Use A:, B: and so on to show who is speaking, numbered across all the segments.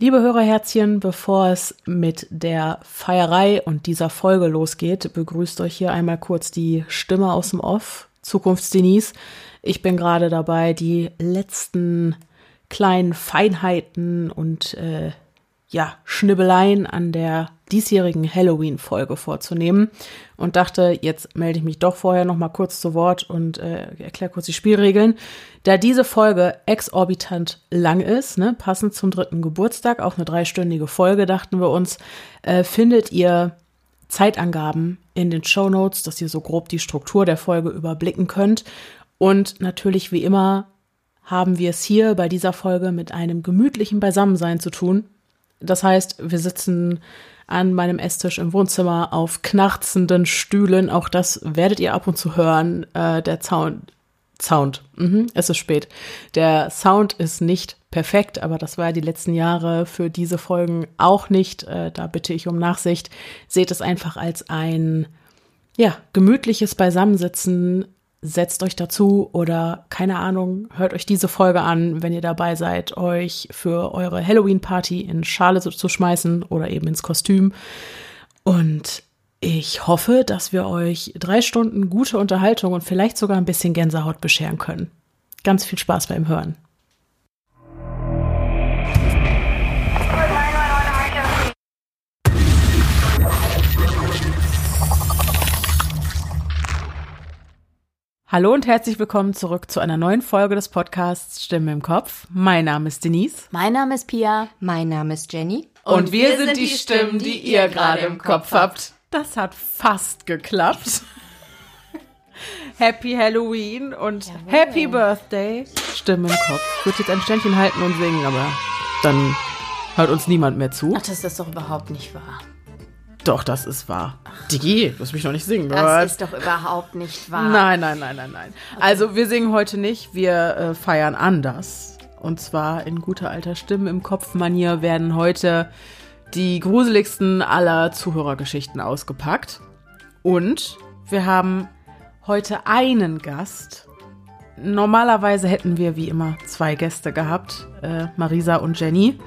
A: Liebe Hörerherzchen, bevor es mit der Feierei und dieser Folge losgeht, begrüßt euch hier einmal kurz die Stimme aus dem Off, Zukunftsdenise. Ich bin gerade dabei, die letzten kleinen Feinheiten und äh, ja, Schnibbeleien an der diesjährigen Halloween-Folge vorzunehmen und dachte, jetzt melde ich mich doch vorher noch mal kurz zu Wort und äh, erkläre kurz die Spielregeln. Da diese Folge exorbitant lang ist, ne, passend zum dritten Geburtstag, auch eine dreistündige Folge, dachten wir uns, äh, findet ihr Zeitangaben in den Show Notes, dass ihr so grob die Struktur der Folge überblicken könnt. Und natürlich wie immer haben wir es hier bei dieser Folge mit einem gemütlichen Beisammensein zu tun. Das heißt, wir sitzen an meinem Esstisch im Wohnzimmer auf knarzenden Stühlen. Auch das werdet ihr ab und zu hören. Äh, der Sound, Sound, mhm, es ist spät. Der Sound ist nicht perfekt, aber das war die letzten Jahre für diese Folgen auch nicht. Äh, da bitte ich um Nachsicht. Seht es einfach als ein ja, gemütliches Beisammensitzen setzt euch dazu oder keine Ahnung, hört euch diese Folge an, wenn ihr dabei seid, euch für eure Halloween-Party in Schale zu, schmeißen oder eben ins Kostüm. Und ich hoffe, dass wir euch drei Stunden gute Unterhaltung und vielleicht sogar ein bisschen Gänsehaut bescheren können. Ganz viel Spaß beim Hören. Hallo und herzlich willkommen zurück zu einer neuen Folge des Podcasts Stimme im Kopf. Mein Name ist Denise.
B: Mein Name ist Pia.
C: Mein Name ist Jenny.
A: Und, und wir, wir, sind die Stimmen, die ihr gerade im Kopf habt. Das hat fast geklappt. Happy Halloween und Jawohl. Happy Birthday. Stimme im Kopf. Ich würde jetzt ein Ständchen halten und singen, aber dann hört uns niemand mehr zu.
B: Ach, das ist doch überhaupt nicht wahr.
A: Doch, das ist wahr. Digi, du hast mich noch nicht singen
B: Das gehört. ist doch überhaupt nicht wahr.
A: Nein, nein, nein, nein, nein. Okay. Also wir singen heute nicht, wir äh, feiern anders. Und zwar in guter alter Stimme im Kopfmanier werden heute die gruseligsten aller Zuhörergeschichten ausgepackt. Und wir haben heute einen Gast. Normalerweise hätten wir wie immer zwei Gäste gehabt, äh, Marisa und Jenny.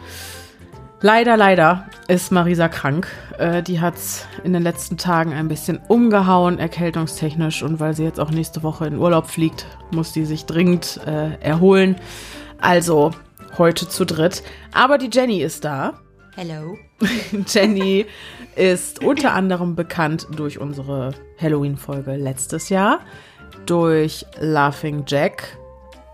A: Leider, leider ist Marisa krank. Äh, die hat es in den letzten Tagen ein bisschen umgehauen, erkältungstechnisch. Und weil sie jetzt auch nächste Woche in Urlaub fliegt, muss die sich dringend äh, erholen. Also heute zu dritt. Aber die Jenny ist da.
C: Hello.
A: Jenny ist unter anderem bekannt durch unsere Halloween-Folge letztes Jahr, durch Laughing Jack,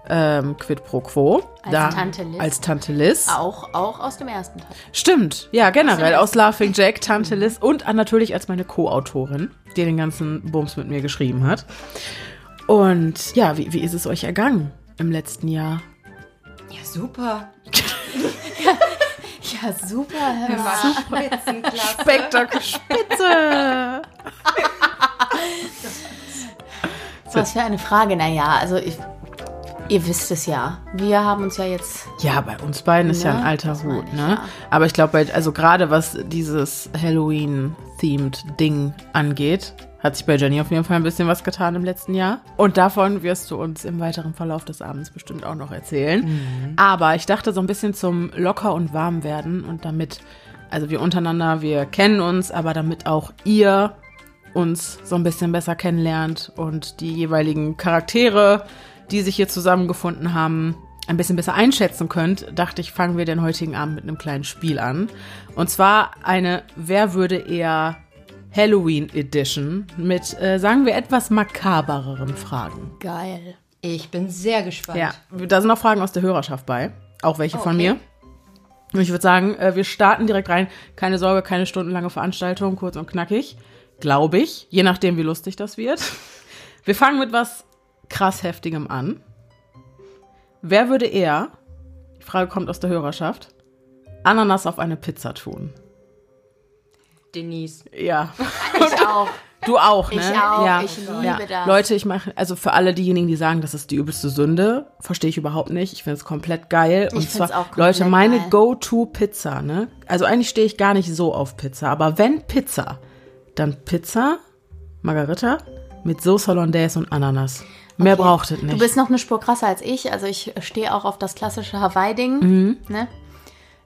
A: ähm, Quid pro Quo.
B: Als da, Tante Liz.
A: Als Tante Liz.
B: Auch, auch aus dem ersten Teil.
A: Stimmt, ja, generell aus, aus Laughing Jack, Tante Liz und natürlich als meine Co-Autorin, die den ganzen Bums mit mir geschrieben hat. Und ja, wie, wie ist es euch ergangen im letzten Jahr?
C: Ja, super.
B: ja, super, Herr Super.
A: Spitzenklasse. Spektakel Spitze.
B: Was für eine Frage. Naja, also ich, Ihr wisst es ja. Wir haben uns ja jetzt.
A: Ja, bei uns beiden ist ja ein ne? alter Hut, ich, ne? Ja. Aber ich glaube, also gerade was dieses Halloween-themed Ding angeht, hat sich bei Jenny auf jeden Fall ein bisschen was getan im letzten Jahr. Und davon wirst du uns im weiteren Verlauf des Abends bestimmt auch noch erzählen. Mhm. Aber ich dachte so ein bisschen zum locker und warm werden und damit, also wir untereinander, wir kennen uns, aber damit auch ihr uns so ein bisschen besser kennenlernt und die jeweiligen Charaktere die sich hier zusammengefunden haben, ein bisschen besser einschätzen könnt, dachte ich, fangen wir den heutigen Abend mit einem kleinen Spiel an. Und zwar eine Wer würde eher Halloween Edition mit, äh, sagen wir, etwas makabereren Fragen.
B: Geil.
C: Ich bin sehr gespannt.
A: Ja, da sind auch Fragen aus der Hörerschaft bei. Auch welche okay. von mir. Und ich würde sagen, äh, wir starten direkt rein. Keine Sorge, keine stundenlange Veranstaltung, kurz und knackig. Glaube ich. Je nachdem, wie lustig das wird. Wir fangen mit was krass heftigem an. Wer würde eher, die Frage kommt aus der Hörerschaft, Ananas auf eine Pizza tun?
C: Denise.
A: Ja.
B: Ich auch.
A: Du auch, ne?
B: Ich auch.
A: Ja.
B: Ich liebe
A: ja.
B: das.
A: Leute, ich mache, also für alle diejenigen, die sagen, das ist die übelste Sünde, verstehe ich überhaupt nicht. Ich finde es komplett geil.
B: Ich
A: Und zwar,
B: auch
A: Leute, meine. Go-To-Pizza, ne? Also eigentlich stehe ich gar nicht so auf Pizza, aber wenn Pizza, dann Pizza, Margarita mit Sauce Hollandaise und Ananas. Mehr okay. braucht es nicht.
B: Du bist noch eine Spur krasser als ich. Also ich stehe auch auf das klassische Hawaii-Ding.
A: Mhm.
B: Ne?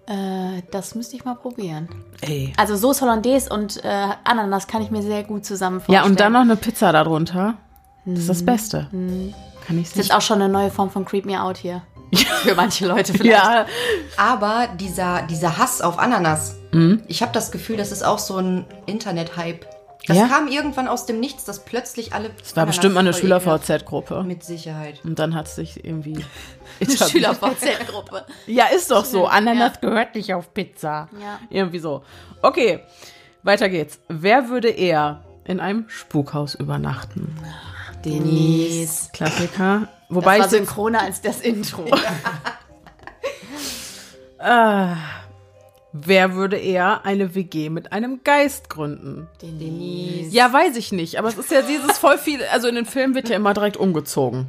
B: Äh, das müsste ich mal probieren.
A: Ey.
B: Also Soße Hollandaise und äh, Ananas kann ich mir sehr gut zusammen vorstellen.
A: Ja, und dann noch eine Pizza darunter. Das ist das Beste. Kann ich
B: Das ist auch schon eine neue Form von Creep Me Out hier. Für manche Leute vielleicht.
A: Ja,
C: Aber dieser, dieser Hass auf Ananas,
A: Mhm.
C: ich habe das Gefühl, das ist auch so ein Internet-Hype. Das
A: Ja?
C: kam irgendwann aus dem Nichts, dass plötzlich alle.
A: das war bestimmt mal eine
C: Schüler
A: Schüler-VZ-Gruppe.
C: Mit Sicherheit.
A: Und dann hat es sich irgendwie.
B: Schüler-VZ-Gruppe.
A: Ja, ist doch so. Ananas gehört nicht auf Pizza.
B: Ja.
A: Irgendwie so. Okay, weiter geht's. Wer würde eher in einem Spukhaus übernachten?
B: Denise.
A: Klassiker.
B: Das
A: Wobei
B: war
A: ich jetzt,
B: synchroner als das Intro.
A: wer würde eher eine WG mit einem Geist gründen?
B: Denise.
A: Ja, weiß ich nicht. Aber es ist ja dieses voll viel. Also in den Filmen wird ja immer direkt umgezogen.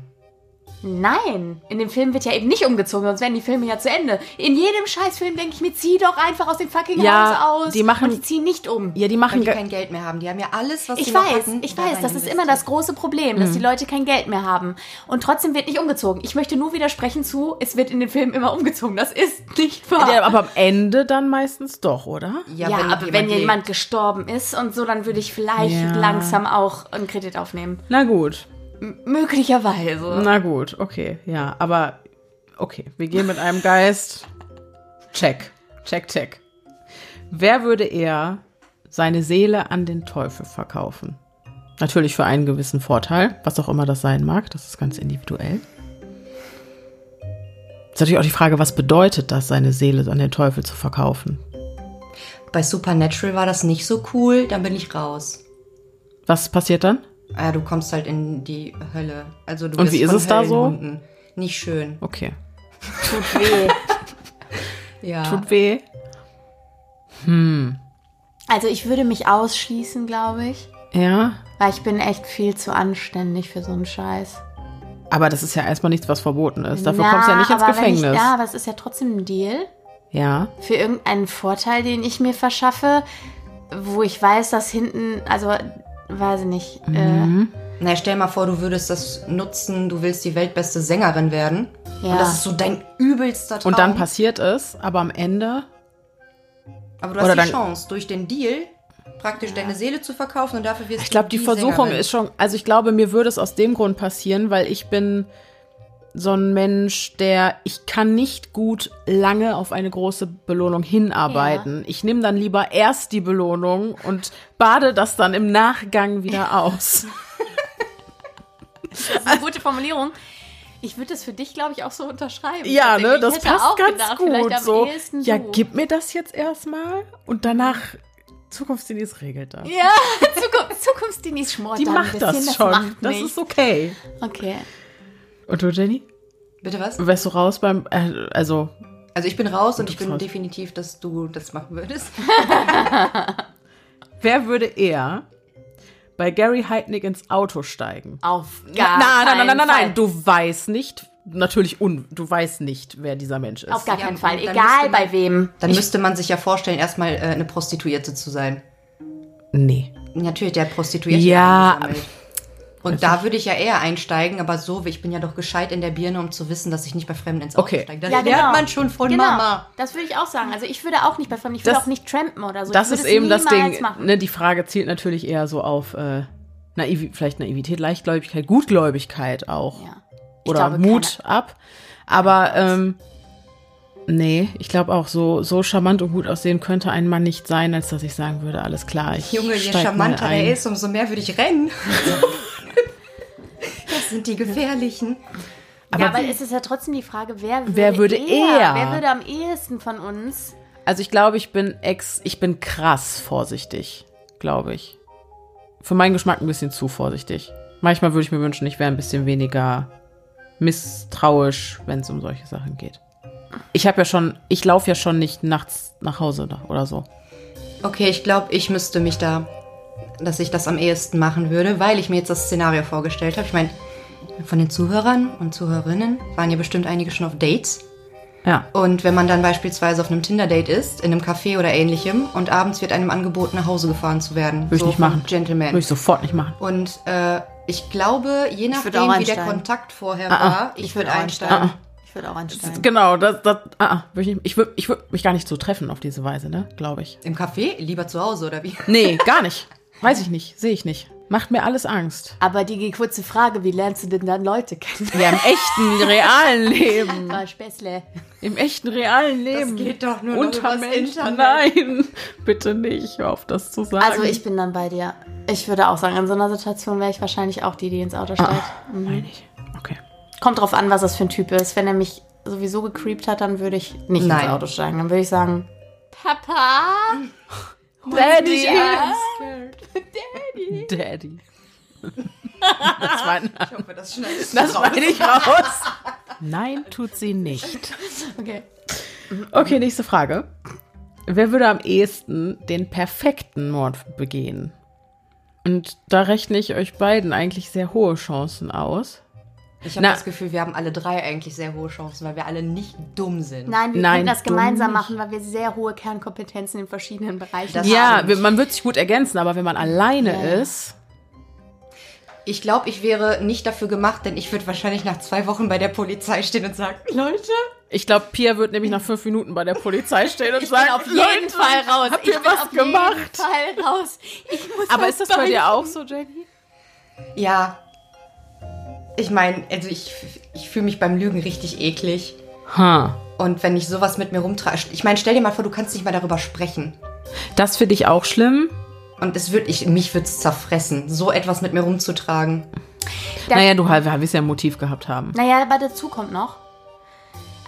B: Nein, in dem Film wird ja eben nicht umgezogen, sonst wären die Filme ja zu Ende. In jedem Scheißfilm denke ich mir, zieh doch einfach aus dem fucking
A: Ja,
B: Haus aus.
A: die machen-
B: und die ziehen nicht um.
A: Ja, die
C: Weil
A: machen.
C: die
A: ge-
C: kein Geld mehr haben. Die haben ja alles, was
B: Ich
C: sie noch
B: weiß,
C: hatten,
B: ich weiß, das ist immer das große Problem, dass die Leute kein Geld mehr haben. Und trotzdem wird nicht umgezogen. Ich möchte nur widersprechen zu, es wird in den Filmen immer umgezogen. Das ist nicht wahr.
A: Ja, aber am Ende dann meistens doch, oder?
B: Ja,
C: wenn
B: aber
C: jemand
B: wenn
C: lebt.
B: jemand gestorben ist und so, dann würde ich vielleicht
A: Ja.
B: langsam auch einen Kredit aufnehmen.
A: Na gut.
B: M möglicherweise.
A: Na gut, okay, ja, aber okay, wir gehen mit einem Geist. Check, check, check. Wer würde eher seine Seele an den Teufel verkaufen? Natürlich für einen gewissen Vorteil, was auch immer das sein mag, das ist ganz individuell. Ist natürlich auch die Frage, was bedeutet das, seine Seele an den Teufel zu verkaufen?
C: Bei Supernatural war das nicht so cool, dann bin ich raus.
A: Was passiert dann?
C: Ah, du kommst halt in die Hölle. Also du
A: Und wie ist
C: von
A: es da so?
C: Höllenhunden. Nicht schön.
A: Okay.
B: Tut weh.
C: Ja.
A: Tut weh.
B: Also ich würde mich ausschließen, glaube ich.
A: Ja.
B: Weil ich bin echt viel zu anständig für so einen Scheiß.
A: Aber das ist ja erstmal nichts, was verboten ist. Dafür
B: Na,
A: kommst du ja nicht ins
B: aber wenn
A: Gefängnis.
B: Ich, ja, aber es ist ja trotzdem ein Deal
A: ja.
B: für irgendeinen Vorteil, den ich mir verschaffe, wo ich weiß, dass hinten, also weiß ich nicht.
A: Mhm.
C: Na, stell mal vor, du würdest das nutzen, du willst die weltbeste Sängerin werden.
B: Äh, ja.
C: Und das ist so dein übelster Traum.
A: Und dann passiert es, aber am Ende.
C: Aber du hast
A: oder
C: die Chance, durch den Deal praktisch deine Seele zu verkaufen und dafür wirst
A: Ich glaube, die, Versuchung ist schon. Also ich glaube, mir würde es aus dem Grund passieren, weil ich bin so ein Mensch, der ich kann nicht gut lange auf eine große Belohnung hinarbeiten. Ich nehme dann lieber erst die Belohnung und bade das dann im Nachgang wieder aus.
B: Das ist eine gute Formulierung. Ich würde das für dich, glaube ich, auch so unterschreiben.
A: Ja, ne, das passt
B: auch
A: ganz
B: gedacht, vielleicht
A: gut. So, ja,
B: so.
A: gib mir das jetzt erstmal und danach Zukunftsdienst regelt das.
B: Ja, Zukunft, Zukunftsdinis schmort
A: Die macht das schon. das
B: nichts.
A: ist okay.
B: Okay.
A: Und du, Jenny?
C: Bitte was?
A: Wärst du raus beim, äh, also,
C: Also ich bin raus und ich bin
A: raus.
C: definitiv, dass du das machen würdest.
A: wer würde eher bei Gary Heidnick ins Auto steigen?
B: Auf
A: nein,
B: gar
A: nein, nein,
B: keinen
A: nein, nein,
B: Fall.
A: nein, du weißt nicht, natürlich un, du weißt nicht, wer dieser Mensch ist.
B: Auf gar
C: Ja,
B: keinen Fall. Egal
C: man-
B: bei wem.
C: Dann müsste man sich ja vorstellen, erstmal äh, eine Prostituierte zu sein.
A: Nee.
C: Natürlich, der Prostituierte
A: Ja.
C: eingesammelt. Und da würde ich ja eher einsteigen, aber so, ich bin ja doch gescheit in der Birne, um zu wissen, dass ich nicht bei Fremden ins Auto
A: Okay.
C: steige. Das
B: Ja,
C: lernt
B: genau.
C: man schon von
B: genau.
C: Mama.
B: Das würde ich auch sagen. Also ich würde auch nicht bei Fremden, ich würde
A: Das-
B: auch nicht trampen oder so.
A: Das ist eben das Ding. Ne, die Frage zielt natürlich eher so auf äh, Naiv vielleicht Naivität, Leichtgläubigkeit, Gutgläubigkeit auch.
B: Ja.
A: Oder
B: glaube,
A: Mut ab. Aber ähm, nee, ich glaube auch, so, so charmant und gut aussehen könnte ein Mann nicht sein, als dass ich sagen würde, alles klar, ich
C: Junge, je charmanter er ist, umso mehr würde ich rennen. das sind die gefährlichen.
B: ja, aber es ist ja trotzdem die Frage, wer würde,
A: Wer würde
B: eher,
A: eher?
B: Wer würde am ehesten von uns?
A: Also ich glaube, ich bin ex, ich bin krass vorsichtig, glaube ich. Für meinen Geschmack ein bisschen zu vorsichtig. Manchmal würde ich mir wünschen, ich wäre ein bisschen weniger misstrauisch, wenn es um solche Sachen geht. Ich habe ja schon, ich laufe ja schon nicht nachts nach Hause da- oder so.
C: Okay, ich glaube, ich müsste mich da, dass ich das am ehesten machen würde, weil ich mir jetzt das Szenario vorgestellt habe. Ich meine, von den Zuhörern und Zuhörerinnen waren ja bestimmt einige schon auf Dates.
A: Ja.
C: Und wenn man dann beispielsweise auf einem Tinder-Date ist, in einem Café oder ähnlichem, und abends wird einem angeboten, nach Hause gefahren zu werden.
A: Würde ich
C: so
A: nicht
C: vom
A: machen.
C: Gentleman.
A: Würde ich sofort nicht machen.
C: Und äh, ich glaube, je nachdem, wie der. Kontakt vorher
A: Ah, ah.
C: war, ich,
B: Ich würd
C: würde einsteigen.
A: einsteigen.
B: Ich würde auch einsteigen.
A: Genau, das, das, ah, ah, würd ich, ich würde ich würd mich gar nicht so treffen auf diese Weise, ne? Glaube ich.
C: Im Café? Lieber zu Hause, oder wie?
A: Nee, gar nicht. Weiß ich nicht, sehe ich nicht. Macht mir alles Angst.
B: Aber die kurze Frage, wie lernst du denn dann Leute kennen?
A: Ja, im echten, realen Leben.
B: War Späßle.
A: Im echten, realen Leben.
C: geht doch nur noch
A: Unter Menschen.
C: Internet.
A: Nein, bitte nicht. Hör auf, das zu sagen.
B: Also ich bin dann bei dir. Ich würde auch sagen, in so einer Situation wäre ich wahrscheinlich auch die, die ins Auto steigt. Mhm.
A: Nein, nicht.
B: Kommt drauf an, was das für ein Typ ist. Wenn er mich sowieso gecreept hat, dann würde ich nicht
C: Nein.
B: ins Auto steigen. Dann würde ich sagen, Papa,
A: Daddy.
B: Daddy.
A: Daddy. Das war,
C: Ich hoffe, das schneidet
A: das meine ich raus. Nein, tut sie nicht.
B: Okay.
A: Okay, nächste Frage. Wer würde am ehesten den perfekten Mord begehen? Und da rechne ich euch beiden eigentlich sehr hohe Chancen aus.
C: Ich habe das Gefühl, wir haben alle drei eigentlich sehr hohe Chancen, weil wir alle nicht dumm sind.
B: Nein, wir
A: Nein,
B: können das gemeinsam
A: nicht.
B: machen, weil wir sehr hohe Kernkompetenzen in verschiedenen Bereichen
C: Das
B: haben.
A: ja, man wird sich gut ergänzen, aber wenn man alleine
B: Ja.
A: ist,
C: Ich glaube, ich wäre nicht dafür gemacht, denn ich würde wahrscheinlich nach zwei Wochen bei der Polizei stehen und sagen, Leute,
A: ich glaube, Pia wird nämlich nach fünf Minuten bei der Polizei stehen und
B: Ich
A: sagen,
B: bin auf jeden
A: Leute,
B: Fall raus.
A: Habt
B: ich
A: ihr
B: bin
A: was
B: auf
A: gemacht?
B: jeden Fall raus. Ich muss
A: Aber ist das bei dir auch so, Jackie?
C: ja. Ich meine, also ich, ich fühle mich beim Lügen richtig eklig.
A: Ha.
C: Und wenn ich sowas mit mir rumtrage, ich meine, stell dir mal vor, du kannst nicht mal darüber sprechen.
A: Das finde ich auch schlimm.
C: Und es wird, ich, mich würde es zerfressen, so etwas mit mir rumzutragen.
B: Da-
A: naja, du wirst ja ein Motiv gehabt haben.
B: Naja, aber dazu kommt noch.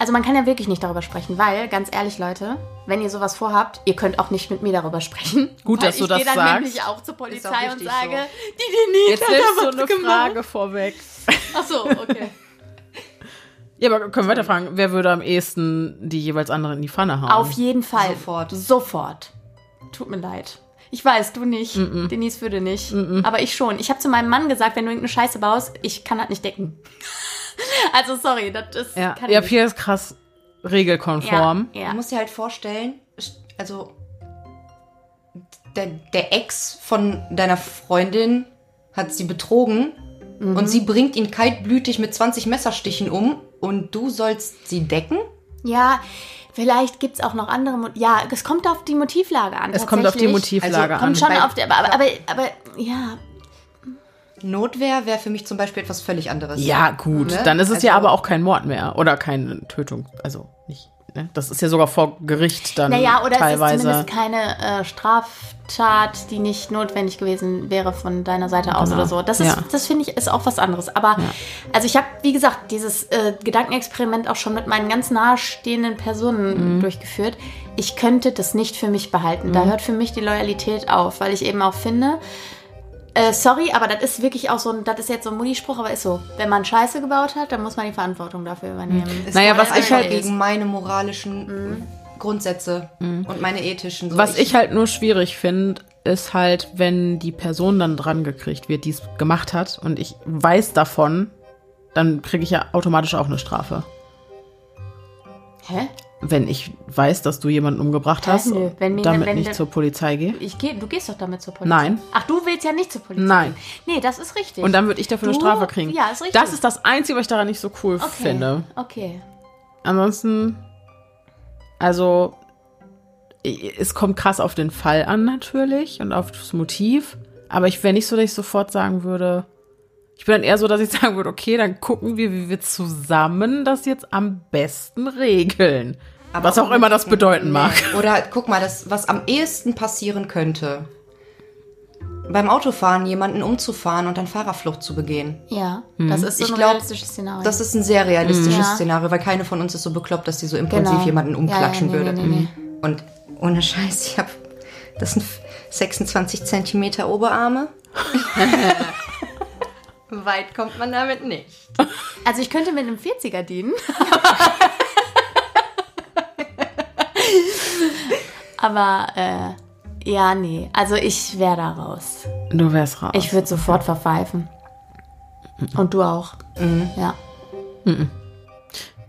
B: Also man kann ja wirklich nicht darüber sprechen, weil, ganz ehrlich, Leute, wenn ihr sowas vorhabt, ihr könnt auch nicht mit mir darüber sprechen.
A: Gut, dass du
B: ich
A: das
B: gehe dann
A: sagst.
B: nämlich auch zur
C: Ist auch
B: Polizei und sage,
C: so.
B: die Denise
A: Jetzt
B: hat da was
A: eine
B: gemacht.
A: Frage vorweg.
B: Ach so, okay.
A: Ja, aber können wir weiter fragen, wer würde am ehesten die jeweils andere in die Pfanne hauen?
B: Auf jeden Fall.
C: Sofort.
B: Sofort. Tut mir leid. Ich weiß, du nicht. Denise würde nicht. Aber ich schon. Ich habe zu meinem Mann gesagt, wenn du irgendeine Scheiße baust, ich kann das nicht decken. also sorry, das ist
A: Ja,
B: kann
A: ja Pia ist krass regelkonform.
B: Ja, ja.
C: Du musst dir halt vorstellen, also der, der Ex von deiner Freundin hat sie betrogen und sie bringt ihn kaltblütig mit 20 Messerstichen um und du sollst sie decken?
B: Ja, vielleicht gibt's auch noch andere. Mo ja, es kommt auf die Motivlage an.
A: Es kommt auf die. Motivlage
C: Also,
A: an.
B: Kommt schon
C: Bei-
B: auf die, aber, aber, aber, aber ja,
C: Notwehr wäre für mich zum Beispiel etwas völlig anderes.
A: Ja, gut.
C: Ne?
A: Dann ist es ja
C: Also-
A: aber auch kein Mord mehr. Oder keine Tötung. Also? Das ist ja sogar vor Gericht dann
B: naja, oder es ist
A: teilweise.
B: zumindest keine äh, Straftat, die nicht notwendig gewesen wäre von deiner Seite aus
A: Genau.
B: oder so. Das ist,
A: Ja.
B: das finde ich, ist auch was anderes. Aber also ich habe, wie gesagt, dieses äh, Gedankenexperiment auch schon mit meinen ganz nahestehenden Personen
A: Mhm.
B: durchgeführt. Ich könnte das nicht für mich behalten.
A: Mhm.
B: Da hört für mich die Loyalität auf, weil ich eben auch finde, äh, sorry, aber das ist wirklich auch so ein, das ist jetzt so ein Mutti-Spruch, aber ist so. Wenn man Scheiße gebaut hat, dann muss man die Verantwortung dafür übernehmen.
C: Es
A: Naja,
C: geht
A: was ich halt-
C: gegen meine moralischen Grundsätze und meine ethischen. So,
A: Was ich halt nur schwierig finde, ist halt, wenn die Person dann dran gekriegt wird, die es gemacht hat und ich weiß davon, dann kriege ich ja automatisch auch eine Strafe.
B: Hä?
A: Wenn ich weiß, dass du jemanden umgebracht
B: Hä?
A: hast,
B: Nö, wenn
A: damit
B: wenn-
A: nicht
B: wenn-
A: zur Polizei gehe.
B: Ich geh, du gehst doch damit zur Polizei.
A: Nein.
B: Ach, du willst ja nicht zur Polizei.
A: Nein.
B: Nee, das ist richtig.
A: Und dann würde ich dafür eine
B: Du-
A: Strafe kriegen.
B: ja, ist richtig.
A: Das ist das Einzige, was ich daran nicht so cool
B: okay.
A: finde.
B: Okay.
A: Ansonsten, also, es kommt krass auf den Fall an natürlich und auf das Motiv. Aber ich wäre nicht so, dass ich sofort sagen würde, ich bin dann eher so, dass ich sagen würde, okay, dann gucken wir, wie wir zusammen das jetzt am besten regeln.
C: Aber
A: was auch immer das bedeuten mag.
C: Oder guck mal, das, was am ehesten passieren könnte, beim Autofahren jemanden umzufahren und dann Fahrerflucht zu begehen.
B: Ja, das ist so
C: Ich
B: ein
C: glaub,
B: realistisches Szenario.
C: Das ist ein sehr realistisches
B: Ja.
C: Szenario, weil keine von uns ist so bekloppt, dass sie so impulsiv
B: Genau.
C: jemanden umklatschen
B: Ja, ja, nee,
C: würde.
B: nee, nee,
C: Und ohne Scheiß, ich habe das sind 26 Zentimeter Oberarme. Weit kommt man damit nicht.
B: also ich könnte mit einem 40er dienen. Aber äh, ja, nee. Also ich wäre da raus.
A: Du wärst raus.
B: Ich würde sofort verpfeifen. Und du auch. Ja.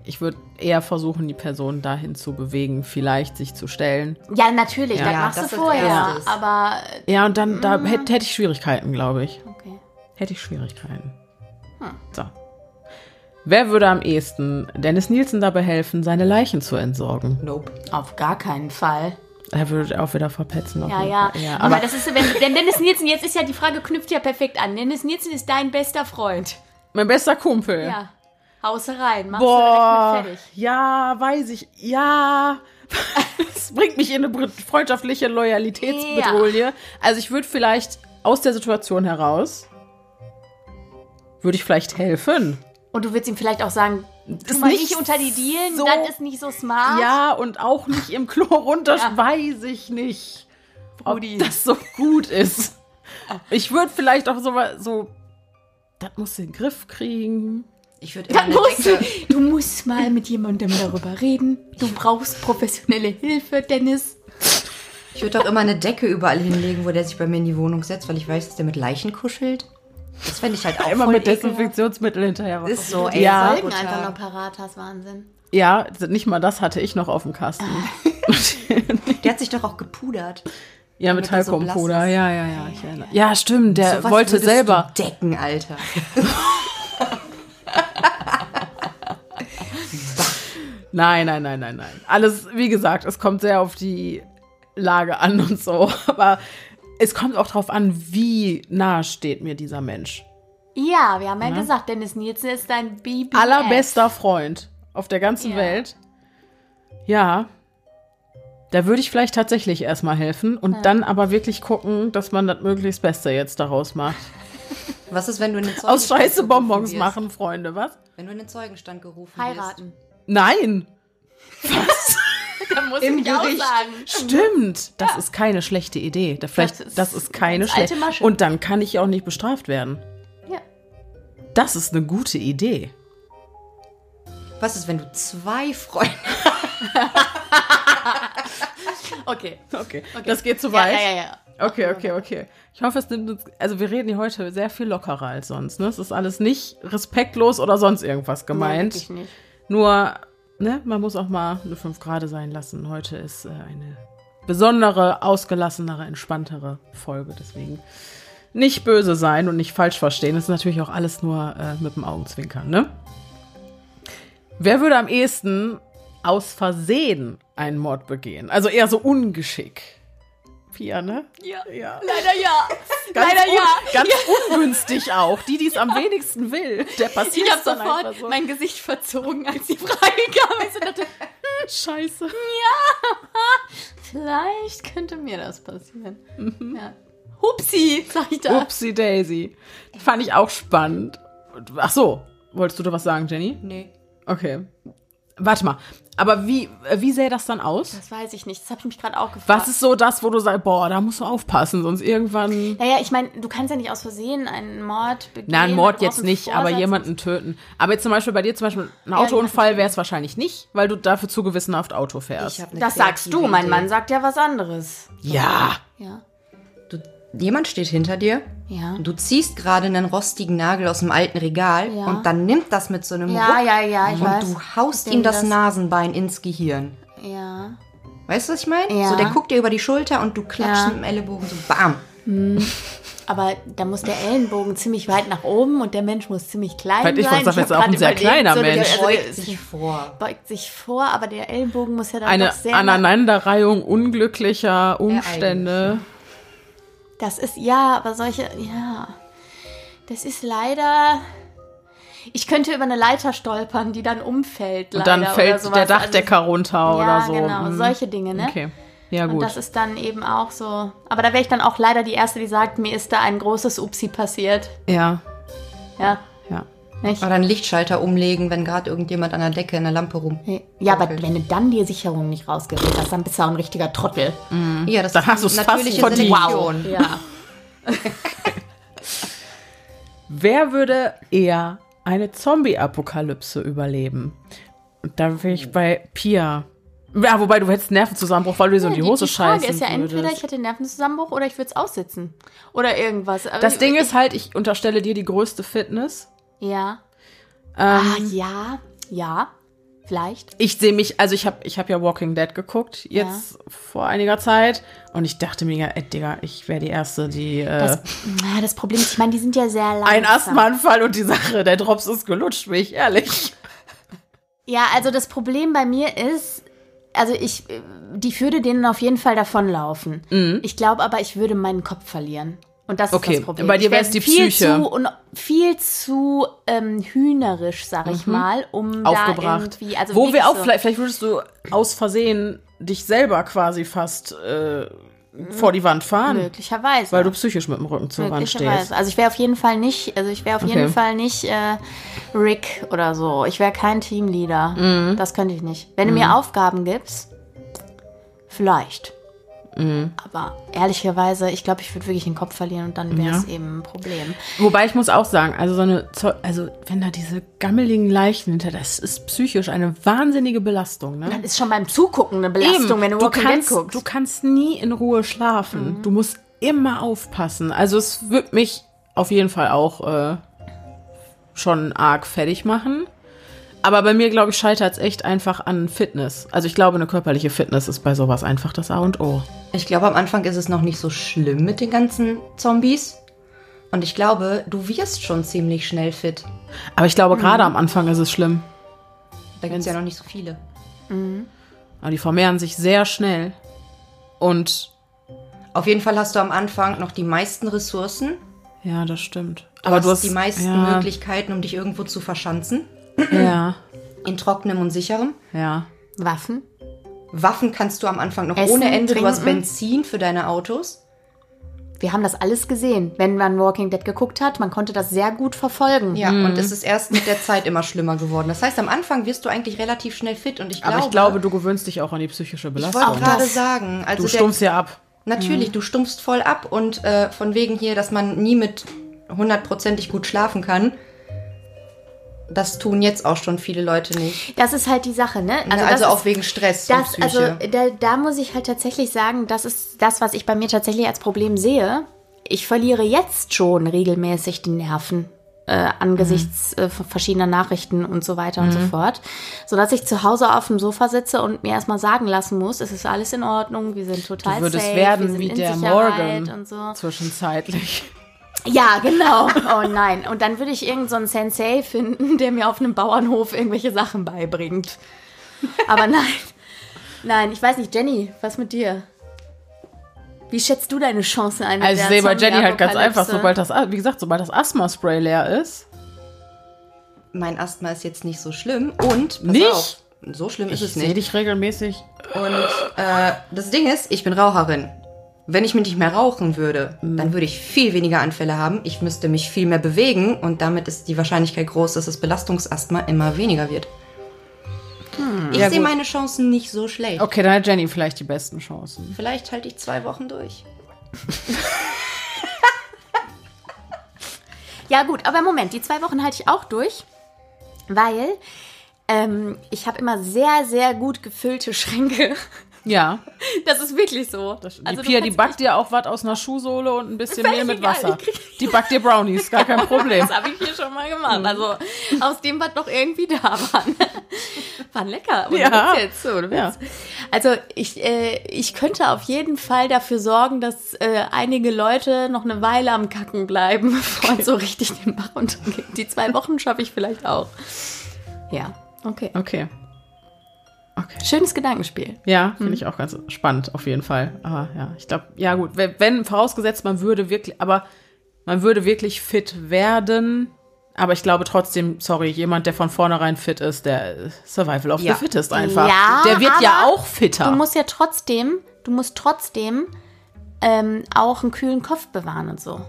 A: Ich würde eher versuchen, die Person dahin zu bewegen, vielleicht sich zu stellen.
B: Ja, natürlich, das
C: Ja,
B: machst
C: das
B: du vorher.
C: erstes.
B: Aber
A: Ja, und dann da hätte hätte ich Schwierigkeiten, glaube ich.
B: okay.
A: Hätte ich Schwierigkeiten. So. Wer würde am ehesten Dennis Nielsen dabei helfen, seine Leichen zu entsorgen?
C: Nope.
B: Auf gar keinen Fall.
A: Er würde auch wieder verpetzen. auf
B: Ja, ja.
A: Ja
B: aber
A: aber
B: das ist, wenn, denn Dennis Nielsen, jetzt ist ja die Frage, knüpft ja perfekt an. Dennis Nielsen ist dein bester Freund.
A: mein bester Kumpel.
B: Ja. Haus rein, machst
A: Boah,
B: du direkt fertig.
A: ja, weiß ich. Ja, das bringt mich in eine freundschaftliche Loyalitätsbedrohung. Also ich würde vielleicht aus der Situation heraus, würde ich vielleicht helfen.
B: Und du würdest ihm vielleicht auch sagen,
A: Ist
B: mal
A: nicht
B: nicht unter die Dielen,
A: so-
B: das ist nicht so smart.
A: Ja, und auch nicht im Klo runter,
B: Ja.
A: weiß ich nicht, ob
B: Brudi.
A: das so gut ist. Ich würde vielleicht auch so, so, das muss den Griff kriegen.
C: Ich würde immer
B: Dann musst
C: Decke.
B: du, du musst mal mit jemandem darüber reden. Du brauchst professionelle Hilfe, Dennis.
C: Ich würde auch immer eine Decke überall hinlegen, wo der sich bei mir in die Wohnung setzt, weil ich weiß, dass der mit Leichen kuschelt. Das fände ich halt auch
A: Immer mit. Desinfektionsmittel hinterher.
C: Ist so, ey.
A: Ja.
B: Folgen einfach noch parat hast, Wahnsinn.
A: Ja, nicht mal das hatte ich noch auf dem Kasten.
C: Der hat sich doch auch gepudert.
A: ja, mit
C: er so
A: Talkumpuder.
C: ist.
A: ja, ja, ja. Ich erinnere. Ja, stimmt. Der
C: Sowas
A: wollte selber.
C: Decken, Alter.
A: Nein, nein, nein, nein, nein. Alles, wie gesagt, es kommt sehr auf die Lage an und so. Aber es kommt auch darauf an, wie nah steht mir dieser Mensch.
B: Ja, wir haben ja gesagt, Dennis Nielsen ist dein BBF.
A: Allerbester Freund auf der ganzen
B: Ja.
A: Welt. Ja. Da würde ich vielleicht tatsächlich erstmal helfen und dann aber wirklich gucken, dass man das möglichst Beste jetzt daraus macht.
C: Was ist, wenn du in den
A: Aus
C: Zeugenstand
A: Scheiße
C: gerufen
A: Bonbons
C: wirst?
A: machen, Freunde, was?
C: Wenn du in den Zeugenstand gerufen
B: Heiraten.
A: Nein!
B: Da muss
C: Im
B: ich auch
C: Gericht.
B: sagen.
A: Stimmt! Das ist keine schlechte Idee. Da vielleicht,
B: Das
A: das
B: ist
A: ist, keine schlechte.
B: Masche.
A: Und dann kann ich auch nicht bestraft werden.
B: Ja.
A: Das ist eine gute Idee.
C: Was ist, wenn du zwei Freunde...
B: Okay.
A: Okay. Das geht zu
B: Ja,
A: weit.
B: ja, ja, ja.
A: Okay, okay, okay. Ich hoffe, es nimmt uns. Also, wir reden hier heute sehr viel lockerer als sonst. Ne? Es ist alles nicht respektlos oder sonst irgendwas
B: Nein,
A: gemeint.
B: wirklich nicht.
A: Nur, ne, man muss auch mal eine 5 Grad sein lassen. Heute ist äh, eine besondere, ausgelassenere, entspanntere Folge. Deswegen nicht böse sein und nicht falsch verstehen. Das ist natürlich auch alles nur äh, mit dem Augenzwinkern, ne? Wer würde am ehesten aus Versehen einen Mord begehen? Also eher so ungeschick. Pia, ne?
B: Ja.
A: Ja.
B: Leider ja.
A: Ganz,
B: Leider ja.
A: ganz ungünstig auch. Die, die es am wenigsten will. Der passiert
B: Ich habe
A: dann
B: sofort
A: so.
B: mein Gesicht verzogen, als die Frage kam. Ich dachte,
A: Scheiße.
B: vielleicht könnte mir das passieren.
A: Mhm.
B: Ja. Hupsi, sag ich da.
A: Upsi Daisy. Fand ich auch spannend. Ach so, wolltest du da was sagen, Jenny?
C: Nee.
A: Okay. Warte mal. Aber wie, äh, wie sähe das dann aus?
B: Das weiß ich nicht. Das habe ich mich gerade auch gefragt.
A: Was ist so das, wo du sagst, boah, da musst du aufpassen, sonst irgendwann.
B: Naja, ich meine, du kannst ja nicht aus Versehen einen Mord begehen.
A: Na, ein Mord jetzt
B: einen
A: nicht, aber
B: Vorsatz.
A: jemanden töten. Aber jetzt zum Beispiel bei dir zum Beispiel ein Autounfall wäre es wahrscheinlich nicht, weil du dafür zu gewissenhaft Auto fährst.
B: Das sagst du, mein
C: Idee.
B: Mann sagt ja was anderes.
A: ja.
B: Ja.
C: Jemand steht hinter dir.
B: Ja.
C: Du ziehst gerade einen rostigen Nagel aus dem alten Regal
B: Ja.
C: und dann nimmt das mit so einem
B: Ja,
C: Ruck
B: ja, ja, ich
C: und
B: weiß.
C: du haust
B: Ich
C: ihm das
B: das-
C: Nasenbein ins Gehirn.
B: Ja.
C: Weißt du, was ich meine?
B: Ja.
C: So, der guckt dir über die Schulter und du klatschst
B: Ja.
C: mit dem Ellenbogen so bam.
B: Aber da muss der Ellenbogen ziemlich weit nach oben und der Mensch muss ziemlich klein
A: Weil ich
B: sein.
A: wollte sagen,
B: hab
A: jetzt auch ein sehr kleiner
B: der-
A: Mensch.
B: also
C: Beugt
B: der
C: sich vor.
B: beugt sich vor, aber der Ellenbogen muss ja dann
A: Eine
B: doch sehr...
A: Aneinanderreihung unglücklicher Umstände.
B: Das ist, ja, aber solche, ja. Das ist leider... Ich könnte über eine Leiter stolpern, die dann umfällt, leider.
A: Und dann
B: oder
A: fällt der Dachdecker runter
B: Also,
A: oder
B: ja,
A: so.
B: genau,
A: Mhm.
B: solche Dinge, ne?
A: Okay. Ja,
B: Und
A: gut.
B: das ist dann eben auch so. Aber da wäre ich dann auch leider die Erste, die sagt, mir ist da ein großes Upsi passiert.
A: Ja,
B: Ja,
A: ja.
B: nicht?
C: Oder einen Lichtschalter umlegen, wenn gerade irgendjemand an der Decke in der Lampe rum.
B: Ja, aber wenn du dann die Sicherung nicht rausgewählt hast, dann bist du auch ein richtiger Trottel.
C: Ja, das
A: Dann hast du's fast
C: natürliche
A: verdient.
C: Selektion.
B: Ja.
A: Wer würde eher eine Zombie-Apokalypse überleben? Da wäre ich bei Pia. Ja, wobei du hättest Nervenzusammenbruch, weil du dir so in die Hose
B: die Frage
A: scheißen
B: ist ja entweder,
A: würdest.
B: ich hätte einen Nervenzusammenbruch oder ich würde es aussitzen. Oder irgendwas. Aber
A: Das
B: ich-
A: Ding ist halt, ich unterstelle dir die größte Fitness.
B: Ja.
A: Ähm,
B: Ah, ja. Ja. Vielleicht.
A: Ich sehe mich, also ich habe ich hab ja Walking Dead geguckt, jetzt ja. vor einiger Zeit. Und ich dachte mir, ey, Digga, ich wäre die Erste, die. Äh,
B: das, na, das Problem ist, ich meine, die sind ja sehr lang.
A: Ein Asthmaanfall und die Sache, der Drops ist gelutscht, bin ich ehrlich.
B: Ja, also das Problem bei mir ist, also ich, die würde denen auf jeden Fall davonlaufen. Mhm. Ich glaube aber, ich würde meinen Kopf verlieren. Und das okay. ist das Problem.
A: Bei dir wäre es die viel Psyche.
B: Zu, und viel zu ähm, hühnerisch, sag ich mhm. mal, um
A: Aufgebracht.
B: da irgendwie. Also
A: Wo wir auch, so vielleicht, vielleicht würdest du aus Versehen dich selber quasi fast äh, vor die Wand fahren.
B: Möglicherweise.
A: Weil du psychisch mit dem Rücken zur Wand stehst.
B: Also ich wäre auf jeden Fall nicht, also ich wäre auf okay. jeden Fall nicht äh, Rick oder so. Ich wäre kein Teamleader. Mhm. Das könnte ich nicht. Wenn mhm. du mir Aufgaben gibst, vielleicht. Mhm. Aber ehrlicherweise, ich glaube, ich würde wirklich den Kopf verlieren und dann wäre es ja. eben ein Problem.
A: Wobei ich muss auch sagen, also so eine, also wenn da diese gammeligen Leichen hinter, das ist psychisch eine wahnsinnige Belastung. Ne?
B: Das ist schon beim Zugucken eine Belastung, eben. wenn du,
A: du kannst, guckst. Du kannst nie in Ruhe schlafen. Mhm. Du musst immer aufpassen. Also es wird mich auf jeden Fall auch äh, schon arg fertig machen. Aber bei mir, glaube ich, scheitert es echt einfach an Fitness. Also ich glaube, eine körperliche Fitness ist bei sowas einfach das A und O.
C: Ich glaube, am Anfang ist es noch nicht so schlimm mit den ganzen Zombies. Und ich glaube, du wirst schon ziemlich schnell fit.
A: Aber ich glaube, mhm. gerade am Anfang ist es schlimm.
C: Da gibt es ja noch nicht so viele.
A: Mhm. Aber die vermehren sich sehr schnell. Und
C: auf jeden Fall hast du am Anfang noch die meisten Ressourcen.
A: Ja, das stimmt.
C: Du Aber hast du hast die meisten ja. Möglichkeiten, um dich irgendwo zu verschanzen.
A: Ja.
C: In trockenem und sicherem.
A: Ja.
B: Waffen?
C: Waffen kannst du am Anfang noch Essen, ohne Ende. Trinken. Du hast Benzin für deine Autos.
B: Wir haben das alles gesehen. Wenn man Walking Dead geguckt hat, man konnte das sehr gut verfolgen.
C: Ja, mhm. und es ist erst mit der Zeit immer schlimmer geworden. Das heißt, am Anfang wirst du eigentlich relativ schnell fit und ich glaube. Aber
A: ich glaube, du gewöhnst dich auch an die psychische Belastung.
C: Ich wollte gerade sagen, also
A: du stumpfst ja ab.
C: Natürlich, mhm. du stumpfst voll ab und äh, von wegen hier, dass man nie mit hundertprozentig gut schlafen kann das tun jetzt auch schon viele Leute nicht.
B: Das ist halt die Sache, ne?
C: Also, also auch ist, wegen Stress.
B: Das, also da, da muss ich halt tatsächlich sagen, das ist das, was ich bei mir tatsächlich als Problem sehe. Ich verliere jetzt schon regelmäßig die Nerven. Äh, angesichts mhm. äh, verschiedener Nachrichten und so weiter mhm. und so mhm. fort, so dass ich zu Hause auf dem Sofa sitze und mir erstmal sagen lassen muss, es ist alles in Ordnung, wir sind total
A: du würdest
B: safe,
A: werden wie der Morgan so. zwischenzeitlich.
B: Ja, genau. Oh nein. Und dann würde ich irgendeinen so Sensei finden, der mir auf einem Bauernhof irgendwelche Sachen beibringt. Aber nein. Nein, ich weiß nicht. Jenny, was mit dir? Wie schätzt du deine Chancen ein?
A: Also ich sehe bei Jenny halt ganz einfach, sobald das, wie gesagt, sobald das Asthma-Spray leer ist.
C: Mein Asthma ist jetzt nicht so schlimm und
A: nicht? Auf,
C: so schlimm ist
A: ich
C: es nicht.
A: Ich sehe dich regelmäßig.
C: Und äh, das Ding ist, ich bin Raucherin. Wenn ich mich nicht mehr rauchen würde, mhm. dann würde ich viel weniger Anfälle haben. Ich müsste mich viel mehr bewegen und damit ist die Wahrscheinlichkeit groß, dass das Belastungsasthma immer weniger wird. Hm. Ich ja, sehe meine Chancen nicht so schlecht.
A: Okay, dann hat Jenny vielleicht die besten Chancen.
C: Vielleicht halte ich zwei Wochen durch.
B: ja gut, aber Moment, die zwei Wochen halte ich auch durch, weil ähm, ich habe immer sehr, sehr gut gefüllte Schränke.
A: Ja.
B: Das ist wirklich so.
A: Das, die also Pia, die backt dir auch was aus einer Schuhsohle und ein bisschen Mehl mit Wasser. Die backt dir Brownies, gar kein Problem.
B: das habe ich hier schon mal gemacht. Mhm. Also aus dem, was noch irgendwie da war. Waren lecker. Und
A: ja.
B: Jetzt so, ja. Also ich, äh, ich könnte auf jeden Fall dafür sorgen, dass äh, einige Leute noch eine Weile am Kacken bleiben, bevor es so richtig den Bach untergeht. Die zwei Wochen schaffe ich vielleicht auch. Ja, okay.
A: Okay.
B: Okay. Schönes Gedankenspiel.
A: Ja, finde hm. ich auch ganz spannend, auf jeden Fall. Aber ja, ich glaube, ja gut, wenn, wenn, vorausgesetzt, man würde wirklich, aber man würde wirklich fit werden. Aber ich glaube trotzdem, sorry, jemand, der von vornherein fit ist, der Survival of ja. the Fittest einfach.
B: Ja,
A: der wird ja auch fitter.
B: Du musst ja trotzdem, du musst trotzdem ähm, auch einen kühlen Kopf bewahren und so.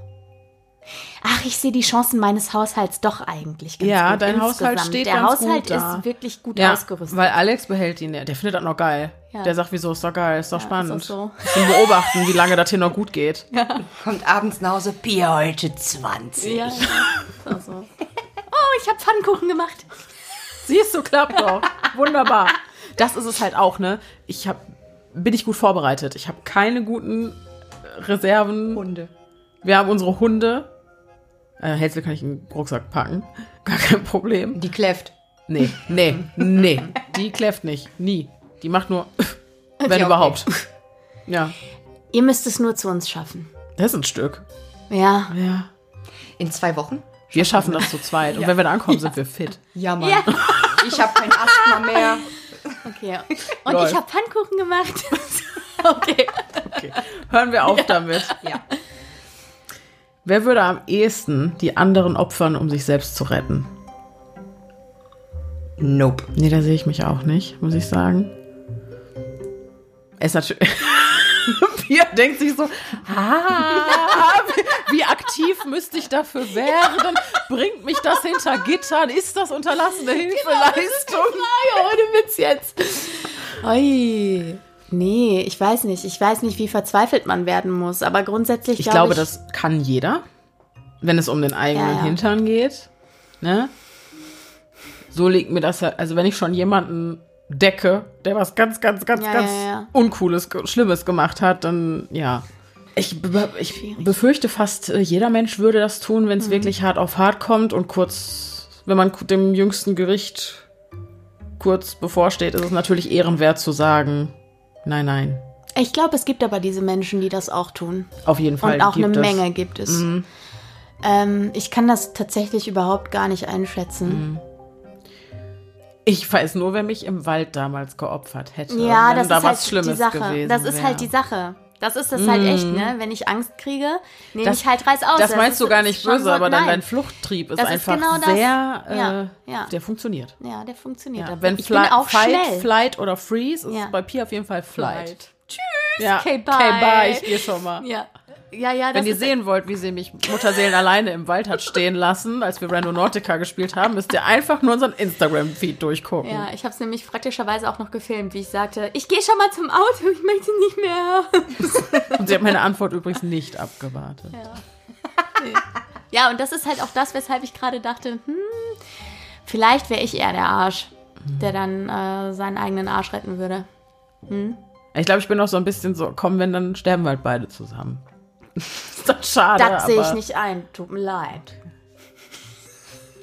B: Ach, ich sehe die Chancen meines Haushalts doch eigentlich ganz
A: ja,
B: gut.
A: dein Haushalt steht
B: Der
A: ganz
B: Haushalt
A: gut da.
B: ist wirklich gut
A: ja,
B: ausgerüstet.
A: Weil Alex behält ihn, der findet das noch geil. Ja. Der sagt, wieso ist doch geil, ist doch ja, spannend.
B: Ist so.
A: Zum Beobachten, wie lange das hier noch gut geht.
C: Ja. Kommt abends nach Hause, Bier heute 20. Ja, ja.
B: So. Oh, ich habe Pfannkuchen gemacht.
A: Siehst du, klappt doch. Wunderbar. Das ist es halt auch, ne? Ich hab, bin ich gut vorbereitet. Ich habe keine guten Reserven.
C: Hunde.
A: Wir haben unsere Hunde. Äh, Hänsel kann ich in den Rucksack packen. Gar kein Problem.
C: Die kläfft.
A: Nee, nee, nee. Die kläfft nicht. Nie. Die macht nur, wenn
C: okay.
A: überhaupt. Ja.
B: Ihr müsst es nur zu uns schaffen.
A: Das ist ein Stück.
B: Ja.
A: Ja.
C: In zwei Wochen?
A: Wir schaffen das zu zweit. Und wenn wir da ankommen, sind wir fit.
C: Ja, Mann.
B: Ja.
C: Ich habe kein Asthma mehr.
B: Okay. Und
A: Läuft.
B: ich habe Pfannkuchen gemacht. okay.
A: Okay. Hören wir auf damit.
C: Ja.
A: Wer würde am ehesten die anderen opfern, um sich selbst zu retten?
C: Nope.
A: Nee, da sehe ich mich auch nicht, muss ich sagen. Es ist natürlich. Pia denkt sich so, ah, wie, aktiv müsste ich dafür werden? Bringt mich das hinter Gittern? Ist das unterlassene Hilfeleistung?
B: Ja, ohne Witz jetzt. Oi. Nee, ich weiß nicht. Ich weiß nicht, wie verzweifelt man werden muss. Aber grundsätzlich
A: Ich
B: glaub
A: glaube, das kann jeder, wenn es um den eigenen
B: Ja, ja.
A: Hintern geht. Ne? So liegt mir das halt, also wenn ich schon jemanden decke, der was ganz, ganz, ganz,
B: Ja,
A: ganz. Uncooles, Schlimmes gemacht hat, dann ja. Ich, be ich befürchte fast, äh, jeder Mensch würde das tun,
B: Mhm.
A: wenn es wirklich hart auf hart kommt und kurz, wenn man dem jüngsten Gericht kurz bevorsteht, ist es natürlich ehrenwert zu sagen, nein, nein.
B: Ich glaube, es gibt aber diese Menschen, die das auch tun.
A: Auf jeden Fall.
B: Und auch eine
A: es. Mhm.
B: Menge gibt es. Ähm, ich kann das tatsächlich überhaupt gar nicht einschätzen.
A: Mhm. Ich weiß nur, wer mich im Wald damals geopfert hätte.
B: Ja, das
A: da
B: ist halt die Sache.
A: gewesen
B: Das ist
A: wär.
B: halt die Sache. Das ist das halt echt, ne? Wenn ich Angst kriege, nehme
A: Das-
B: ich halt reiß aus.
A: Das meinst
B: ist-
A: du gar
B: ist
A: nicht böse,
B: so-
A: aber dann
B: nein.
A: dein Fluchttrieb ist
B: Das ist
A: einfach
B: genau das.
A: sehr, äh,
B: Ja, ja.
A: der funktioniert.
B: Ja, der funktioniert.
A: Ja, wenn
B: ich
A: Fly,
B: auch
A: Fight,
B: schnell.
A: Flight oder Freeze ist es bei Pia auf jeden Fall Flight.
B: Flight.
A: Tschüss. Ja.
B: Okay, bye.
A: Okay, bye. Ich gehe schon mal.
B: Ja. Ja, ja,
A: Wenn ihr sehen wollt, wie sie mich Mutterseelen alleine im Wald hat stehen lassen, als wir Random Nautica gespielt haben, müsst ihr einfach nur unseren Instagram-Feed durchgucken.
B: Ja, ich habe es nämlich praktischerweise auch noch gefilmt, wie ich sagte, ich gehe schon mal zum Auto, ich möchte nicht mehr.
A: Und sie hat meine Antwort übrigens nicht abgewartet.
B: Ja, und das ist halt auch das, weshalb ich gerade dachte, hm, vielleicht wäre ich eher der Arsch, der dann äh, seinen eigenen Arsch retten würde.
A: Ich glaube, ich bin auch so ein bisschen so, komm, wenn, dann sterben wir halt beide zusammen. Ist doch schade.
B: Das sehe ich nicht ein, tut mir leid.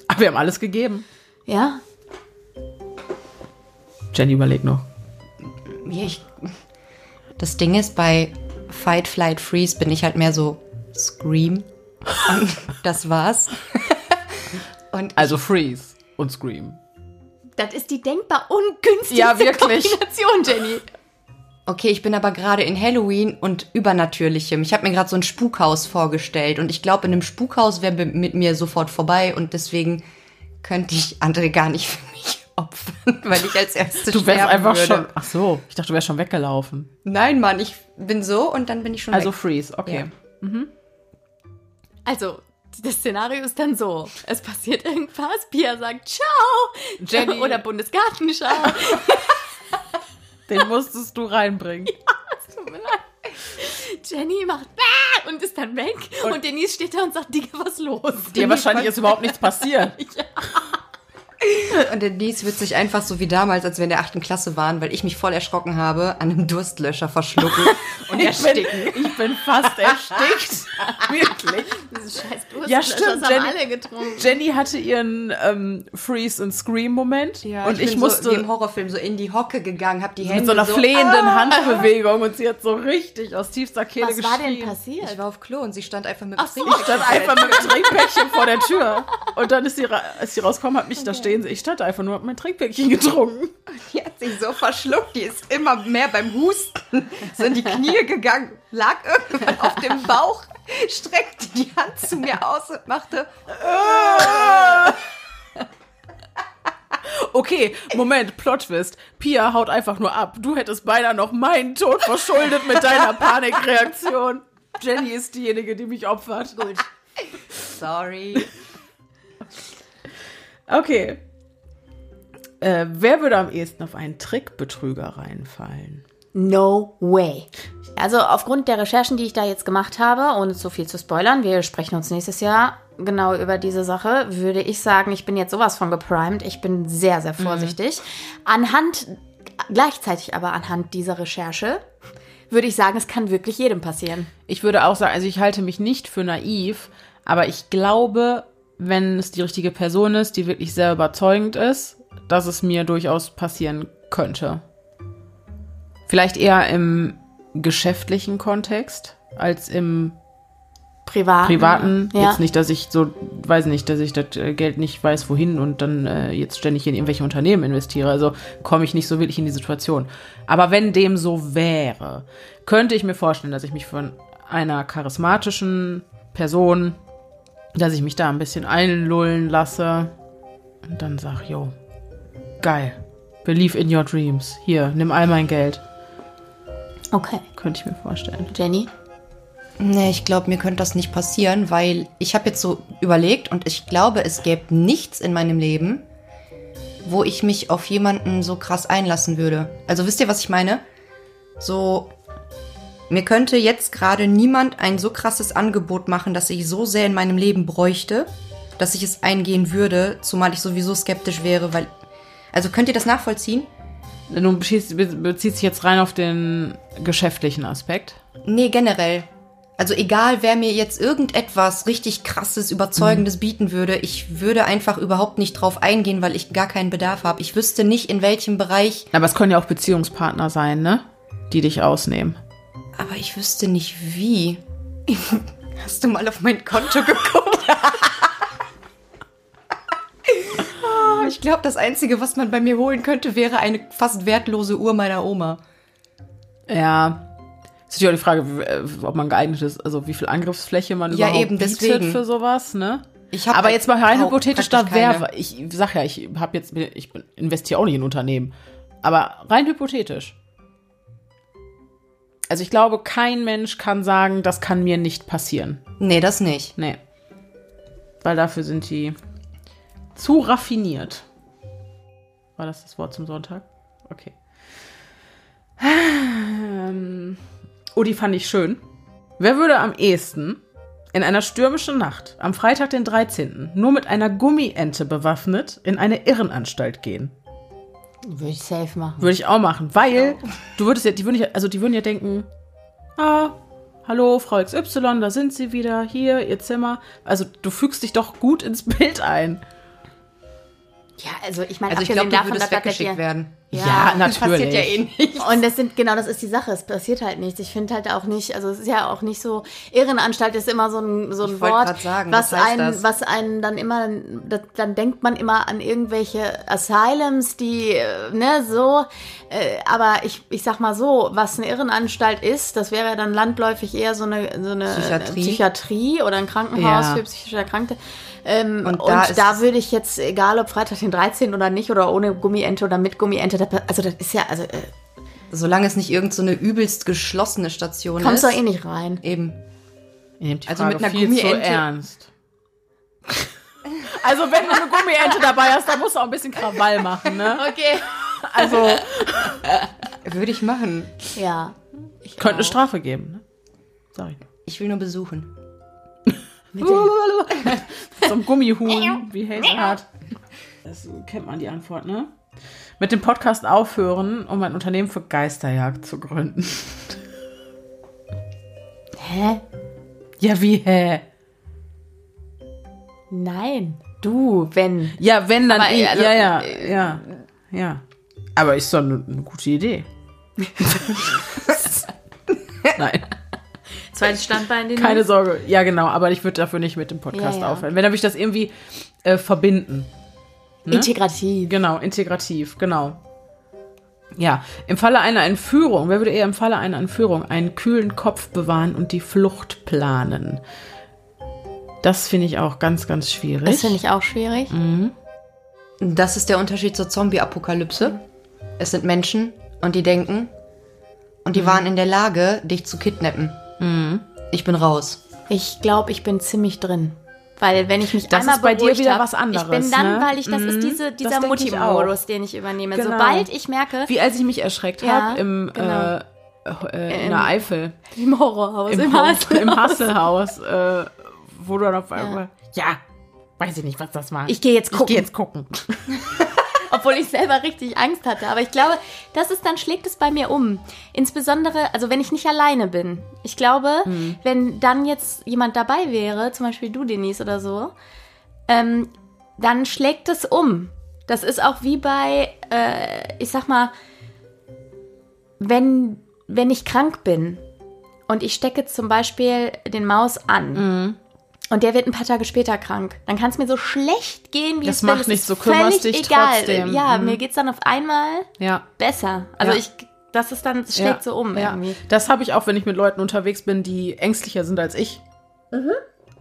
A: Aber wir haben alles gegeben.
B: Ja?
A: Jenny, überleg noch.
C: Ich, das Ding ist, bei Fight, Flight, Freeze bin ich halt mehr so Scream. Und das war's. Und
A: Also Freeze und Scream.
B: Das ist die denkbar ungünstigste
A: Ja, wirklich.
B: Kombination, Jenny.
C: Okay, ich bin aber gerade in Halloween und Übernatürlichem. Ich habe mir gerade so ein Spukhaus vorgestellt und ich glaube, in einem Spukhaus wäre mit mir sofort vorbei und deswegen könnte ich André gar nicht für mich opfern, weil ich als erstes
A: Du wärst einfach
C: würde.
A: schon. Ach so, ich dachte, du wärst schon weggelaufen.
C: Nein, Mann, ich bin so und dann bin ich schon
A: Also
C: weg.
A: Freeze, okay.
B: Also, das Szenario ist dann so. Es passiert irgendwas, Pia sagt Ciao.
A: Jenny.
B: Oder Bundesgartenschau.
A: Den musstest du reinbringen.
B: Tut mir leid. Jenny macht "Ah!" und ist dann weg. Und, Denise steht da und sagt, Digga, was los?
A: Dir wahrscheinlich ist überhaupt nichts passiert.
C: Und der Dies wird sich einfach so wie damals, als wir in der achten Klasse waren, weil ich mich voll erschrocken habe, an einem Durstlöscher verschlucken und
A: Ich bin,
C: ersticken.
A: ich bin fast erstickt. Wirklich.
B: Dieses scheiß Durst,
A: Ja, stimmt,
B: haben
A: Jenny-
B: alle getrunken.
A: Jenny hatte ihren ähm, Freeze- und Scream-Moment. und ich,
C: bin
A: musste
C: so wie im Horrorfilm so in die Hocke gegangen, hab die Hände
A: mit so einer
C: so,
A: flehenden
C: Ah!
A: Handbewegung und sie hat so richtig aus tiefster Kehle
B: Was war denn
A: geschrien.
B: passiert?
C: Ich war auf Klo und sie stand einfach mit
B: so.
C: Trinken-
A: Ich stand einfach mit dem Trinkpäckchen vor der Tür. Und dann ist sie, ist sie rausgekommen, hat mich da stehen sehen. Ich stand einfach nur, hab mein Trinkpäckchen getrunken.
C: Die hat sich so verschluckt, die ist immer mehr beim Husten so in die Knie gegangen, lag irgendwann auf dem Bauch, streckte die Hand zu mir aus und machte
A: Okay, Moment, Plot-Twist. Pia haut einfach nur ab. Du hättest beinahe noch meinen Tod verschuldet mit deiner Panikreaktion. Jenny ist diejenige, die mich opfert.
B: Gut.
C: sorry.
A: Okay. Äh, wer würde am ehesten auf einen Trickbetrüger reinfallen?
B: No way. Also aufgrund der Recherchen, die ich da jetzt gemacht habe, ohne zu viel zu spoilern, wir sprechen uns nächstes Jahr genau über diese Sache, würde ich sagen, ich bin jetzt sowas von geprimed. Ich bin sehr, sehr vorsichtig. Anhand, gleichzeitig aber anhand dieser Recherche, würde ich sagen, es kann wirklich jedem passieren.
A: Ich würde auch sagen, also ich halte mich nicht für naiv, aber ich glaube, wenn es die richtige Person ist, die wirklich sehr überzeugend ist dass es mir durchaus passieren könnte. Vielleicht eher im geschäftlichen Kontext als im
B: Privat.
A: privaten.
B: Ja.
A: Jetzt nicht, dass ich so, weiß nicht, dass ich das äh, Geld nicht weiß, wohin und dann äh, jetzt ständig in irgendwelche Unternehmen investiere. Also komme ich nicht so wirklich in die Situation. Aber wenn dem so wäre, könnte ich mir vorstellen, dass ich mich von einer charismatischen Person, dass ich mich da ein bisschen einlullen lasse und dann sag, yo, geil, believe in your dreams. Hier, nimm all mein Geld.
B: Okay.
A: Könnte ich mir vorstellen.
B: Jenny?
C: Nee, ich glaube, mir könnte das nicht passieren, weil ich habe jetzt so überlegt und ich glaube, es gäbe nichts in meinem Leben, wo ich mich auf jemanden so krass einlassen würde. Also wisst ihr, was ich meine? So, mir könnte jetzt gerade niemand ein so krasses Angebot machen, dass ich so sehr in meinem Leben bräuchte, dass ich es eingehen würde, zumal ich sowieso skeptisch wäre, weil. Also könnt ihr das nachvollziehen?
A: Du beziehst, be- beziehst dich jetzt rein auf den geschäftlichen Aspekt.
C: Nee, generell. Also egal, wer mir jetzt irgendetwas richtig krasses, überzeugendes bieten würde, ich würde einfach überhaupt nicht drauf eingehen, weil ich gar keinen Bedarf habe. Ich wüsste nicht, in welchem Bereich,
A: Aber es können ja auch Beziehungspartner sein, ne? Die dich ausnehmen.
C: Aber ich wüsste nicht wie. Hast du mal auf mein Konto geguckt? Ah, ich glaube, das Einzige, was man bei mir holen könnte, wäre eine fast wertlose Uhr meiner Oma.
A: Ja. Ist natürlich auch die Frage, äh, ob man geeignet ist, also wie viel Angriffsfläche man
C: Ja,
A: überhaupt
C: eben,
A: bietet
C: deswegen.
A: für sowas, ne? Aber
C: halt
A: jetzt mal rein hypothetisch, da wäre, ich sag ja, ich habe jetzt, ich bin- investiere auch nicht in Unternehmen, aber rein hypothetisch. Also ich glaube, kein Mensch kann sagen, das kann mir nicht passieren.
C: Nee, das nicht.
A: Nee. Weil dafür sind die zu raffiniert. War das das Wort zum Sonntag? Okay. Ähm, oh, die fand ich schön. Wer würde am ehesten in einer stürmischen Nacht am Freitag, den 13., nur mit einer Gummiente bewaffnet in eine Irrenanstalt gehen?
B: Würde ich safe machen.
A: Würde ich auch machen, weil du würdest ja, die würden ja, also die würden ja denken, ah, hallo, Frau XY, da sind sie wieder, hier, ihr Zimmer. Also du fügst dich doch gut ins Bild ein.
B: Ja, also ich meine,
C: Also ich glaube, du
B: davon,
C: würdest
B: dass das
C: weggeschickt
B: ja-
C: werden.
B: Ja,
A: natürlich.
C: Passiert ja eh nicht.
B: Und das sind, genau, das ist die Sache. Es passiert halt nichts. Ich finde halt auch nicht, also es ist ja auch nicht so, Irrenanstalt ist immer so ein, so ein
C: Ich
B: Wort,
C: sagen,
B: was
C: was
B: einen,
C: das?
B: was einen dann immer, das, dann denkt man immer an irgendwelche Asylums, die, äh, ne, so, äh, aber ich, ich sag mal so, was eine Irrenanstalt ist, das wäre ja dann landläufig eher so eine, so eine
C: Psychiatrie.
B: Psychiatrie oder ein Krankenhaus
A: Ja.
B: für psychisch Erkrankte. Ähm, und
C: Und
B: da,
C: da ist-
B: würde ich jetzt, egal ob Freitag den 13. oder nicht, oder ohne Gummiente oder mit Gummiente, da- also das ist ja, also äh,
C: Solange es nicht irgend so eine übelst geschlossene Station
B: kommst
C: ist.
B: du eh nicht rein.
C: Eben.
A: Ihr nehmt die
C: Also
A: Frage
C: mit einer
A: viel zu
C: Gummiente-
A: ernst. Also wenn du eine Gummiente dabei hast, dann musst du auch ein bisschen Krawall machen, ne?
B: Okay.
A: Also
C: Würde ich machen.
B: Ja. Ich
A: könnte eine
B: auch.
A: Strafe geben, ne? Nur.
C: Ich will nur besuchen.
B: Mit dem,
A: So ein Gummihuhn, wie Hazel hat. Das kennt man die Antwort, ne? Mit dem Podcast aufhören, um ein Unternehmen für Geisterjagd zu gründen.
B: hä?
A: Ja, wie, hä?
B: Nein. Du, wenn.
A: Ja, wenn dann.
B: Aber,
A: eh,
B: also,
A: ja, ja, ja, ja. Aber ist doch eine, eine gute Idee. Nein,
B: Zweites Standbein, den
A: keine Sorge. Ja, genau, aber ich würde dafür nicht mit dem Podcast
B: Ja, ja.
A: aufhören. Wenn, dann würde ich das irgendwie äh, verbinden.
B: Integrativ.
A: Genau, integrativ, genau. Ja, im Falle einer Entführung, wer würde eher im Falle einer Entführung einen kühlen Kopf bewahren und die Flucht planen? Das finde ich auch ganz, ganz schwierig.
B: Das finde ich auch schwierig.
C: Das ist der Unterschied zur Zombie-Apokalypse. Es sind Menschen und die denken und die
B: Mhm.
C: waren in der Lage, dich zu kidnappen. Ich bin raus.
B: Ich glaube, ich bin ziemlich drin. Weil wenn ich mich
A: Das
B: einmal
A: ist bei dir wieder
B: hab,
A: was anderes,
B: Ich bin dann,
A: ne?
B: weil ich, das ist
A: Mhm.
B: diese,
A: Das
B: dieser
A: ich
B: Mutti-Modus, den ich übernehme.
A: Genau.
B: Sobald ich merke,
A: Wie als ich mich erschreckt
B: Ja,
A: habe im
B: genau.
A: äh, äh, in der Eifel.
B: im Horrorhaus,
A: Im,
B: im,
A: Ho-
B: Hassel-
A: im Hasselhaus, äh, wo du dann auf einmal. Ja. weiß ich nicht, was das war.
B: Ich gehe jetzt
A: Ich
B: gucken.
A: gehe jetzt gucken.
B: Obwohl ich selber richtig Angst hatte. Aber ich glaube, das ist dann schlägt es bei mir um. Insbesondere, also wenn ich nicht alleine bin. Ich glaube,
A: Mhm.
B: wenn dann jetzt jemand dabei wäre, zum Beispiel du, Denise oder so, ähm, dann schlägt es um. Das ist auch wie bei, äh, ich sag mal, wenn, wenn ich krank bin und ich stecke zum Beispiel den Maus an
A: Mhm.
B: Und der wird ein paar Tage später krank, dann kann es mir so schlecht gehen, wie
A: Das
B: es will.
A: macht
B: Es
A: nicht
B: ist
A: so, kümmerst dich
B: egal.
A: trotzdem.
B: Ja,
A: Mhm.
B: mir geht's dann auf einmal
A: Ja.
B: besser. Also
A: Ja.
B: ich, das ist dann, das
A: Ja,
B: schlägt so um
A: ja.
B: irgendwie.
A: Das habe ich auch, wenn ich mit Leuten unterwegs bin, die ängstlicher sind als ich.
B: Mhm.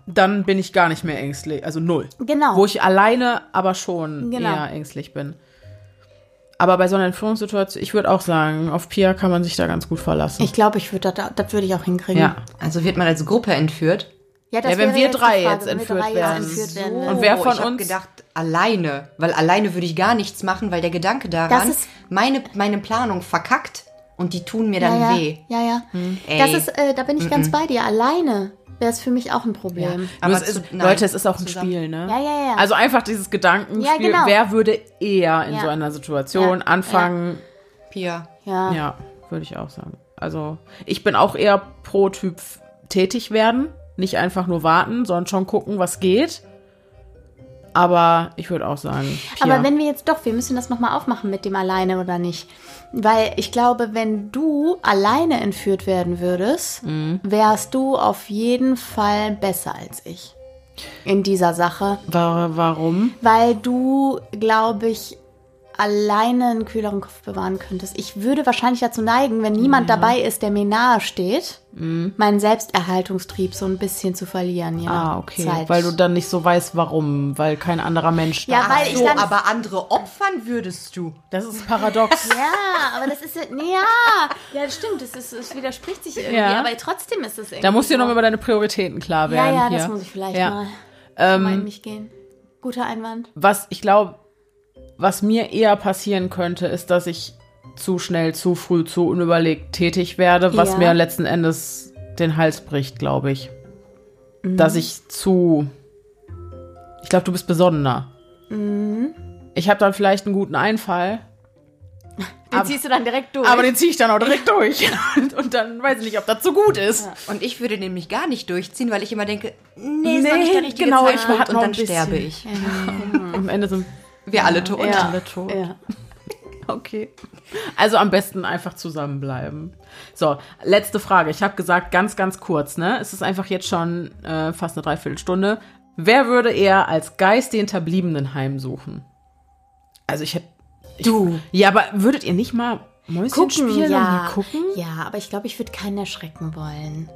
A: Dann bin ich gar nicht mehr ängstlich, also null.
B: Genau.
A: Wo ich alleine aber schon
B: Genau.
A: eher ängstlich bin. Aber bei so einer Entführungssituation, ich würde auch sagen, auf Pia kann man sich da ganz gut verlassen.
B: Ich glaube, ich würde das, das würde ich auch hinkriegen.
A: ja.
C: Also wird man als Gruppe entführt.
B: Ja,
A: Ja, wenn wir drei
B: Frage,
A: jetzt entführt
B: drei
A: werden.
B: entführt werden
A: Und
B: würden.
A: wer von
C: ich
A: uns-
C: gedacht, alleine. Weil alleine würde ich gar nichts machen, weil der Gedanke daran,
B: Das ist-
C: meine, meine Planung verkackt und die tun mir
B: ja,
C: dann
B: ja,
C: weh.
B: Ja, ja.
C: Ey.
B: Das ist, äh, da bin ich ganz bei dir. Alleine wäre es für mich auch ein Problem.
C: Aber
A: Aber es
C: zu-
A: ist,
C: nein,
A: Leute, es ist auch ein
C: zusammen.
A: Spiel, ne?
B: Ja, ja, ja.
A: Also einfach dieses Gedankenspiel,
B: Ja, genau.
A: wer würde eher in
B: Ja.
A: so einer Situation
B: Ja.
A: anfangen?
C: Pia.
B: ja.
A: Ja, würde ich auch sagen. Also ich bin auch eher pro Typ tätig werden, nicht einfach nur warten, sondern schon gucken, was geht. Aber ich würde auch sagen, Pia.
B: Aber wenn wir jetzt doch, wir müssen das nochmal aufmachen mit dem alleine oder nicht. Weil ich glaube, wenn du alleine entführt werden würdest,
A: Mhm.
B: wärst du auf jeden Fall besser als ich. In dieser Sache.
A: Wa- warum?
B: Weil du, glaube ich, alleine einen kühleren Kopf bewahren könntest. Ich würde wahrscheinlich dazu neigen, wenn niemand dabei ist, der mir nahe steht,
A: Mhm.
B: meinen Selbsterhaltungstrieb so ein bisschen zu verlieren. Nach
A: Ah, okay.
B: Zeit.
A: Weil du dann nicht so weißt, warum, weil kein anderer Mensch da
B: Ja,
A: ist.
B: weil ich
C: so,
B: dann-
C: aber andere opfern würdest du.
A: Das ist paradox.
B: Ja, aber das ist ja, nee, ja, ja, das stimmt, das, ist, das widerspricht sich irgendwie,
A: Ja.
B: aber trotzdem ist es irgendwie.
A: da musst du dir
B: so.
A: noch über deine Prioritäten klar
B: Ja,
A: werden.
B: ja,
A: hier.
B: das muss ich vielleicht
A: Ja.
B: mal,
A: Ähm,
B: mal in mich gehen. Guter Einwand.
A: was ich glaube, was mir eher passieren könnte, ist, dass ich zu schnell, zu früh, zu unüberlegt tätig werde, was
B: Ja.
A: mir letzten Endes den Hals bricht, glaube ich.
B: Mhm.
A: Dass ich zu. Ich glaube, du bist besonnener.
B: Mhm.
A: Ich habe dann vielleicht einen guten Einfall,
B: Den
A: aber-
B: ziehst du dann direkt durch.
A: aber den ziehe ich dann auch direkt durch. Und dann weiß ich nicht, ob das so gut ist.
C: Und ich würde nämlich gar nicht durchziehen, weil ich immer denke, nee, ist noch nicht
A: Nee,
C: der richtige
A: genau, ich
C: Zeitpunkt
A: warte
C: und
A: noch
C: dann sterbe ich.
A: Am Ende sind
C: Wir alle tot.
A: ja. alle tot.
B: ja.
A: Okay. Also am besten einfach zusammenbleiben. So, letzte Frage. Ich habe gesagt, ganz, ganz kurz, ne? Es ist einfach jetzt schon äh, fast eine Dreiviertelstunde. Wer würde eher als Geist die Hinterbliebenen heimsuchen? Also ich hätte.
B: Du.
A: Ja, aber würdet ihr nicht mal Mäuschen
B: Gucken,
A: spielen
B: ja.
A: und mal gucken?
B: Ja, aber ich glaube, ich würde keinen erschrecken wollen.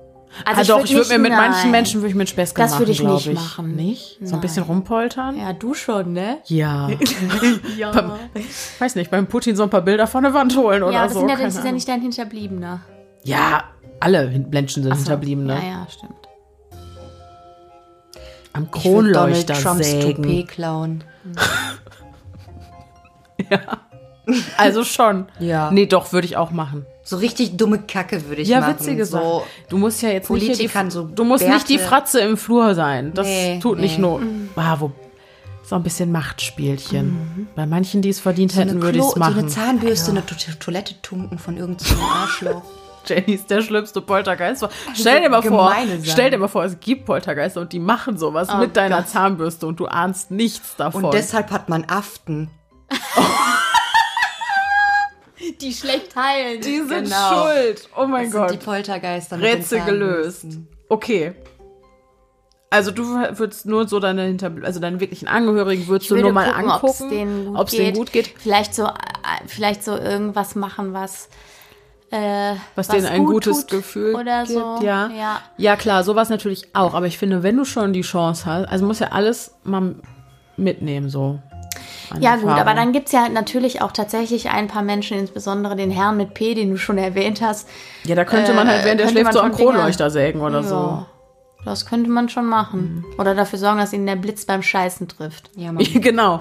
A: Ah, doch, ich würde
B: würd
A: mir mit
B: nicht-
A: manchen
B: nein.
A: Menschen würde ich mit Späßchen
B: Das
A: machen,
B: würde ich nicht machen.
A: Nicht? So ein
B: Nein.
A: bisschen rumpoltern?
B: Ja, du schon, ne?
A: Ja.
B: Ja.
A: Beim, weiß nicht, beim Putin so ein paar Bilder von der Wand holen oder
B: ja, aber das,
A: so.
B: sind ja, das ist ja nicht dein Hinterbliebener.
A: Ja, alle Menschen sind
B: so.
A: Hinterbliebene.
B: Ja, ja, stimmt.
A: Am
C: Ich würde Donald
A: Kronleuchter
C: Trumps
A: sägen.
C: Toupet klauen.
A: Also schon.
C: Ja.
A: Nee, doch, würde ich auch machen.
C: So richtig dumme Kacke würde ich
A: Ja,
C: machen.
A: witzige Sache.
C: so,
A: Du musst ja jetzt nicht die,
C: so
A: Du musst nicht die
C: Bärte.
A: Fratze im Flur sein. Das
C: Nee,
A: tut nicht
C: nee.
A: nur. Ah, wo, so ein bisschen Machtspielchen. Bei manchen, die es verdient
C: so, eine
A: hätten, würde ich es
C: so eine
A: machen.
C: Zahnbürste, eine To- Toilette tunken von irgendeinem Arschloch.
A: Jenny ist der schlimmste Poltergeist. Stell dir mal vor,
C: Sachen.
A: stell dir mal vor, es gibt Poltergeister und die machen sowas
B: Oh
A: mit deiner
B: Gott.
A: Zahnbürste und du ahnst nichts davon.
C: Und deshalb hat man Aften.
B: Die schlecht heilen.
A: die sind
C: Genau.
A: schuld. Oh mein
C: Das
A: Gott.
C: sind die Poltergeister.
A: Rätsel gelöst. Okay. Also du würdest nur so deine Hinter also deine wirklichen Angehörigen würdest du nur mal
B: gucken,
A: angucken,
B: denen
A: ob es denen
B: geht.
A: gut geht,
B: Vielleicht so, äh, vielleicht so irgendwas machen, was, äh,
A: was, denen ein
B: gut
A: gutes Gefühl
B: oder
A: gibt.
B: so.
A: Ja.
B: ja.
A: ja, klar, sowas natürlich auch. Aber ich finde, wenn du schon die Chance hast, also muss ja alles mal mitnehmen so.
B: Ja, gut,
A: Erfahrung.
B: aber dann gibt's ja natürlich auch tatsächlich ein paar Menschen, insbesondere den Herrn mit P, den du schon erwähnt hast.
A: ja, da könnte man halt,
B: äh,
A: während der
B: könnte
A: schläft,
B: man
A: so am Kronleuchter sägen oder so.
B: Ja, das könnte man schon machen. Oder dafür sorgen, dass ihn der Blitz beim Scheißen trifft.
C: Ja, Mann.
A: genau.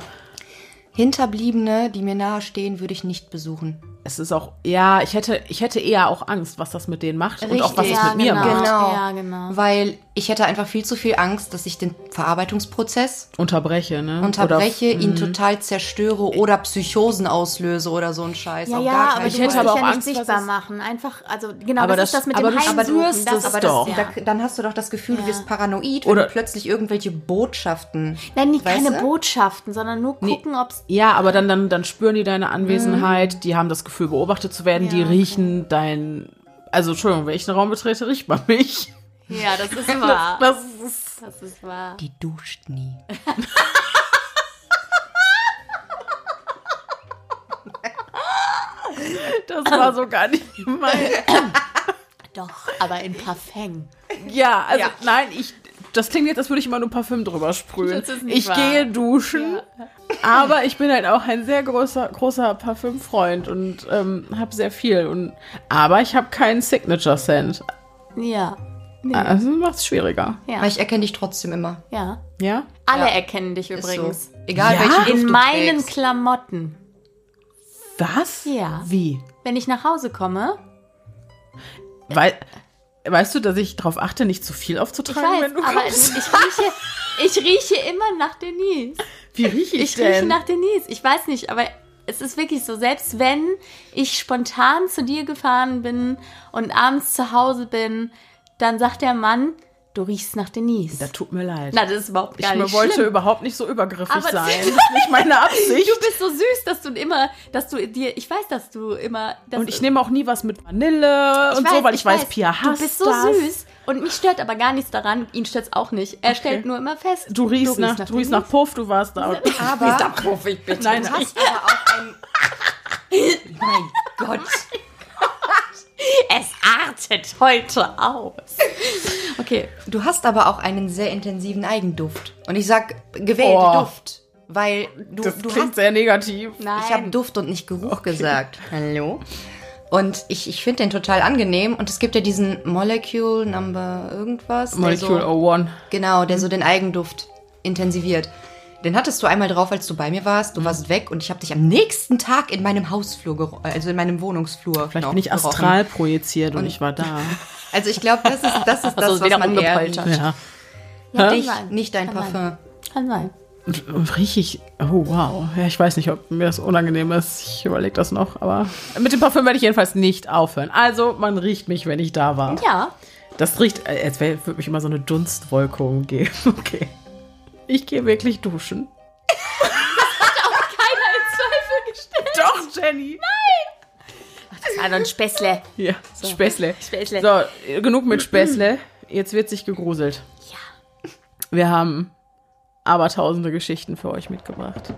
C: Hinterbliebene, die mir nahestehen, würde ich nicht besuchen.
A: Es ist auch, ja, ich hätte, ich hätte eher auch Angst, was das mit denen macht und auch was
B: Richtig,
A: es
B: ja,
A: mit mir
B: genau.
A: macht.
C: Genau.
B: Ja, genau.
C: Weil ich hätte einfach viel zu viel Angst, dass ich den Verarbeitungsprozess
A: Unterbreche, ne?
C: unterbreche,
A: Oder,
C: ihn total zerstöre oder Psychosen auslöse oder so ein Scheiß.
B: Ja, ja,
C: gar
B: aber
A: ich
B: du
A: hätte aber auch
B: ja
A: Angst,
B: sichtbar machen. Einfach, also genau,
A: Aber
B: das,
A: das-
B: ist das mit
A: aber
B: dem
A: du
B: Heimsuchen.
A: spürst
B: das,
A: es
C: aber
A: doch.
C: das,
B: Ja.
C: da, dann hast du doch das Gefühl, du wirst paranoid,
A: Oder-
C: du plötzlich irgendwelche Botschaften.
B: Nein, nicht keine
C: du?
B: Botschaften, sondern nur gucken, ob es
A: Ja, aber dann, dann, dann spüren die deine Anwesenheit, die haben das Gefühl, beobachtet zu werden, die
B: Ja,
A: riechen dein. Also, Entschuldigung, wenn ich einen Raum betrete, riecht man mich.
B: Ja, das ist
A: Das,
B: wahr.
A: das ist.
B: Das ist wahr.
C: Die duscht nie.
A: Das war so gar nicht gemeint.
B: Doch, aber in Parfum.
A: Ja, also
C: Ja.
A: nein, ich. Das klingt jetzt, als würde ich immer nur Parfüm drüber sprühen. Ich
B: wahr.
A: gehe duschen, aber ich bin halt auch ein sehr großer, großer Parfümfreund und ähm, habe sehr viel. Und, aber ich habe keinen Signature-Scent.
B: Ja.
A: Also macht es schwieriger.
B: Ja.
C: Aber ich erkenne dich trotzdem immer.
B: ja.
A: Ja?
B: Alle
C: Ja.
B: erkennen dich
C: Ist
B: übrigens.
C: So. Egal
A: Ja?
C: welchen Duft
B: In
C: du
B: meinen
C: trägst.
B: Klamotten.
A: Was?
B: Ja.
A: Wie?
B: Wenn ich nach Hause komme,
A: Weil, weißt du, dass ich darauf achte, nicht zu viel
B: ich
A: aufzutragen,
B: weiß,
A: wenn du
B: aber
A: kommst?
B: ich rieche, ich rieche immer nach Denise.
A: Wie rieche ich,
B: Ich
A: denn?
B: rieche nach Denise. Ich weiß nicht, aber es ist wirklich so, selbst wenn ich spontan zu dir gefahren bin und abends zu Hause bin, dann sagt der Mann, du riechst nach Denise.
A: das tut mir leid.
B: Na, das ist überhaupt gar
A: ich
B: nicht
A: wollte
B: schlimm.
A: überhaupt nicht so übergriffig
B: Aber
A: sein.
B: das-
A: Das ist nicht meine Absicht.
B: Du bist so süß, dass du immer, dass du dir, ich weiß, dass du immer, dass
A: und ich nehme auch nie was mit Vanille und so, weil ich, weiß, Pia hasst
B: Du bist so
A: das.
B: süß und mich stört aber gar nichts daran. Ihn stört es auch nicht. Er stellt nur immer fest.
A: Du riechst, nach, du riechst nach Puff, du warst da.
C: Aber
B: Puffig, bitte.
A: Nein,
C: du
A: nein.
C: hast aber auch ein. mein Gott.
B: Es artet heute aus. Okay.
C: Du hast aber auch einen sehr intensiven Eigenduft. Und ich sag gewählte
A: Oh.
C: Duft. Weil du,
A: Das
C: du
A: klingt
C: hast.
A: sehr negativ.
B: Nein.
C: Ich habe Duft und nicht Geruch gesagt. Hallo? Und ich, ich finde den total angenehm. Und es gibt ja diesen Molecule Number irgendwas. der
A: Molecule
C: so,
A: 01.
C: Genau, der so den Eigenduft intensiviert. Den hattest du einmal drauf, als du bei mir warst. Du
A: Mhm.
C: warst weg und ich habe dich am nächsten Tag in meinem Hausflur, also in meinem Wohnungsflur.
A: Vielleicht bin ich
C: gerochen.
A: astral projiziert und, ich war da.
C: Also ich glaube, das ist das, ist das
B: es
C: was man eher
B: umgepoltert?
C: riecht.
A: Ja.
B: Ja,
C: Dich, nicht dein
B: Kann
C: Parfum.
B: sein. Kann sein.
A: Riech ich. Oh, wow. Ja, ich weiß nicht, ob mir das unangenehm ist. Ich überlege das noch. Aber mit dem Parfüm werde ich jedenfalls nicht aufhören. Also, man riecht mich, wenn ich da war.
B: Ja.
A: Das riecht, äh, als würde mich immer so eine Dunstwolke umgeben. Okay. Ich gehe wirklich duschen.
B: Keiner in Zweifel gestellt.
A: Doch, Jenny.
B: Das war doch ein Späßle.
A: Ja, Späßle.
B: Späßle.
A: So, genug mit Späßle. Jetzt wird sich gegruselt.
B: Ja.
A: Wir haben abertausende Geschichten für euch mitgebracht.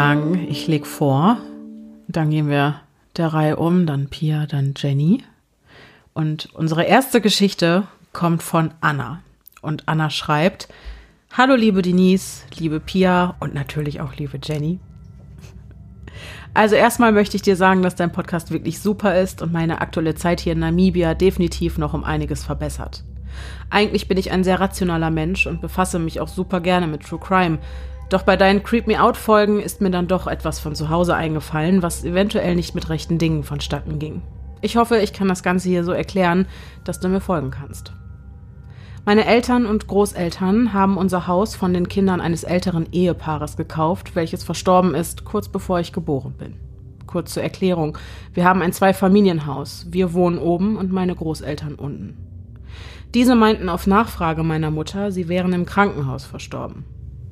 A: Sagen, ich lege vor, dann gehen wir der Reihe um, dann Pia, dann Jenny. Und unsere erste Geschichte kommt von Anna. Und Anna schreibt, Hallo liebe Denise, liebe Pia und natürlich auch liebe Jenny. Also erstmal möchte ich dir sagen, dass dein Podcast wirklich super ist und meine aktuelle Zeit hier in Namibia definitiv noch um einiges verbessert. Eigentlich bin ich ein sehr rationaler Mensch und befasse mich auch super gerne mit True Crime. Doch bei deinen Creep Me Out Folgen ist mir dann doch etwas von zu Hause eingefallen, was eventuell nicht mit rechten Dingen vonstatten ging. Ich hoffe, ich kann das Ganze hier so erklären, dass du mir folgen kannst. Meine Eltern und Großeltern haben unser Haus von den Kindern eines älteren Ehepaares gekauft, welches verstorben ist, kurz bevor ich geboren bin. Kurz zur Erklärung. Wir haben ein Zweifamilienhaus. Wir wohnen oben und meine Großeltern unten. Diese meinten auf Nachfrage meiner Mutter, sie wären im Krankenhaus verstorben.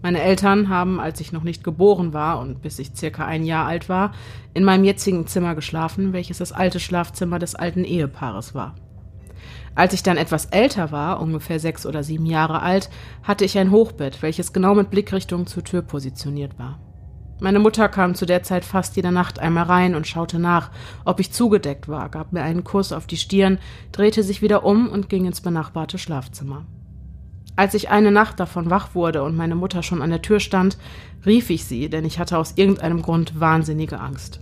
A: Meine Eltern haben, als ich noch nicht geboren war und bis ich circa ein Jahr alt war, in meinem jetzigen Zimmer geschlafen, welches das alte Schlafzimmer des alten Ehepaares war. Als ich dann etwas älter war, ungefähr sechs oder sieben Jahre alt, hatte ich ein Hochbett, welches genau mit Blickrichtung zur Tür positioniert war. Meine Mutter kam zu der Zeit fast jede Nacht einmal rein und schaute nach, ob ich zugedeckt war, gab mir einen Kuss auf die Stirn, drehte sich wieder um und ging ins benachbarte Schlafzimmer. Als ich eine Nacht davon wach wurde und meine Mutter schon an der Tür stand, rief ich sie, denn ich hatte aus irgendeinem Grund wahnsinnige Angst.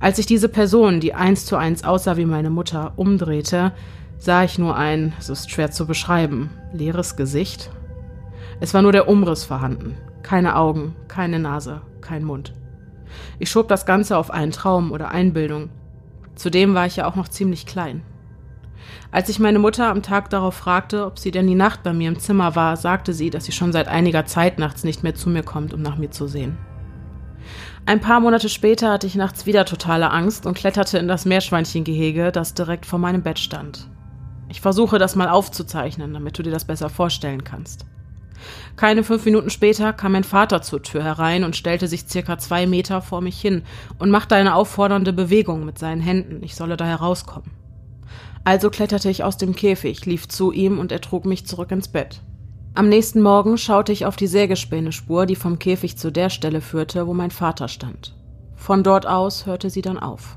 A: Als ich diese Person, die eins zu eins aussah wie meine Mutter, umdrehte, sah ich nur ein, so ist schwer zu beschreiben, leeres Gesicht. Es war nur der Umriss vorhanden. Keine Augen, keine Nase, kein Mund. Ich schob das Ganze auf einen Traum oder Einbildung. Zudem war ich ja auch noch ziemlich klein. Als ich meine Mutter am Tag darauf fragte, ob sie denn die Nacht bei mir im Zimmer war, sagte sie, dass sie schon seit einiger Zeit nachts nicht mehr zu mir kommt, um nach mir zu sehen. Ein paar Monate später hatte ich nachts wieder totale Angst und kletterte in das Meerschweinchengehege, das direkt vor meinem Bett stand. Ich versuche das mal aufzuzeichnen, damit du dir das besser vorstellen kannst. Keine fünf Minuten später kam mein Vater zur Tür herein und stellte sich circa zwei Meter vor mich hin und machte eine auffordernde Bewegung mit seinen Händen, ich solle da herauskommen. Also kletterte ich aus dem Käfig, lief zu ihm und er trug mich zurück ins Bett. Am nächsten Morgen schaute ich auf die Sägespäne-Spur, die vom Käfig zu der Stelle führte, wo mein Vater stand. Von dort aus hörte sie dann auf.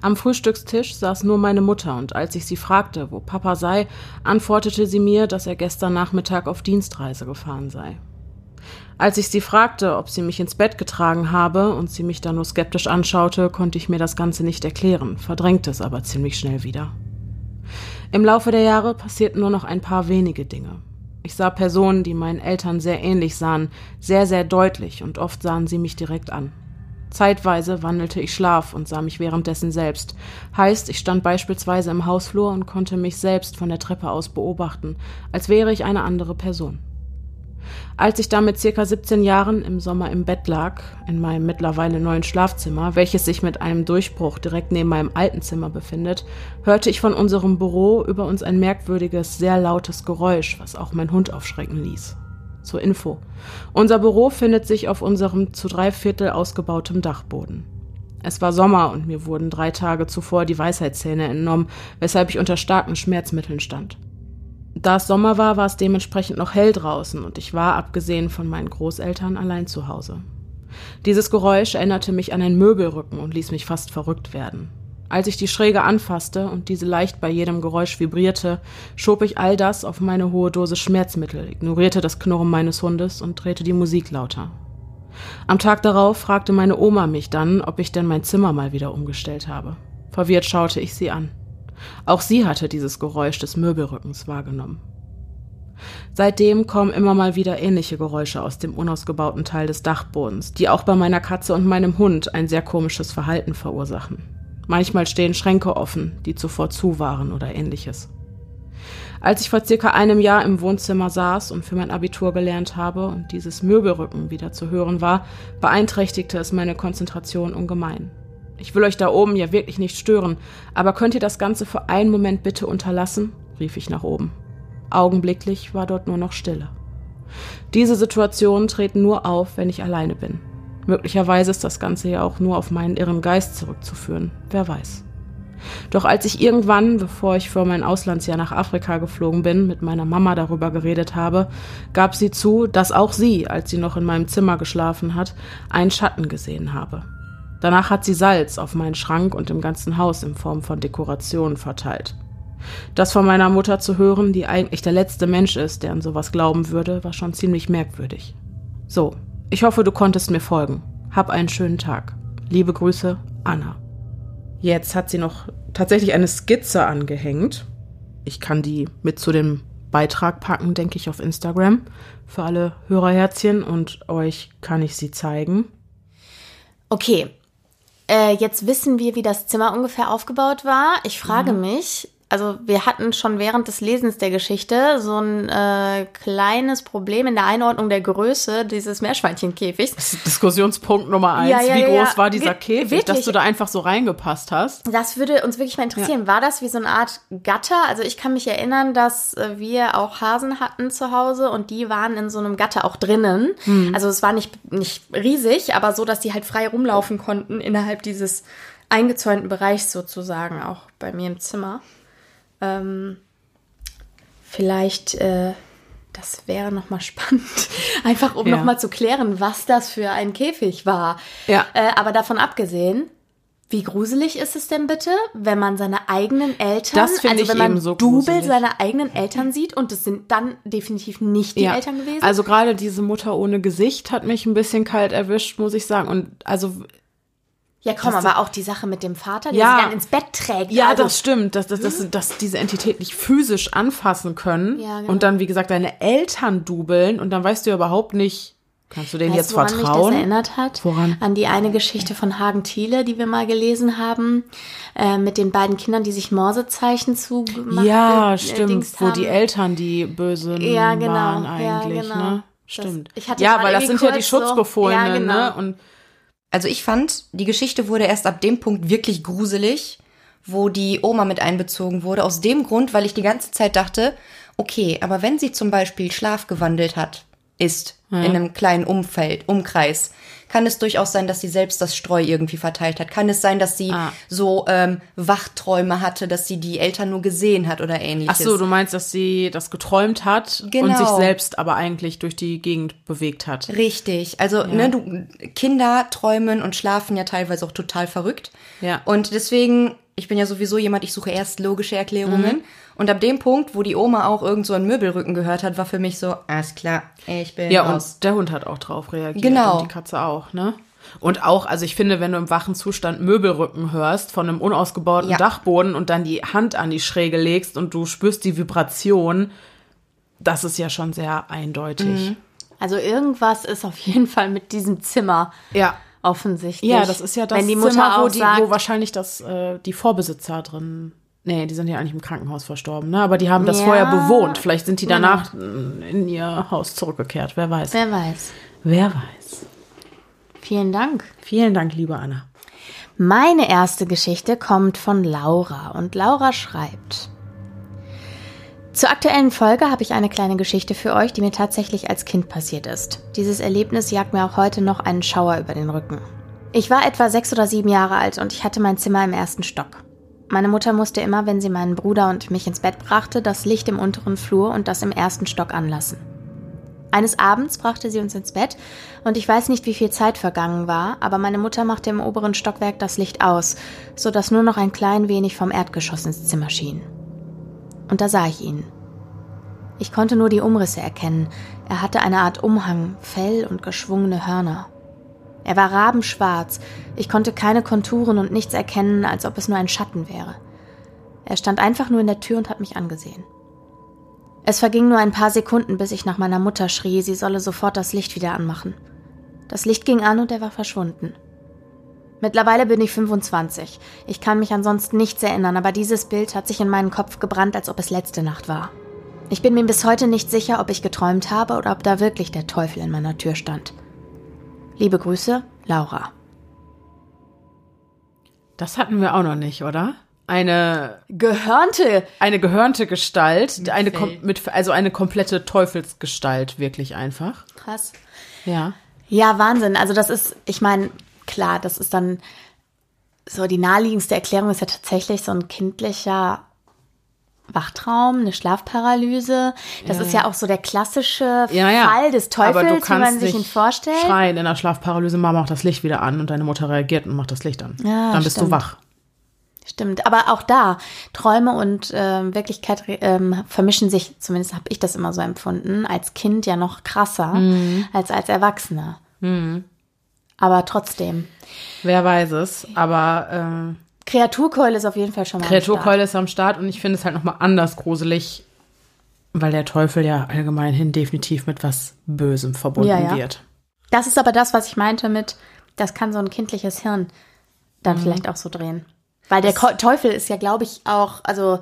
A: Am Frühstückstisch saß nur meine Mutter, und als ich sie fragte, wo Papa sei, antwortete sie mir, dass er gestern Nachmittag auf Dienstreise gefahren sei. Als ich sie fragte, ob sie mich ins Bett getragen habe und sie mich dann nur skeptisch anschaute, konnte ich mir das Ganze nicht erklären, verdrängte es aber ziemlich schnell wieder. Im Laufe der Jahre passierten nur noch ein paar wenige Dinge. Ich sah Personen, die meinen Eltern sehr ähnlich sahen, sehr, sehr deutlich und oft sahen sie mich direkt an. Zeitweise wandelte ich Schlaf und sah mich währenddessen selbst. Heißt, ich stand beispielsweise im Hausflur und konnte mich selbst von der Treppe aus beobachten, als wäre ich eine andere Person. Als ich da mit circa 17 Jahren im Sommer im Bett lag, in meinem mittlerweile neuen Schlafzimmer, welches sich mit einem Durchbruch direkt neben meinem alten Zimmer befindet, hörte ich von unserem Büro über uns ein merkwürdiges, sehr lautes Geräusch, was auch mein Hund aufschrecken ließ. Zur Info. Unser Büro findet sich auf unserem zu drei Viertel ausgebautem Dachboden. Es war Sommer und mir wurden drei Tage zuvor die Weisheitszähne entnommen, weshalb ich unter starken Schmerzmitteln stand. Da es Sommer war, war es dementsprechend noch hell draußen und ich war, abgesehen von meinen Großeltern, allein zu Hause. Dieses Geräusch erinnerte mich an ein Möbelrücken und ließ mich fast verrückt werden. Als ich die Schräge anfasste und diese leicht bei jedem Geräusch vibrierte, schob ich all das auf meine hohe Dose Schmerzmittel, ignorierte das Knurren meines Hundes und drehte die Musik lauter. Am Tag darauf fragte meine Oma mich dann, ob ich denn mein Zimmer mal wieder umgestellt habe. Verwirrt schaute ich sie an. Auch sie hatte dieses Geräusch des Möbelrückens wahrgenommen. Seitdem kommen immer mal wieder ähnliche Geräusche aus dem unausgebauten Teil des Dachbodens, die auch bei meiner Katze und meinem Hund ein sehr komisches Verhalten verursachen. Manchmal stehen Schränke offen, die zuvor zu waren oder ähnliches. Als ich vor circa einem Jahr im Wohnzimmer saß und für mein Abitur gelernt habe und dieses Möbelrücken wieder zu hören war, beeinträchtigte es meine Konzentration ungemein. Ich will euch da oben ja wirklich nicht stören, aber könnt ihr das Ganze für einen Moment bitte unterlassen? rief ich nach oben. Augenblicklich war dort nur noch Stille. Diese Situationen treten nur auf, wenn ich alleine bin. Möglicherweise ist das Ganze ja auch nur auf meinen irren Geist zurückzuführen, wer weiß. Doch als ich irgendwann, bevor ich für mein Auslandsjahr nach Afrika geflogen bin, mit meiner Mama darüber geredet habe, gab sie zu, dass auch sie, als sie noch in meinem Zimmer geschlafen hat, einen Schatten gesehen habe. Danach hat sie Salz auf meinen Schrank und im ganzen Haus in Form von Dekorationen verteilt. Das von meiner Mutter zu hören, die eigentlich der letzte Mensch ist, der an sowas glauben würde, war schon ziemlich merkwürdig. So, ich hoffe, du konntest mir folgen. Hab einen schönen Tag. Liebe Grüße, Anna. Jetzt hat sie noch tatsächlich eine Skizze angehängt. Ich kann die mit zu dem Beitrag packen, denke ich, auf Instagram für alle Hörerherzchen und euch kann ich sie zeigen.
B: Okay, äh, jetzt wissen wir, wie das Zimmer ungefähr aufgebaut war. Ich frage mhm. mich, also wir hatten schon während des Lesens der Geschichte so ein äh, kleines Problem in der Einordnung der Größe dieses Meerschweinchenkäfigs.
A: Das ist Diskussionspunkt Nummer eins. Ja, ja, wie groß ja. war dieser Käfig, wirklich? dass du da einfach so reingepasst hast?
B: Das würde uns wirklich mal interessieren. War das wie so eine Art Gatter? Also ich kann mich erinnern, dass äh, wir auch Hasen hatten zu Hause und die waren in so einem Gatter auch drinnen. Hm. Also es war nicht, nicht riesig, aber so, dass die halt frei rumlaufen konnten innerhalb dieses eingezäunten Bereichs sozusagen, auch bei mir im Zimmer. Ähm, vielleicht, äh, das wäre nochmal spannend, einfach um ja. nochmal zu klären, was das für ein Käfig war. Ja. Äh, aber davon abgesehen, Wie gruselig ist es denn bitte, wenn man seine eigenen Eltern,
A: Das finde
B: also
A: ich
B: wenn man
A: eben so
B: Double seiner eigenen Eltern sieht und es sind dann definitiv nicht die
A: Ja.
B: Eltern gewesen?
A: Also gerade diese Mutter ohne Gesicht hat mich ein bisschen kalt erwischt, muss ich sagen. Und also
B: ja, komm,
A: das-
B: aber auch die Sache mit dem Vater, der
A: Ja.
B: sie dann ins Bett trägt.
A: Ja,
B: also,
A: das stimmt, dass, dass, dass, dass diese Entität nicht physisch anfassen können
B: Ja, genau.
A: und dann, wie gesagt, deine Eltern dubeln und dann weißt du ja überhaupt nicht, kannst du denen
B: Weißt
A: jetzt
B: woran mich
A: vertrauen?
B: das erinnert hat?
A: Woran?
B: An die eine Geschichte von Hagen Thiele, die wir mal gelesen haben, äh, mit den beiden Kindern, die sich Morsezeichen zugemacht
A: ja,
B: äh,
A: stimmt,
B: Dings
A: wo
B: haben.
A: die Eltern die Bösen
B: Ja, genau,
A: waren
B: ja,
A: eigentlich,
B: genau.
A: ne?
B: Das-
A: Stimmt.
B: ich hatte
A: ja, weil das sind ja die
B: kurz so-
A: Schutzbefohlenen,
B: Ja, genau.
A: ne? Und
C: Also ich fand, die Geschichte wurde erst ab dem Punkt wirklich gruselig, wo die Oma mit einbezogen wurde. Aus dem Grund, weil ich die ganze Zeit dachte, okay, aber wenn sie zum Beispiel schlafgewandelt hat, ist in einem kleinen Umfeld, Umkreis, kann es durchaus sein, dass sie selbst das Streu irgendwie verteilt hat. Kann es sein, dass sie
A: Ah.
C: so ähm, Wachträume hatte, dass sie die Eltern nur gesehen hat oder
A: Ach
C: ähnliches.
A: so, du meinst, dass sie das geträumt hat und
C: Genau.
A: sich selbst aber eigentlich durch die Gegend bewegt hat.
C: Richtig. Also, ne, du, Kinder träumen und schlafen ja teilweise auch total verrückt.
A: Ja.
C: Und deswegen, ich bin ja sowieso jemand, ich suche erst logische Erklärungen. Und ab dem Punkt, wo die Oma auch irgend so einen Möbelrücken gehört hat, war für mich so, alles klar, ich bin
A: Ja,
C: raus.
A: und der Hund hat auch drauf reagiert.
C: Genau.
A: Und die Katze auch, ne? Und auch, also ich finde, wenn du im wachen Zustand Möbelrücken hörst von einem unausgebauten
C: Ja.
A: Dachboden und dann die Hand an die Schräge legst und du spürst die Vibration, das ist ja schon sehr eindeutig.
B: Also irgendwas ist auf jeden Fall mit diesem Zimmer
A: Ja.
B: Offensichtlich.
A: Ja, das ist ja das
B: Wenn die Mutter
A: Zimmer, wo, die,
B: sagt,
A: wo wahrscheinlich das, äh, die Vorbesitzer drin. Nee, die sind ja eigentlich im Krankenhaus verstorben, ne? Aber die haben das
B: Ja.
A: vorher bewohnt. Vielleicht sind die danach äh, in ihr Haus zurückgekehrt. Wer weiß.
B: wer weiß.
A: Wer weiß.
B: Vielen Dank.
A: Vielen Dank, liebe Anna.
B: Meine erste Geschichte kommt von Laura und Laura schreibt. Zur aktuellen Folge habe ich eine kleine Geschichte für euch, die mir tatsächlich als Kind passiert ist. Dieses Erlebnis jagt mir auch heute noch einen Schauer über den Rücken. Ich war etwa sechs oder sieben Jahre alt und ich hatte mein Zimmer im ersten Stock. Meine Mutter musste immer, wenn sie meinen Bruder und mich ins Bett brachte, das Licht im unteren Flur und das im ersten Stock anlassen. Eines Abends brachte sie uns ins Bett und ich weiß nicht, wie viel Zeit vergangen war, aber meine Mutter machte im oberen Stockwerk das Licht aus, so dass nur noch ein klein wenig vom Erdgeschoss ins Zimmer schien. Und da sah ich ihn. Ich konnte nur die Umrisse erkennen. Er hatte eine Art Umhang, Fell und geschwungene Hörner. Er war rabenschwarz. Ich konnte keine Konturen und nichts erkennen, als ob es nur ein Schatten wäre. Er stand einfach nur in der Tür und hat mich angesehen. Es verging nur ein paar Sekunden, bis ich nach meiner Mutter schrie, sie solle sofort das Licht wieder anmachen. Das Licht ging an und er war verschwunden. Mittlerweile bin ich 25. Ich kann mich ansonsten nichts erinnern, aber dieses Bild hat sich in meinen Kopf gebrannt, als ob es letzte Nacht war. Ich bin mir bis heute nicht sicher, ob ich geträumt habe oder ob da wirklich der Teufel in meiner Tür stand. Liebe Grüße, Laura.
A: Das hatten wir auch noch nicht, oder? Eine,
B: Gehörnte!
A: eine gehörnte Gestalt, eine, kom
C: Fell.
A: mit, also eine komplette Teufelsgestalt, wirklich einfach.
B: Krass.
A: Ja.
B: Ja, Wahnsinn. Also das ist, ich meine, klar, das ist dann so die naheliegendste Erklärung ist ja tatsächlich so ein kindlicher Wachtraum, eine Schlafparalyse. Das
A: Ja,
B: ist
A: ja.
B: auch so der klassische
A: Ja, ja.
B: Fall des Teufels, wie man sich ihn vorstellt.
A: Schreien in der Schlafparalyse, Mama macht das Licht wieder an und deine Mutter reagiert und macht das Licht an.
B: Ja,
A: Dann bist
B: stimmt.
A: du wach.
B: Stimmt, aber auch da, Träume und ähm, Wirklichkeit ähm, vermischen sich, zumindest habe ich das immer so empfunden, als Kind ja noch krasser
A: Mhm.
B: als als Erwachsener. Aber trotzdem,
A: Wer weiß es, aber ähm,
B: Kreaturkeule ist auf jeden Fall schon mal am
A: Kreaturkeule ist am Start und ich finde es halt nochmal anders gruselig, weil der Teufel ja allgemein hin definitiv mit was Bösem verbunden
B: Ja, ja.
A: wird.
B: Das ist aber das, was ich meinte mit, das kann so ein kindliches Hirn dann
A: Mhm.
B: vielleicht auch so drehen. Weil der Ko Teufel ist ja, glaube ich, auch, also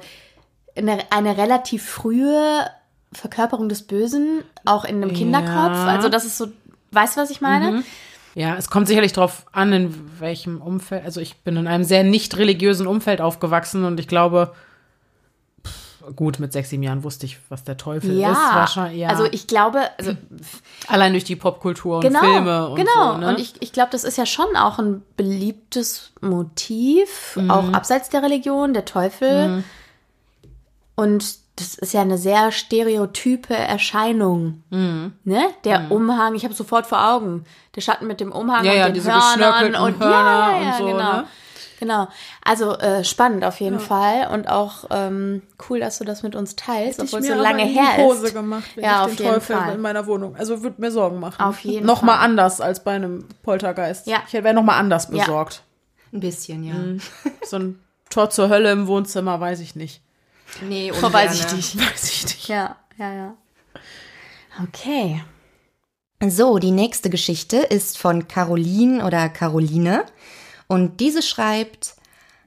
B: eine, eine relativ frühe Verkörperung des Bösen, auch in einem Kinderkopf. Also das ist so, weißt du, was ich meine?
A: Mhm. Ja, es kommt sicherlich darauf an, in welchem Umfeld. Also ich bin in einem sehr nicht religiösen Umfeld aufgewachsen und ich glaube, pff, gut, mit sechs, sieben Jahren wusste ich, was der Teufel ist. Wahrscheinlich, ja.
B: also ich glaube, also
A: Allein durch die Popkultur und
B: genau,
A: Filme und
B: genau.
A: so. Ne?
B: Und ich, ich glaube, das ist ja schon auch ein beliebtes Motiv,
A: Mhm.
B: auch abseits der Religion, der Teufel. Und das ist ja eine sehr stereotype Erscheinung.
A: Mhm.
B: Ne? Der Umhang, ich habe sofort vor Augen. Der Schatten mit dem Umhang
A: ja,
B: und
A: ja,
B: den
A: diese
B: Hörnern
A: geschnörkelten
B: und
A: Hörner
B: ja, ja, ja,
A: und so,
B: genau.
A: ne?
B: Genau. Also äh, spannend auf jeden Fall und auch ähm, cool, dass du das mit uns teilst, obwohl es so lange her
A: Hose
B: ist.
A: gemacht, wenn
B: Ja,
A: ich
B: auf
A: den
B: jeden
A: Teufel
B: Fall.
A: in meiner Wohnung. Also würde mir Sorgen machen.
B: Auf jeden
A: noch mal
B: Fall.
A: anders als bei einem Poltergeist.
B: Ja.
A: Ich wäre noch mal anders
B: Ja.
A: besorgt.
C: Ein bisschen, ja.
A: So ein Tor zur Hölle im Wohnzimmer, weiß ich nicht.
C: Nee,
B: Oh, weiß ich
C: ungerne.
B: nicht.
A: Weiß ich nicht.
B: Ja, ja, ja. Okay.
C: So, die nächste Geschichte ist von Caroline oder Caroline. Und diese schreibt,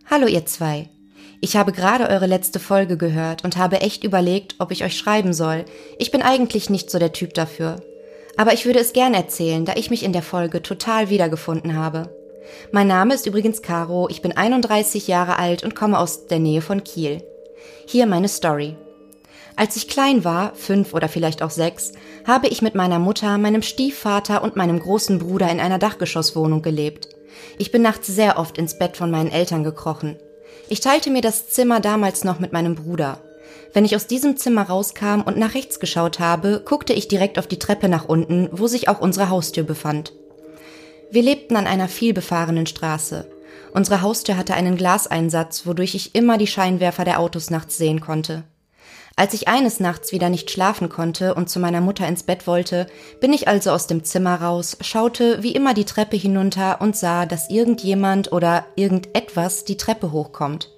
C: Hallo ihr zwei. Ich habe gerade eure letzte Folge gehört und habe echt überlegt, ob ich euch schreiben soll. Ich bin eigentlich nicht so der Typ dafür. Aber ich würde es gern erzählen, da ich mich in der Folge total wiedergefunden habe. Mein Name ist übrigens Caro, ich bin 31 Jahre alt und komme aus der Nähe von Kiel. Hier meine Story. Als ich klein war, fünf oder vielleicht auch sechs, habe ich mit meiner Mutter, meinem Stiefvater und meinem großen Bruder in einer Dachgeschosswohnung gelebt. Ich bin nachts sehr oft ins Bett von meinen Eltern gekrochen. Ich teilte mir das Zimmer damals noch mit meinem Bruder. Wenn ich aus diesem Zimmer rauskam und nach rechts geschaut habe, guckte ich direkt auf die Treppe nach unten, wo sich auch unsere Haustür befand. Wir lebten an einer vielbefahrenen Straße. Unsere Haustür hatte einen Glaseinsatz, wodurch ich immer die Scheinwerfer der Autos nachts sehen konnte. Als ich eines Nachts wieder nicht schlafen konnte und zu meiner Mutter ins Bett wollte, bin ich also aus dem Zimmer raus, schaute wie immer die Treppe hinunter und sah, dass irgendjemand oder irgendetwas die Treppe hochkommt.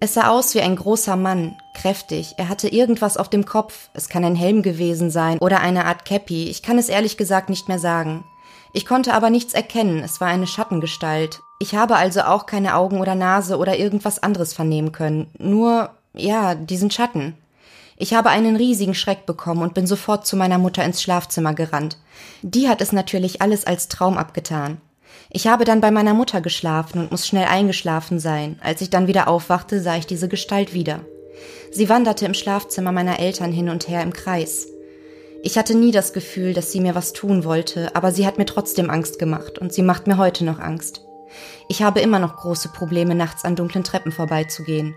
C: Es sah aus wie ein großer Mann, kräftig. Er hatte irgendwas auf dem Kopf. Es kann ein Helm gewesen sein oder eine Art Käppi. Ich kann es ehrlich gesagt nicht mehr sagen. Ich konnte aber nichts erkennen. Es war eine Schattengestalt. Ich habe also auch keine Augen oder Nase oder irgendwas anderes vernehmen können. Nur, ja, diesen Schatten. Ich habe einen riesigen Schreck bekommen und bin sofort zu meiner Mutter ins Schlafzimmer gerannt. Die hat es natürlich alles als Traum abgetan. Ich habe dann bei meiner Mutter geschlafen und muss schnell eingeschlafen sein. Als ich dann wieder aufwachte, sah ich diese Gestalt wieder. Sie wanderte im Schlafzimmer meiner Eltern hin und her im Kreis. Ich hatte nie das Gefühl, dass sie mir was tun wollte, aber sie hat mir trotzdem Angst gemacht und sie macht mir heute noch Angst. Ich habe immer noch große Probleme, nachts an dunklen Treppen vorbeizugehen.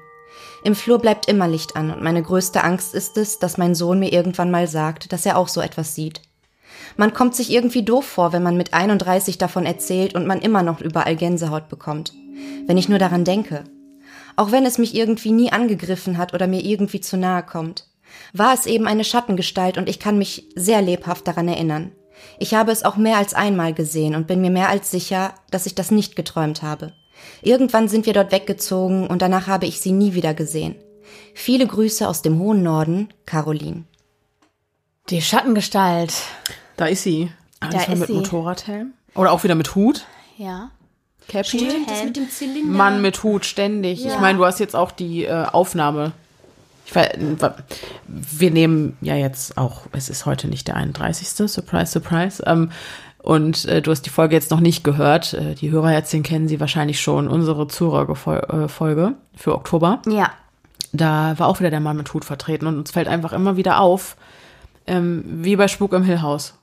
C: Im Flur bleibt immer Licht an und meine größte Angst ist es, dass mein Sohn mir irgendwann mal sagt, dass er auch so etwas sieht. Man kommt sich irgendwie doof vor, wenn man mit 31 davon erzählt und man immer noch überall Gänsehaut bekommt. Wenn ich nur daran denke. Auch wenn es mich irgendwie nie angegriffen hat oder mir irgendwie zu nahe kommt. War es eben eine Schattengestalt und ich kann mich sehr lebhaft daran erinnern. Ich habe es auch mehr als einmal gesehen und bin mir mehr als sicher, dass ich das nicht geträumt habe. Irgendwann sind wir dort weggezogen und danach habe ich sie nie wieder gesehen. Viele Grüße aus dem hohen Norden, Caroline.
B: Die Schattengestalt.
A: Da ist sie.
B: Da ist
A: mit
B: sie.
A: Motorradhelm. Oder auch wieder mit Hut.
B: Ja.
A: Cappy.
C: das mit dem Zylinder.
A: Mann mit Hut, ständig. Ich meine, du hast jetzt auch die äh, Aufnahme. Ich weiß, wir nehmen ja jetzt auch, es ist heute nicht der 31. Surprise, surprise. Ähm, und äh, du hast die Folge jetzt noch nicht gehört. Äh, die Hörerherzchen kennen sie wahrscheinlich schon. Unsere Zuhörerfolge für Oktober.
B: Ja.
A: Da war auch wieder der Mann mit Hut vertreten. Und uns fällt einfach immer wieder auf, ähm, wie bei Spuk im Hill House.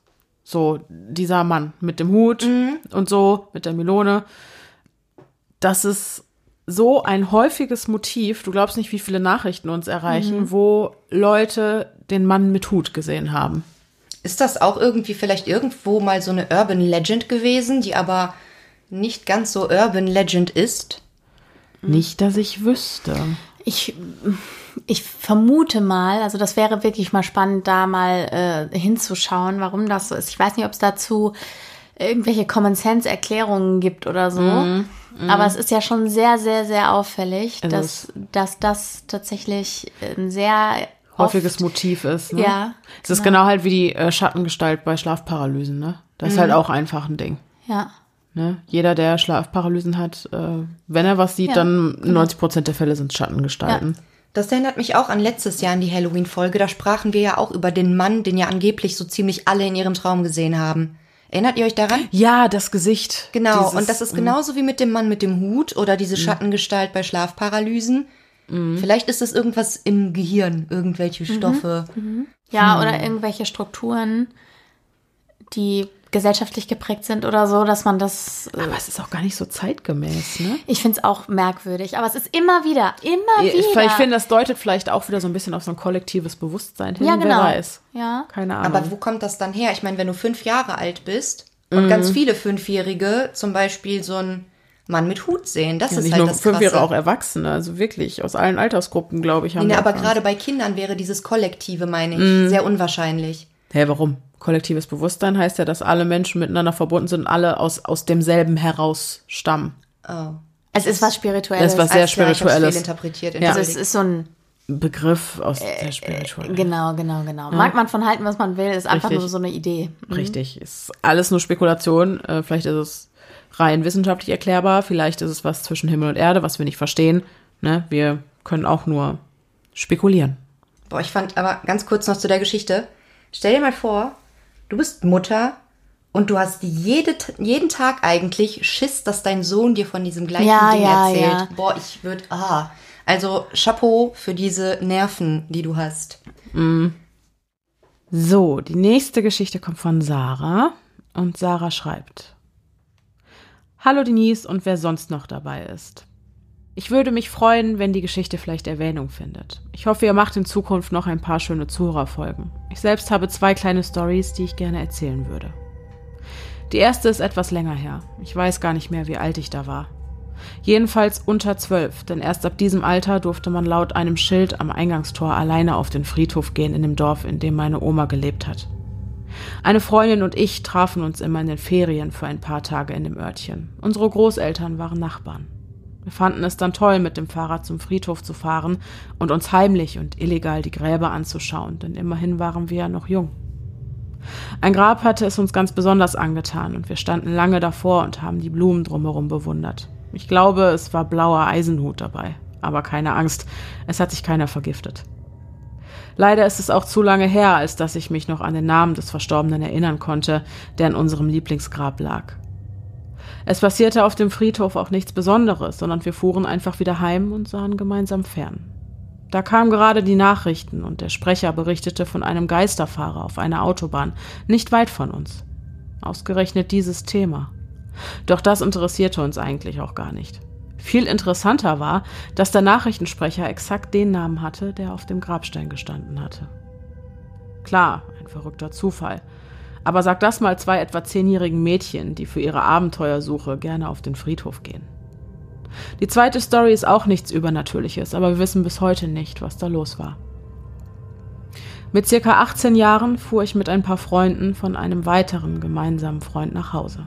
A: So, dieser Mann mit dem Hut und so, mit der Melone. Das ist so ein häufiges Motiv. Du glaubst nicht, wie viele Nachrichten uns erreichen, wo Leute den Mann mit Hut gesehen haben.
C: Ist das auch irgendwie vielleicht irgendwo mal so eine Urban Legend gewesen, die aber nicht ganz so Urban Legend ist?
A: Nicht, dass ich wüsste.
B: Ich, ich vermute mal, also das wäre wirklich mal spannend, da mal äh, hinzuschauen, warum das so ist. Ich weiß nicht, ob es dazu irgendwelche Common Sense Erklärungen gibt oder so. Aber es ist ja schon sehr, sehr, sehr auffällig, dass, dass das tatsächlich ein sehr
A: Häufiges
B: oft,
A: Motiv ist. Ne?
B: Ja,
A: Es ist genau halt wie die äh, Schattengestalt bei Schlafparalysen. Ne? Das ist halt auch einfach ein Ding.
B: Ja.
A: Ne? Jeder, der Schlafparalysen hat, äh, wenn er was sieht,
B: Ja,
A: dann 90 Prozent der Fälle sind Schattengestalten.
C: Das erinnert mich auch an letztes Jahr in die Halloween-Folge. Da sprachen wir ja auch über den Mann, den ja angeblich so ziemlich alle in ihrem Traum gesehen haben. Erinnert ihr euch daran?
A: Ja, das Gesicht.
C: Genau,
A: Dieses- mm.
C: und das ist genauso wie mit dem Mann mit dem Hut oder diese Schattengestalt bei Schlafparalysen.
A: Mm.
C: Vielleicht ist es irgendwas im Gehirn, irgendwelche Stoffe.
B: Ja, oder irgendwelche Strukturen, die gesellschaftlich geprägt sind oder so, dass man das. äh,
A: Aber es ist auch gar nicht so zeitgemäß, ne?
B: Ich finde es auch merkwürdig, aber es ist immer wieder, immer
A: Ich,
B: wieder.
A: ich finde, das deutet vielleicht auch wieder so ein bisschen auf so ein kollektives Bewusstsein hin.
B: ja, genau.
A: Wer weiß.
B: Ja.
A: Keine Ahnung.
C: Aber wo kommt das dann her? Ich meine, wenn du fünf Jahre alt bist
A: Mhm.
C: und ganz viele Fünfjährige zum Beispiel so ein Mann mit Hut sehen. Das
A: Ja,
C: ist
A: nicht
C: halt
A: nur
C: das
A: fünf
C: Krasse.
A: Jahre, auch Erwachsene, also wirklich aus allen Altersgruppen, glaube ich, haben
C: Nee,
A: wir
C: aber gerade bei Kindern wäre dieses Kollektive, meine ich,
A: Mhm.
C: sehr unwahrscheinlich.
A: Hä, warum? Kollektives Bewusstsein heißt ja, dass alle Menschen miteinander verbunden sind und alle aus, aus demselben heraus stammen.
C: Oh.
B: Es ist was Spirituelles.
A: Das ist was sehr Spirituelles.
C: fehlinterpretiert.
A: Ja.
B: also es ist so ein,
A: Begriff aus der Spiritualität.
B: genau, genau, genau. Mag man von halten, was man will, ist einfach
A: Richtig.
B: nur so eine Idee.
A: Richtig. Ist alles nur Spekulation. Äh, vielleicht ist es rein wissenschaftlich erklärbar. Vielleicht ist es was zwischen Himmel und Erde, was wir nicht verstehen. Ne? Wir können auch nur spekulieren.
C: Boah, ich fand aber ganz kurz noch zu der Geschichte. Stell dir mal vor, du bist Mutter und du hast jede, jeden Tag eigentlich Schiss, dass dein Sohn dir von diesem gleichen
B: Ja,
C: Ding
B: ja,
C: erzählt.
B: ja.
C: Boah, ich würde, ah. Also Chapeau für diese Nerven, die du hast.
A: So, die nächste Geschichte kommt von Sarah. Und Sarah schreibt. Hallo Denise und wer sonst noch dabei ist. Ich würde mich freuen, wenn die Geschichte vielleicht Erwähnung findet. Ich hoffe, ihr macht in Zukunft noch ein paar schöne Zuhörerfolgen. Ich selbst habe zwei kleine Stories, die ich gerne erzählen würde. Die erste ist etwas länger her. Ich weiß gar nicht mehr, wie alt ich da war. Jedenfalls unter zwölf, denn erst ab diesem Alter durfte man laut einem Schild am Eingangstor alleine auf den Friedhof gehen in dem Dorf, in dem meine Oma gelebt hat. Eine Freundin und ich trafen uns immer in den Ferien für ein paar Tage in dem Örtchen. Unsere Großeltern waren Nachbarn. Wir fanden es dann toll, mit dem Fahrrad zum Friedhof zu fahren und uns heimlich und illegal die Gräber anzuschauen, denn immerhin waren wir ja noch jung. Ein Grab hatte es uns ganz besonders angetan und wir standen lange davor und haben die Blumen drumherum bewundert. Ich glaube, es war blauer Eisenhut dabei. Aber keine Angst, es hat sich keiner vergiftet. Leider ist es auch zu lange her, als dass ich mich noch an den Namen des Verstorbenen erinnern konnte, der in unserem Lieblingsgrab lag. Es passierte auf dem Friedhof auch nichts Besonderes, sondern wir fuhren einfach wieder heim und sahen gemeinsam fern. Da kamen gerade die Nachrichten und der Sprecher berichtete von einem Geisterfahrer auf einer Autobahn, nicht weit von uns. Ausgerechnet dieses Thema. Doch das interessierte uns eigentlich auch gar nicht. Viel interessanter war, dass der Nachrichtensprecher exakt den Namen hatte, der auf dem Grabstein gestanden hatte. Klar, ein verrückter Zufall. Aber sag das mal zwei etwa zehnjährigen Mädchen, die für ihre Abenteuersuche gerne auf den Friedhof gehen. Die zweite Story ist auch nichts Übernatürliches, aber wir wissen bis heute nicht, was da los war. Mit circa 18 Jahren fuhr ich mit ein paar Freunden von einem weiteren gemeinsamen Freund nach Hause.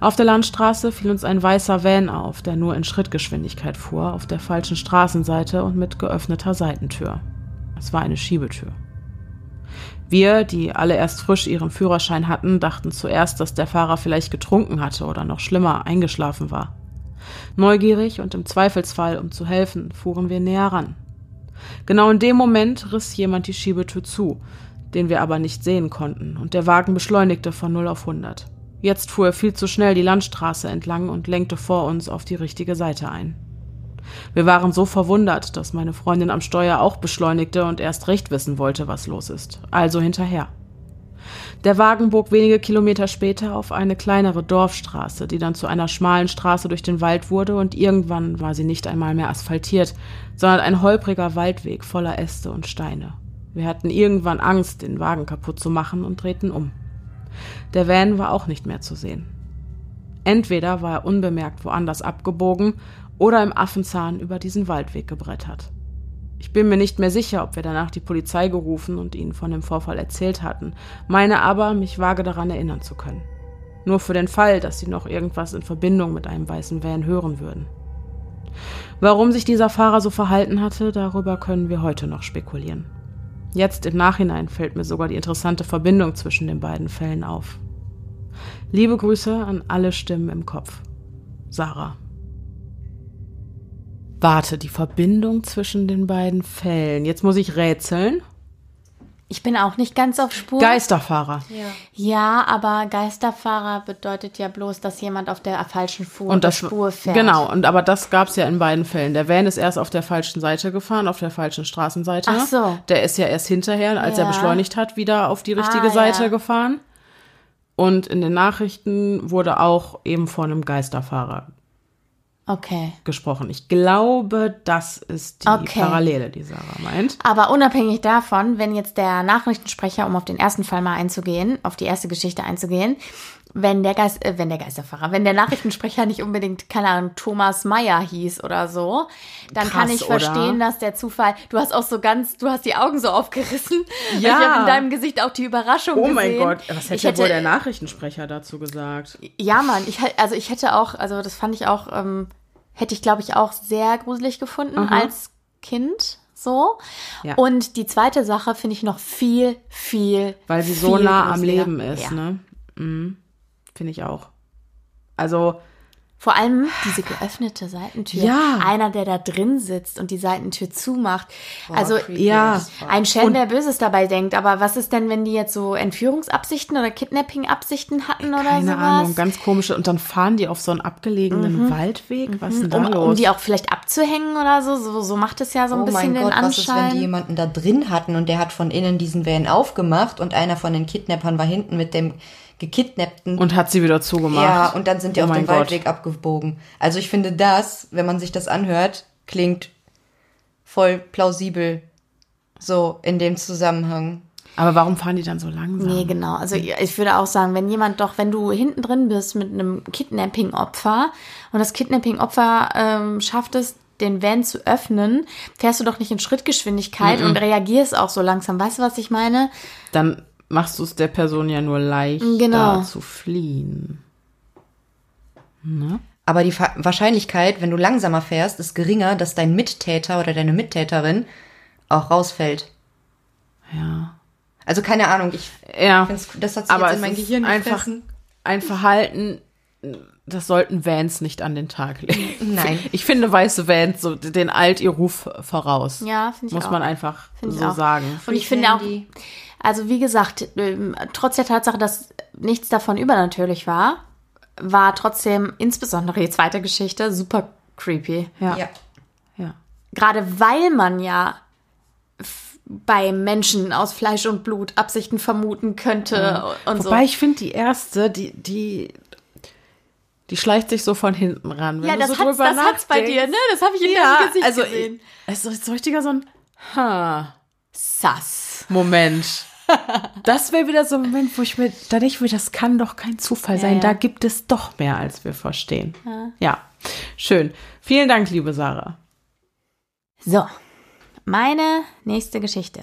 A: Auf der Landstraße fiel uns ein weißer Van auf, der nur in Schrittgeschwindigkeit fuhr, auf der falschen Straßenseite und mit geöffneter Seitentür. Es war eine Schiebetür. Wir, die alle erst frisch ihren Führerschein hatten, dachten zuerst, dass der Fahrer vielleicht getrunken hatte oder noch schlimmer eingeschlafen war. Neugierig und im Zweifelsfall, um zu helfen, fuhren wir näher ran. Genau in dem Moment riss jemand die Schiebetür zu, den wir aber nicht sehen konnten, und der Wagen beschleunigte von 0 auf 100. Jetzt fuhr er viel zu schnell die Landstraße entlang und lenkte vor uns auf die richtige Seite ein. Wir waren so verwundert, dass meine Freundin am Steuer auch beschleunigte und erst recht wissen wollte, was los ist. Also hinterher. Der Wagen bog wenige Kilometer später auf eine kleinere Dorfstraße, die dann zu einer schmalen Straße durch den Wald wurde und irgendwann war sie nicht einmal mehr asphaltiert, sondern ein holpriger Waldweg voller Äste und Steine. Wir hatten irgendwann Angst, den Wagen kaputt zu machen und drehten um. Der Van war auch nicht mehr zu sehen. Entweder war er unbemerkt woanders abgebogen oder im Affenzahn über diesen Waldweg gebrettert. Ich bin mir nicht mehr sicher, ob wir danach die Polizei gerufen und ihnen von dem Vorfall erzählt hatten, meine aber, mich vage daran erinnern zu können. Nur für den Fall, dass sie noch irgendwas in Verbindung mit einem weißen Van hören würden. Warum sich dieser Fahrer so verhalten hatte, darüber können wir heute noch spekulieren. Jetzt im Nachhinein fällt mir sogar die interessante Verbindung zwischen den beiden Fällen auf. Liebe Grüße an alle Stimmen im Kopf. Sarah. Warte, die Verbindung zwischen den beiden Fällen. Jetzt muss ich rätseln.
B: Ich bin auch nicht ganz auf Spur.
A: Geisterfahrer.
B: Ja, aber Geisterfahrer bedeutet ja bloß, dass jemand auf der falschen Fu
A: Und das,
B: Spur fährt.
A: Genau, und aber das gab es ja in beiden Fällen. Der Van ist erst auf der falschen Seite gefahren, auf der falschen Straßenseite.
B: Ach so.
A: Der ist ja erst hinterher, als er
B: Ja.
A: beschleunigt hat, wieder auf die richtige
B: Ah,
A: Seite
B: ja.
A: gefahren. Und in den Nachrichten wurde auch eben von einem Geisterfahrer
B: Okay.
A: gesprochen. Ich glaube, das ist die
B: Okay.
A: Parallele, die Sarah meint.
B: Aber unabhängig davon, wenn jetzt der Nachrichtensprecher, um auf den ersten Fall mal einzugehen, auf die erste Geschichte einzugehen, wenn der Geist, äh, wenn der Geisterfahrer, wenn der Nachrichtensprecher nicht unbedingt, keine Ahnung, Thomas Meyer hieß oder so, dann kann
A: Krass,
B: ich verstehen,
A: oder?
B: dass der Zufall, du hast auch so ganz, du hast die Augen so aufgerissen.
A: Ja.
B: Ich habe in deinem Gesicht auch die Überraschung
A: Oh
B: gesehen.
A: mein Gott, was hätte,
B: ich hätte
A: wohl der Nachrichtensprecher dazu gesagt?
B: Ja, Mann, ich also ich hätte auch, also das fand ich auch, ähm, hätte ich glaube ich auch sehr gruselig gefunden
A: Aha.
B: als Kind so.
A: Ja.
B: Und die zweite Sache finde ich noch viel, viel,
A: Weil sie so
B: viel
A: nah am
B: gruseliger.
A: Leben ist,
B: Ja.
A: ne? Mhm. Finde ich auch. Also,
B: Vor allem diese geöffnete Seitentür.
A: Ja.
B: Einer, der da drin sitzt und die Seitentür zumacht. also
C: creepy
A: ja.
B: ein Schelm, der Böses dabei denkt. Aber was ist denn, wenn die jetzt so Entführungsabsichten oder Kidnapping-Absichten hatten oder
A: keine
B: sowas?
A: Ahnung, ganz komische. Und dann fahren die auf so einen abgelegenen Waldweg. Was ist denn da
B: um,
A: los?
B: um die auch vielleicht abzuhängen oder so. So, so macht es ja so ein
C: Oh
B: bisschen
C: mein Gott,
B: den
C: was ist, wenn
B: Anschein.
C: die jemanden da drin hatten und der hat von innen diesen Van aufgemacht und einer von den Kidnappern war hinten mit dem gekidnappten.
A: und hat sie wieder zugemacht.
C: ja, und dann sind die
A: Oh
C: auf dem. Waldweg abgebogen. Also ich finde das, wenn man sich das anhört, klingt voll plausibel. So in dem Zusammenhang.
A: Aber warum fahren die dann so langsam?
B: Nee, genau. Also ich würde auch sagen, wenn jemand doch, wenn du hinten drin bist mit einem Kidnapping-Opfer und das Kidnapping-Opfer ähm, schafft es, den Van zu öffnen, fährst du doch nicht in Schrittgeschwindigkeit und reagierst auch so langsam. Weißt du, was ich meine?
A: Dann machst du es der Person ja nur leicht,
B: Genau.
A: zu fliehen.
C: Aber die Fa Wahrscheinlichkeit, wenn du langsamer fährst, ist geringer, dass dein Mittäter oder deine Mittäterin auch rausfällt.
A: Ja.
C: Also keine Ahnung, ich
A: Ja.
C: das hat sich
A: Aber
C: jetzt in mein
A: ist
C: Gehirn
A: einfach ein Verhalten, das sollten Vans nicht an den Tag legen.
C: Nein.
A: Ich finde weiße Vans so den alt ihr Ruf voraus.
B: Ja, finde ich
A: Muss
B: auch.
A: man einfach so
B: auch.
A: sagen.
B: Und ich finde auch. Also wie gesagt, ähm, trotz der Tatsache, dass nichts davon übernatürlich war, war trotzdem insbesondere die zweite Geschichte super creepy.
A: Ja.
C: Ja.
A: ja.
B: Gerade weil man ja bei Menschen aus Fleisch und Blut Absichten vermuten könnte und
A: Wobei
B: so.
A: ich finde, die erste, die, die, die schleicht sich so von hinten ran. Wenn
B: Ja,
A: du
B: das
A: so
B: hat's,
A: drüber
B: das hat's bei dir, ne? Das habe ich in
A: Ja,
B: deinem Gesicht
A: also
B: gesehen.
A: es ist so richtiger so ein ha,
B: Sass.
A: Moment. Das wäre wieder so ein Moment, wo ich mir, da denke ich mir, das kann doch kein Zufall sein.
B: ja.
A: Da gibt es doch mehr, als wir verstehen. Ja. schön. Vielen Dank, liebe Sarah.
B: So, meine nächste Geschichte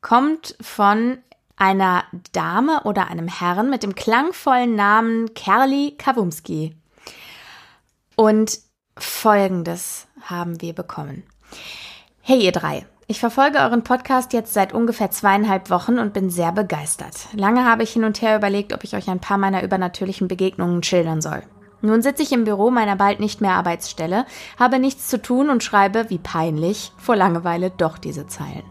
B: kommt von einer Dame oder einem Herrn mit dem klangvollen Namen Kerli Kawumski. Und folgendes haben wir bekommen. Hey ihr drei, ich verfolge euren Podcast jetzt seit ungefähr zweieinhalb Wochen und bin sehr begeistert. Lange habe ich hin und her überlegt, ob ich euch ein paar meiner übernatürlichen Begegnungen schildern soll. Nun sitze ich im Büro meiner bald nicht mehr Arbeitsstelle, habe nichts zu tun und schreibe, wie peinlich, vor Langeweile doch diese Zeilen.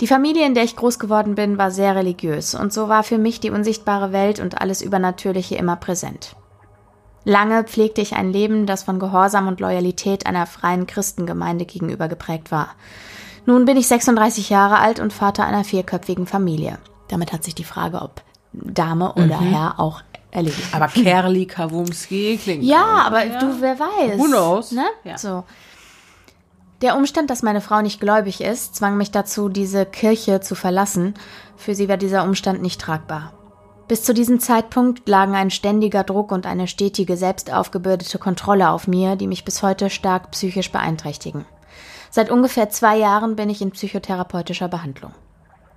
B: Die Familie, in der ich groß geworden bin, war sehr religiös und so war für mich die unsichtbare Welt und alles Übernatürliche immer präsent. Lange pflegte ich ein Leben, das von Gehorsam und Loyalität einer freien Christengemeinde gegenüber geprägt war. Nun bin ich 36 Jahre alt und Vater einer vierköpfigen Familie. Damit hat sich die Frage, ob Dame oder Herr auch erledigt.
A: Aber Kerli Kawumski klingt.
B: Ja, aber du, wer weiß.
A: Who knows?
B: Ne?
A: Ja.
B: So. Der Umstand, dass meine Frau nicht gläubig ist, zwang mich dazu, diese Kirche zu verlassen. Für sie war dieser Umstand nicht tragbar. Bis zu diesem Zeitpunkt lagen ein ständiger Druck und eine stetige, selbst aufgebürdete Kontrolle auf mir, die mich bis heute stark psychisch beeinträchtigen. Seit ungefähr zwei Jahren bin ich in psychotherapeutischer Behandlung.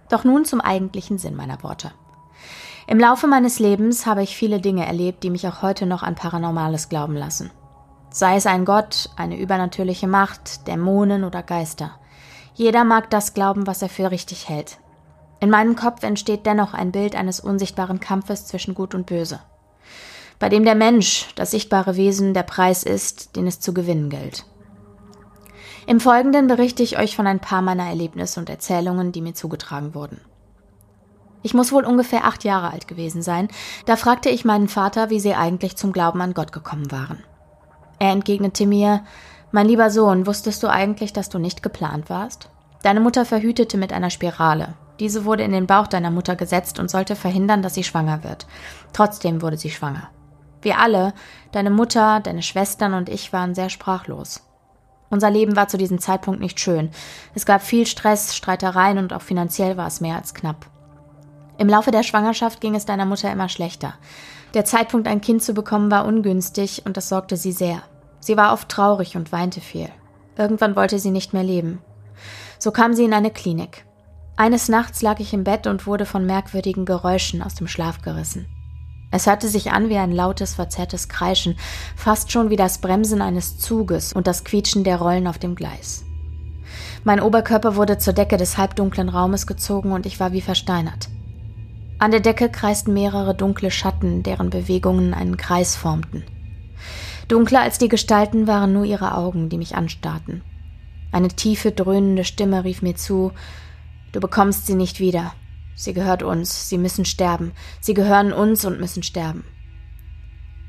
B: Doch nun zum eigentlichen Sinn meiner Worte. Im Laufe meines Lebens habe ich viele Dinge erlebt, die mich auch heute noch an Paranormales glauben lassen. Sei es ein Gott, eine übernatürliche Macht, Dämonen oder Geister. Jeder mag das glauben, was er für richtig hält. In meinem Kopf entsteht dennoch ein Bild eines unsichtbaren Kampfes zwischen Gut und Böse, bei dem der Mensch, das sichtbare Wesen, der Preis ist, den es zu gewinnen gilt. Im Folgenden berichte ich euch von ein paar meiner Erlebnisse und Erzählungen, die mir zugetragen wurden. Ich muss wohl ungefähr acht Jahre alt gewesen sein, da fragte ich meinen Vater, wie sie eigentlich zum Glauben an Gott gekommen waren. Er entgegnete mir, mein lieber Sohn, wusstest du eigentlich, dass du nicht geplant warst? Deine Mutter verhütete mit einer Spirale. Diese wurde in den Bauch deiner Mutter gesetzt und sollte verhindern, dass sie schwanger wird. Trotzdem wurde sie schwanger. Wir alle, deine Mutter, deine Schwestern und ich waren sehr sprachlos. Unser Leben war zu diesem Zeitpunkt nicht schön. Es gab viel Stress, Streitereien und auch finanziell war es mehr als knapp. Im Laufe der Schwangerschaft ging es deiner Mutter immer schlechter. Der Zeitpunkt, ein Kind zu bekommen, war ungünstig und das sorgte sie sehr. Sie war oft traurig und weinte viel. Irgendwann wollte sie nicht mehr leben. So kam sie in eine Klinik. Eines Nachts lag ich im Bett und wurde von merkwürdigen Geräuschen aus dem Schlaf gerissen. Es hörte sich an wie ein lautes, verzerrtes Kreischen, fast schon wie das Bremsen eines Zuges und das Quietschen der Rollen auf dem Gleis. Mein Oberkörper wurde zur Decke des halbdunklen Raumes gezogen und ich war wie versteinert. An der Decke kreisten mehrere dunkle Schatten, deren Bewegungen einen Kreis formten. Dunkler als die Gestalten waren nur ihre Augen, die mich anstarrten. Eine tiefe, dröhnende Stimme rief mir zu Du bekommst sie nicht wieder. Sie gehört uns, sie müssen sterben. Sie gehören uns und müssen sterben.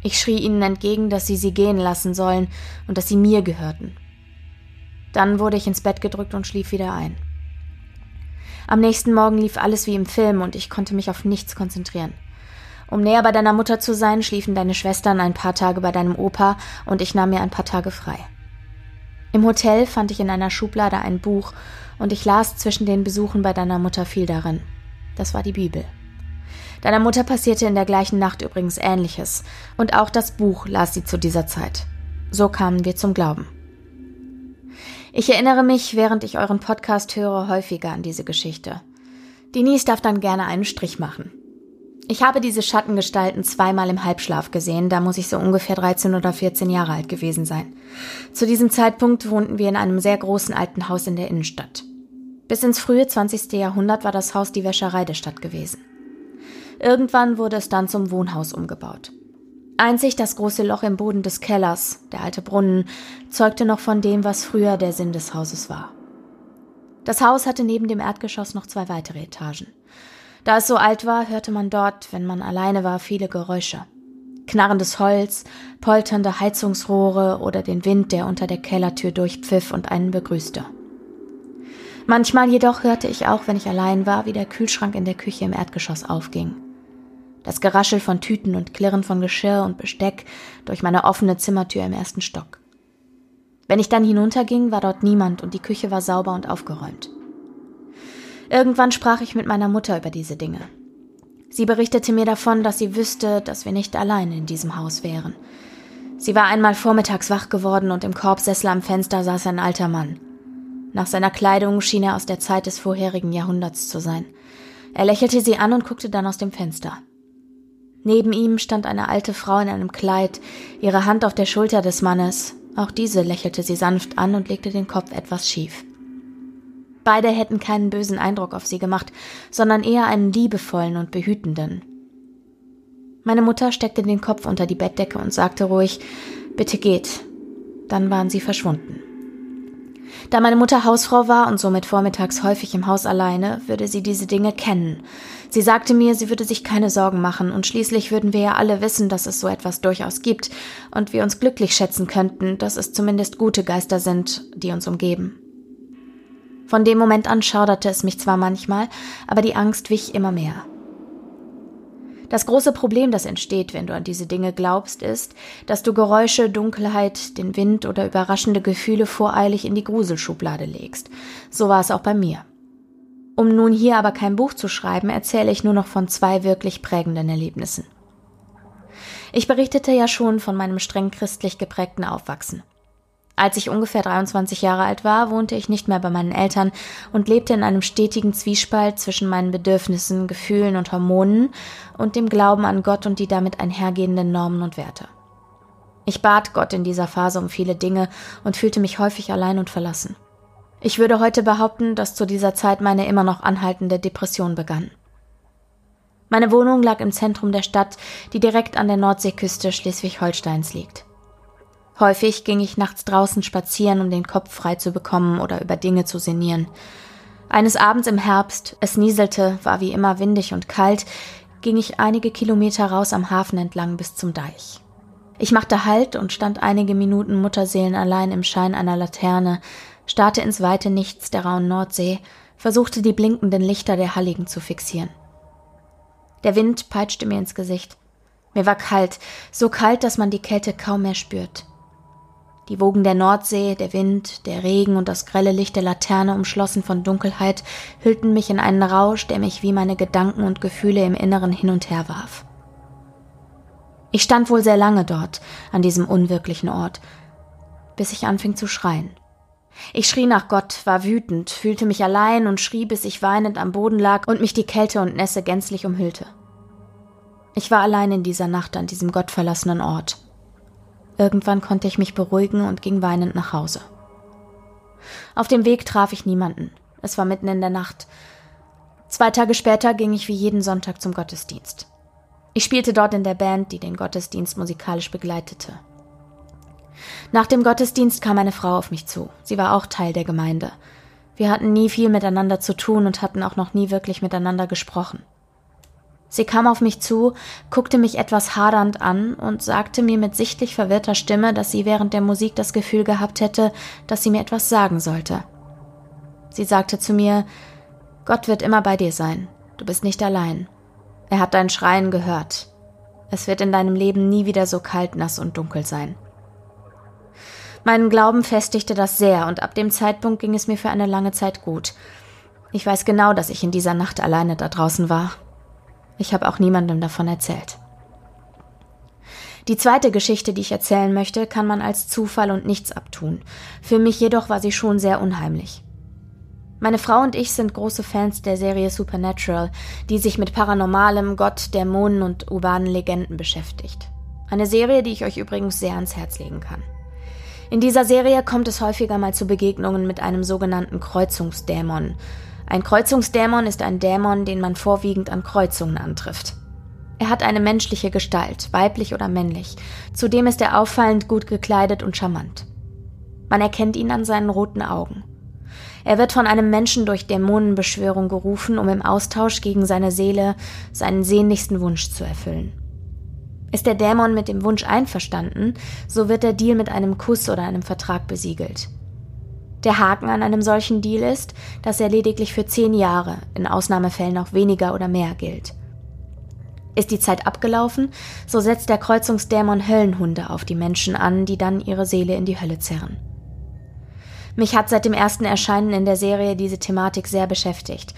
B: Ich schrie ihnen entgegen, dass sie sie gehen lassen sollen und dass sie mir gehörten. Dann wurde ich ins Bett gedrückt und schlief wieder ein. Am nächsten Morgen lief alles wie im Film und ich konnte mich auf nichts konzentrieren. Um näher bei deiner Mutter zu sein, schliefen deine Schwestern ein paar Tage bei deinem Opa und ich nahm mir ein paar Tage frei. Im Hotel fand ich in einer Schublade ein Buch und ich las zwischen den Besuchen bei deiner Mutter viel darin. Das war die Bibel. Deiner Mutter passierte in der gleichen Nacht übrigens Ähnliches, und auch das Buch las sie zu dieser Zeit. So kamen wir zum Glauben. Ich erinnere mich, während ich euren Podcast höre, häufiger an diese Geschichte. Denise darf dann gerne einen Strich machen. Ich habe diese Schattengestalten zweimal im Halbschlaf gesehen, da muss ich so ungefähr 13 oder 14 Jahre alt gewesen sein. Zu diesem Zeitpunkt wohnten wir in einem sehr großen alten Haus in der Innenstadt. Bis ins frühe 20. Jahrhundert war das Haus die Wäscherei der Stadt gewesen. Irgendwann wurde es dann zum Wohnhaus umgebaut. Einzig das große Loch im Boden des Kellers, der alte Brunnen, zeugte noch von dem, was früher der Sinn des Hauses war. Das Haus hatte neben dem Erdgeschoss noch zwei weitere Etagen. Da es so alt war, hörte man dort, wenn man alleine war, viele Geräusche. Knarrendes Holz, polternde Heizungsrohre oder den Wind, der unter der Kellertür durchpfiff und einen begrüßte. Manchmal jedoch hörte ich auch, wenn ich allein war, wie der Kühlschrank in der Küche im Erdgeschoss aufging. Das Geraschel von Tüten und Klirren von Geschirr und Besteck durch meine offene Zimmertür im ersten Stock. Wenn ich dann hinunterging, war dort niemand und die Küche war sauber und aufgeräumt. Irgendwann sprach ich mit meiner Mutter über diese Dinge. Sie berichtete mir davon, dass sie wüsste, dass wir nicht allein in diesem Haus wären. Sie war einmal vormittags wach geworden und im Korbsessel am Fenster saß ein alter Mann. Nach seiner Kleidung schien er aus der Zeit des vorherigen Jahrhunderts zu sein. Er lächelte sie an und guckte dann aus dem Fenster. Neben ihm stand eine alte Frau in einem Kleid, ihre Hand auf der Schulter des Mannes. Auch diese lächelte sie sanft an und legte den Kopf etwas schief. Beide hätten keinen bösen Eindruck auf sie gemacht, sondern eher einen liebevollen und behütenden. Meine Mutter steckte den Kopf unter die Bettdecke und sagte ruhig Bitte geht. Dann waren sie verschwunden. Da meine Mutter Hausfrau war und somit vormittags häufig im Haus alleine, würde sie diese Dinge kennen. Sie sagte mir, sie würde sich keine Sorgen machen und schließlich würden wir ja alle wissen, dass es so etwas durchaus gibt und wir uns glücklich schätzen könnten, dass es zumindest gute Geister sind, die uns umgeben. Von dem Moment an schauderte es mich zwar manchmal, aber die Angst wich immer mehr. Das große Problem, das entsteht, wenn du an diese Dinge glaubst, ist, dass du Geräusche, Dunkelheit, den Wind oder überraschende Gefühle voreilig in die Gruselschublade legst. So war es auch bei mir. Um nun hier aber kein Buch zu schreiben, erzähle ich nur noch von zwei wirklich prägenden Erlebnissen. Ich berichtete ja schon von meinem streng christlich geprägten Aufwachsen. Als ich ungefähr 23 Jahre alt war, wohnte ich nicht mehr bei meinen Eltern und lebte in einem stetigen Zwiespalt zwischen meinen Bedürfnissen, Gefühlen und Hormonen und dem Glauben an Gott und die damit einhergehenden Normen und Werte. Ich bat Gott in dieser Phase um viele Dinge und fühlte mich häufig allein und verlassen. Ich würde heute behaupten, dass zu dieser Zeit meine immer noch anhaltende Depression begann. Meine Wohnung lag im Zentrum der Stadt, die direkt an der Nordseeküste Schleswig-Holsteins liegt. Häufig ging ich nachts draußen spazieren, um den Kopf frei zu bekommen oder über Dinge zu sinnieren. Eines Abends im Herbst, es nieselte, war wie immer windig und kalt, ging ich einige Kilometer raus am Hafen entlang bis zum Deich. Ich machte Halt und stand einige Minuten Mutterseelen allein im Schein einer Laterne, starrte ins weite Nichts der rauen Nordsee, versuchte die blinkenden Lichter der Halligen zu fixieren. Der Wind peitschte mir ins Gesicht. Mir war kalt, so kalt, dass man die Kälte kaum mehr spürt. Die Wogen der Nordsee, der Wind, der Regen und das grelle Licht der Laterne, umschlossen von Dunkelheit, hüllten mich in einen Rausch, der mich wie meine Gedanken und Gefühle im Inneren hin und her warf. Ich stand wohl sehr lange dort, an diesem unwirklichen Ort, bis ich anfing zu schreien. Ich schrie nach Gott, war wütend, fühlte mich allein und schrie, bis ich weinend am Boden lag und mich die Kälte und Nässe gänzlich umhüllte. Ich war allein in dieser Nacht an diesem gottverlassenen Ort. Irgendwann konnte ich mich beruhigen und ging weinend nach Hause. Auf dem Weg traf ich niemanden. Es war mitten in der Nacht. Zwei Tage später ging ich wie jeden Sonntag zum Gottesdienst. Ich spielte dort in der Band, die den Gottesdienst musikalisch begleitete. Nach dem Gottesdienst kam eine Frau auf mich zu. Sie war auch Teil der Gemeinde. Wir hatten nie viel miteinander zu tun und hatten auch noch nie wirklich miteinander gesprochen. Sie kam auf mich zu, guckte mich etwas hadernd an und sagte mir mit sichtlich verwirrter Stimme, dass sie während der Musik das Gefühl gehabt hätte, dass sie mir etwas sagen sollte. Sie sagte zu mir, Gott wird immer bei dir sein, du bist nicht allein. Er hat dein Schreien gehört. Es wird in deinem Leben nie wieder so kalt, nass und dunkel sein. Meinen Glauben festigte das sehr, und ab dem Zeitpunkt ging es mir für eine lange Zeit gut. Ich weiß genau, dass ich in dieser Nacht alleine da draußen war ich habe auch niemandem davon erzählt. Die zweite Geschichte, die ich erzählen möchte, kann man als Zufall und nichts abtun. Für mich jedoch war sie schon sehr unheimlich. Meine Frau und ich sind große Fans der Serie Supernatural, die sich mit Paranormalem, Gott, Dämonen und urbanen Legenden beschäftigt. Eine Serie, die ich euch übrigens sehr ans Herz legen kann. In dieser Serie kommt es häufiger mal zu Begegnungen mit einem sogenannten Kreuzungsdämon, ein Kreuzungsdämon ist ein Dämon, den man vorwiegend an Kreuzungen antrifft. Er hat eine menschliche Gestalt, weiblich oder männlich. Zudem ist er auffallend gut gekleidet und charmant. Man erkennt ihn an seinen roten Augen. Er wird von einem Menschen durch Dämonenbeschwörung gerufen, um im Austausch gegen seine Seele seinen sehnlichsten Wunsch zu erfüllen. Ist der Dämon mit dem Wunsch einverstanden, so wird der Deal mit einem Kuss oder einem Vertrag besiegelt. Der Haken an einem solchen Deal ist, dass er lediglich für zehn Jahre, in Ausnahmefällen auch weniger oder mehr gilt. Ist die Zeit abgelaufen, so setzt der Kreuzungsdämon Höllenhunde auf die Menschen an, die dann ihre Seele in die Hölle zerren. Mich hat seit dem ersten Erscheinen in der Serie diese Thematik sehr beschäftigt.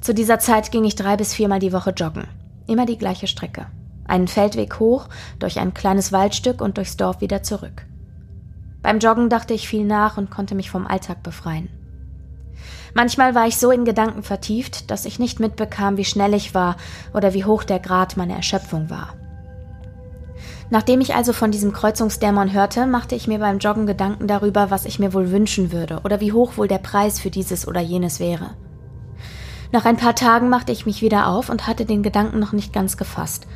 B: Zu dieser Zeit ging ich drei bis viermal die Woche joggen. Immer die gleiche Strecke. Einen Feldweg hoch, durch ein kleines Waldstück und durchs Dorf wieder zurück. Beim Joggen dachte ich viel nach und konnte mich vom Alltag befreien. Manchmal war ich so in Gedanken vertieft, dass ich nicht mitbekam, wie schnell ich war oder wie hoch der Grad meiner Erschöpfung war. Nachdem ich also von diesem Kreuzungsdämon hörte, machte ich mir beim Joggen Gedanken darüber, was ich mir wohl wünschen würde oder wie hoch wohl der Preis für dieses oder jenes wäre. Nach ein paar Tagen machte ich mich wieder auf und hatte den Gedanken noch nicht ganz gefasst.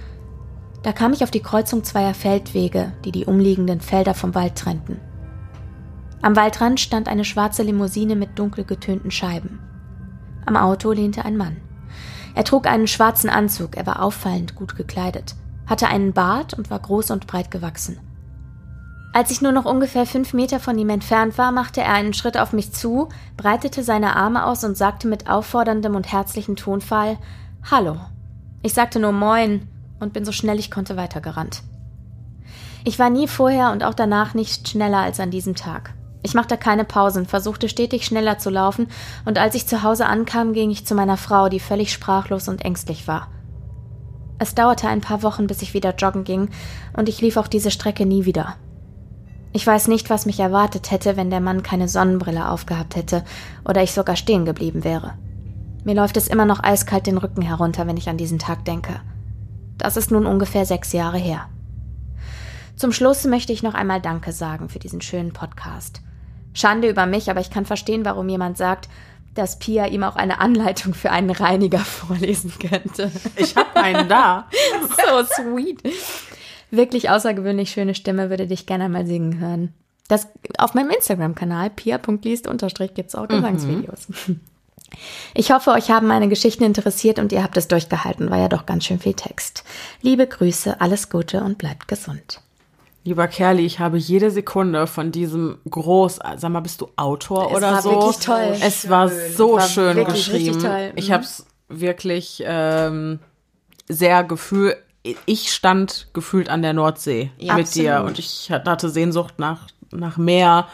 B: Da kam ich auf die Kreuzung zweier Feldwege, die die umliegenden Felder vom Wald trennten. Am Waldrand stand eine schwarze Limousine mit dunkel getönten Scheiben. Am Auto lehnte ein Mann. Er trug einen schwarzen Anzug, er war auffallend gut gekleidet, hatte einen Bart und war groß und breit gewachsen. Als ich nur noch ungefähr fünf Meter von ihm entfernt war, machte er einen Schritt auf mich zu, breitete seine Arme aus und sagte mit aufforderndem und herzlichem Tonfall Hallo. Ich sagte nur Moin und bin so schnell ich konnte weitergerannt. Ich war nie vorher und auch danach nicht schneller als an diesem Tag. Ich machte keine Pausen, versuchte stetig schneller zu laufen, und als ich zu Hause ankam, ging ich zu meiner Frau, die völlig sprachlos und ängstlich war. Es dauerte ein paar Wochen, bis ich wieder joggen ging, und ich lief auch diese Strecke nie wieder. Ich weiß nicht, was mich erwartet hätte, wenn der Mann keine Sonnenbrille aufgehabt hätte oder ich sogar stehen geblieben wäre. Mir läuft es immer noch eiskalt den Rücken herunter, wenn ich an diesen Tag denke. Das ist nun ungefähr sechs Jahre her. Zum Schluss möchte ich noch einmal Danke sagen für diesen schönen Podcast. Schande über mich, aber ich kann verstehen, warum jemand sagt, dass Pia ihm auch eine Anleitung für einen Reiniger vorlesen könnte.
A: Ich habe einen da.
B: so sweet. Wirklich außergewöhnlich schöne Stimme, würde dich gerne mal singen hören. Das auf meinem Instagram-Kanal pia.liest gibt es auch Gesangsvideos. Mhm. Ich hoffe, euch haben meine Geschichten interessiert und ihr habt es durchgehalten. War ja doch ganz schön viel Text. Liebe Grüße, alles Gute und bleibt gesund.
A: Lieber Kerli, ich habe jede Sekunde von diesem groß, sag mal, bist du Autor
B: es
A: oder
B: war
A: so?
B: Wirklich toll.
A: Es schön. war so war schön geschrieben.
B: Toll.
A: Ich mhm. habe es wirklich ähm, sehr gefühl ich stand gefühlt an der Nordsee
C: Ja,
A: mit
C: absolut.
A: dir und ich hatte Sehnsucht nach, nach Meer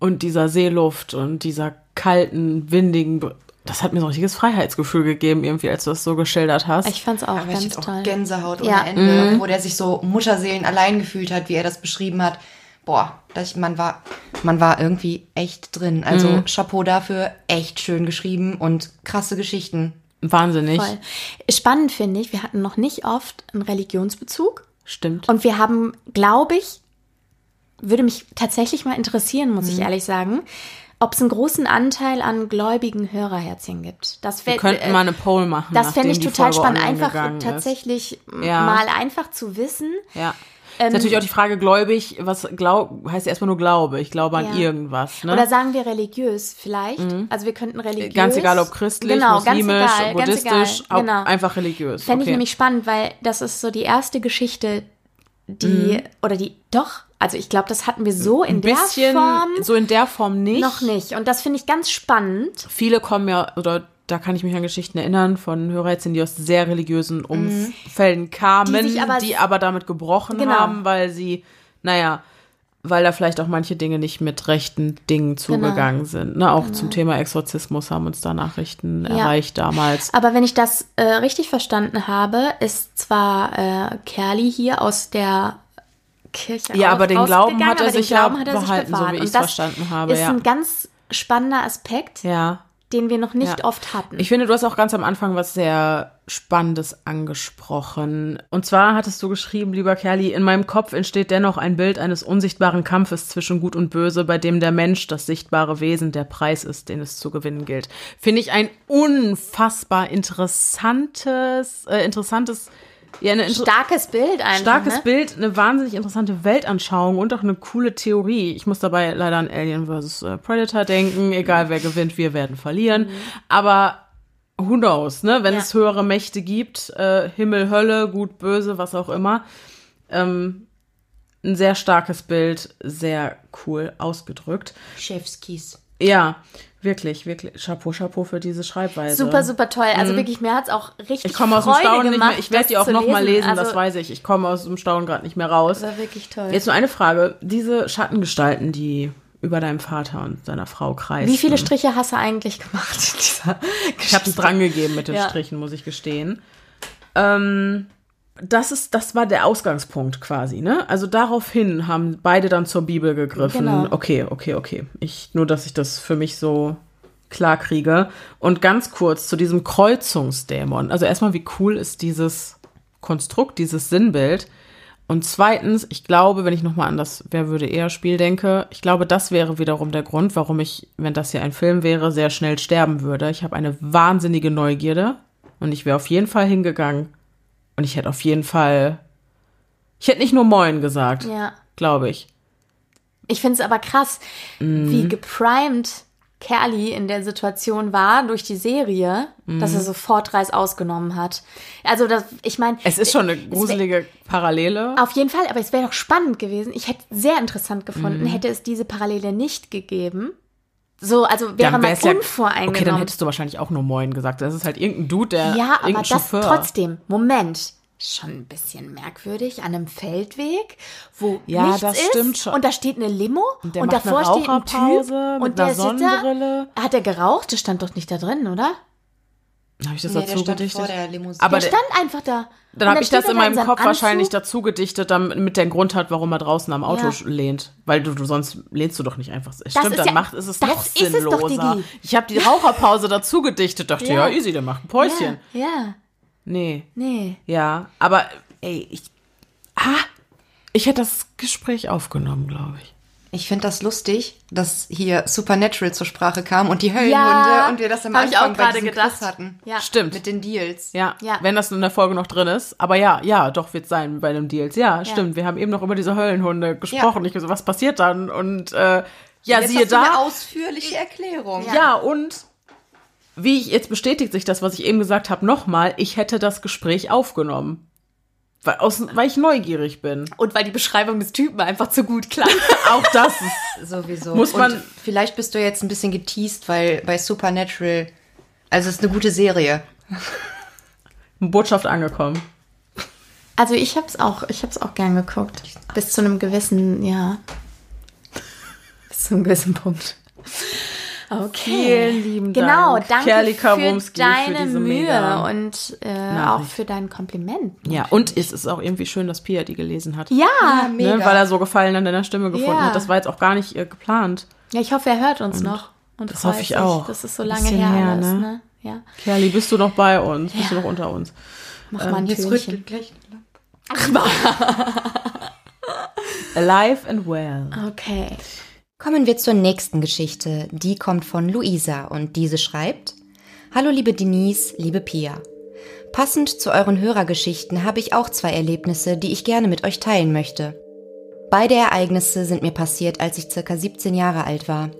A: und dieser Seeluft und dieser kalten, windigen. Das hat mir so ein richtiges Freiheitsgefühl gegeben, irgendwie, als du das so geschildert hast.
B: Ich fand's auch
C: Aber ich
B: ganz
C: hatte
B: toll.
C: auch Gänsehaut ohne
B: Ja.
C: Ende, wo der sich so Mutterseelen allein gefühlt hat, wie er das beschrieben hat. Boah, das, man, war, man war irgendwie echt drin. Also Chapeau dafür, echt schön geschrieben und krasse Geschichten.
A: Wahnsinnig.
B: Voll. Spannend finde ich, wir hatten noch nicht oft einen Religionsbezug.
A: Stimmt.
B: Und wir haben, glaube ich, würde mich tatsächlich mal interessieren, muss
A: Mhm.
B: ich ehrlich sagen, ob es einen großen Anteil an gläubigen Hörerherzchen gibt. Das
A: Wir könnten
B: äh,
A: mal eine Poll machen.
B: Das fände ich total
A: Folge
B: spannend, einfach tatsächlich
A: Ja.
B: mal einfach zu wissen.
A: Ja. ist natürlich auch die Frage, gläubig, was glaub, heißt ja erstmal nur Glaube. Ich glaube an
B: Ja.
A: irgendwas. Ne?
B: Oder sagen wir religiös vielleicht. Also wir könnten religiös.
A: Ganz egal, ob christlich,
B: genau,
A: muslimisch,
B: egal,
A: buddhistisch,
B: egal. Genau.
A: einfach religiös.
B: Fände ich
A: okay.
B: nämlich spannend, weil das ist so die erste Geschichte, die,
A: Mhm.
B: oder die, doch, also ich glaube, das hatten wir so in der Form
A: so in der Form nicht.
B: noch nicht. Und das finde ich ganz spannend.
A: Viele kommen ja, oder da kann ich mich an Geschichten erinnern von Hörerherzchen, die aus sehr religiösen Umfelden kamen,
B: Die aber-
A: die aber damit gebrochen
B: Genau.
A: haben, weil sie, naja, weil da vielleicht auch manche Dinge nicht mit rechten Dingen
B: Genau.
A: zugegangen sind. Ne? Auch zum Thema Exorzismus haben uns da Nachrichten erreicht damals.
B: Aber wenn ich das äh, richtig verstanden habe, ist zwar äh, Kerli hier aus der Kirche
A: Ja, aber den Glauben hat er sich ja behalten, so wie ich's
B: das
A: verstanden habe,
B: Ist
A: ja.
B: ein ganz spannender Aspekt,
A: Ja.
B: den wir noch nicht
A: Ja.
B: oft hatten.
A: Ich finde, du hast auch ganz am Anfang was sehr Spannendes angesprochen. Und zwar hattest du geschrieben, lieber Kerli, in meinem Kopf entsteht dennoch ein Bild eines unsichtbaren Kampfes zwischen Gut und Böse, bei dem der Mensch das sichtbare Wesen der Preis ist, den es zu gewinnen gilt. Finde ich ein unfassbar interessantes, äh, interessantes, ja, inter
B: Starkes Bild einfach.
A: starkes
B: ne?
A: Bild, eine wahnsinnig interessante Weltanschauung und auch eine coole Theorie. Ich muss dabei leider an Alien vs. äh, Predator denken. Egal wer gewinnt, wir werden verlieren. Aber who knows, ne? Wenn
B: Ja.
A: es höhere Mächte gibt, äh, Himmel, Hölle, gut, böse, was auch immer. Ähm, ein sehr starkes Bild, sehr cool ausgedrückt.
C: Chefskis.
A: Ja, wirklich, wirklich. Chapeau, Chapeau für diese Schreibweise.
B: Super, super toll. Also wirklich, mir hat es auch richtig
A: Mhm. Ich komme aus dem
B: Freude
A: Staunen nicht
B: gemacht,
A: mehr. Ich werde die auch
B: zu
A: noch mal lesen,
B: Also,
A: das weiß ich. Ich komme aus dem Staunen gerade nicht mehr raus.
B: Das war wirklich toll.
A: Jetzt nur eine Frage. Diese Schattengestalten, die über deinem Vater und deiner Frau kreisen.
B: Wie viele Striche hast du eigentlich gemacht in dieser
A: Ich habe es dran gegeben mit den
B: Ja.
A: Strichen, muss ich gestehen. Ähm, das ist, das war der Ausgangspunkt quasi, ne? Also daraufhin haben beide dann zur Bibel gegriffen.
B: Genau.
A: Okay, okay, okay. Ich, nur, dass ich das für mich so klar kriege. Und ganz kurz zu diesem Kreuzungsdämon. Also erstmal, wie cool ist dieses Konstrukt, dieses Sinnbild? Und zweitens, ich glaube, wenn ich nochmal an das Wer würde eher Spiel denke, ich glaube, das wäre wiederum der Grund, warum ich, wenn das hier ein Film wäre, sehr schnell sterben würde. Ich habe eine wahnsinnige Neugierde und ich wäre auf jeden Fall hingegangen und ich hätte auf jeden Fall, ich hätte nicht nur Moin gesagt,
B: Ja.
A: glaube ich.
B: Ich finde es aber krass,
A: Mhm.
B: wie geprimed Kerli in der Situation war durch die Serie, dass
A: Mhm.
B: er sofort Reis ausgenommen hat. Also, das, ich meine.
A: Es ist schon eine gruselige Parallele.
B: Auf jeden Fall, aber es wäre doch spannend gewesen. Ich hätte sehr interessant gefunden,
A: Mhm.
B: hätte es diese Parallele nicht gegeben. So, also wäre man unvoreingenommen.
A: Okay, dann hättest du wahrscheinlich auch nur Moin gesagt. Das ist halt irgendein Dude, der
B: ja, aber das
A: Chauffeur.
B: trotzdem. Moment. Schon ein bisschen merkwürdig an einem Feldweg, wo
A: Ja,
B: nichts
A: das
B: ist
A: stimmt schon.
B: und da steht eine Limo und,
A: der macht
B: davor steht ein Typ
A: mit
B: und der
A: Sonnenbrille.
B: da. Hat er geraucht? Das stand doch nicht da drin, oder?
A: Habe ich das
C: Nee, der
A: dazu
C: stand
A: gedichtet?
C: vor der Limousine.
A: Aber
B: der
A: der-
B: stand einfach da.
A: Dann habe ich das in meinem Kopf wahrscheinlich
B: Anzug.
A: dazu gedichtet, damit der Grund hat, warum er draußen am Auto
B: Ja.
A: lehnt. Weil du, du sonst lehnst du doch nicht einfach. Stimmt,
B: ist
A: dann
B: ja-
A: macht ist es
B: das
A: noch
B: ist es doch,
A: sinnloser.
B: Digi.
A: ich habe die Raucherpause dazu gedichtet, dachte, ja,
B: Ja.
A: easy, der macht ein Päuschen.
B: Ja, ja,
A: Nee,
B: nee.
A: ja, aber ey, ich ah, ich hätte das Gespräch aufgenommen, glaube ich.
C: Ich finde das lustig, dass hier Supernatural zur Sprache kam und die Höllenhunde
B: Ja,
C: und wir das am
B: hab ich
C: Anfang
B: auch
C: bei
B: gedacht.
C: Quiz hatten.
B: Ja.
A: Stimmt.
C: Mit den Deals.
A: Ja,
B: Ja.
A: wenn das in der Folge noch drin ist. Aber ja, ja, doch wird sein bei dem Deals. Ja, stimmt. Wir haben eben noch über diese Höllenhunde gesprochen. Ich so, was passiert dann? Und äh, ja,
C: Jetzt
A: siehe
C: hast du eine
A: da.
C: ausführliche Erklärung.
A: Ja. und wie ich jetzt bestätigt sich das, was ich eben gesagt habe, nochmal, ich hätte das Gespräch aufgenommen. Weil, aus, weil ich neugierig bin.
B: Und weil die Beschreibung des Typen einfach zu gut klang.
A: Auch das ist.
C: Sowieso.
A: Muss man-
C: und vielleicht bist du jetzt ein bisschen geteased, weil bei Supernatural, also es ist eine gute Serie.
A: Botschaft angekommen.
B: Also ich habe es auch, ich habe es auch gern geguckt. Bis zu einem gewissen, ja. Bis zu einem gewissen Punkt. Okay.
A: Vielen lieben
B: genau,
A: Dank,
B: danke
A: Kerli
B: für
A: Kawumski, für
B: deine
A: diese
B: Mühe und äh, auch für dein Kompliment.
A: Ja, und es ist auch irgendwie schön, dass Pia die gelesen hat.
B: Ja,
C: mega.
A: Ne, weil er so Gefallen an deiner Stimme gefunden
B: Ja.
A: hat. Das war jetzt auch gar nicht äh, geplant.
B: ja, ich hoffe, er hört uns noch. Und
A: das hoffe ich
B: sich,
A: auch.
B: Das ist so lange her,
A: her,
B: alles,
A: ne?
B: ne? Ja,
A: Kerli, bist du noch bei uns? Bist
B: Ja.
A: du noch unter uns?
B: mach mal ein
C: Jetzt rüttelt gleich.
A: Alive and well.
B: Okay.
C: Kommen wir zur nächsten Geschichte. Die kommt von Luisa und diese schreibt: Hallo liebe Denise, liebe Pia. Passend zu euren Hörergeschichten habe ich auch zwei Erlebnisse, die ich gerne mit euch teilen möchte. Beide Ereignisse sind mir passiert, als ich circa 17 Jahre alt war.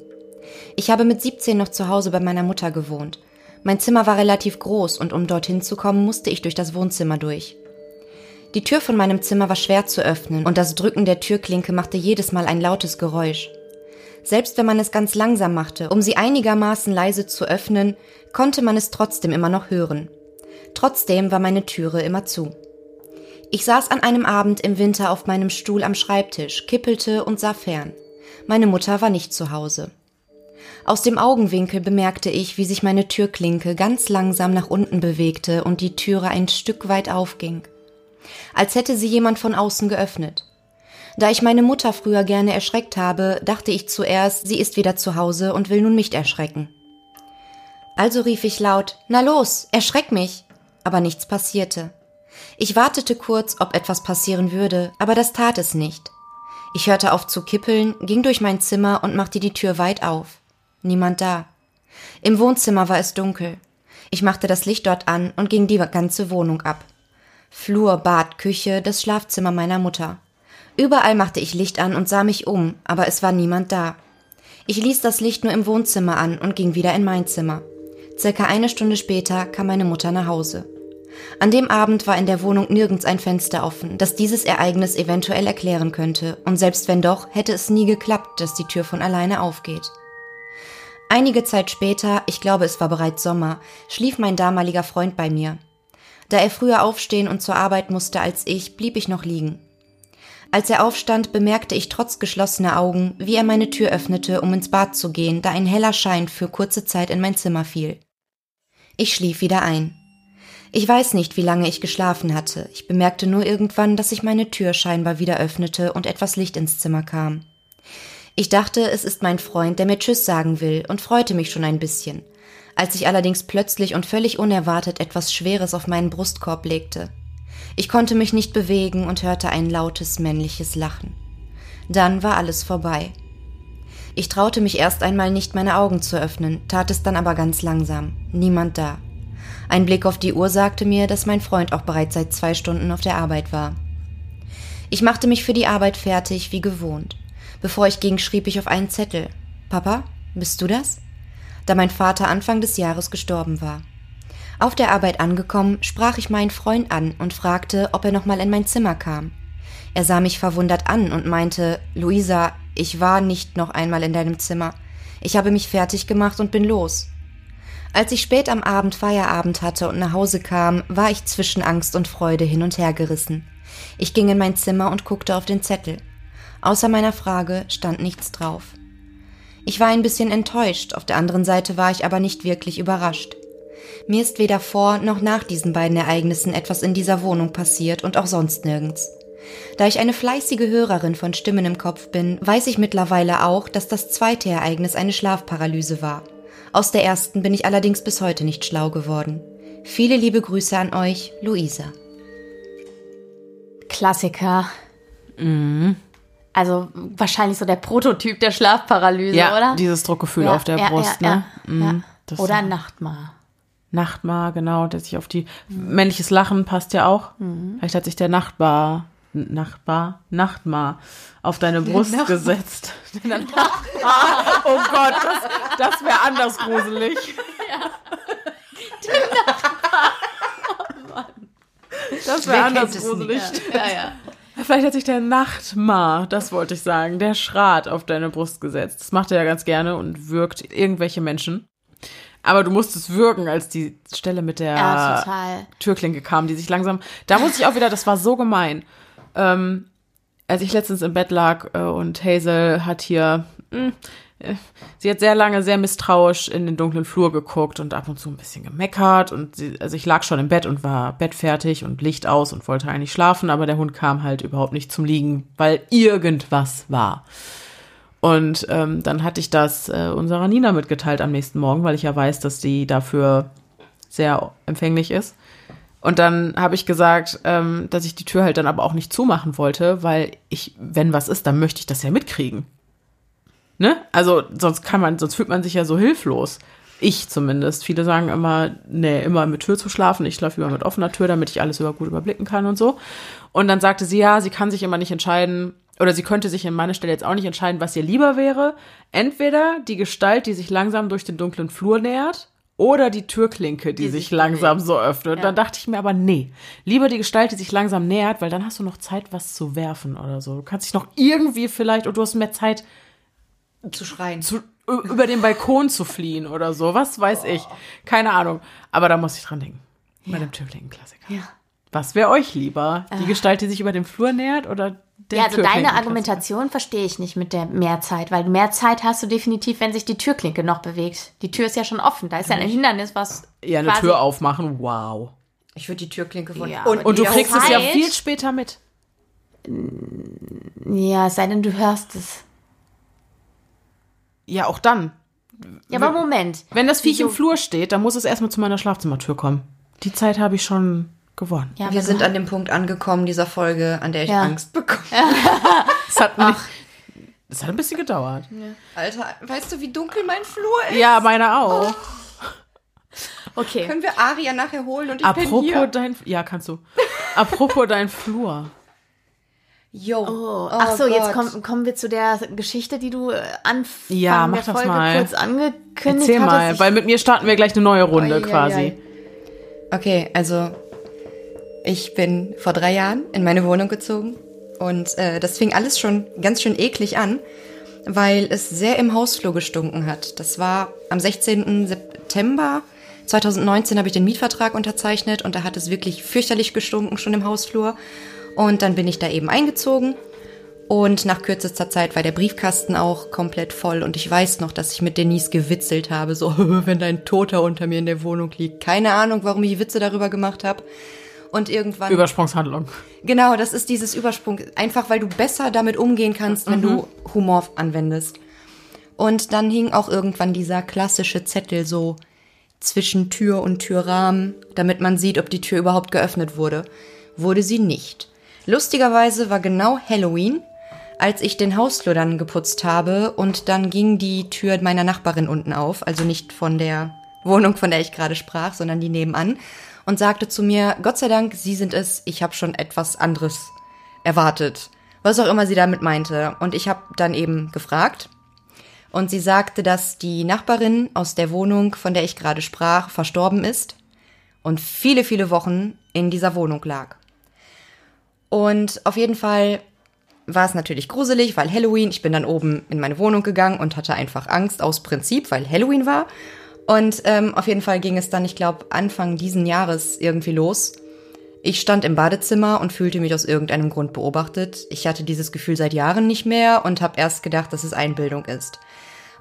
C: Ich habe mit 17 noch zu Hause bei meiner Mutter gewohnt. Mein Zimmer war relativ groß und um dorthin zu kommen, musste ich durch das Wohnzimmer durch. Die Tür von meinem Zimmer war schwer zu öffnen und das Drücken der Türklinke machte jedes Mal ein lautes Geräusch. Selbst wenn man es ganz langsam machte, um sie einigermaßen leise zu öffnen, konnte man es trotzdem immer noch hören. Trotzdem war meine Türe immer zu. Ich saß an einem Abend im Winter auf meinem Stuhl am Schreibtisch, kippelte und sah fern. Meine Mutter war nicht zu Hause. Aus dem Augenwinkel bemerkte ich, wie sich meine Türklinke ganz langsam nach unten bewegte und die Türe ein Stück weit aufging. Als hätte sie jemand von außen geöffnet. Da ich meine Mutter früher gerne erschreckt habe, dachte ich zuerst, sie ist wieder zu Hause und will nun mich erschrecken. Also rief ich laut, na los, erschreck mich. Aber nichts passierte. Ich wartete kurz, ob etwas passieren würde, aber das tat es nicht. Ich hörte auf zu kippeln, ging durch mein Zimmer und machte die Tür weit auf. Niemand da. Im Wohnzimmer war es dunkel. Ich machte das Licht dort an und ging die ganze Wohnung ab. Flur, Bad, Küche, das Schlafzimmer meiner Mutter. Überall machte ich Licht an und sah mich um, aber es war niemand da. Ich ließ das Licht nur im Wohnzimmer an und ging wieder in mein Zimmer. Circa eine Stunde später kam meine Mutter nach Hause. An dem Abend war in der Wohnung nirgends ein Fenster offen, das dieses Ereignis eventuell erklären könnte, und selbst wenn doch, hätte es nie geklappt, dass die Tür von alleine aufgeht. Einige Zeit später, ich glaube es war bereits Sommer, schlief mein damaliger Freund bei mir. Da er früher aufstehen und zur Arbeit musste als ich, blieb ich noch liegen. Als er aufstand, bemerkte ich trotz geschlossener Augen, wie er meine Tür öffnete, um ins Bad zu gehen, da ein heller Schein für kurze Zeit in mein Zimmer fiel. Ich schlief wieder ein. Ich weiß nicht, wie lange ich geschlafen hatte. Ich bemerkte nur irgendwann, dass sich meine Tür scheinbar wieder öffnete und etwas Licht ins Zimmer kam. Ich dachte, es ist mein Freund, der mir Tschüss sagen will, und freute mich schon ein bisschen, als ich allerdings plötzlich und völlig unerwartet etwas Schweres auf meinen Brustkorb legte. Ich konnte mich nicht bewegen und hörte ein lautes männliches Lachen. Dann war alles vorbei. Ich traute mich erst einmal nicht, meine Augen zu öffnen, tat es dann aber ganz langsam. Niemand da. Ein Blick auf die Uhr sagte mir, dass mein Freund auch bereits seit zwei Stunden auf der Arbeit war. Ich machte mich für die Arbeit fertig, wie gewohnt. Bevor ich ging, schrieb ich auf einen Zettel. Papa, bist du das? Da mein Vater Anfang des Jahres gestorben war. Auf der Arbeit angekommen, sprach ich meinen Freund an und fragte, ob er noch mal in mein Zimmer kam. Er sah mich verwundert an und meinte, Luisa, ich war nicht noch einmal in deinem Zimmer. Ich habe mich fertig gemacht und bin los. Als ich spät am Abend Feierabend hatte und nach Hause kam, war ich zwischen Angst und Freude hin und her gerissen. Ich ging in mein Zimmer und guckte auf den Zettel. Außer meiner Frage stand nichts drauf. Ich war ein bisschen enttäuscht, auf der anderen Seite war ich aber nicht wirklich überrascht. Mir ist weder vor noch nach diesen beiden Ereignissen etwas in dieser Wohnung passiert und auch sonst nirgends. Da ich eine fleißige Hörerin von Stimmen im Kopf bin, weiß ich mittlerweile auch, dass das zweite Ereignis eine Schlafparalyse war. Aus der ersten bin ich allerdings bis heute nicht schlau geworden. Viele liebe Grüße an euch, Luisa.
B: Klassiker. Also wahrscheinlich so der Prototyp der Schlafparalyse,
A: Ja,
B: oder?
A: dieses Druckgefühl
B: Ja,
A: auf der
B: ja,
A: Brust,
B: ja,
A: ne?
B: ja,
A: Mhm,
B: Oder Nachtmar.
A: Nachtmar, genau, der sich auf die männliches Lachen passt ja auch.
B: Mhm.
A: Vielleicht hat sich der Nachtbar, Nachtbar, Nachtmar auf deine Brust gesetzt. Der Nachtmar. oh Gott, das, das wäre anders gruselig. Das wäre
C: Wer
A: anders
C: kennt es
A: gruselig.
B: Ja, ja.
A: Vielleicht hat sich der Nachtmar, das wollte ich sagen, der Schrat auf deine Brust gesetzt. Das macht er ja ganz gerne und wirkt irgendwelche Menschen. Aber du musstest würgen, als die Stelle mit der
B: Ja.
A: Türklinke kam, die sich langsam. Da musste ich auch wieder, das war so gemein. Ähm, als ich letztens im Bett lag äh, und Hazel hat hier, mh, äh, sie hat sehr lange sehr misstrauisch in den dunklen Flur geguckt und ab und zu ein bisschen gemeckert und sie, also ich lag schon im Bett und war bettfertig und Licht aus und wollte eigentlich schlafen, aber der Hund kam halt überhaupt nicht zum Liegen, weil irgendwas war. Und ähm, dann hatte ich das äh, unserer Nina mitgeteilt am nächsten Morgen, weil ich ja weiß, dass die dafür sehr empfänglich ist. Und dann habe ich gesagt, ähm, dass ich die Tür halt dann aber auch nicht zumachen wollte, weil ich, wenn was ist, dann möchte ich das ja mitkriegen. Ne? Also sonst kann man, sonst fühlt man sich ja so hilflos. Ich zumindest. Viele sagen immer, nee, immer mit Tür zu schlafen. Ich schlafe immer mit offener Tür, damit ich alles über gut überblicken kann und so. Und dann sagte sie, ja, sie kann sich immer nicht entscheiden, oder sie könnte sich in meiner Stelle jetzt auch nicht entscheiden, was ihr lieber wäre. Entweder die Gestalt, die sich langsam durch den dunklen Flur nähert, oder die Türklinke, die,
B: Die
A: sich
B: sich
A: langsam so öffnet.
B: Ja.
A: Dann dachte ich mir aber, nee, lieber die Gestalt, die sich langsam nähert, weil dann hast du noch Zeit, was zu werfen oder so. Du kannst dich noch irgendwie vielleicht, und du hast mehr Zeit,
C: Zu schreien.
A: zu, über den Balkon zu fliehen oder so. Was weiß ich. Keine Ahnung. Aber da muss ich dran denken. Bei dem Türklinken-Klassiker.
B: Ja.
A: Was wäre euch lieber? Die Gestalt, die sich über den Flur nähert oder der
B: Ja, also deine? Argumentation verstehe ich nicht mit der Mehrzeit, weil mehr Zeit hast du definitiv, wenn sich die Türklinke noch bewegt. Die Tür ist ja schon offen, da ist ja ein Hindernis, was
A: Ja, eine Tür aufmachen, wow.
C: Ich würde die Türklinke von
B: Ja,
C: und,
A: Und du kriegst es ja
B: Zeit-
A: viel später mit.
B: Ja, es sei denn, du hörst es.
A: Ja, auch dann.
B: Ja, aber Moment.
A: Wenn das Viech im? Flur steht, dann muss es erstmal zu meiner Schlafzimmertür kommen. Die Zeit habe ich schon gewonnen.
B: Ja,
C: Wir sind an dem Punkt angekommen dieser Folge, an der ich
B: Ja.
C: Angst bekomme.
A: Es hat, nicht, es hat ein bisschen gedauert.
C: Alter, weißt du, wie dunkel mein Flur ist?
A: Ja, meine auch.
B: Okay.
C: Können wir Aria nachher holen und ich bin
A: Apropos
C: hier?
A: dein. Ja, kannst du. Apropos dein Flur.
C: Yo.
B: Oh, ach so, jetzt
C: Gott.
B: kommen, kommen wir zu der Geschichte, die du äh, Anfang
A: Ja, mach
B: der
A: das
B: Folge
A: mal.
B: kurz angekündigt
A: Erzähl mal,
B: hattest.
A: weil mit mir starten wir gleich eine neue Runde
C: ei,
A: quasi.
C: Okay, also ich bin vor drei Jahren in meine Wohnung gezogen und äh, das fing alles schon ganz schön eklig an, weil es sehr im Hausflur gestunken hat. Das war am 16. September 2019 habe ich den Mietvertrag unterzeichnet und da hat es wirklich fürchterlich gestunken schon im Hausflur. Und dann bin ich da eben eingezogen und nach kürzester Zeit war der Briefkasten auch komplett voll. Und ich weiß noch, dass ich mit Denise gewitzelt habe, so, wenn dein Toter unter mir in der Wohnung liegt. Keine Ahnung, warum ich Witze darüber gemacht habe. Und irgendwann.
A: Übersprungshandlung.
C: genau, das ist dieses Übersprung. Einfach, weil du besser damit umgehen kannst, wenn du Humor anwendest. Und dann hing auch irgendwann dieser klassische Zettel so zwischen Tür und Türrahmen, damit man sieht, ob die Tür überhaupt geöffnet wurde. Wurde sie nicht. Lustigerweise war genau Halloween, als ich den Hausflur dann geputzt habe und dann ging die Tür meiner Nachbarin unten auf, also nicht von der Wohnung, von der ich gerade sprach, sondern die nebenan und sagte zu mir, Gott sei Dank, Sie sind es, ich habe schon etwas anderes erwartet. Was auch immer sie damit meinte. Und ich habe dann eben gefragt. Und sie sagte, dass die Nachbarin aus der Wohnung, von der ich gerade sprach, verstorben ist und viele, viele Wochen in dieser Wohnung lag. Und auf jeden Fall war es natürlich gruselig, weil Halloween, ich bin dann oben in meine Wohnung gegangen und hatte einfach Angst aus Prinzip, weil Halloween war. Und ähm, auf jeden Fall ging es dann, ich glaube, Anfang diesen Jahres irgendwie los. Ich stand im Badezimmer und fühlte mich aus irgendeinem Grund beobachtet. Ich hatte dieses Gefühl seit Jahren nicht mehr und habe erst gedacht, dass es Einbildung ist.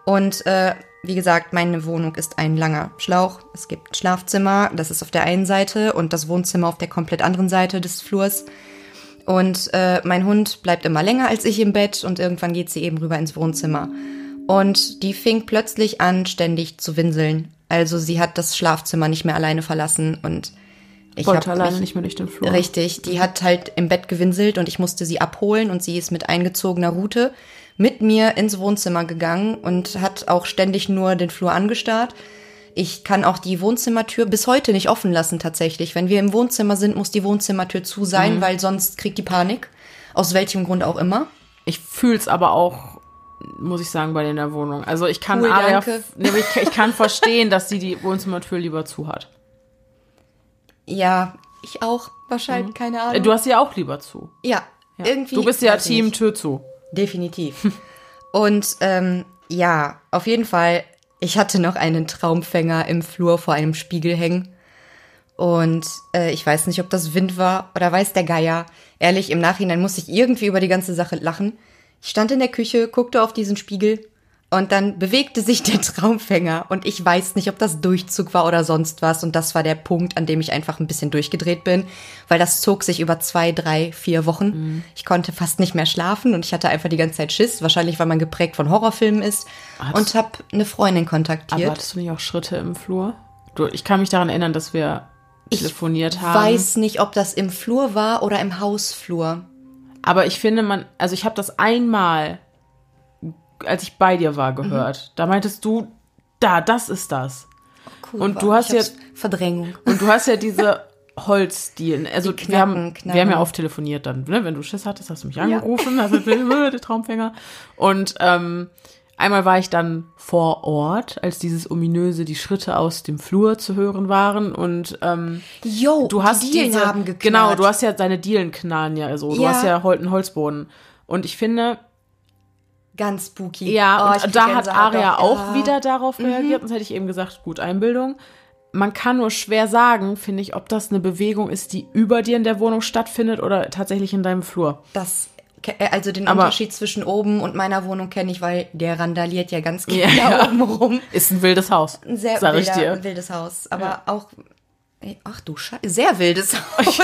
C: Und äh, wie gesagt, meine Wohnung ist ein langer Schlauch. Es gibt ein Schlafzimmer, das ist auf der einen Seite und das Wohnzimmer auf der komplett anderen Seite des Flurs. Und äh, mein Hund bleibt immer länger als ich im Bett und irgendwann geht sie eben rüber ins Wohnzimmer. Und die fing plötzlich an, ständig zu winseln. Also sie hat das Schlafzimmer nicht mehr alleine verlassen und ich
A: Wollte alleine
C: mich-
A: nicht mehr durch den Flur.
C: Richtig, die hat halt im Bett gewinselt und ich musste sie abholen und sie ist mit eingezogener Rute mit mir ins Wohnzimmer gegangen und hat auch ständig nur den Flur angestarrt. Ich kann auch die Wohnzimmertür bis heute nicht offen lassen tatsächlich. Wenn wir im Wohnzimmer sind, muss die Wohnzimmertür zu sein, weil sonst kriegt die Panik. Aus welchem Grund auch immer.
A: Ich fühl's aber auch, muss ich sagen, bei dir in der Wohnung. Also ich kann
C: Cool,
A: Aria, ich, ich kann verstehen, dass sie die Wohnzimmertür lieber zu hat.
C: Ja, ich auch wahrscheinlich, keine
A: Äh,
C: Ahnung.
A: Du hast sie auch lieber zu.
C: ja, irgendwie.
A: Du bist ja Team
C: nicht.
A: Tür zu.
C: Definitiv. Und ähm, ja, auf jeden Fall Ich hatte noch einen Traumfänger im Flur vor einem Spiegel hängen. Und äh, ich weiß nicht, ob das Wind war oder weiß der Geier. Ehrlich, im Nachhinein muss ich irgendwie über die ganze Sache lachen. Ich stand in der Küche, guckte auf diesen Spiegel und dann bewegte sich der Traumfänger und ich weiß nicht, ob das Durchzug war oder sonst was. Und das war der Punkt, an dem ich einfach ein bisschen durchgedreht bin, weil das zog sich über zwei, drei, vier Wochen. Mhm. Ich konnte fast nicht mehr schlafen und ich hatte einfach die ganze Zeit Schiss. Wahrscheinlich, weil man geprägt von Horrorfilmen ist. Hattest, und habe eine Freundin kontaktiert. Aber
A: hattest du nicht auch Schritte im Flur? Du, ich kann mich daran erinnern, dass wir telefoniert
C: ich
A: haben.
C: Ich weiß nicht, ob das im Flur war oder im Hausflur.
A: Aber ich finde, man, also ich habe das einmal als ich bei dir war, gehört. Mhm. Da meintest du, da, das ist das. Cool, und du hast ja
C: Verdrängung.
A: Und du hast ja diese Holzdielen. Also Knacken, wir haben Knacken. wir haben ja oft telefoniert dann, ne? Wenn du Schiss hattest, hast du mich angerufen, ja. hast du der Traumfänger. Und ähm, einmal war ich dann vor Ort, als dieses ominöse, die Schritte aus dem Flur zu hören waren. Und ähm,
C: Yo,
A: du hast
C: die Dielen
A: diese,
C: haben geknallt.
A: Genau, du hast ja deine Dielen knallen ja so. Du ja. hast ja einen Holzboden. Und ich finde,
C: Ganz spooky.
A: Ja, oh, und da hat Aria auch ja. wieder darauf mhm. reagiert. Sonst hätte ich eben gesagt, gut, Einbildung. Man kann nur schwer sagen, finde ich, ob das eine Bewegung ist, die über dir in der Wohnung stattfindet oder tatsächlich in deinem Flur.
C: Das also den Aber Unterschied zwischen oben und meiner Wohnung kenne ich, weil der randaliert ja ganz klar ja. oben rum.
A: Ist ein wildes Haus.
C: Ein sehr sag wilder, ich dir. Ein wildes Haus. Aber ja. auch Ach du Scheiße, sehr wildes Haus.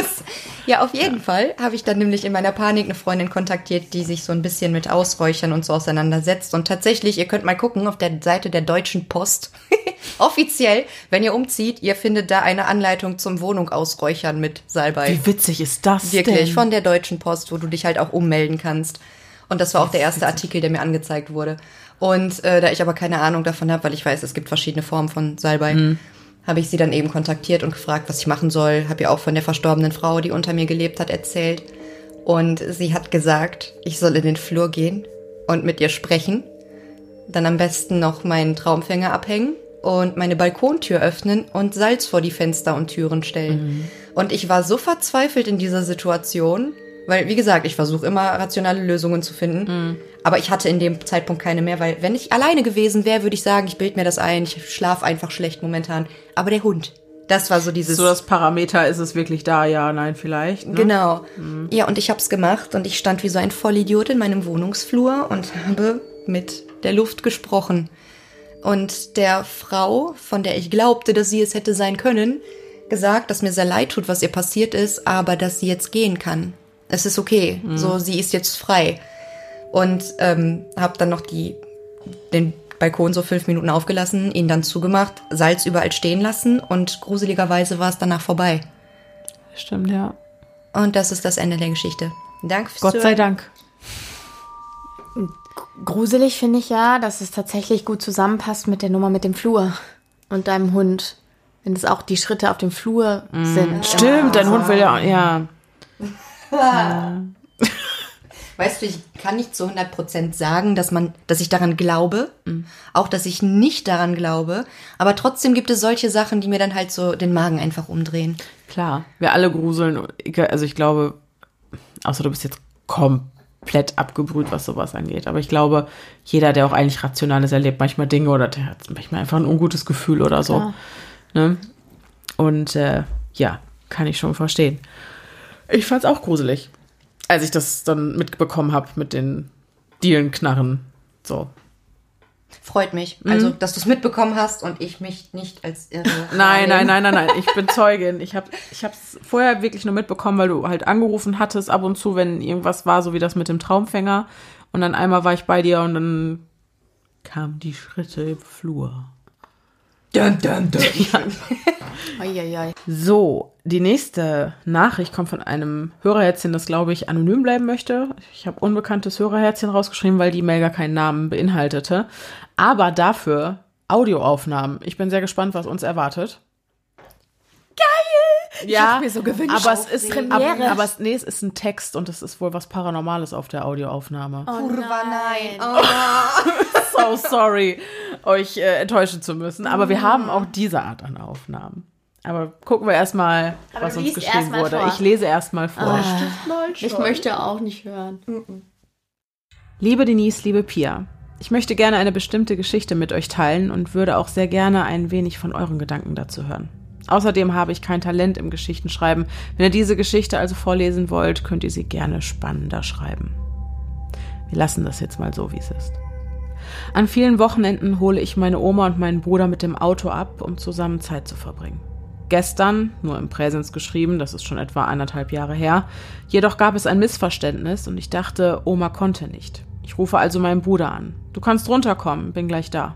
C: ja, auf jeden ja. Fall habe ich dann nämlich in meiner Panik eine Freundin kontaktiert, die sich so ein bisschen mit Ausräuchern und so auseinandersetzt. Und tatsächlich, ihr könnt mal gucken auf der Seite der Deutschen Post. Offiziell, wenn ihr umzieht, ihr findet da eine Anleitung zum Wohnung ausräuchern mit Salbei.
A: Wie witzig ist das
C: Wirklich,
A: denn?
C: von der Deutschen Post, wo du dich halt auch ummelden kannst. Und das war auch der erste Artikel, der mir angezeigt wurde. Und äh, da ich aber keine Ahnung davon habe, weil ich weiß, es gibt verschiedene Formen von Salbei. Mhm habe ich sie dann eben kontaktiert und gefragt, was ich machen soll. Habe ja auch von der verstorbenen Frau, die unter mir gelebt hat, erzählt. Und sie hat gesagt, ich soll in den Flur gehen und mit ihr sprechen. Dann am besten noch meinen Traumfänger abhängen und meine Balkontür öffnen und Salz vor die Fenster und Türen stellen. Mhm. Und ich war so verzweifelt in dieser Situation, weil, wie gesagt, ich versuche immer rationale Lösungen zu finden. Mhm. Aber ich hatte in dem Zeitpunkt keine mehr, weil wenn ich alleine gewesen wäre, würde ich sagen, ich bild mir das ein, ich schlafe einfach schlecht momentan. Aber der Hund, das war so dieses.
A: So das Parameter, ist es wirklich da? Ja, nein, vielleicht. Ne?
C: Genau. Mhm. Ja, und ich habe es gemacht und ich stand wie so ein Vollidiot in meinem Wohnungsflur und habe mit der Luft gesprochen. Und der Frau, von der ich glaubte, dass sie es hätte sein können, gesagt, dass mir sehr leid tut, was ihr passiert ist, aber dass sie jetzt gehen kann es ist okay, mhm. so sie ist jetzt frei. Und ähm, habe dann noch die, den Balkon so fünf Minuten aufgelassen, ihn dann zugemacht, Salz überall stehen lassen und gruseligerweise war es danach vorbei.
A: Stimmt, ja.
C: Und das ist das Ende der Geschichte. Danke fürs
A: Gott sei Zuhören. Dank.
B: Gruselig finde ich ja, dass es tatsächlich gut zusammenpasst mit der Nummer mit dem Flur und deinem Hund. Wenn es auch die Schritte auf dem Flur mm, sind.
A: Stimmt, dein Hund will ja, ja.
C: Weißt du, ich kann nicht zu 100% sagen, dass man, dass ich daran glaube, mhm. auch dass ich nicht daran glaube, aber trotzdem gibt es solche Sachen, die mir dann halt so den Magen einfach umdrehen.
A: Klar, wir alle gruseln, also ich glaube, außer du bist jetzt komplett abgebrüht, was sowas angeht, aber ich glaube, jeder, der auch eigentlich rational ist, erlebt manchmal Dinge oder der hat manchmal einfach ein ungutes Gefühl oder so. Ne? Und äh, ja, kann ich schon verstehen. Ich fand's auch gruselig, als ich das dann mitbekommen habe mit den Dielenknarren. So.
C: Freut mich. Mhm. Also, dass du es mitbekommen hast und ich mich nicht als irre.
A: nein, nein, nein, nein, nein. Ich bin Zeugin. Ich habe ich es vorher wirklich nur mitbekommen, weil du halt angerufen hattest ab und zu, wenn irgendwas war, so wie das mit dem Traumfänger. Und dann einmal war ich bei dir und dann kamen die Schritte im Flur. Dun, dun, dun. Ja. So, die nächste Nachricht kommt von einem Hörerherzchen, das glaube ich anonym bleiben möchte. Ich habe unbekanntes Hörerherzchen rausgeschrieben, weil die Mail gar keinen Namen beinhaltete. Aber dafür Audioaufnahmen. Ich bin sehr gespannt, was uns erwartet.
C: Geil!
A: Ja, ich mir so gewünscht. Aber es ist Premiere. Aber, es, nee, es ist ein Text und es ist wohl was Paranormales auf der Audioaufnahme.
C: Oh, Kurva, nein. Oh.
A: so sorry, euch äh, enttäuschen zu müssen. Aber wir haben auch diese Art an Aufnahmen. Aber gucken wir erstmal, was uns geschrieben wurde. Vor. Ich lese erstmal vor.
B: Ah, ich möchte auch nicht hören.
A: Liebe Denise, liebe Pia. Ich möchte gerne eine bestimmte Geschichte mit euch teilen und würde auch sehr gerne ein wenig von euren Gedanken dazu hören. Außerdem habe ich kein Talent im Geschichtenschreiben. Wenn ihr diese Geschichte also vorlesen wollt, könnt ihr sie gerne spannender schreiben. Wir lassen das jetzt mal so, wie es ist. An vielen Wochenenden hole ich meine Oma und meinen Bruder mit dem Auto ab, um zusammen Zeit zu verbringen. Gestern, nur im Präsens geschrieben, das ist schon etwa anderthalb Jahre her, jedoch gab es ein Missverständnis und ich dachte, Oma konnte nicht. Ich rufe also meinen Bruder an. Du kannst runterkommen, bin gleich da.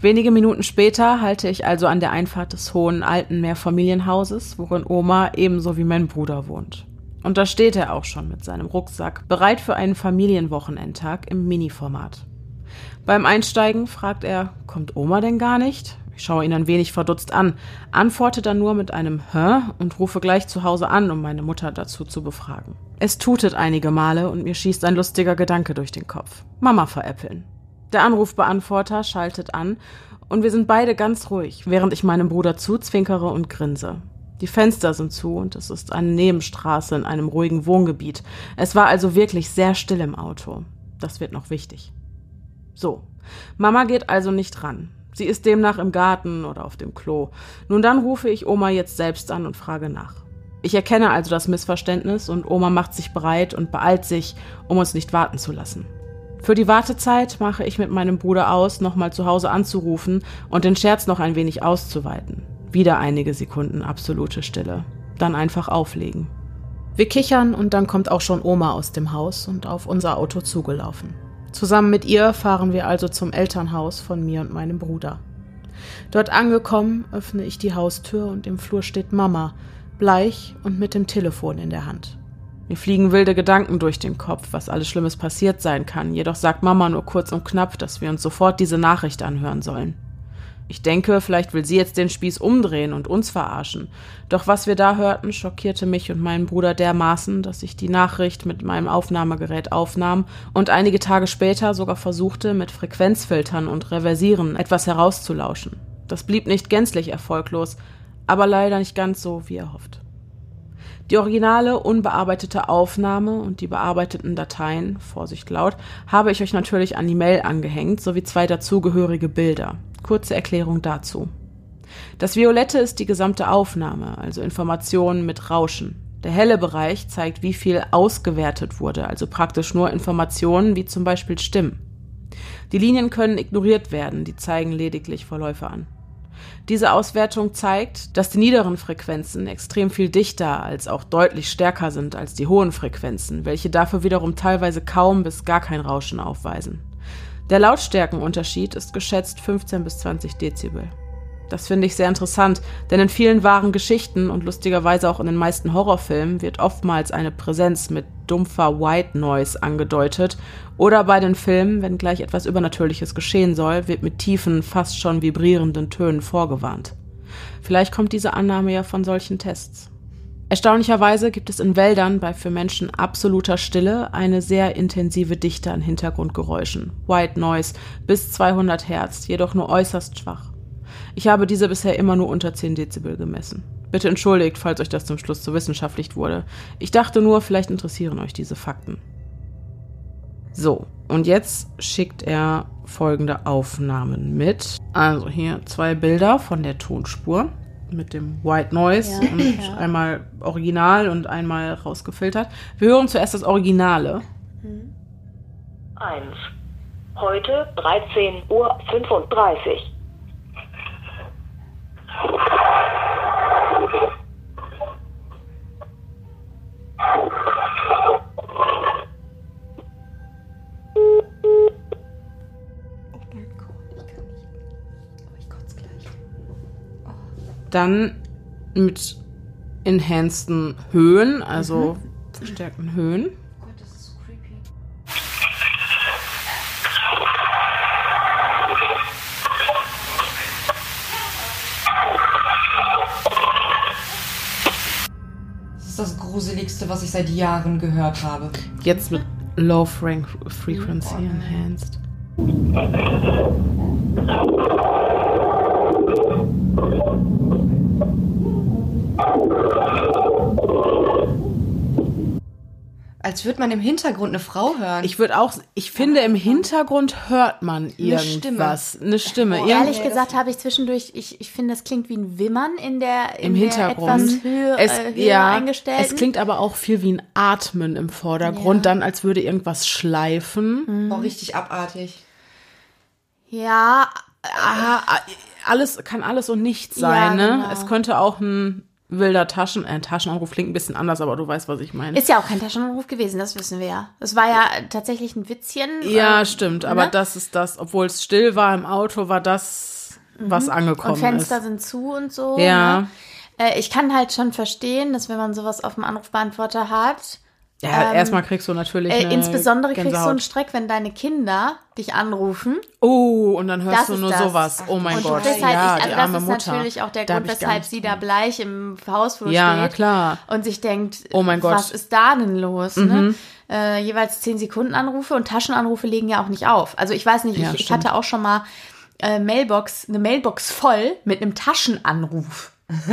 A: Wenige Minuten später halte ich also an der Einfahrt des hohen alten Mehrfamilienhauses, worin Oma ebenso wie mein Bruder wohnt. Und da steht er auch schon mit seinem Rucksack, bereit für einen Familienwochenendtag im Mini-Format. Beim Einsteigen fragt er, kommt Oma denn gar nicht? Ich schaue ihn ein wenig verdutzt an, antworte dann nur mit einem Hä und rufe gleich zu Hause an, um meine Mutter dazu zu befragen. Es tutet einige Male und mir schießt ein lustiger Gedanke durch den Kopf. Mama veräppeln. Der Anrufbeantworter schaltet an und wir sind beide ganz ruhig, während ich meinem Bruder zuzwinkere und grinse. Die Fenster sind zu und es ist eine Nebenstraße in einem ruhigen Wohngebiet. Es war also wirklich sehr still im Auto. Das wird noch wichtig. So, Mama geht also nicht ran. Sie ist demnach im Garten oder auf dem Klo. Nun dann rufe ich Oma jetzt selbst an und frage nach. Ich erkenne also das Missverständnis und Oma macht sich bereit und beeilt sich, um uns nicht warten zu lassen. Für die Wartezeit mache ich mit meinem Bruder aus, nochmal zu Hause anzurufen und den Scherz noch ein wenig auszuweiten. Wieder einige Sekunden absolute Stille. Dann einfach auflegen. Wir kichern und dann kommt auch schon Oma aus dem Haus und auf unser Auto zugelaufen. Zusammen mit ihr fahren wir also zum Elternhaus von mir und meinem Bruder. Dort angekommen, öffne ich die Haustür und im Flur steht Mama, bleich und mit dem Telefon in der Hand. Mir fliegen wilde Gedanken durch den Kopf, was alles Schlimmes passiert sein kann, jedoch sagt Mama nur kurz und knapp, dass wir uns sofort diese Nachricht anhören sollen. Ich denke, vielleicht will sie jetzt den Spieß umdrehen und uns verarschen. Doch was wir da hörten, schockierte mich und meinen Bruder dermaßen, dass ich die Nachricht mit meinem Aufnahmegerät aufnahm und einige Tage später sogar versuchte, mit Frequenzfiltern und Reversieren etwas herauszulauschen. Das blieb nicht gänzlich erfolglos, aber leider nicht ganz so, wie erhofft. Die originale, unbearbeitete Aufnahme und die bearbeiteten Dateien, Vorsicht laut, habe ich euch natürlich an die Mail angehängt, sowie zwei dazugehörige Bilder. Kurze Erklärung dazu. Das Violette ist die gesamte Aufnahme, also Informationen mit Rauschen. Der helle Bereich zeigt, wie viel ausgewertet wurde, also praktisch nur Informationen wie zum Beispiel Stimmen. Die Linien können ignoriert werden, die zeigen lediglich Verläufe an. Diese Auswertung zeigt, dass die niederen Frequenzen extrem viel dichter als auch deutlich stärker sind als die hohen Frequenzen, welche dafür wiederum teilweise kaum bis gar kein Rauschen aufweisen. Der Lautstärkenunterschied ist geschätzt 15 bis 20 Dezibel. Das finde ich sehr interessant, denn in vielen wahren Geschichten und lustigerweise auch in den meisten Horrorfilmen wird oftmals eine Präsenz mit dumpfer White Noise angedeutet oder bei den Filmen, wenn gleich etwas Übernatürliches geschehen soll, wird mit tiefen, fast schon vibrierenden Tönen vorgewarnt. Vielleicht kommt diese Annahme ja von solchen Tests. Erstaunlicherweise gibt es in Wäldern bei für Menschen absoluter Stille eine sehr intensive Dichte an Hintergrundgeräuschen, White Noise, bis 200 Hertz, jedoch nur äußerst schwach. Ich habe diese bisher immer nur unter 10 Dezibel gemessen. Bitte entschuldigt, falls euch das zum Schluss zu wissenschaftlich wurde. Ich dachte nur, vielleicht interessieren euch diese Fakten. So, und jetzt schickt er folgende Aufnahmen mit. Also hier zwei Bilder von der Tonspur mit dem White Noise ja, und ja. einmal Original und einmal rausgefiltert. Wir hören zuerst das Originale.
D: 1. Heute 13.35 Uhr.
A: Dann mit enhanceden Höhen, also mhm. verstärkten Höhen. Oh Gott, das ist so creepy.
C: Das ist das Gruseligste, was ich seit Jahren gehört habe.
A: Jetzt mit Low Frequency Enhanced.
C: Als würde man im Hintergrund eine Frau hören.
A: Ich würde auch, ich finde, im Hintergrund hört man irgendwas. Eine Stimme. Irgend-
B: Ehrlich gesagt habe ich zwischendurch, ich, ich finde, das klingt wie ein Wimmern in der, in
A: Im
B: der
A: Hintergrund.
B: etwas höher,
A: es,
B: äh, höher
A: ja,
B: eingestellten.
A: es klingt aber auch viel wie ein Atmen im Vordergrund, dann als würde irgendwas schleifen.
C: oh, richtig abartig.
B: Ja,
A: Ah, ah, alles kann alles und nichts sein,
B: Ja,
A: ne?
B: genau.
A: Es könnte auch ein wilder Taschen, äh, Taschenanruf klingt ein bisschen anders, aber du weißt, was ich meine.
B: ist ja auch kein Taschenanruf gewesen, das wissen wir ja. Es war ja tatsächlich ein Witzchen.
A: ja,
B: ähm,
A: stimmt, aber
B: ne?
A: das ist das, obwohl es still war im Auto, war das, was angekommen
B: Und Fenster
A: ist.
B: sind zu und so.
A: Ja.
B: Ne? Äh, ich kann halt schon verstehen, dass wenn man sowas auf dem Anrufbeantworter hat,
A: Ja, erstmal kriegst du natürlich
B: äh, insbesondere kriegst du
A: Gänsehaut.
B: einen Streck, wenn deine Kinder dich anrufen.
A: Oh, und dann hörst
B: Das
A: du nur
B: das.
A: sowas. Oh mein
B: und
A: Gott,
B: halt,
A: ja,
B: ich,
A: die
B: also
A: arme
B: das ist
A: Mutter.
B: natürlich auch der
A: Da
B: Grund, weshalb sie da bleich im Hausflur
A: Ja,
B: steht.
A: na klar.
B: Und sich denkt,
A: Oh mein Gott. Mhm.
B: was ist da denn los? Ne? Äh, jeweils 10 Sekunden Anrufe und Taschenanrufe legen ja auch nicht auf. Also ich weiß nicht,
A: Ja,
B: ich, ich hatte auch schon mal äh, Mailbox, eine Mailbox voll mit einem Taschenanruf.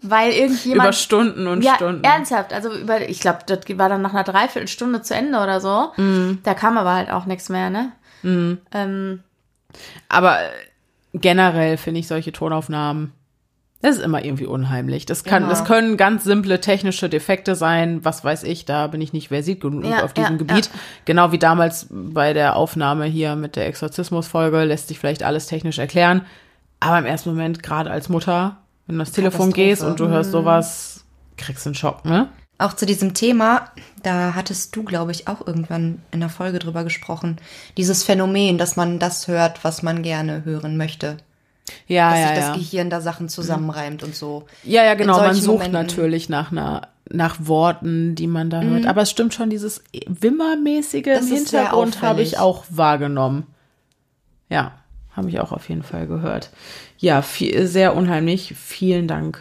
B: Weil irgendjemand.
A: Über Stunden und
B: ja,
A: Stunden.
B: ernsthaft. Also über, ich glaube, das war dann nach einer Dreiviertelstunde zu Ende oder so.
A: Mhm.
B: Da kam aber halt auch nichts mehr, ne? Ähm,
A: Aber äh, generell finde ich solche Tonaufnahmen, das ist immer irgendwie unheimlich. Das kann,
C: Immer.
A: das können ganz simple technische Defekte sein, was weiß ich, da bin ich nicht versiert genug
B: Ja,
A: auf diesem
B: ja,
A: Gebiet. Genau wie damals bei der Aufnahme hier mit der Exorzismus-Folge lässt sich vielleicht alles technisch erklären. Aber im ersten Moment, gerade als Mutter, wenn du ans Telefon gehst und du hörst sowas, kriegst du einen Schock, ne?
C: Auch zu diesem Thema, da hattest du, glaube ich, auch irgendwann in der Folge drüber gesprochen. Dieses Phänomen, dass man das hört, was man gerne hören möchte.
A: Ja,
C: Dass
A: ja,
C: sich das
A: ja.
C: Gehirn da Sachen zusammenreimt und so.
A: Ja, ja, genau. Man sucht
C: Momenten.
A: natürlich nach einer, nach Worten, die man da hört. Aber es stimmt schon, dieses Wimmermäßige
C: Das
A: im Hintergrund habe ich auch wahrgenommen. Ja, habe ich auch auf jeden Fall gehört. Ja, viel, sehr unheimlich. Vielen Dank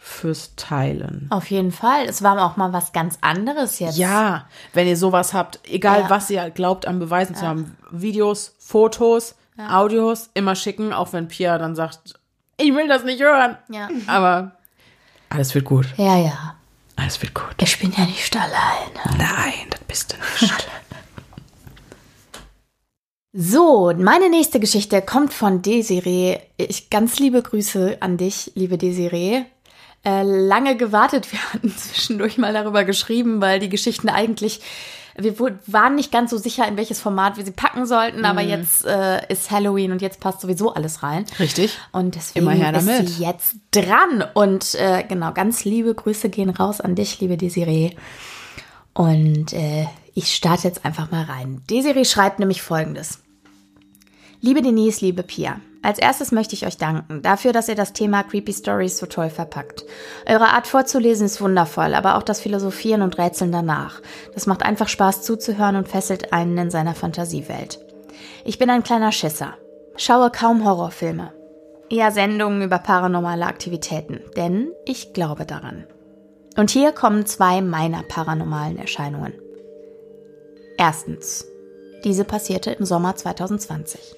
A: fürs Teilen.
B: auf jeden Fall. Es war auch mal was ganz anderes jetzt.
A: Ja, wenn ihr sowas habt, egal
B: Ja.
A: was ihr glaubt an Beweisen zu haben, Videos, Fotos, Audios, immer schicken, auch wenn Pia dann sagt, ich will das nicht hören.
B: Ja.
A: Aber alles wird gut.
B: Ja, ja.
A: Alles wird gut.
B: Ich bin ja nicht alleine.
A: Nein, das bist du nicht.
B: So, meine nächste Geschichte kommt von Desiree. Ich ganz liebe Grüße an dich, liebe Desiree. Äh, lange gewartet. Wir hatten zwischendurch mal darüber geschrieben, weil die Geschichten eigentlich, wir waren nicht ganz so sicher, in welches Format wir sie packen sollten, aber
A: Mhm.
B: jetzt äh, ist Halloween und jetzt passt sowieso alles rein.
A: Richtig.
B: Und deswegen
A: Immer her
B: ist
A: damit.
B: sie jetzt dran. Und äh, genau, ganz liebe Grüße gehen raus an dich, liebe Desiree. Und äh, ich starte jetzt einfach mal rein. Desiree schreibt nämlich folgendes. Liebe Denise, liebe Pia, als erstes möchte ich euch danken dafür, dass ihr das Thema Creepy Stories so toll verpackt. Eure Art vorzulesen ist wundervoll, aber auch das Philosophieren und Rätseln danach. Das macht einfach Spaß zuzuhören und fesselt einen in seiner Fantasiewelt. Ich bin ein kleiner Schisser. Schaue kaum Horrorfilme. Eher Sendungen über paranormale Aktivitäten, denn ich glaube daran. Und hier kommen zwei meiner paranormalen Erscheinungen. Erstens. Diese passierte im Sommer 2020.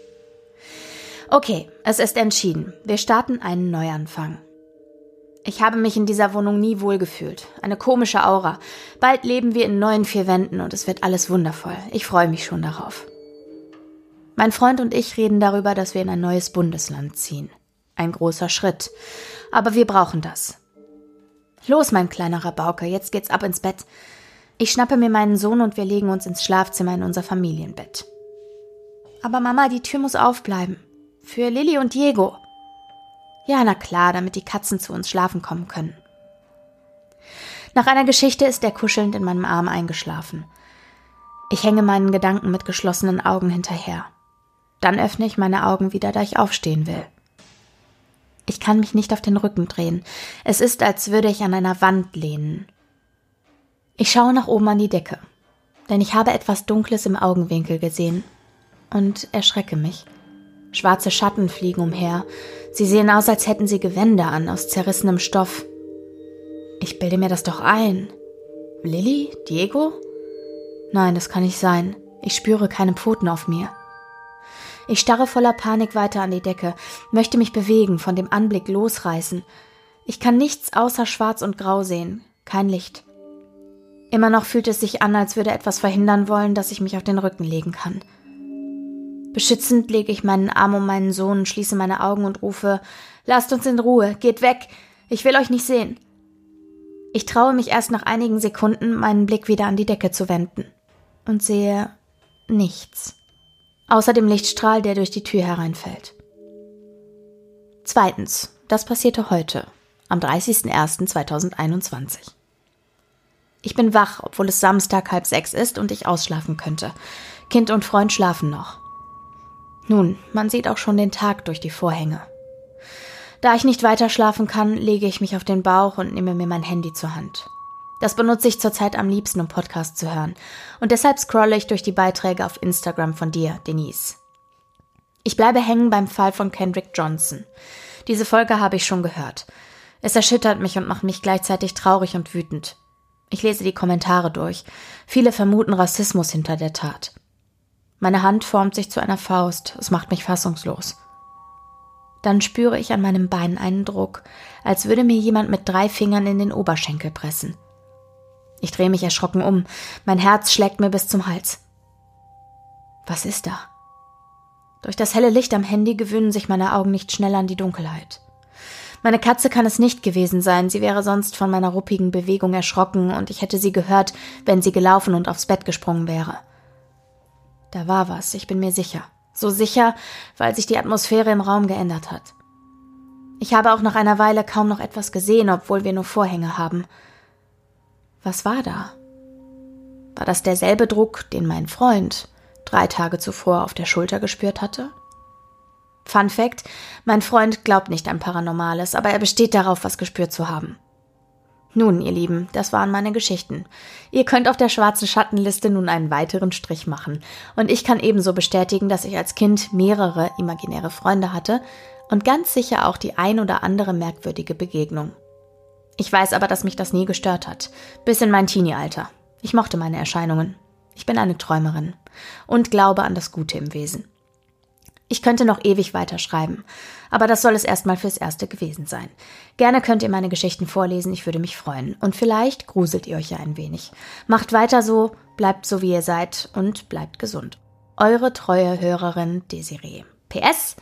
B: Okay, es ist entschieden. Wir starten einen Neuanfang. Ich habe mich in dieser Wohnung nie wohlgefühlt. Eine komische Aura. Bald leben wir in neuen vier Wänden und es wird alles wundervoll. Ich freue mich schon darauf. Mein Freund und ich reden darüber, dass wir in ein neues Bundesland ziehen. Ein großer Schritt. Aber wir brauchen das. Los, mein kleiner Rabauke, jetzt geht's ab ins Bett. Ich schnappe mir meinen Sohn und wir legen uns ins Schlafzimmer in unser Familienbett. Aber Mama, die Tür muss aufbleiben. Für Lilly und Diego. Ja, na klar, damit die Katzen zu uns schlafen kommen können. Nach einer Geschichte ist er kuschelnd in meinem Arm eingeschlafen. Ich hänge meinen Gedanken mit geschlossenen Augen hinterher. Dann öffne ich meine Augen wieder, da ich aufstehen will. Ich kann mich nicht auf den Rücken drehen. Es ist, als würde ich an einer Wand lehnen. Ich schaue nach oben an die Decke, denn ich habe etwas Dunkles im Augenwinkel gesehen und erschrecke mich. Schwarze Schatten fliegen umher. Sie sehen aus, als hätten sie Gewänder an aus zerrissenem Stoff. Ich bilde mir das doch ein. Lilly? Diego? Nein, das kann nicht sein. Ich spüre keine Pfoten auf mir. Ich starre voller Panik weiter an die Decke, möchte mich bewegen, von dem Anblick losreißen. Ich kann nichts außer Schwarz und Grau sehen, kein Licht. Immer noch fühlt es sich an, als würde etwas verhindern wollen, dass ich mich auf den Rücken legen kann. Beschützend lege ich meinen Arm um meinen Sohn, schließe meine Augen und rufe Lasst uns in Ruhe, geht weg, ich will euch nicht sehen. Ich traue mich erst nach einigen Sekunden, meinen Blick wieder an die Decke zu wenden und sehe nichts, außer dem Lichtstrahl, der durch die Tür hereinfällt. Zweitens, das passierte heute, am 30.01.2021. Ich bin wach, obwohl es Samstag halb sechs ist und ich ausschlafen könnte. Kind und Freund schlafen noch. Nun, man sieht auch schon den Tag durch die Vorhänge. Da ich nicht weiter schlafen kann, lege ich mich auf den Bauch und nehme mir mein Handy zur Hand. Das benutze ich zurzeit am liebsten, um Podcasts zu hören. Und deshalb scrolle ich durch die Beiträge auf Instagram von dir, Denise. Ich bleibe hängen beim Fall von Kendrick Johnson. Diese Folge habe ich schon gehört. Es erschüttert mich und macht mich gleichzeitig traurig und wütend. Ich lese die Kommentare durch. Viele vermuten Rassismus hinter der Tat. Meine Hand formt sich zu einer Faust. Es macht mich fassungslos. Dann spüre ich an meinem Bein einen Druck, als würde mir jemand mit drei Fingern in den Oberschenkel pressen. Ich drehe mich erschrocken um. Mein Herz schlägt mir bis zum Hals. Was ist da? Durch das helle Licht am Handy gewöhnen sich meine Augen nicht schnell an die Dunkelheit. Meine Katze kann es nicht gewesen sein, sie wäre sonst von meiner ruppigen Bewegung erschrocken und ich hätte sie gehört, wenn sie gelaufen und aufs Bett gesprungen wäre. Da war was, ich bin mir sicher. So sicher, weil sich die Atmosphäre im Raum geändert hat. Ich habe auch nach einer Weile kaum noch etwas gesehen, obwohl wir nur Vorhänge haben. Was war da? War das derselbe Druck, den mein Freund drei Tage zuvor auf der Schulter gespürt hatte? Fun Fact: Mein Freund glaubt nicht an Paranormales, aber er besteht darauf, was gespürt zu haben. Nun, ihr Lieben, das waren meine Geschichten. Ihr könnt auf der schwarzen Schattenliste nun einen weiteren Strich machen. Und ich kann ebenso bestätigen, dass ich als Kind mehrere imaginäre Freunde hatte und ganz sicher auch die ein oder andere merkwürdige Begegnung. Ich weiß aber, dass mich das nie gestört hat. Bis in mein Teenie-Alter. Ich mochte meine Erscheinungen. Ich bin eine Träumerin und glaube an das Gute im Wesen. Ich könnte noch ewig weiterschreiben, aber das soll es erstmal fürs Erste gewesen sein. Gerne könnt ihr meine Geschichten vorlesen, ich würde mich freuen. Und vielleicht gruselt ihr euch ja ein wenig. Macht weiter so, bleibt so wie ihr seid und bleibt gesund. Eure treue Hörerin Desiree. PS,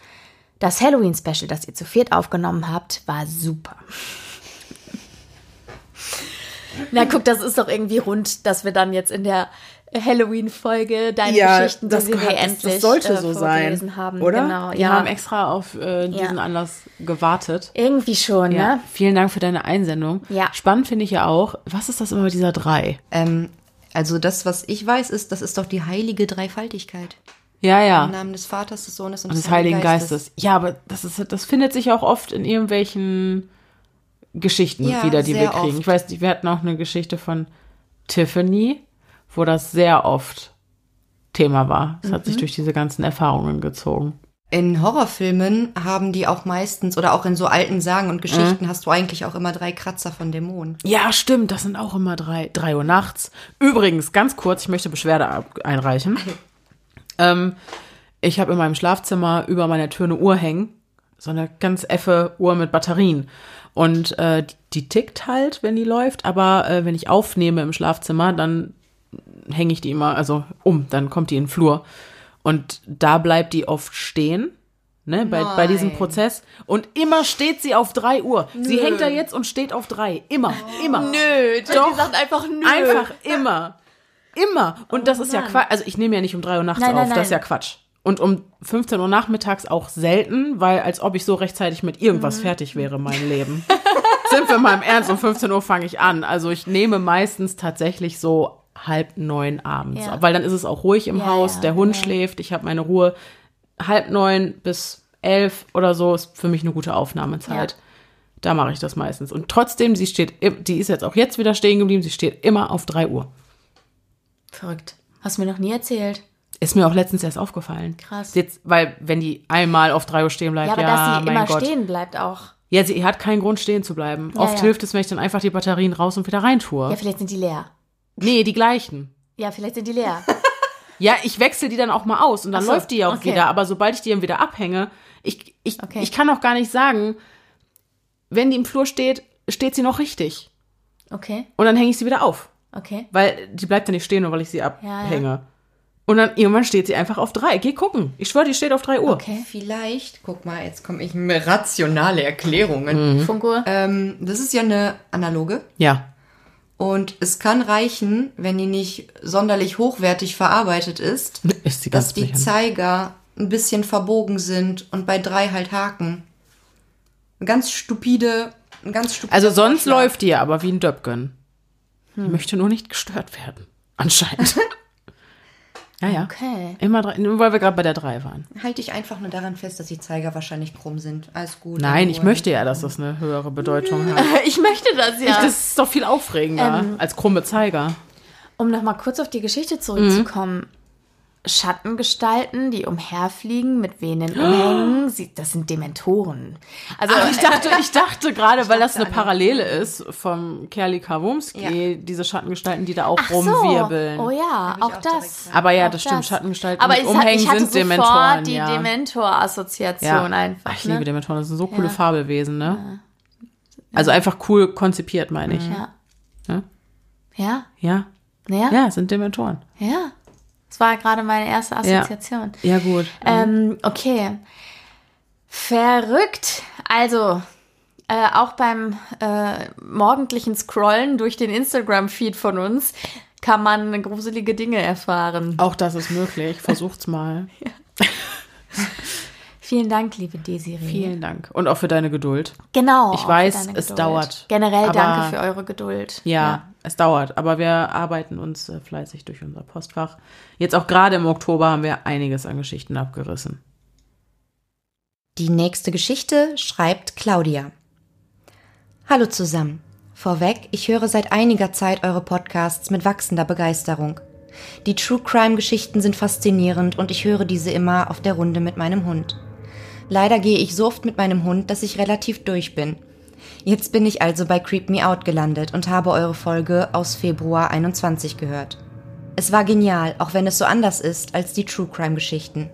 B: das Halloween-Special, das ihr zu viert aufgenommen habt, war super. Na guck, das ist doch irgendwie rund, dass wir dann jetzt in der Halloween-Folge deine
E: Ja,
B: Geschichten,
E: das
B: die wir
E: gehört-
B: hier
E: das- das
B: endlich
E: sollte
B: äh,
E: so sein,
B: haben.
E: oder?
B: Genau,
A: Wir
B: ja.
A: haben extra auf äh, diesen
B: Ja.
A: Anlass gewartet.
B: Irgendwie schon,
A: Ja.
B: ne?
A: Vielen Dank für deine Einsendung.
B: Ja.
A: Spannend finde ich ja auch, was ist das immer mit dieser drei?
C: Ähm, also das, was ich weiß, ist, das ist doch die heilige Dreifaltigkeit.
A: Ja, ja.
C: Im Namen des Vaters, des Sohnes und,
A: Und des Heiligen Geistes. Ja, aber das ist, das findet sich auch oft in irgendwelchen Geschichten
C: Ja,
A: wieder, die wir kriegen.
C: oft.
A: Ich weiß, wir hatten auch eine Geschichte von Tiffany, wo das sehr oft Thema war. Das hat sich durch diese ganzen Erfahrungen gezogen.
C: In Horrorfilmen haben die auch meistens, oder auch in so alten Sagen und Geschichten,
A: Mhm.
C: hast du eigentlich auch immer drei Kratzer von Dämonen.
A: Ja, stimmt, das sind auch immer drei, drei Uhr nachts. Übrigens, ganz kurz, ich möchte Beschwerde einreichen. ähm, ich habe in meinem Schlafzimmer über meiner Tür eine Uhr hängen. So eine ganz effe Uhr mit Batterien. Und äh, die, die tickt halt, wenn die läuft, aber äh, wenn ich aufnehme im Schlafzimmer, dann hänge ich die immer, also um, dann kommt die in den Flur. Und da bleibt die oft stehen. Ne, bei, bei diesem
C: Nein.
A: Prozess. Und immer steht sie auf drei Uhr. Sie hängt da jetzt und steht auf drei. Immer, immer.
B: Nö,
A: Doch.
B: die sagt einfach nö.
A: Einfach immer. Immer. Und das ist ja Quatsch. Also ich nehme ja nicht um drei Uhr nachts
B: Nein, nein,
A: auf. Das ist ja
B: nein.
A: Quatsch. Und um 15 Uhr nachmittags auch selten, weil als ob ich so rechtzeitig mit irgendwas
B: Mhm.
A: fertig wäre, mein Leben. Sind wir mal im Ernst, um 15 Uhr fange ich an. Also ich nehme meistens tatsächlich so halb neun abends.
B: Ja.
A: Weil dann ist es auch ruhig im
B: Ja,
A: Haus,
B: ja,
A: der Hund
B: ja.
A: schläft, ich habe meine Ruhe. Halb neun bis elf oder so ist für mich eine gute Aufnahmezeit.
B: Ja.
A: Da mache ich das meistens. Und trotzdem, sie steht, die ist jetzt auch jetzt wieder stehen geblieben, sie steht immer auf drei Uhr.
B: Verrückt. Hast du mir noch nie erzählt.
A: Ist mir auch letztens erst aufgefallen.
B: Krass.
A: Jetzt, weil, wenn die einmal auf drei Uhr stehen bleibt,
B: Ja,
A: ja,
B: aber dass sie immer
A: Gott.
B: stehen bleibt auch.
A: Ja, sie hat keinen Grund, stehen zu bleiben.
B: Ja,
A: Oft
B: ja.
A: hilft es, wenn ich dann einfach die Batterien raus und wieder reintue.
B: Ja, vielleicht sind die leer.
A: Nee, die gleichen.
B: Ja, vielleicht sind die leer.
A: Ja, ich wechsle die dann auch mal aus und dann
B: so,
A: läuft die ja auch
B: okay.
A: wieder. Aber sobald ich die dann wieder abhänge, ich, ich,
B: Okay.
A: ich kann auch gar nicht sagen, wenn die im Flur steht, steht sie noch richtig.
B: Okay.
A: Und dann hänge ich sie wieder auf.
B: Okay.
A: Weil die bleibt ja nicht stehen, nur weil ich sie abhänge.
B: ja.
A: Und dann irgendwann steht sie einfach auf drei. Geh gucken. Ich schwöre, die steht auf drei Uhr.
B: Okay.
C: Vielleicht, guck mal, jetzt komme ich mit rationale Erklärungen.
B: Funko.
C: Ähm, das ist ja eine analoge.
A: Ja.
C: Und es kann reichen, wenn die nicht sonderlich hochwertig verarbeitet ist,
A: Ist die
C: dass die
A: sicher.
C: Zeiger ein bisschen verbogen sind und bei drei halt Haken. Ganz stupide, ganz stupide.
A: Also sonst
C: Vorschlag.
A: läuft die aber wie ein Döpken. Die möchte nur nicht gestört werden. Anscheinend. ja, ja.
B: Okay.
A: Immer drei, nur weil wir gerade bei der drei waren.
C: Halte ich einfach nur daran fest, dass die Zeiger wahrscheinlich krumm sind. Alles gut.
A: Nein,
C: in
A: ich möchte ja, dass das eine höhere Bedeutung hat.
B: Ich möchte das ja.
A: Ich, das ist doch viel aufregender
B: Ähm,
A: als krumme Zeiger.
B: Um noch mal kurz auf die Geschichte zurückzukommen. Schattengestalten, die umherfliegen mit wehenden Umhängen, sie, das sind Dementoren. Also
A: Ach, ich dachte, ich dachte gerade, weil das eine Parallele ist vom Kerli Kawumski, diese Schattengestalten, die da auch
B: Ach so.
A: rumwirbeln.
B: Oh ja, auch,
C: auch
B: das.
A: Aber ja,
B: Auch
A: das stimmt, Schattengestalten
B: Aber
A: mit
B: hat-
A: Umhängen
B: ich hatte
A: sind Dementoren,
B: die
A: ja.
B: Dementor-Assoziation einfach.
A: Ach, ich
B: ne?
A: liebe Dementoren, das sind so coole Fabelwesen, ne? Also einfach cool konzipiert, meine ich.
B: Ja.
A: Ja?
B: Ja?
A: Ja,
B: Ja?
A: ja, es sind Dementoren.
B: Ja. Das war gerade meine erste Assoziation.
A: Ja, gut.
B: Ähm, okay. Verrückt. Also, äh, auch beim äh, morgendlichen Scrollen durch den Instagram-Feed von uns kann man gruselige Dinge erfahren.
A: Auch das ist möglich. Versucht's mal.
B: Vielen Dank, liebe Desiree.
A: Vielen Dank. Und auch für deine Geduld.
B: Genau.
A: Ich weiß, es dauert.
B: Generell
A: Aber-
B: danke für eure Geduld.
A: Ja, es dauert, aber wir arbeiten uns äh, fleißig durch unser Postfach. Jetzt auch gerade im Oktober haben wir einiges an Geschichten abgerissen.
C: Die nächste Geschichte schreibt Claudia. Hallo zusammen. Vorweg, ich höre seit einiger Zeit eure Podcasts mit wachsender Begeisterung. Die True Crime Geschichten sind faszinierend und ich höre diese immer auf der Runde mit meinem Hund. Leider gehe ich so oft mit meinem Hund, dass ich relativ durch bin. Jetzt bin ich also bei Creep Me Out gelandet und habe eure Folge aus Februar 21 gehört. Es war genial, auch wenn es so anders ist als die True Crime Geschichten.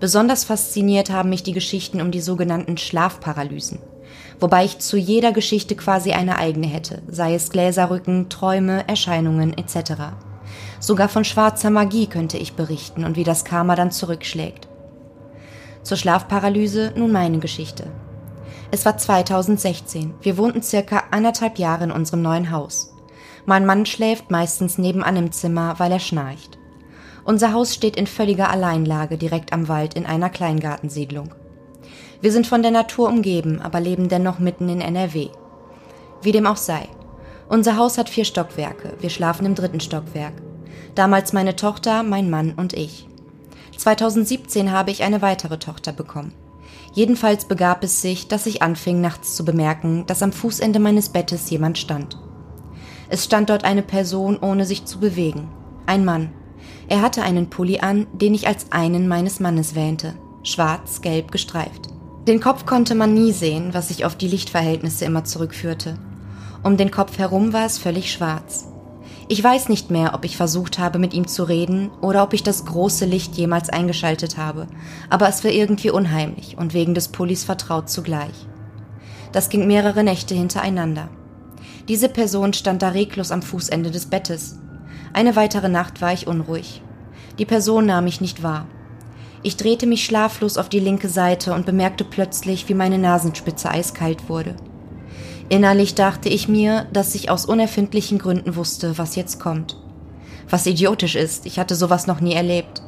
C: Besonders fasziniert haben mich die Geschichten um die sogenannten Schlafparalysen. Wobei ich zu jeder Geschichte quasi eine eigene hätte, sei es Gläserrücken, Träume, Erscheinungen etc. Sogar von schwarzer Magie könnte ich berichten und wie das Karma dann zurückschlägt. Zur Schlafparalyse nun meine Geschichte. Es war 2016. Wir wohnten circa anderthalb Jahre in unserem neuen Haus. Mein Mann schläft meistens nebenan im Zimmer, weil er schnarcht. Unser Haus steht in völliger Alleinlage direkt am Wald in einer Kleingartensiedlung. Wir sind von der Natur umgeben, aber leben dennoch mitten in NRW. Wie dem auch sei. Unser Haus hat vier Stockwerke. Wir schlafen im dritten Stockwerk. Damals meine Tochter, mein Mann und ich. 2017 habe ich eine weitere Tochter bekommen. Jedenfalls begab es sich, dass ich anfing nachts zu bemerken, dass am Fußende meines Bettes jemand stand. Es stand dort eine Person, ohne sich zu bewegen. Ein Mann. Er hatte einen Pulli an, den ich als einen meines Mannes wähnte. Schwarz-gelb gestreift. Den Kopf konnte man nie sehen, was sich auf die Lichtverhältnisse immer zurückführte. Um den Kopf herum war es völlig schwarz. Ich weiß nicht mehr, ob ich versucht habe, mit ihm zu reden oder ob ich das große Licht jemals eingeschaltet habe, aber es war irgendwie unheimlich und wegen des Pullis vertraut zugleich. Das ging mehrere Nächte hintereinander. Diese Person stand da reglos am Fußende des Bettes. Eine weitere Nacht war ich unruhig. Die Person nahm mich nicht wahr. Ich drehte mich schlaflos auf die linke Seite und bemerkte plötzlich, wie meine Nasenspitze eiskalt wurde. Innerlich dachte ich mir, dass ich aus unerfindlichen Gründen wusste, was jetzt kommt. Was idiotisch ist, ich hatte sowas noch nie erlebt.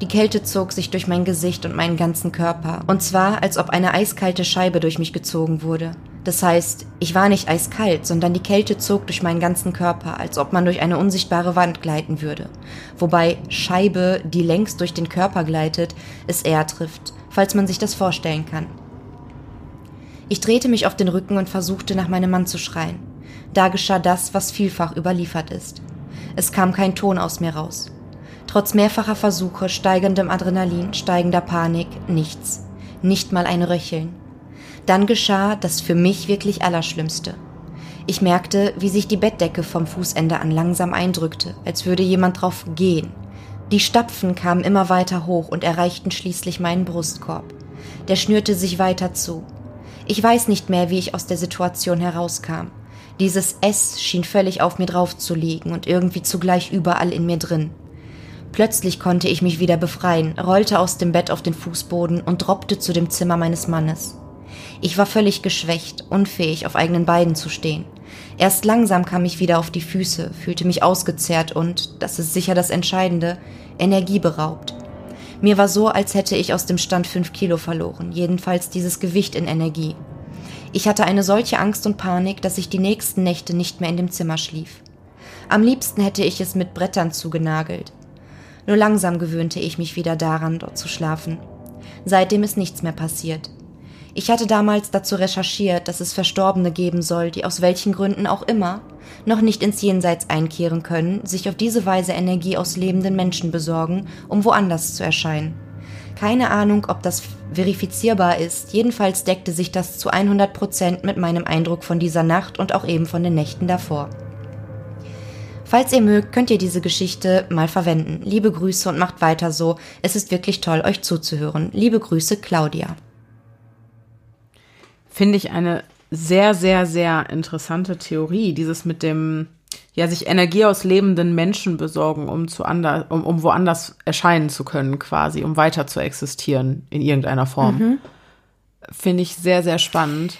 C: Die Kälte zog sich durch mein Gesicht und meinen ganzen Körper, und zwar als ob eine eiskalte Scheibe durch mich gezogen wurde. Das heißt, ich war nicht eiskalt, sondern die Kälte zog durch meinen ganzen Körper, als ob man durch eine unsichtbare Wand gleiten würde. Wobei Scheibe, die längst durch den Körper gleitet, es eher trifft, falls man sich das vorstellen kann. Ich drehte mich auf den Rücken und versuchte nach meinem Mann zu schreien. Da geschah das, was vielfach überliefert ist. Es kam kein Ton aus mir raus. Trotz mehrfacher Versuche, steigendem Adrenalin, steigender Panik, nichts. Nicht mal ein Röcheln. Dann geschah das für mich wirklich Allerschlimmste. Ich merkte, wie sich die Bettdecke vom Fußende an langsam eindrückte, als würde jemand drauf gehen. Die Stapfen kamen immer weiter hoch und erreichten schließlich meinen Brustkorb. Der schnürte sich weiter zu. Ich weiß nicht mehr, wie ich aus der Situation herauskam. Dieses S schien völlig auf mir drauf zu liegen und irgendwie zugleich überall in mir drin. Plötzlich konnte ich mich wieder befreien, rollte aus dem Bett auf den Fußboden und droppte zu dem Zimmer meines Mannes. Ich war völlig geschwächt, unfähig, auf eigenen Beinen zu stehen. Erst langsam kam ich wieder auf die Füße, fühlte mich ausgezehrt und, das ist sicher das Entscheidende, energieberaubt. Mir war so, als hätte ich aus dem Stand fünf Kilo verloren, jedenfalls dieses Gewicht in Energie. Ich hatte eine solche Angst und Panik, dass ich die nächsten Nächte nicht mehr in dem Zimmer schlief. Am liebsten hätte ich es mit Brettern zugenagelt. Nur langsam gewöhnte ich mich wieder daran, dort zu schlafen. Seitdem ist nichts mehr passiert. Ich hatte damals dazu recherchiert, dass es Verstorbene geben soll, die aus welchen Gründen auch immer noch nicht ins Jenseits einkehren können, sich auf diese Weise Energie aus lebenden Menschen besorgen, um woanders zu erscheinen. Keine Ahnung, ob das verifizierbar ist, jedenfalls deckte sich das zu 100 Prozent mit meinem Eindruck von dieser Nacht und auch eben von den Nächten davor. Falls ihr mögt, könnt ihr diese Geschichte mal verwenden. Liebe Grüße und macht weiter so. Es ist wirklich toll, euch zuzuhören. Liebe Grüße, Claudia.
A: Finde ich eine sehr, sehr, sehr interessante Theorie. Dieses mit dem, ja, sich Energie aus lebenden Menschen besorgen, um zu anders, um, um woanders erscheinen zu können, quasi, um weiter zu existieren in irgendeiner Form.
B: Mhm.
A: Finde ich sehr, sehr spannend.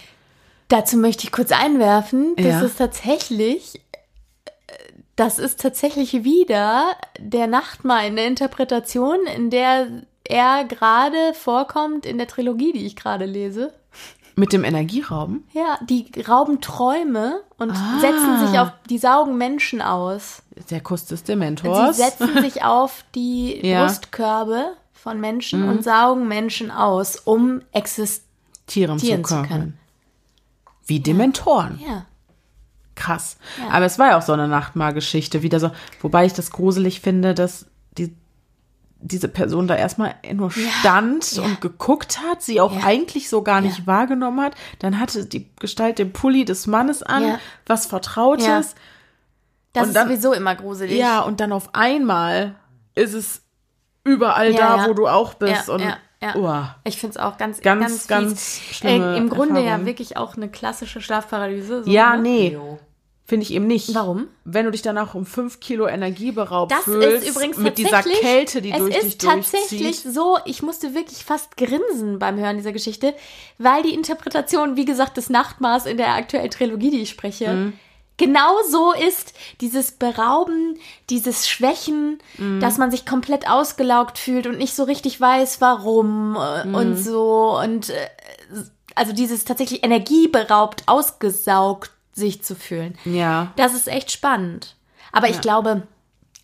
B: Dazu möchte ich kurz einwerfen, das
A: Ja.
B: ist tatsächlich, das ist tatsächlich wieder der Nachtmahl in der Interpretation, in der er gerade vorkommt in der Trilogie, die ich gerade lese.
A: Mit dem Energierauben?
B: Ja, die rauben Träume und
A: Ah.
B: setzen sich auf, die saugen Menschen aus.
A: Der Kuss des
B: Sie
A: Dementors.
B: setzen sich auf die
A: Ja. Mhm.
B: Brustkörbe von Menschen und saugen Menschen aus, um existieren
A: Tieren
B: zu
A: zu
B: können.
A: können. Wie Dementoren.
B: Ja.
A: Krass. Aber es war ja auch so eine Nachtmahl-Geschichte, wieder so, wobei ich das gruselig finde, dass diese Person da erstmal nur stand
B: ja.
A: und geguckt hat, sie auch
B: Ja.
A: eigentlich so gar nicht
B: Ja.
A: wahrgenommen hat. Dann hatte die Gestalt den Pulli des Mannes an,
B: Ja.
A: was Vertrautes.
B: Ja. Das
A: Und
B: ist
A: dann-
B: sowieso immer gruselig.
A: Ja, und dann auf einmal ist es überall
B: Ja,
A: da,
B: ja.
A: wo du auch bist.
B: Ja,
A: und
B: ja, ja.
A: Uah.
B: Ich finde es auch ganz,
A: Ganz,
B: ganz,
A: ganz
B: Äh, Im Grunde
A: Erfahrung.
B: ja wirklich auch eine klassische Schlafparalyse. So,
A: Ja,
B: ne?
A: nee. Finde ich eben nicht.
B: Warum?
A: Wenn du dich danach um fünf Kilo Energie beraubt
B: Das
A: fühlst,
B: ist übrigens
A: mit dieser Kälte, die
B: es
A: durch dich
B: ist tatsächlich
A: durchzieht.
B: so, ich musste wirklich fast grinsen beim Hören dieser Geschichte, weil die Interpretation, wie gesagt, des Nachtmaß in der aktuellen Trilogie, die ich spreche,
A: Mhm.
B: genau so ist. Dieses Berauben, dieses Schwächen,
A: Mhm.
B: dass man sich komplett ausgelaugt fühlt und nicht so richtig weiß, warum äh,
A: Mhm.
B: und so und äh, also dieses tatsächlich energieberaubt, ausgesaugt sich zu fühlen.
A: Ja.
B: Das ist echt spannend. Aber ich glaube,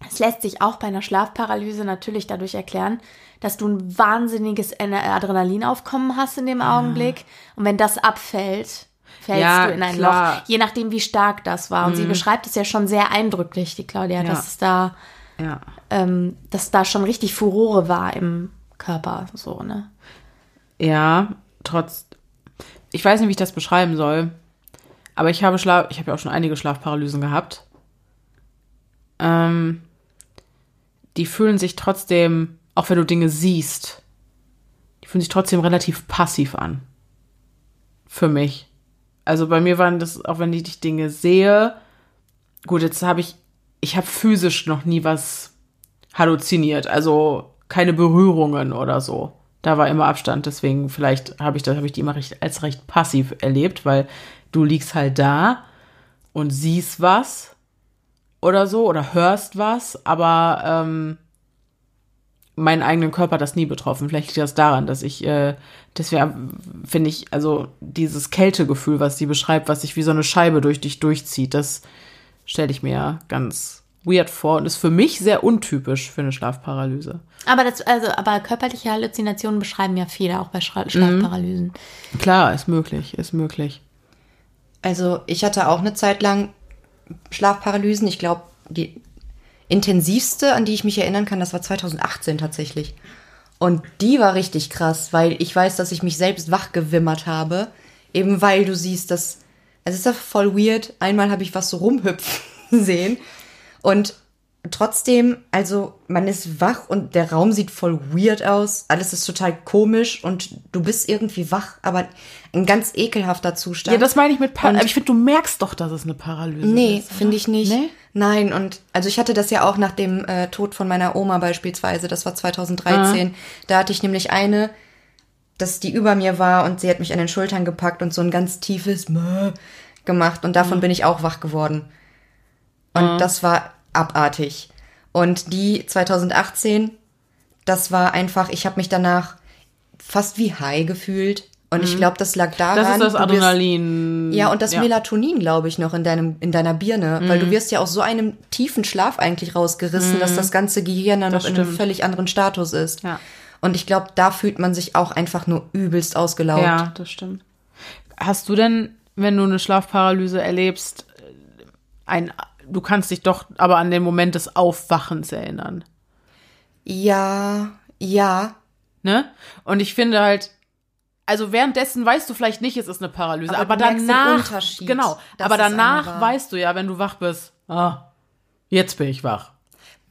B: es lässt sich auch bei einer Schlafparalyse natürlich dadurch erklären, dass du ein wahnsinniges Adrenalinaufkommen hast in dem Augenblick. Und wenn das abfällt, fällst
A: Ja,
B: du in ein
A: klar.
B: Loch. Je nachdem, wie stark das war. Und sie beschreibt es ja schon sehr eindrücklich, die Claudia,
A: Ja.
B: dass es da,
A: Ja.
B: ähm, dass da schon richtig Furore war im Körper. So, ne?
A: Ja, trotz. Ich weiß nicht, wie ich das beschreiben soll. Aber ich habe Schlaf. Ich habe ja auch schon einige Schlafparalysen gehabt. Ähm, die fühlen sich trotzdem, auch wenn du Dinge siehst, die fühlen sich trotzdem relativ passiv an. Für mich. Also bei mir waren das, auch wenn ich Dinge sehe, gut, jetzt habe ich, ich habe physisch noch nie was halluziniert, also keine Berührungen oder so. Da war immer Abstand, deswegen vielleicht habe ich das, habe ich die immer recht, als recht passiv erlebt, weil du liegst halt da und siehst was oder so oder hörst was, aber ähm, meinen eigenen Körper hat das nie betroffen. Vielleicht liegt das daran, dass ich, äh, dass wir, finde ich, also dieses Kältegefühl, was sie beschreibt, was sich wie so eine Scheibe durch dich durchzieht, das stelle ich mir ganz weird vor und ist für mich sehr untypisch für eine Schlafparalyse.
B: Aber das, also, aber körperliche Halluzinationen beschreiben ja viele, auch bei Schra- Schlafparalysen.
A: Klar, ist möglich, ist möglich.
C: Also ich hatte auch eine Zeit lang Schlafparalysen. Ich glaube, die intensivste, an die ich mich erinnern kann, das war 2018 tatsächlich. Und die war richtig krass, weil ich weiß, dass ich mich selbst wachgewimmert habe. Eben weil du siehst, dass. Also es ist ja voll weird. Einmal habe ich was so rumhüpfen sehen. Und trotzdem, also man ist wach und der Raum sieht voll weird aus. Alles ist total komisch und du bist irgendwie wach, aber ein ganz ekelhafter Zustand.
A: Ja, das meine ich mit Par
C: Und-
A: Aber ich finde, du merkst doch, dass es eine Paralyse
C: Nee,
A: ist.
C: finde ich nicht.
A: Nee?
C: Nein, und also ich hatte das ja auch nach dem äh, Tod von meiner Oma beispielsweise, das war 2013. Da hatte ich nämlich eine, dass die über mir war und sie hat mich an den Schultern gepackt und so ein ganz tiefes Mö gemacht und davon bin ich auch wach geworden. Und das war abartig. Und die 2018, das war einfach, ich habe mich danach fast wie high gefühlt. Und ich glaube, das lag daran.
A: Das ist das
C: du wirst-
A: Adrenalin.
C: ja, und das Melatonin, glaube ich, noch in deinem, in deiner Birne. Weil
A: Mhm.
C: du wirst ja aus so einem tiefen Schlaf eigentlich rausgerissen, dass das ganze Gehirn dann
A: Das
C: noch in einem
A: stimmt.
C: völlig anderen Status ist.
A: Ja.
C: Und ich glaube, da fühlt man sich auch einfach nur übelst ausgelaugt.
A: Ja, das stimmt. Hast du denn, wenn du eine Schlafparalyse erlebst, ein, du kannst dich doch aber an den Moment des Aufwachens erinnern,
C: Ja, ja.
A: ne? Und ich finde halt, also währenddessen weißt du vielleicht nicht, es ist eine Paralyse,
C: Aber
A: aber, danach,
C: Unterschied,
A: genau, aber danach weißt du ja, wenn du wach bist, ah, jetzt bin ich wach,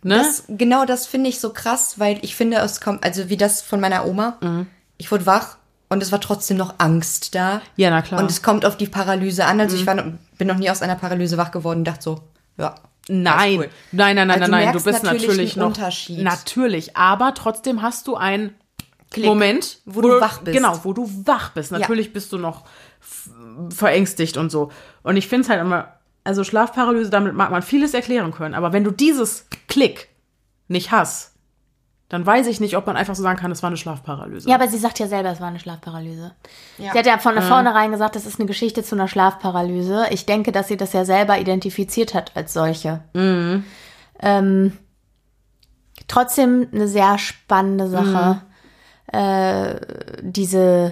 A: ne?
C: Das, genau das finde ich so krass, weil ich finde, es kommt, also wie das von meiner Oma.
A: Mhm.
C: Ich wurde wach und es war trotzdem noch Angst da.
A: Ja, na klar. Mhm.
C: Und es kommt auf die Paralyse an. Also ich war, bin noch nie aus einer Paralyse wach geworden und dachte so, ja.
A: Nein,
C: cool.
A: nein, nein, nein,
C: Also
A: nein,
C: du
A: nein. Du bist
C: natürlich
A: natürlich,
C: einen
A: noch
C: Unterschied.
A: natürlich, aber trotzdem hast du einen
C: Klick,
A: Moment,
C: wo du wach bist.
A: Genau, wo du wach bist. Natürlich bist du noch verängstigt und so. Und ich finde es halt immer, also Schlafparalyse, damit mag man vieles erklären können. Aber wenn du dieses Klick nicht hast, dann weiß ich nicht, ob man einfach so sagen kann, es war eine Schlafparalyse.
B: Ja, aber sie sagt ja selber, es war eine Schlafparalyse.
C: Ja.
B: Sie hat ja von vornherein gesagt, das ist eine Geschichte zu einer Schlafparalyse. Ich denke, dass sie das ja selber identifiziert hat als solche. Ähm, trotzdem eine sehr spannende Sache, äh, diese,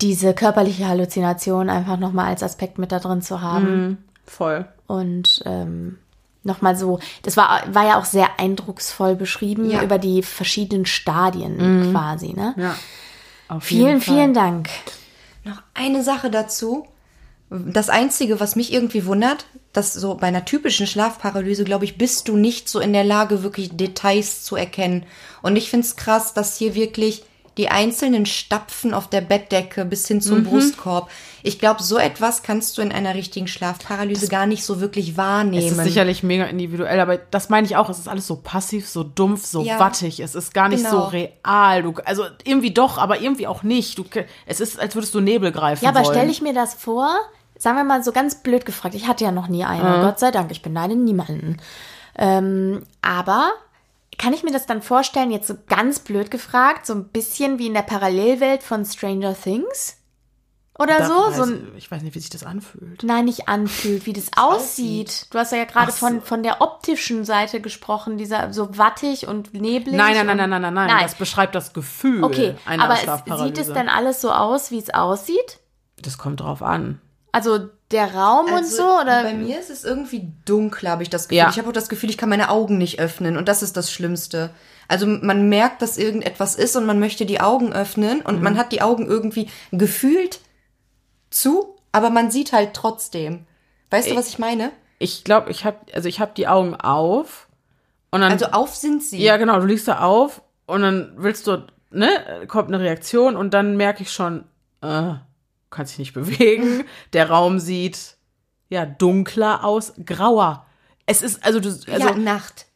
B: diese körperliche Halluzination einfach nochmal als Aspekt mit da drin zu haben.
A: Voll.
B: Und ähm, nochmal so, das war, war ja auch sehr eindrucksvoll beschrieben
C: Ja.
B: über die verschiedenen Stadien quasi, ne?
A: Ja. Auf jeden
B: Vielen, vielen Dank.
C: Noch eine Sache dazu. Das Einzige, was mich irgendwie wundert, dass so bei einer typischen Schlafparalyse, glaube ich, bist du nicht so in der Lage, wirklich Details zu erkennen. Und ich finde es krass, dass hier wirklich die einzelnen Stapfen auf der Bettdecke bis hin
A: Mhm.
C: zum Brustkorb. Ich glaube, so etwas kannst du in einer richtigen Schlafparalyse gar nicht so wirklich
A: Es
C: wahrnehmen.
A: ist sicherlich mega individuell, aber das meine ich auch. Es ist alles so passiv, so dumpf, so
C: Ja.
A: wattig. Es ist gar nicht
C: Genau.
A: so real. Du, also irgendwie doch, aber irgendwie auch nicht. Du, es ist, als würdest du Nebel greifen
B: Ja, aber
A: wollen.
B: stelle ich mir das vor, sagen wir mal so ganz blöd gefragt, ich hatte ja noch nie eine, Gott sei Dank, ich beneide niemanden. Ähm, aber kann ich mir das dann vorstellen, jetzt so ganz blöd gefragt, so ein bisschen wie in der Parallelwelt von Stranger Things? Oder
A: Da
B: so?
A: weiß,
B: so ein,
A: ich weiß nicht, wie sich das anfühlt.
B: nein, nicht anfühlt, wie das aussieht. Du hast ja gerade
A: so.
B: von, von der optischen Seite gesprochen, dieser so wattig und neblig.
A: Nein, nein, nein, nein, nein, nein, nein. Das beschreibt das Gefühl
B: Okay,
A: einer
B: aber
A: Schlafparalyse.
B: sieht es dann alles so aus, wie es aussieht?
A: das kommt drauf an.
B: Also der Raum und
C: Also,
B: so? Oder?
C: Bei mir ist es irgendwie dunkel, habe ich das Gefühl.
A: Ja.
C: Ich habe auch das Gefühl, ich kann meine Augen nicht öffnen und das ist das Schlimmste. Also man merkt, dass irgendetwas ist und man möchte die Augen öffnen und man hat die Augen irgendwie gefühlt zu, aber man sieht halt trotzdem. Weißt du, was ich meine?
A: Ich glaube, ich habe also ich habe die Augen auf und dann
C: Also auf sind sie.
A: ja genau, du liegst da auf und dann willst du ne kommt eine Reaktion und dann merke ich schon, äh, kannst dich nicht bewegen. Der Raum sieht ja dunkler aus, grauer. Es ist also du also
C: ja, Nacht.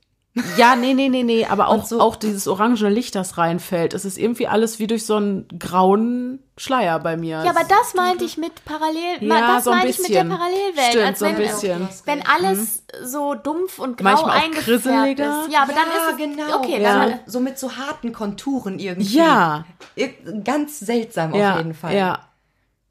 A: Ja, nee, nee, nee, nee, aber auch,
C: so-
A: auch dieses orangene Licht, das reinfällt. Es ist irgendwie alles wie durch so einen grauen Schleier bei mir.
B: Ja, aber das meinte ich mit Parallel.
A: Ja,
B: das
A: so ein
B: meinte ich mit der
A: bisschen.
B: Parallelwelt.
A: Stimmt,
B: als
A: so ein
B: wenn,
A: bisschen.
B: Wenn alles so dumpf und grau
A: Manchmal auch
B: eingefärbt ist. Ja, aber
C: ja,
B: dann ist es
C: genau.
B: okay.
A: Ja.
B: Dann,
C: So, mit so harten Konturen irgendwie.
A: Ja.
C: Ganz seltsam
A: ja,
C: auf jeden Fall.
A: Ja.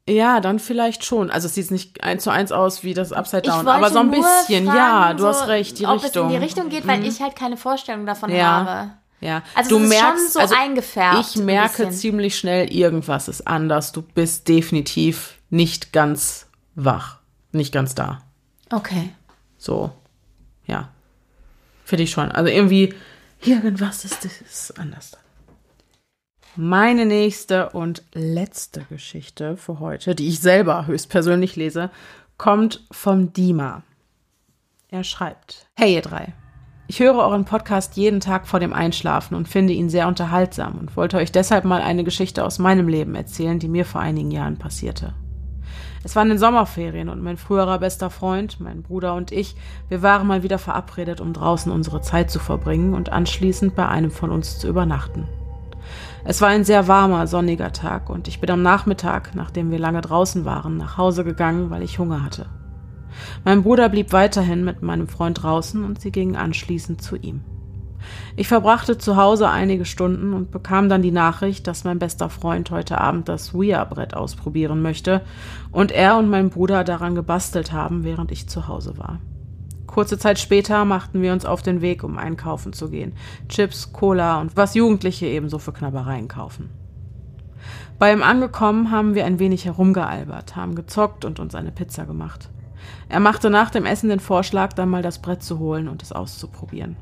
A: Ja, dann vielleicht schon. Also es sieht nicht eins zu eins aus wie das Upside Down, aber so ein
B: nur
A: bisschen.
B: fragen,
A: ja, du
B: so,
A: hast recht, die
B: ob
A: Richtung. Mhm.
B: es in die Richtung geht, weil ich halt keine Vorstellung davon
A: Ja.
B: habe.
A: Ja,
B: Also
A: du
B: es ist schon
A: merkst,
B: so
A: also
B: eingefärbt,
A: Ich merke
B: bisschen.
A: ziemlich schnell, irgendwas ist anders. Du bist definitiv nicht ganz wach, nicht ganz da.
B: Okay.
A: So, ja. Finde ich schon. Also irgendwie, irgendwas ist, ist anders. Meine nächste und letzte Geschichte für heute, die ich selber höchstpersönlich lese, kommt vom Dima. Er schreibt: Hey ihr drei. Ich höre euren Podcast jeden Tag vor dem Einschlafen und finde ihn sehr unterhaltsam und wollte euch deshalb mal eine Geschichte aus meinem Leben erzählen, die mir vor einigen Jahren passierte. Es waren in Sommerferien und mein früherer bester Freund, mein Bruder und ich, wir waren mal wieder verabredet, um draußen unsere Zeit zu verbringen und anschließend bei einem von uns zu übernachten. Es war ein sehr warmer, sonniger Tag und ich bin am Nachmittag, nachdem wir lange draußen waren, nach Hause gegangen, weil ich Hunger hatte. Mein Bruder blieb weiterhin mit meinem Freund draußen und sie gingen anschließend zu ihm. Ich verbrachte zu Hause einige Stunden und bekam dann die Nachricht, dass mein bester Freund heute Abend das Ouija-Brett ausprobieren möchte und er und mein Bruder daran gebastelt haben, während ich zu Hause war. Kurze Zeit später machten wir uns auf den Weg, um einkaufen zu gehen. Chips, Cola und was Jugendliche ebenso für Knabbereien kaufen. Bei ihm angekommen haben wir ein wenig herumgealbert, haben gezockt und uns eine Pizza gemacht. Er machte nach dem Essen den Vorschlag, dann mal das Brett zu holen und es auszuprobieren.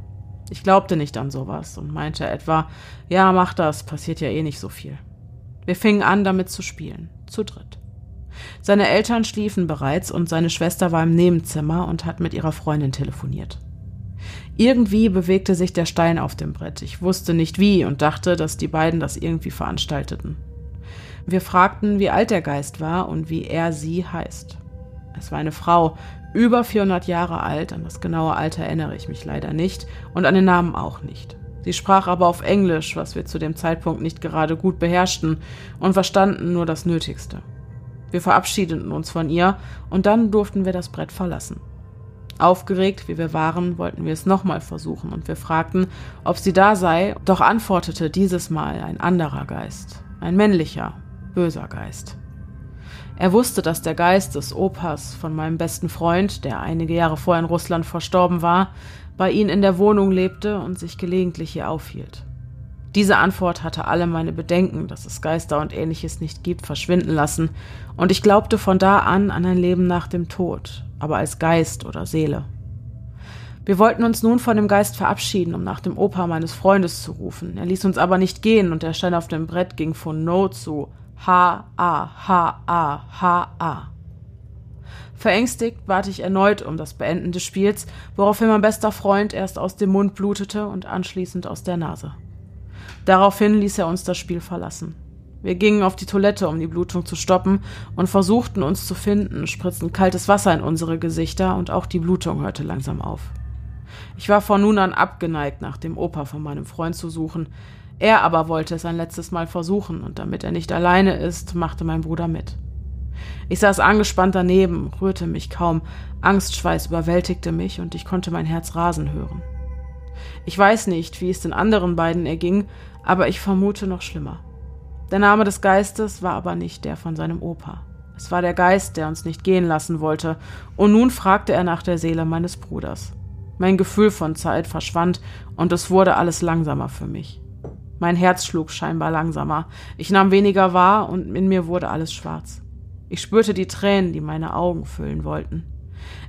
A: Ich glaubte nicht an sowas und meinte etwa, ja, mach das, passiert ja eh nicht so viel. Wir fingen an, damit zu spielen, zu dritt. Seine Eltern schliefen bereits und seine Schwester war im Nebenzimmer und hat mit ihrer Freundin telefoniert. Irgendwie bewegte sich der Stein auf dem Brett. Ich wusste nicht wie und dachte, dass die beiden das irgendwie veranstalteten. Wir fragten, wie alt der Geist war und wie er sie heißt. Es war eine Frau, über 400 Jahre alt, an das genaue Alter erinnere ich mich leider nicht und an den Namen auch nicht. Sie sprach aber auf Englisch, was wir zu dem Zeitpunkt nicht gerade gut beherrschten und verstanden nur das Nötigste. Wir verabschiedeten uns von ihr und dann durften wir das Brett verlassen. Aufgeregt, wie wir waren, wollten wir es nochmal versuchen und wir fragten, ob sie da sei, doch antwortete dieses Mal ein anderer Geist, ein männlicher, böser Geist. Er wusste, dass der Geist des Opas von meinem besten Freund, der einige Jahre vorher in Russland verstorben war, bei ihnen in der Wohnung lebte und sich gelegentlich hier aufhielt. Diese Antwort hatte alle meine Bedenken, dass es Geister und ähnliches nicht gibt, verschwinden lassen, und ich glaubte von da an an ein Leben nach dem Tod, aber als Geist oder Seele. Wir wollten uns nun von dem Geist verabschieden, um nach dem Opa meines Freundes zu rufen. Er ließ uns aber nicht gehen, und der Stein auf dem Brett ging von No zu H-A-H-A-H-A. Verängstigt bat ich erneut um das Beenden des Spiels, woraufhin mein bester Freund erst aus dem Mund blutete und anschließend aus der Nase. Daraufhin ließ er uns das Spiel verlassen. Wir gingen auf die Toilette, um die Blutung zu stoppen, und versuchten uns zu finden, spritzten kaltes Wasser in unsere Gesichter, und auch die Blutung hörte langsam auf. Ich war von nun an abgeneigt, nach dem Opa von meinem Freund zu suchen, er aber wollte es ein letztes Mal versuchen, und damit er nicht alleine ist, machte mein Bruder mit. Ich saß angespannt daneben, rührte mich kaum, Angstschweiß überwältigte mich und ich konnte mein Herz rasen hören. Ich weiß nicht, wie es den anderen beiden erging, aber ich vermute noch schlimmer. Der Name des Geistes war aber nicht der von seinem Opa. Es war der Geist, der uns nicht gehen lassen wollte, und nun fragte er nach der Seele meines Bruders. Mein Gefühl von Zeit verschwand, und es wurde alles langsamer für mich. Mein Herz schlug scheinbar langsamer. Ich nahm weniger wahr und in mir wurde alles schwarz. Ich spürte die Tränen, die meine Augen füllen wollten.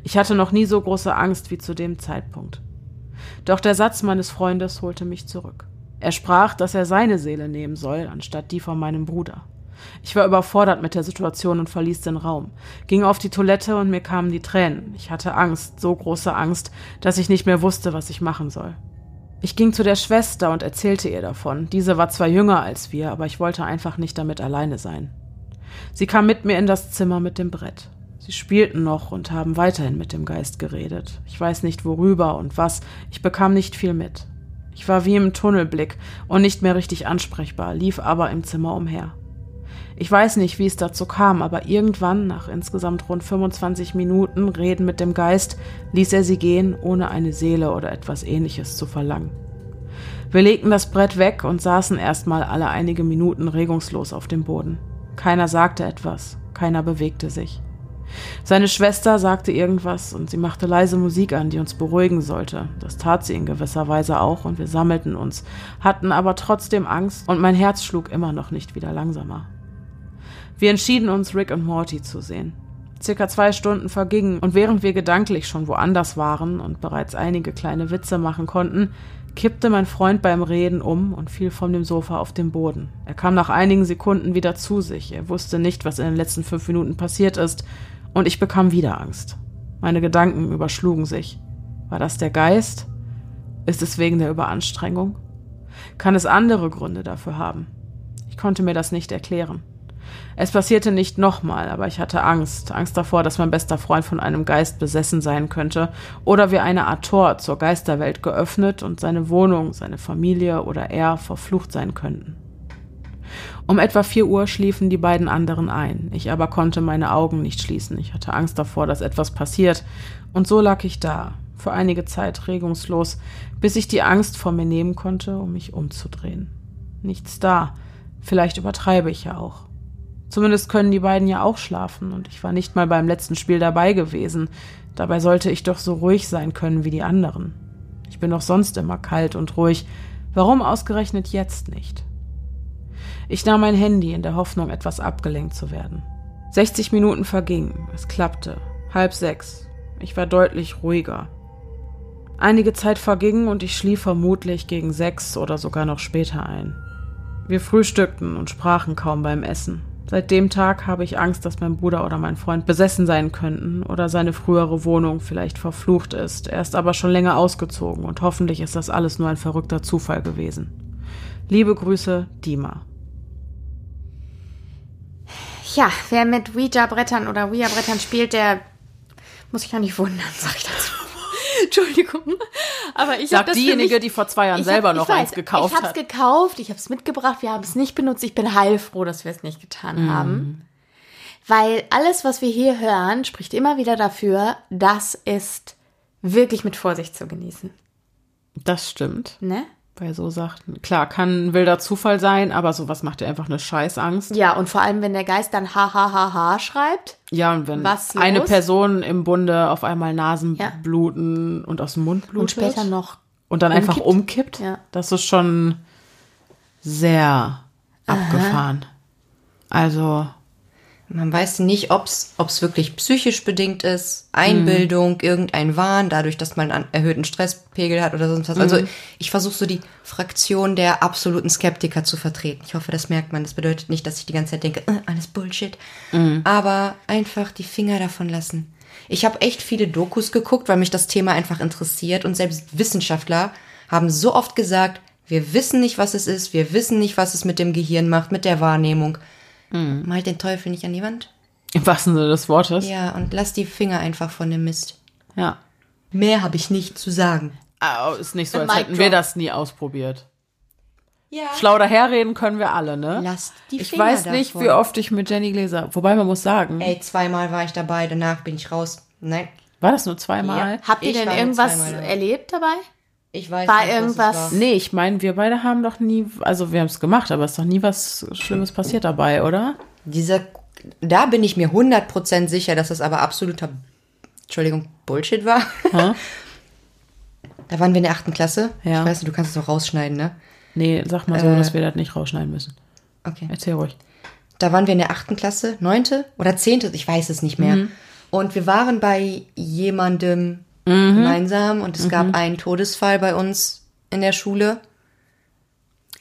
A: Ich hatte noch nie so große Angst wie zu dem Zeitpunkt. Doch der Satz meines Freundes holte mich zurück. Er sprach, dass er seine Seele nehmen soll, anstatt die von meinem Bruder. Ich war überfordert mit der Situation und verließ den Raum, ging auf die Toilette und mir kamen die Tränen. Ich hatte Angst, so große Angst, dass ich nicht mehr wusste, was ich machen soll. Ich ging zu der Schwester und erzählte ihr davon. Diese war zwar jünger als wir, aber ich wollte einfach nicht damit alleine sein. Sie kam mit mir in das Zimmer mit dem Brett. Sie spielten noch und haben weiterhin mit dem Geist geredet. Ich weiß nicht worüber und was, ich bekam nicht viel mit. Ich war wie im Tunnelblick und nicht mehr richtig ansprechbar, lief aber im Zimmer umher. Ich weiß nicht, wie es dazu kam, aber irgendwann, nach insgesamt rund 25 Minuten Reden mit dem Geist, ließ er sie gehen, ohne eine Seele oder etwas ähnliches zu verlangen. Wir legten das Brett weg und saßen erstmal alle einige Minuten regungslos auf dem Boden. Keiner sagte etwas, keiner bewegte sich. Seine Schwester sagte irgendwas und sie machte leise Musik an, die uns beruhigen sollte. Das tat sie in gewisser Weise auch und wir sammelten uns, hatten aber trotzdem Angst und mein Herz schlug immer noch nicht wieder langsamer. Wir entschieden uns, Rick und Morty zu sehen. Circa zwei Stunden vergingen und während wir gedanklich schon woanders waren und bereits einige kleine Witze machen konnten, kippte mein Freund beim Reden um und fiel von dem Sofa auf den Boden. Er kam nach einigen Sekunden wieder zu sich. Er wusste nicht, was in den letzten fünf Minuten passiert ist, und ich bekam wieder Angst. Meine Gedanken überschlugen sich. War das der Geist? Ist es wegen der Überanstrengung? Kann es andere Gründe dafür haben? Ich konnte mir das nicht erklären. Es passierte nicht nochmal, aber ich hatte Angst, Angst davor, dass mein bester Freund von einem Geist besessen sein könnte oder wie eine Art Tor zur Geisterwelt geöffnet und seine Wohnung, seine Familie oder er verflucht sein könnten. Um etwa vier Uhr schliefen die beiden anderen ein. Ich aber konnte meine Augen nicht schließen. Ich hatte Angst davor, dass etwas passiert. Und so lag ich da, für einige Zeit regungslos, bis ich die Angst vor mir nehmen konnte, um mich umzudrehen. Nichts da. Vielleicht übertreibe ich ja auch. Zumindest können die beiden ja auch schlafen, und ich war nicht mal beim letzten Spiel dabei gewesen. Dabei sollte ich doch so ruhig sein können wie die anderen. Ich bin doch sonst immer kalt und ruhig. Warum ausgerechnet jetzt nicht? Ich nahm mein Handy in der Hoffnung, etwas abgelenkt zu werden. 60 Minuten vergingen. Es klappte. Halb sechs. Ich war deutlich ruhiger. Einige Zeit verging und ich schlief vermutlich gegen sechs oder sogar noch später ein. Wir frühstückten und sprachen kaum beim Essen. Seit dem Tag habe ich Angst, dass mein Bruder oder mein Freund besessen sein könnten oder seine frühere Wohnung vielleicht verflucht ist. Er ist aber schon länger ausgezogen und hoffentlich ist das alles nur ein verrückter Zufall gewesen. Liebe Grüße, Dima.
B: Ja, wer mit Ouija-Brettern oder Ouija-Brettern spielt, der muss sich ja nicht wundern, sag ich dazu. Entschuldigung. Aber ich
A: Sagt diejenige, mich, die vor zwei Jahren selber hab, noch weiß, eins gekauft
B: hat. Ich habe es gekauft, ich habe es mitgebracht, wir haben es nicht benutzt. Ich bin heilfroh, dass wir es nicht getan mm. haben. Weil alles, was wir hier hören, spricht immer wieder dafür, das ist wirklich mit Vorsicht zu genießen.
A: Das stimmt.
B: Ne?
A: Bei so Sachen. Klar, kann ein wilder Zufall sein, aber sowas macht dir einfach eine Scheißangst.
B: Ja, und vor allem, wenn der Geist dann ha ha ha ha schreibt.
A: Ja, und wenn eine Person im Bunde auf einmal Nasenbluten ja. und aus dem Mund blutet.
B: Und später noch.
A: Und dann umkippt. einfach umkippt. Ja. Das ist schon sehr Aha. abgefahren. Also,
C: man weiß nicht, ob es wirklich psychisch bedingt ist, Einbildung, mhm. irgendein Wahn, dadurch, dass man einen erhöhten Stresspegel hat oder sonst was. Also mhm. ich versuche so die Fraktion der absoluten Skeptiker zu vertreten. Ich hoffe, das merkt man. Das bedeutet nicht, dass ich die ganze Zeit denke, äh, alles Bullshit. Mhm. Aber einfach die Finger davon lassen. Ich habe echt viele Dokus geguckt, weil mich das Thema einfach interessiert. Und selbst Wissenschaftler haben so oft gesagt, wir wissen nicht, was es ist, wir wissen nicht, was es mit dem Gehirn macht, mit der Wahrnehmung. Mhm. Mal den Teufel nicht an die Wand.
A: Im wahrsten Sinne des Wortes.
C: Ja, und lass die Finger einfach von dem Mist.
A: Ja.
C: Mehr habe ich nicht zu sagen.
A: Ah, ist nicht so, als hätten wir das nie ausprobiert. Ja. Schlau daherreden können wir alle, ne?
C: Lasst die
A: Ich weiß nicht, davon. wie oft ich mit Jenny Gläser. Wobei man muss sagen.
C: Ey, zweimal war ich dabei, danach bin ich raus. Nein.
A: War das nur zweimal? Ja.
B: Habt ihr ich denn irgendwas erlebt dabei?
C: Ich weiß
B: war nicht, irgendwas.
A: Nee, ich meine, wir beide haben doch nie, also wir haben es gemacht, aber es ist doch nie was Schlimmes passiert dabei, oder?
C: Dieser, da bin ich mir 100% sicher, dass das aber absoluter, Entschuldigung, Bullshit war. Da waren wir in der achten Klasse. Ja. Ich weiß nicht, du kannst es doch rausschneiden, ne?
A: Nee, sag mal so, äh, dass wir das nicht rausschneiden müssen.
C: Okay.
A: Erzähl ruhig.
C: Da waren wir in der achten Klasse, neunte oder zehnte, ich weiß es nicht mehr. Mhm. Und wir waren bei jemandem mhm. gemeinsam und es mhm. gab einen Todesfall bei uns in der Schule.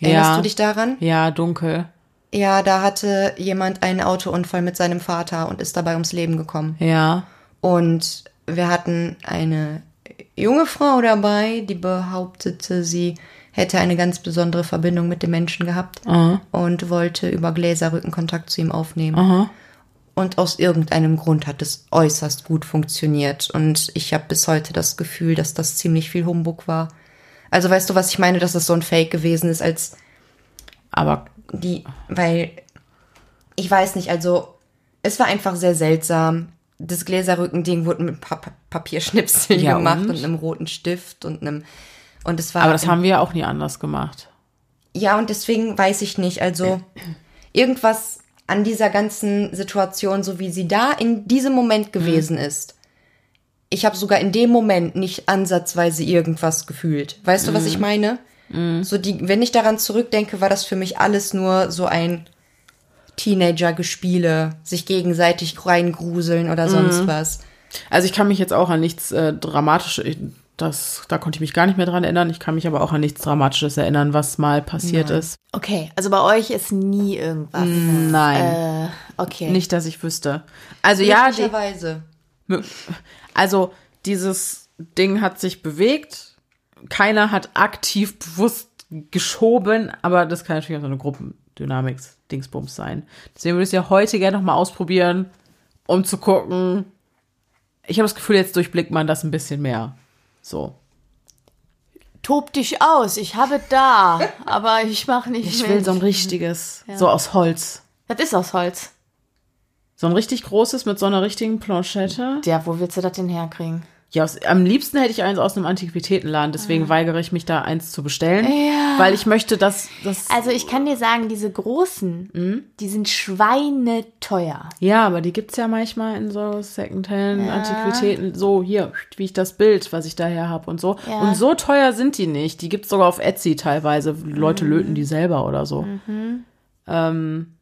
C: Erinnerst ja. du dich daran?
A: Ja, dunkel.
C: Ja, da hatte jemand einen Autounfall mit seinem Vater und ist dabei ums Leben gekommen.
A: Ja.
C: Und wir hatten eine junge Frau dabei, die behauptete, sie hätte eine ganz besondere Verbindung mit dem Menschen gehabt Aha. und wollte über Gläserrücken Kontakt zu ihm aufnehmen. Aha. Und aus irgendeinem Grund hat es äußerst gut funktioniert. Und ich habe bis heute das Gefühl, dass das ziemlich viel Humbug war. Also weißt du, was ich meine, dass es so ein Fake gewesen ist, als
A: aber
C: die, weil ich weiß nicht, also es war einfach sehr seltsam. Das Gläserrücken-Ding wurde mit pa Papierschnipseln ja, gemacht und? und einem roten Stift und einem und es war.
A: Aber das haben wir ja auch nie anders gemacht.
C: Ja, und deswegen weiß ich nicht. Also irgendwas an dieser ganzen Situation, so wie sie da in diesem Moment gewesen mhm. ist. Ich habe sogar in dem Moment nicht ansatzweise irgendwas gefühlt. Weißt mhm. du, was ich mhm. meine? Mhm. So die, wenn ich daran zurückdenke, war das für mich alles nur so ein Teenager-Gespiele, sich gegenseitig reingruseln oder sonst mhm. was.
A: Also ich kann mich jetzt auch an nichts äh, dramatisches, das, da konnte ich mich gar nicht mehr dran erinnern. Ich kann mich aber auch an nichts Dramatisches erinnern, was mal passiert Nein. ist.
B: Okay, also bei euch ist nie irgendwas.
A: Nein.
B: Äh, okay.
A: Nicht, dass ich wüsste. Also ja,
C: die,
A: also dieses Ding hat sich bewegt. keiner hat aktiv bewusst geschoben, aber das kann natürlich auch so eine Gruppendynamics-Dingsbums sein. Deswegen würde ich es ja heute gerne nochmal ausprobieren, um zu gucken. Ich habe das Gefühl, jetzt durchblickt man das ein bisschen mehr. So.
B: Tob dich aus, ich habe da, aber ich mache nicht
A: Ich
B: mit.
A: will so ein richtiges, so aus Holz.
B: Das ist aus Holz.
A: So ein richtig großes mit so einer richtigen Planchette.
B: Ja, wo willst du das denn herkriegen?
A: Ja, aus, am liebsten hätte ich eins aus einem Antiquitätenladen, deswegen weigere ich mich da eins zu bestellen.
B: Ja.
A: Weil ich möchte, dass das.
B: Also ich kann dir sagen, diese großen, die sind schweineteuer.
A: Ja, aber die gibt's ja manchmal in so Secondhand, Antiquitäten, so hier, wie ich das Bild, was ich daher habe und so.
B: Ja.
A: Und so teuer sind die nicht. Die gibt's sogar auf Etsy teilweise. Leute
B: Mhm.
A: löten die selber oder so. Ähm,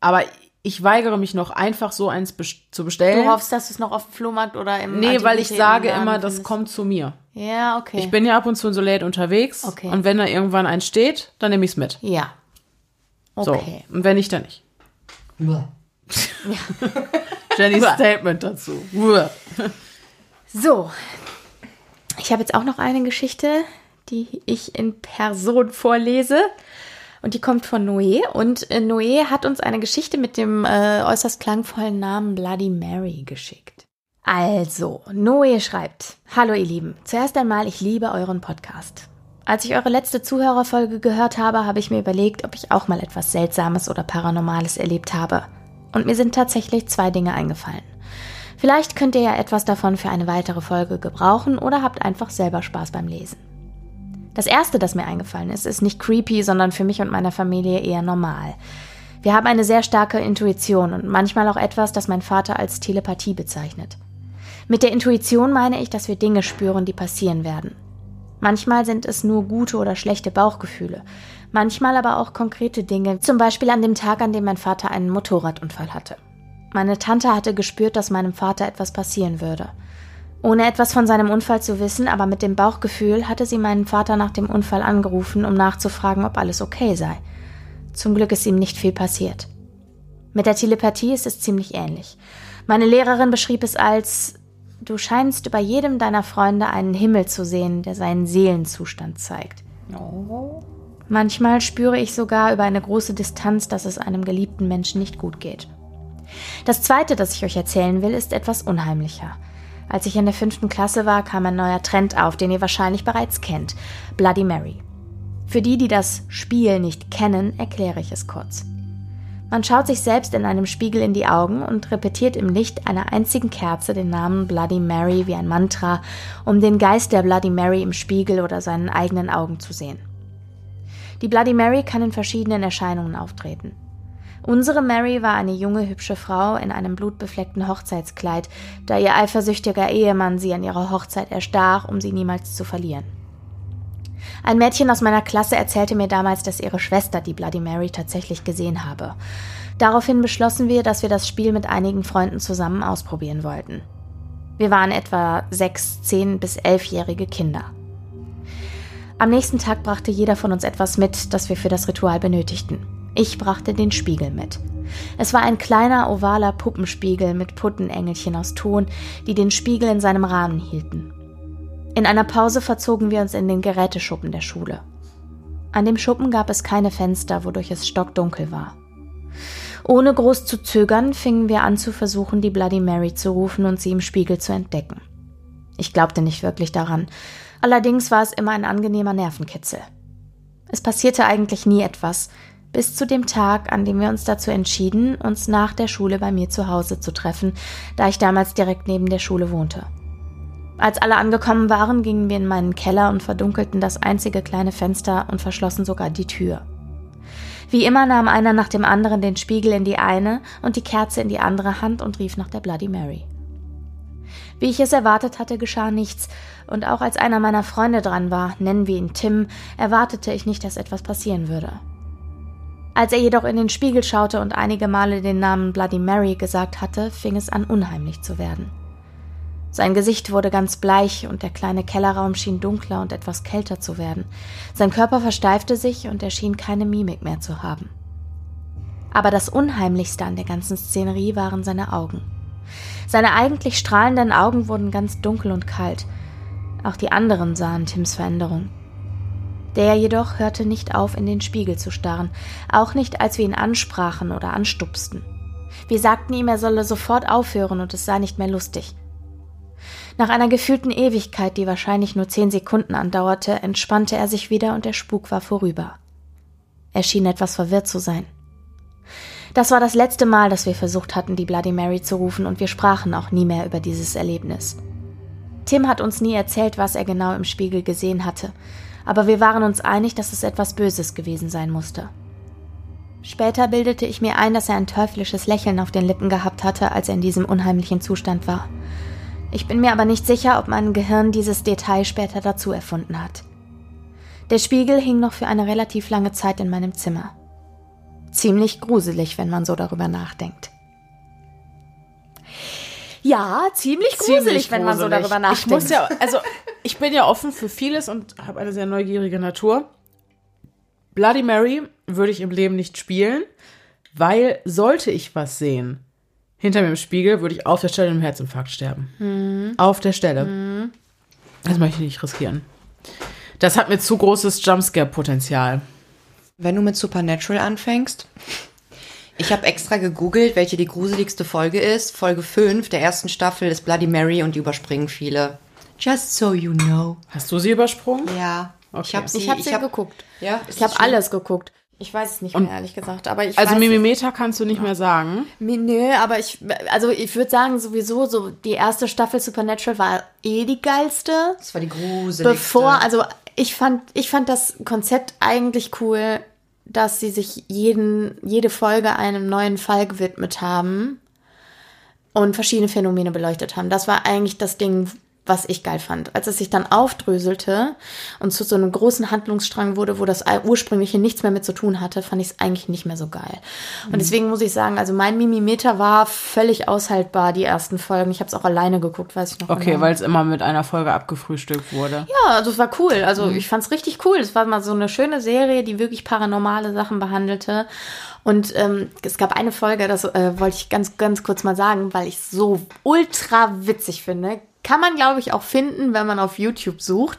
A: aber ich weigere mich noch einfach so eins bes- zu bestellen.
B: Du hoffst, dass du es noch auf dem Flohmarkt oder im
A: nee, weil ich sage immer, das
B: findest.
A: kommt zu mir.
B: Ja, okay.
A: Ich bin ja ab und zu in so Läden unterwegs.
B: Okay.
A: Und wenn da irgendwann eins steht, dann nehme ich's mit.
B: ja.
A: So.
B: Okay.
A: Und wenn nicht, dann nicht.
C: Uah.
A: Jennys Statement dazu. Uah.
B: So. Ich habe jetzt auch noch eine Geschichte, die ich in Person vorlese. Und die kommt von Noé. Und äh, Noé hat uns eine Geschichte mit dem äh, äußerst klangvollen Namen Bloody Mary geschickt. Also, Noé schreibt: Hallo ihr Lieben, zuerst einmal, ich liebe euren Podcast. Als ich eure letzte Zuhörerfolge gehört habe, habe ich mir überlegt, ob ich auch mal etwas Seltsames oder Paranormales erlebt habe. Und mir sind tatsächlich zwei Dinge eingefallen. Vielleicht könnt ihr ja etwas davon für eine weitere Folge gebrauchen oder habt einfach selber Spaß beim Lesen. Das erste, das mir eingefallen ist, ist nicht creepy, sondern für mich und meine Familie eher normal. Wir haben eine sehr starke Intuition und manchmal auch etwas, das mein Vater als Telepathie bezeichnet. Mit der Intuition meine ich, dass wir Dinge spüren, die passieren werden. Manchmal sind es nur gute oder schlechte Bauchgefühle, manchmal aber auch konkrete Dinge, zum Beispiel an dem Tag, an dem mein Vater einen Motorradunfall hatte. Meine Tante hatte gespürt, dass meinem Vater etwas passieren würde. Ohne etwas von seinem Unfall zu wissen, aber mit dem Bauchgefühl, hatte sie meinen Vater nach dem Unfall angerufen, um nachzufragen, ob alles okay sei. Zum Glück ist ihm nicht viel passiert. Mit der Telepathie ist es ziemlich ähnlich. Meine Lehrerin beschrieb es als Du scheinst über jedem deiner Freunde einen Himmel zu sehen, der seinen Seelenzustand zeigt. Manchmal spüre ich sogar über eine große Distanz, dass es einem geliebten Menschen nicht gut geht. Das zweite, das ich euch erzählen will, ist etwas unheimlicher. Als ich in der fünften Klasse war, kam ein neuer Trend auf, den ihr wahrscheinlich bereits kennt. Bloody Mary. Für die, die das Spiel nicht kennen, erkläre ich es kurz. Man schaut sich selbst in einem Spiegel in die Augen und repetiert im Licht einer einzigen Kerze den Namen Bloody Mary wie ein Mantra, um den Geist der Bloody Mary im Spiegel oder seinen eigenen Augen zu sehen. Die Bloody Mary kann in verschiedenen Erscheinungen auftreten. Unsere Mary war eine junge, hübsche Frau in einem blutbefleckten Hochzeitskleid, da ihr eifersüchtiger Ehemann sie an ihrer Hochzeit erstach, um sie niemals zu verlieren. Ein Mädchen aus meiner Klasse erzählte mir damals, dass ihre Schwester die Bloody Mary tatsächlich gesehen habe. Daraufhin beschlossen wir, dass wir das Spiel mit einigen Freunden zusammen ausprobieren wollten. Wir waren etwa sechs, zehn bis elfjährige Kinder. Am nächsten Tag brachte jeder von uns etwas mit, das wir für das Ritual benötigten. Ich brachte den Spiegel mit. Es war ein kleiner ovaler Puppenspiegel mit Puttenengelchen aus Ton, die den Spiegel in seinem Rahmen hielten. In einer Pause verzogen wir uns in den Geräteschuppen der Schule. An dem Schuppen gab es keine Fenster, wodurch es stockdunkel war. Ohne groß zu zögern, fingen wir an zu versuchen, die Bloody Mary zu rufen und sie im Spiegel zu entdecken. Ich glaubte nicht wirklich daran, allerdings war es immer ein angenehmer Nervenkitzel. Es passierte eigentlich nie etwas, bis zu dem Tag, an dem wir uns dazu entschieden, uns nach der Schule bei mir zu Hause zu treffen, da ich damals direkt neben der Schule wohnte. Als alle angekommen waren, gingen wir in meinen Keller und verdunkelten das einzige kleine Fenster und verschlossen sogar die Tür. Wie immer nahm einer nach dem anderen den Spiegel in die eine und die Kerze in die andere Hand und rief nach der Bloody Mary. Wie ich es erwartet hatte, geschah nichts, und auch als einer meiner Freunde dran war, nennen wir ihn Tim, erwartete ich nicht, dass etwas passieren würde. Als er jedoch in den Spiegel schaute und einige Male den Namen Bloody Mary gesagt hatte, fing es an unheimlich zu werden. Sein Gesicht wurde ganz bleich und der kleine Kellerraum schien dunkler und etwas kälter zu werden. Sein Körper versteifte sich und er schien keine Mimik mehr zu haben. Aber das Unheimlichste an der ganzen Szenerie waren seine Augen. Seine eigentlich strahlenden Augen wurden ganz dunkel und kalt. Auch die anderen sahen Tims Veränderung. Der jedoch hörte nicht auf, in den Spiegel zu starren, auch nicht, als wir ihn ansprachen oder anstupsten. Wir sagten ihm, er solle sofort aufhören und es sei nicht mehr lustig. Nach einer gefühlten Ewigkeit, die wahrscheinlich nur zehn Sekunden andauerte, entspannte er sich wieder und der Spuk war vorüber. Er schien etwas verwirrt zu sein. Das war das letzte Mal, dass wir versucht hatten, die Bloody Mary zu rufen, und wir sprachen auch nie mehr über dieses Erlebnis. Tim hat uns nie erzählt, was er genau im Spiegel gesehen hatte, aber wir waren uns einig, dass es etwas Böses gewesen sein musste. Später bildete ich mir ein, dass er ein teuflisches Lächeln auf den Lippen gehabt hatte, als er in diesem unheimlichen Zustand war. Ich bin mir aber nicht sicher, ob mein Gehirn dieses Detail später dazu erfunden hat. Der Spiegel hing noch für eine relativ lange Zeit in meinem Zimmer. Ziemlich gruselig, wenn man so darüber nachdenkt. Ja, ziemlich gruselig,
F: Ziemlich
B: wenn man so darüber nachdenkt.
F: Ich muss ja, also ich bin ja offen für vieles und habe eine sehr neugierige Natur. Bloody Mary würde ich im Leben nicht spielen, weil sollte ich was sehen hinter mir im Spiegel, würde ich auf der Stelle im Herzinfarkt sterben.
B: Mhm.
F: Auf der Stelle. Das möchte ich nicht riskieren. Das hat mir zu großes Jumpscare-Potenzial.
C: Wenn du mit Supernatural anfängst, ich habe extra gegoogelt, welche die gruseligste Folge ist. Folge 5 der ersten Staffel ist Bloody Mary und die überspringen viele. Just so you know.
F: Hast du sie übersprungen?
C: Ja. Ich
F: Okay.
C: habe sie,
B: ich habe sie
C: hab-
B: geguckt.
C: Ja,
B: Ich habe alles geguckt. Ich weiß es nicht mehr, ehrlich gesagt. Aber ich
F: Also Mimimeter kannst du nicht mehr sagen.
B: Nö, aber ich, also ich würde sagen, sowieso, so die erste Staffel Supernatural war eh die geilste.
C: Das war die gruseligste.
B: Bevor, also ich fand, ich fand das Konzept eigentlich cool, dass sie sich jeden, jede Folge einem neuen Fall gewidmet haben und verschiedene Phänomene beleuchtet haben. Das war eigentlich das Ding, was ich geil fand. Als es sich dann aufdröselte und zu so einem großen Handlungsstrang wurde, wo das ursprüngliche nichts mehr mit zu tun hatte, fand ich es eigentlich nicht mehr so geil. Und deswegen muss ich sagen, also mein Mimimeter war völlig aushaltbar, die ersten Folgen. Ich habe es auch alleine geguckt, weiß ich noch
F: Okay,
B: genau.
F: weil es immer mit einer Folge abgefrühstückt wurde.
B: Ja, also es war cool. Also ich fand's richtig cool. Es war mal so eine schöne Serie, die wirklich paranormale Sachen behandelte. Und ähm, es gab eine Folge, das äh, wollte ich ganz, ganz kurz mal sagen, weil ich so ultra witzig finde. Kann man, glaube ich, auch finden, wenn man auf YouTube sucht.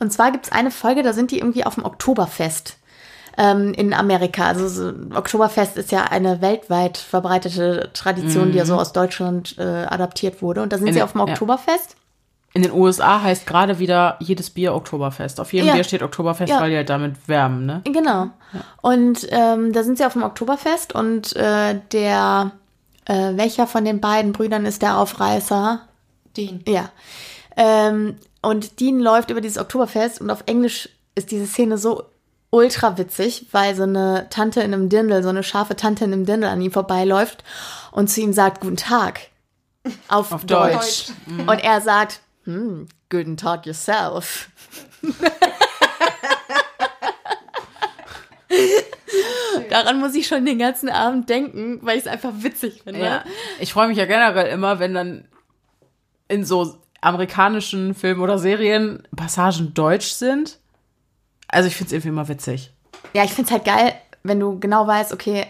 B: Und zwar gibt's eine Folge, da sind die irgendwie auf dem Oktoberfest ähm, in Amerika. Also so, Oktoberfest ist ja eine weltweit verbreitete Tradition, die ja so aus Deutschland äh, adaptiert wurde. Und da sind
F: In
B: sie auf dem
F: ja.
B: Oktoberfest.
F: In den USA heißt gerade wieder jedes Bier Oktoberfest. Auf jedem
B: Ja.
F: Bier steht Oktoberfest,
B: Ja.
F: weil die halt damit wärmen, ne?
B: Genau. Und ähm, da sind sie auf dem Oktoberfest und äh, der, äh, welcher von den beiden Brüdern ist der Aufreißer?
C: Den.
B: Ja. Ähm, und Dean läuft über dieses Oktoberfest und auf Englisch ist diese Szene so ultra witzig, weil so eine Tante in einem Dirndl, so eine scharfe Tante in einem Dirndl an ihm vorbeiläuft und zu ihm sagt, guten Tag. Auf,
F: Auf
B: Deutsch.
F: Deutsch.
B: Und er sagt, hm, guten Tag yourself. Daran muss ich schon den ganzen Abend denken, weil ich es einfach witzig finde.
F: Ja. Ich freue mich ja generell immer, wenn dann in so amerikanischen Filmen oder Serien Passagen deutsch sind. Also ich finde es irgendwie immer witzig.
B: Ja, ich find's halt geil, wenn du genau weißt, okay,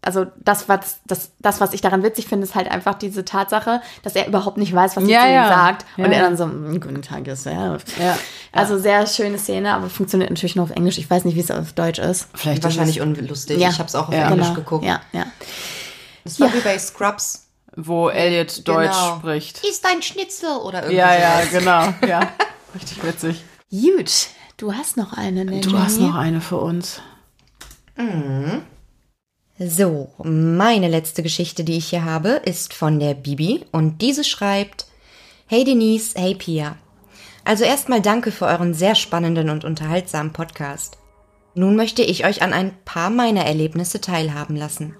B: also das, was, das, das, was ich daran witzig finde, ist halt einfach diese Tatsache, dass er überhaupt nicht weiß, was sie
F: Ja,
B: zu ihm
F: ja.
B: sagt.
F: Ja,
B: und er dann so, "Mm, guten Tag, yourself.
F: Ja.
B: Also sehr schöne Szene, aber funktioniert natürlich nur auf Englisch. Ich weiß nicht, wie es auf Deutsch ist.
F: Vielleicht
C: Wahrscheinlich
F: ist
C: unlustig.
B: Ja.
C: Ich habe es auch auf
F: Ja.
C: Englisch
B: genau.
C: geguckt.
B: Ja, ja.
C: Das war
B: Ja.
C: wie bei Scrubs.
F: Wo Elliot Deutsch
C: Genau.
F: spricht.
C: Ist ein Schnitzel oder irgendwie
F: Ja, ja, genau. Ja. Richtig witzig.
B: Gut, du hast noch eine, ne,
F: Du hast noch eine für uns.
C: So, meine letzte Geschichte, die ich hier habe, ist von der Bibi und diese schreibt: Hey Denise, hey Pia. Also erstmal danke für euren sehr spannenden und unterhaltsamen Podcast. Nun möchte ich euch an ein paar meiner Erlebnisse teilhaben lassen.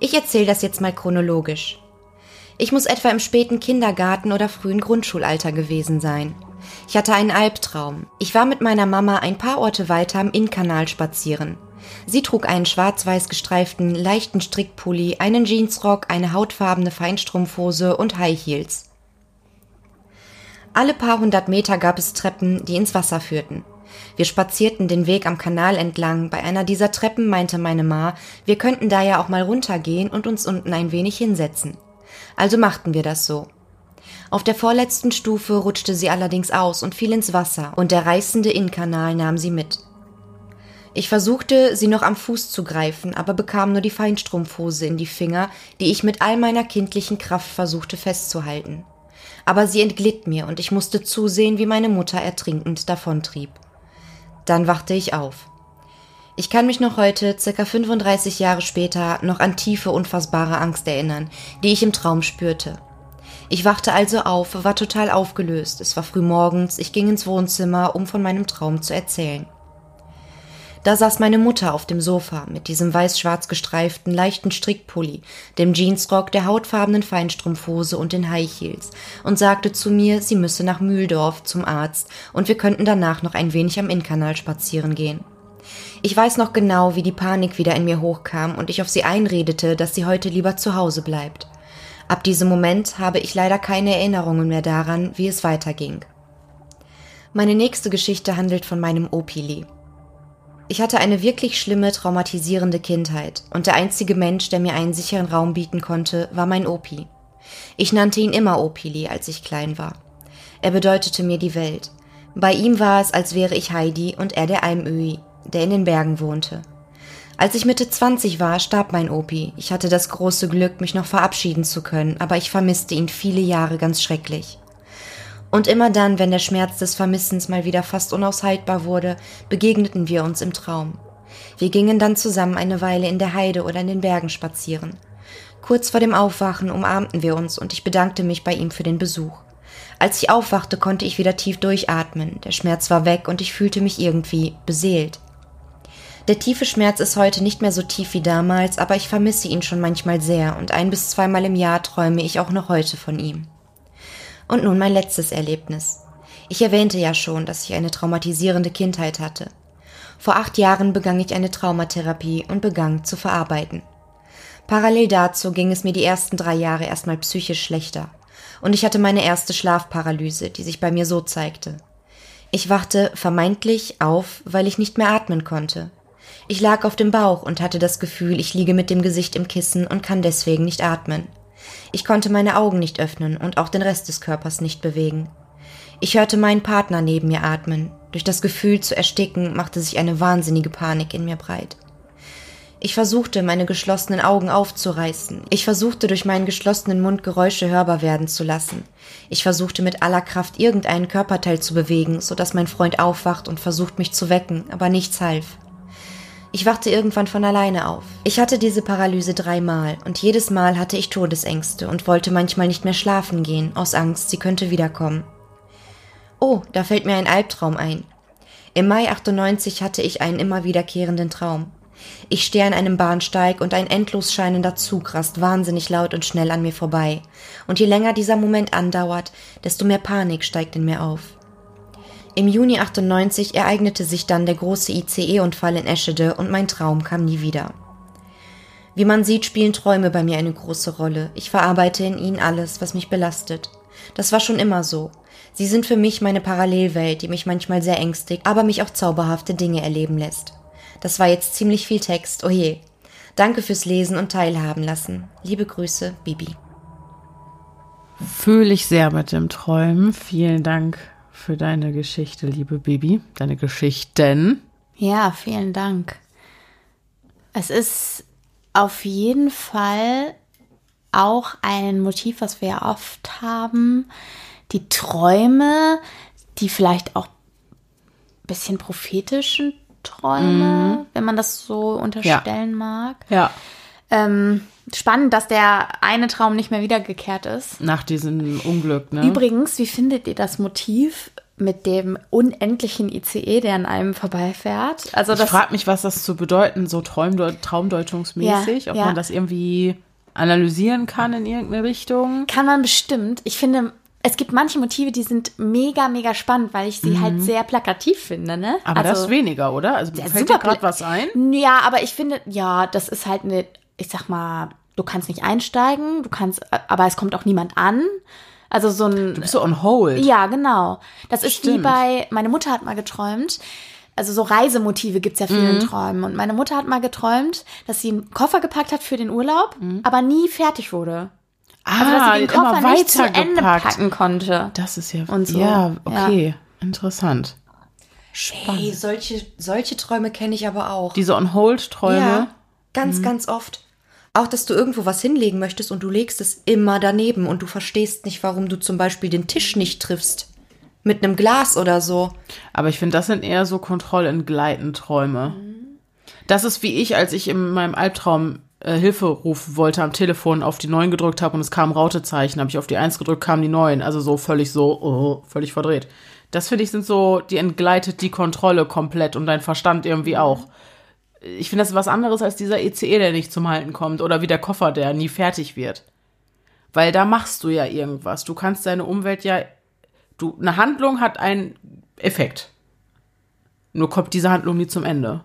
C: Ich erzähle das jetzt mal chronologisch. Ich muss etwa im späten Kindergarten oder frühen Grundschulalter gewesen sein. Ich hatte einen Albtraum. Ich war mit meiner Mama ein paar Orte weiter am Innkanal spazieren. Sie trug einen schwarz-weiß gestreiften, leichten Strickpulli, einen Jeansrock, eine hautfarbene Feinstrumpfhose und High Heels. Alle paar hundert Meter gab es Treppen, die ins Wasser führten. Wir spazierten den Weg am Kanal entlang. Bei einer dieser Treppen meinte meine Ma, wir könnten da ja auch mal runtergehen und uns unten ein wenig hinsetzen. Also machten wir das so. Auf der vorletzten Stufe rutschte sie allerdings aus und fiel ins Wasser, und der reißende Innenkanal nahm sie mit. Ich versuchte, sie noch am Fuß zu greifen, aber bekam nur die Feinstrumpfhose in die Finger, die ich mit all meiner kindlichen Kraft versuchte festzuhalten. Aber sie entglitt mir und ich musste zusehen, wie meine Mutter ertrinkend davontrieb. Dann wachte ich auf. Ich kann mich noch heute, circa 35 Jahre später, noch an tiefe, unfassbare Angst erinnern, die ich im Traum spürte. Ich wachte also auf, war total aufgelöst. Es war früh morgens, ich ging ins Wohnzimmer, um von meinem Traum zu erzählen. Da saß meine Mutter auf dem Sofa mit diesem weiß-schwarz gestreiften, leichten Strickpulli, dem Jeansrock, der hautfarbenen Feinstrumpfhose und den High Heels und sagte zu mir, sie müsse nach Mühldorf zum Arzt und wir könnten danach noch ein wenig am Innkanal spazieren gehen. Ich weiß noch genau, wie die Panik wieder in mir hochkam und ich auf sie einredete, dass sie heute lieber zu Hause bleibt. Ab diesem Moment habe ich leider keine Erinnerungen mehr daran, wie es weiterging. Meine nächste Geschichte handelt von meinem Opili. Ich hatte eine wirklich schlimme, traumatisierende Kindheit und der einzige Mensch, der mir einen sicheren Raum bieten konnte, war mein Opi. Ich nannte ihn immer Opili, als ich klein war. Er bedeutete mir die Welt. Bei ihm war es, als wäre ich Heidi und er der Almöhi, der in den Bergen wohnte. Als ich Mitte 20 war, starb mein Opi. Ich hatte das große Glück, mich noch verabschieden zu können, aber ich vermisste ihn viele Jahre ganz schrecklich. Und immer dann, wenn der Schmerz des Vermissens mal wieder fast unaushaltbar wurde, begegneten wir uns im Traum. Wir gingen dann zusammen eine Weile in der Heide oder in den Bergen spazieren. Kurz vor dem Aufwachen umarmten wir uns und ich bedankte mich bei ihm für den Besuch. Als ich aufwachte, konnte ich wieder tief durchatmen. Der Schmerz war weg und ich fühlte mich irgendwie beseelt. Der tiefe Schmerz ist heute nicht mehr so tief wie damals, aber ich vermisse ihn schon manchmal sehr und ein bis zweimal im Jahr träume ich auch noch heute von ihm. Und nun mein letztes Erlebnis. Ich erwähnte ja schon, dass ich eine traumatisierende Kindheit hatte. Vor acht Jahren begann ich eine Traumatherapie und begann zu verarbeiten. Parallel dazu ging es mir die ersten drei Jahre erstmal psychisch schlechter. Und ich hatte meine erste Schlafparalyse, die sich bei mir so zeigte. Ich wachte vermeintlich auf, weil ich nicht mehr atmen konnte. Ich lag auf dem Bauch und hatte das Gefühl, ich liege mit dem Gesicht im Kissen und kann deswegen nicht atmen. Ich konnte meine Augen nicht öffnen und auch den Rest des Körpers nicht bewegen. Ich hörte meinen Partner neben mir atmen. Durch das Gefühl zu ersticken machte sich eine wahnsinnige Panik in mir breit. Ich versuchte, meine geschlossenen Augen aufzureißen. Ich versuchte, durch meinen geschlossenen Mund Geräusche hörbar werden zu lassen. Ich versuchte mit aller Kraft irgendeinen Körperteil zu bewegen, so dass mein Freund aufwacht und versucht, mich zu wecken, aber nichts half. Ich wachte irgendwann von alleine auf. Ich hatte diese Paralyse dreimal und jedes Mal hatte ich Todesängste und wollte manchmal nicht mehr schlafen gehen, aus Angst, sie könnte wiederkommen. Oh, da fällt mir ein Albtraum ein. Im Mai 98 hatte ich einen immer wiederkehrenden Traum. Ich stehe an einem Bahnsteig und ein endlos scheinender Zug rast wahnsinnig laut und schnell an mir vorbei. Und je länger dieser Moment andauert, desto mehr Panik steigt in mir auf. Im Juni 98 ereignete sich dann der große ICE-Unfall in Eschede und mein Traum kam nie wieder. Wie man sieht, spielen Träume bei mir eine große Rolle. Ich verarbeite in ihnen alles, was mich belastet. Das war schon immer so. Sie sind für mich meine Parallelwelt, die mich manchmal sehr ängstigt, aber mich auch zauberhafte Dinge erleben lässt. Das war jetzt ziemlich viel Text, oje. Oh Danke fürs Lesen und Teilhaben lassen. Liebe Grüße, Bibi.
F: Fühle ich sehr mit dem Träumen. Vielen Dank für deine Geschichte, liebe Bibi, deine Geschichten.
B: Ja, vielen Dank. Es ist auf jeden Fall auch ein Motiv, was wir ja oft haben. Die Träume, die vielleicht auch ein bisschen prophetischen Träume, mhm. wenn man das so unterstellen
F: ja.
B: mag.
F: Ja.
B: Ähm, spannend, dass der eine Traum nicht mehr wiedergekehrt ist.
F: Nach diesem Unglück, ne?
B: Übrigens, wie findet ihr das Motiv mit dem unendlichen ICE, der an einem vorbeifährt? Also
F: ich frage mich, was das zu bedeuten, so Traumde traumdeutungsmäßig, ja, ob ja. man das irgendwie analysieren kann in irgendeine Richtung.
B: Kann man bestimmt. Ich finde, es gibt manche Motive, die sind mega, mega spannend, weil ich sie halt mhm. halt sehr plakativ finde, ne?
F: Aber also, das ist weniger, oder? Also fällt dir gerade was ein?
B: Ja, aber ich finde, ja, das ist halt eine ich sag mal, du kannst nicht einsteigen, du kannst, aber es kommt auch niemand an. Also so ein.
F: Du bist so on hold.
B: Ja, genau. Das ist Stimmt. wie bei, meine Mutter hat mal geträumt. Also so Reisemotive gibt's ja vielen mhm. Träumen. Und meine Mutter hat mal geträumt, dass sie einen Koffer gepackt hat für den Urlaub, mhm. aber nie fertig wurde. also, dass
A: Ah,
B: sie den
A: hat immer
B: Koffer nicht zu Ende packen konnte.
A: Das ist ja.
B: Und so.
A: Ja, okay. Interessant.
C: Hey, solche, solche Träume kenne ich aber auch.
A: Diese On-Hold-Träume.
C: Ja, ganz, ganz oft. Auch, dass du irgendwo was hinlegen möchtest und du legst es immer daneben und du verstehst nicht, warum du zum Beispiel den Tisch nicht triffst. Mit einem Glas oder so.
A: Aber ich finde, das sind eher so Kontrollentgleitenträume. Das ist wie ich, als ich in meinem Albtraum äh, Hilfe rufen wollte am Telefon, auf die 9 gedrückt habe und es kam Rautezeichen, habe ich auf die 1 gedrückt, kam die 9. Also so völlig so, oh, völlig verdreht. Das finde ich sind so, die entgleitet die Kontrolle komplett und dein Verstand irgendwie auch. Ich finde das ist was anderes als dieser ECE, der nicht zum Halten kommt oder wie der Koffer, der nie fertig wird. Weil da machst du ja irgendwas. Du kannst deine Umwelt ja, du, eine Handlung hat einen Effekt. Nur kommt diese Handlung nie zum Ende.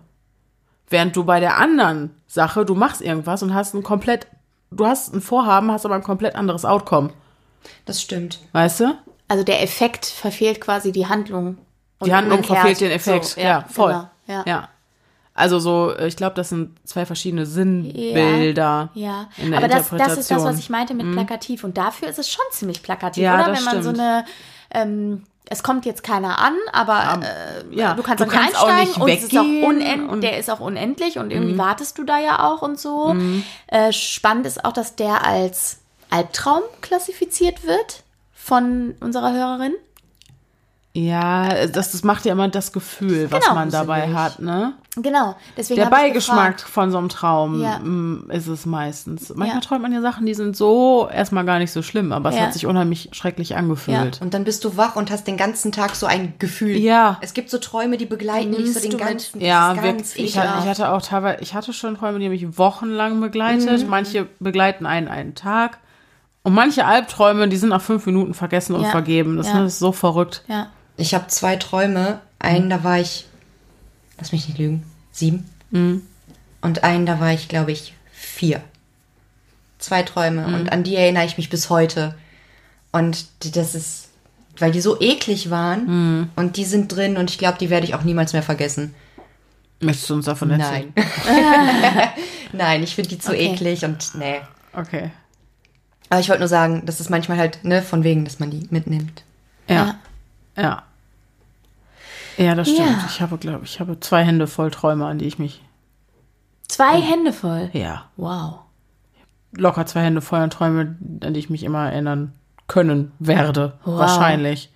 A: Während du bei der anderen Sache, du machst irgendwas und hast ein komplett, du hast ein Vorhaben, hast aber ein komplett anderes Outcome.
C: Das stimmt.
A: Weißt du?
B: Also der Effekt verfehlt quasi die Handlung.
A: Die Handlung verfehlt den Effekt.
B: So,
A: ja, voll.
B: genau, ja.
A: ja. Also so, äh, ich glaube, das sind zwei verschiedene Sinnbilder.
B: Ja,
A: in der
B: aber das, das ist das, was ich meinte mit plakativ. Und dafür ist es schon ziemlich plakativ,
A: Ja,
B: oder? Wenn man so
A: stimmt.
B: eine, ähm, es kommt jetzt keiner an, aber äh,
A: ja,
B: du kannst
A: du
B: auch nicht
A: kannst auch
B: einsteigen
A: nicht
B: ist auch
A: weggehen
B: unend,
A: und- Mhm.
B: der ist auch unendlich und irgendwie wartest du da ja auch und so. Äh, spannend ist auch, dass der als Albtraum klassifiziert wird von unserer Hörerin.
A: Ja, das, das macht ja immer das Gefühl, was
B: Genau.
A: man dabei hat, ne?
B: Genau, deswegen
A: Der Beigeschmack von so einem Traum
B: Ja.
A: mm, ist es meistens. Manchmal
B: Ja.
A: träumt man ja Sachen, die sind so erstmal gar nicht so schlimm, aber es
B: Ja.
A: hat sich unheimlich schrecklich angefühlt.
C: Und dann bist du wach und hast den ganzen Tag so ein Gefühl.
A: Ja.
C: Es gibt so Träume, die begleiten dich so den ganzen
A: Ja,
C: ist
A: wirklich.
C: ganz
A: Ich, ich hatte auch teilweise, ich hatte schon Träume, die mich wochenlang begleitet.
B: Mhm.
A: Manche begleiten einen einen Tag. Und manche Albträume, die sind nach fünf Minuten vergessen und
B: Ja.
A: vergeben. Das,
B: Ja.
A: ne, das ist so verrückt.
B: Ja.
C: Ich habe zwei Träume. Einen, da war ich, lass mich nicht lügen, sieben. Und einen, da war ich, glaube ich, vier. Zwei Träume. Und an die erinnere ich mich bis heute. Und die, das ist, weil die so eklig waren. Und die sind drin und ich glaube, die werde ich auch niemals mehr vergessen.
A: Möchtest du uns davon erzählen?
C: Nein. Nein, ich finde die zu
B: Okay.
C: eklig und nee.
A: Okay.
C: Aber ich wollte nur sagen, das ist manchmal halt, ne, von wegen, dass man die mitnimmt.
A: Ja. Ja. Ja, das stimmt.
B: Ja.
A: Ich habe, glaube ich, habe zwei Hände voll Träume, an die ich mich.
B: Zwei Hände voll.
A: Ja.
B: Wow.
A: Locker zwei Hände voll an Träume, an die ich mich immer erinnern können werde.
B: Wow.
A: Wahrscheinlich.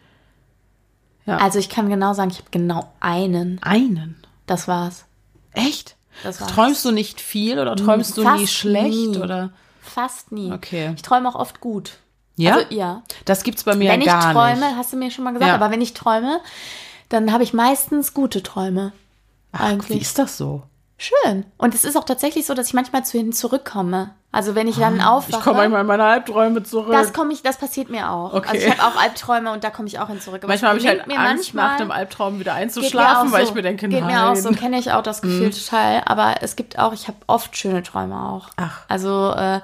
B: Also ich kann genau sagen, ich habe genau einen.
A: Einen.
B: Das war's.
A: Echt?
B: Das war's.
A: Träumst du nicht viel oder träumst du
B: Fast
A: nie schlecht?
B: nie.
A: Oder?
B: Fast nie.
A: Okay.
B: Ich träume auch oft gut.
A: Ja?
B: Also, ja.
A: Das gibt's bei mir
B: wenn ich
A: gar
B: träume,
A: nicht.
B: hast du mir schon mal gesagt,
A: Ja.
B: aber wenn ich träume, dann habe ich meistens gute Träume.
A: Ach,
B: eigentlich.
A: wie ist das so?
B: Schön. Und es ist auch tatsächlich so, dass ich manchmal zu ihnen zurückkomme. Also wenn ich dann aufwache.
A: Ah, Ich komme manchmal in meine Albträume zurück.
B: das komme ich, das passiert mir auch.
A: Okay.
B: Also ich habe auch Albträume und da komme ich auch hin zurück. Aber
A: manchmal habe ich halt
B: mir
A: Angst, nach dem Albtraum wieder einzuschlafen, weil
B: so.
A: ich mir denke,
B: Geht
A: nein.
B: mir auch so, kenne ich auch das Gefühl total. Aber es gibt auch, ich habe oft schöne Träume auch.
A: Ach.
B: Also äh,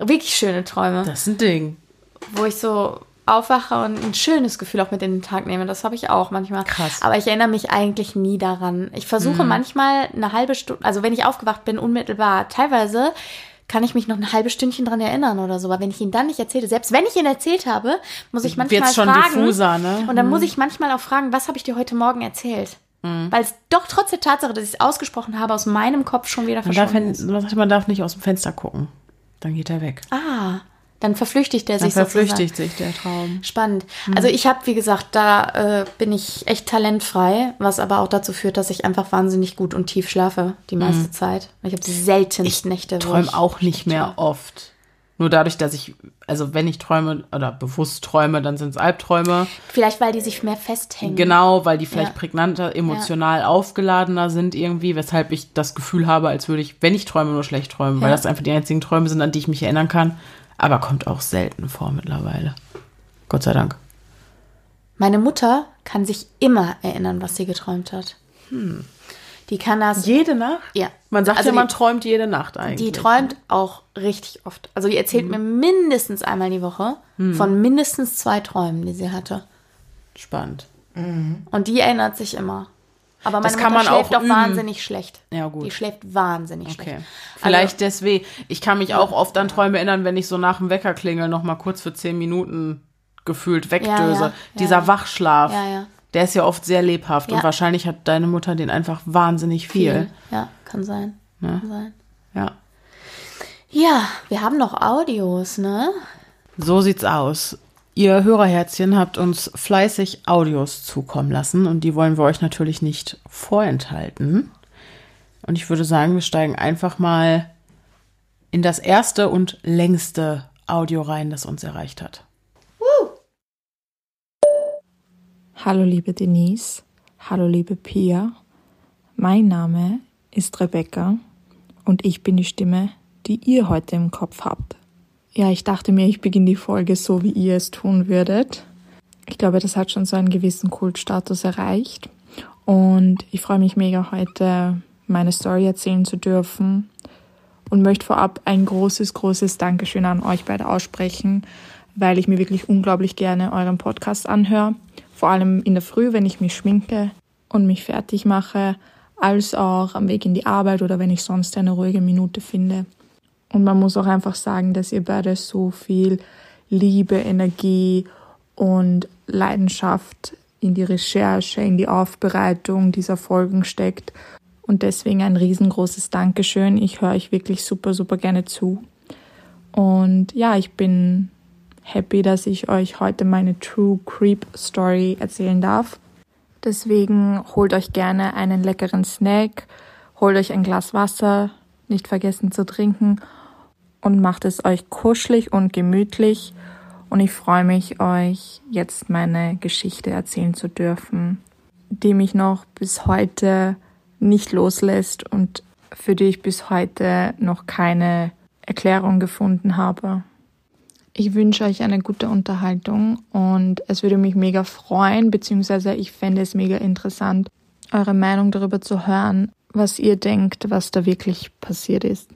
B: wirklich schöne Träume,
A: Das ist ein Ding.
B: Wo ich so aufwache und ein schönes Gefühl auch mit in den Tag nehme. Das habe ich auch manchmal.
A: Krass.
B: Aber ich erinnere mich eigentlich nie daran. Ich versuche manchmal eine halbe Stunde, also wenn ich aufgewacht bin, unmittelbar, teilweise kann ich mich noch ein halbes Stündchen dran erinnern oder so. Aber wenn ich ihn dann nicht erzähle, selbst wenn ich ihn erzählt habe, muss ich manchmal
A: Wird's schon
B: fragen.
A: diffuser, ne?
B: Und dann muss ich manchmal auch fragen, was habe ich dir heute Morgen erzählt?
A: Mhm.
B: Weil es doch trotz der Tatsache, dass ich es ausgesprochen habe, aus meinem Kopf schon wieder
A: Man darf,
B: verschwunden ist.
A: man sagt, man darf nicht aus dem Fenster gucken. Dann geht er weg.
B: Ah, dann verflüchtigt er
A: Dann
B: sich sozusagen.
A: verflüchtigt sich der Traum.
B: Spannend. Also ich habe, wie gesagt, da äh, bin ich echt talentfrei, was aber auch dazu führt, dass ich einfach wahnsinnig gut und tief schlafe die meiste Zeit. Ich habe seltenst Nächte, wo
A: träume
B: ich
A: auch nicht mehr oft. Nur dadurch, dass ich, also wenn ich träume oder bewusst träume, dann sind es Albträume.
B: Vielleicht, weil die sich mehr festhängen.
A: Genau, weil die vielleicht
B: Ja.
A: prägnanter, emotional aufgeladener sind irgendwie, weshalb ich das Gefühl habe, als würde ich, wenn ich träume, nur schlecht träumen, weil
B: Ja.
A: das einfach die einzigen Träume sind, an die ich mich erinnern kann. Aber kommt auch selten vor mittlerweile. Gott sei Dank.
B: Meine Mutter kann sich immer erinnern, was sie geträumt hat. Die kann das.
A: Jede Nacht?
B: ja.
A: Man sagt
B: Also
A: ja, man
B: die-
A: träumt jede Nacht eigentlich.
B: Die träumt auch richtig oft. Also die erzählt
A: Mhm.
B: mir mindestens einmal die Woche von mindestens zwei Träumen, die sie hatte.
A: Spannend.
B: Und die erinnert sich immer. Aber meine
F: das kann
B: Mutter
F: man
B: schläft
F: auch
B: auch wahnsinnig schlecht.
F: Ja, gut.
B: Die schläft wahnsinnig
F: Okay.
B: schlecht.
F: Vielleicht deswegen. Ich kann mich auch oft an Träume erinnern, wenn ich so nach dem Wecker klingel noch mal kurz für zehn Minuten gefühlt wegdöse.
B: Ja, ja,
F: Dieser. Wachschlaf, der ist ja oft sehr lebhaft und wahrscheinlich hat deine Mutter den einfach wahnsinnig viel.
B: Ja, kann sein.
F: Ne?
B: Kann sein.
F: Ja.
B: Ja, wir haben noch Audios, ne?
F: So sieht's aus. Ihr Hörerherzchen habt uns fleißig Audios zukommen lassen und die wollen wir euch natürlich nicht vorenthalten. Und ich würde sagen, wir steigen einfach mal in das erste und längste Audio rein, das uns erreicht hat.
G: Hallo liebe Denise, hallo liebe Pia. Mein Name ist Rebecca und ich bin die Stimme, die ihr heute im Kopf habt. Ja, ich dachte mir, ich beginne die Folge so, wie ihr es tun würdet. Ich glaube, das hat schon so einen gewissen Kultstatus erreicht. Und ich freue mich mega, heute meine Story erzählen zu dürfen. Und möchte vorab ein großes, großes Dankeschön an euch beide aussprechen, weil ich mir wirklich unglaublich gerne euren Podcast anhöre. Vor allem in der Früh, wenn ich mich schminke und mich fertig mache, als auch am Weg in die Arbeit oder wenn ich sonst eine ruhige Minute finde. Und man muss auch einfach sagen, dass ihr beide so viel Liebe, Energie und Leidenschaft in die Recherche, in die Aufbereitung dieser Folgen steckt. Und deswegen ein riesengroßes Dankeschön. Ich höre euch wirklich super, super gerne zu. Und ja, ich bin happy, dass ich euch heute meine True Creep Story erzählen darf. Deswegen holt euch gerne einen leckeren Snack, holt euch ein Glas Wasser, nicht vergessen zu trinken und macht es euch kuschelig und gemütlich. Und ich freue mich, euch jetzt meine Geschichte erzählen zu dürfen, die mich noch bis heute nicht loslässt und für die ich bis heute noch keine Erklärung gefunden habe. Ich wünsche euch eine gute Unterhaltung und es würde mich mega freuen, beziehungsweise ich fände es mega interessant, eure Meinung darüber zu hören, was ihr denkt, was da wirklich passiert ist.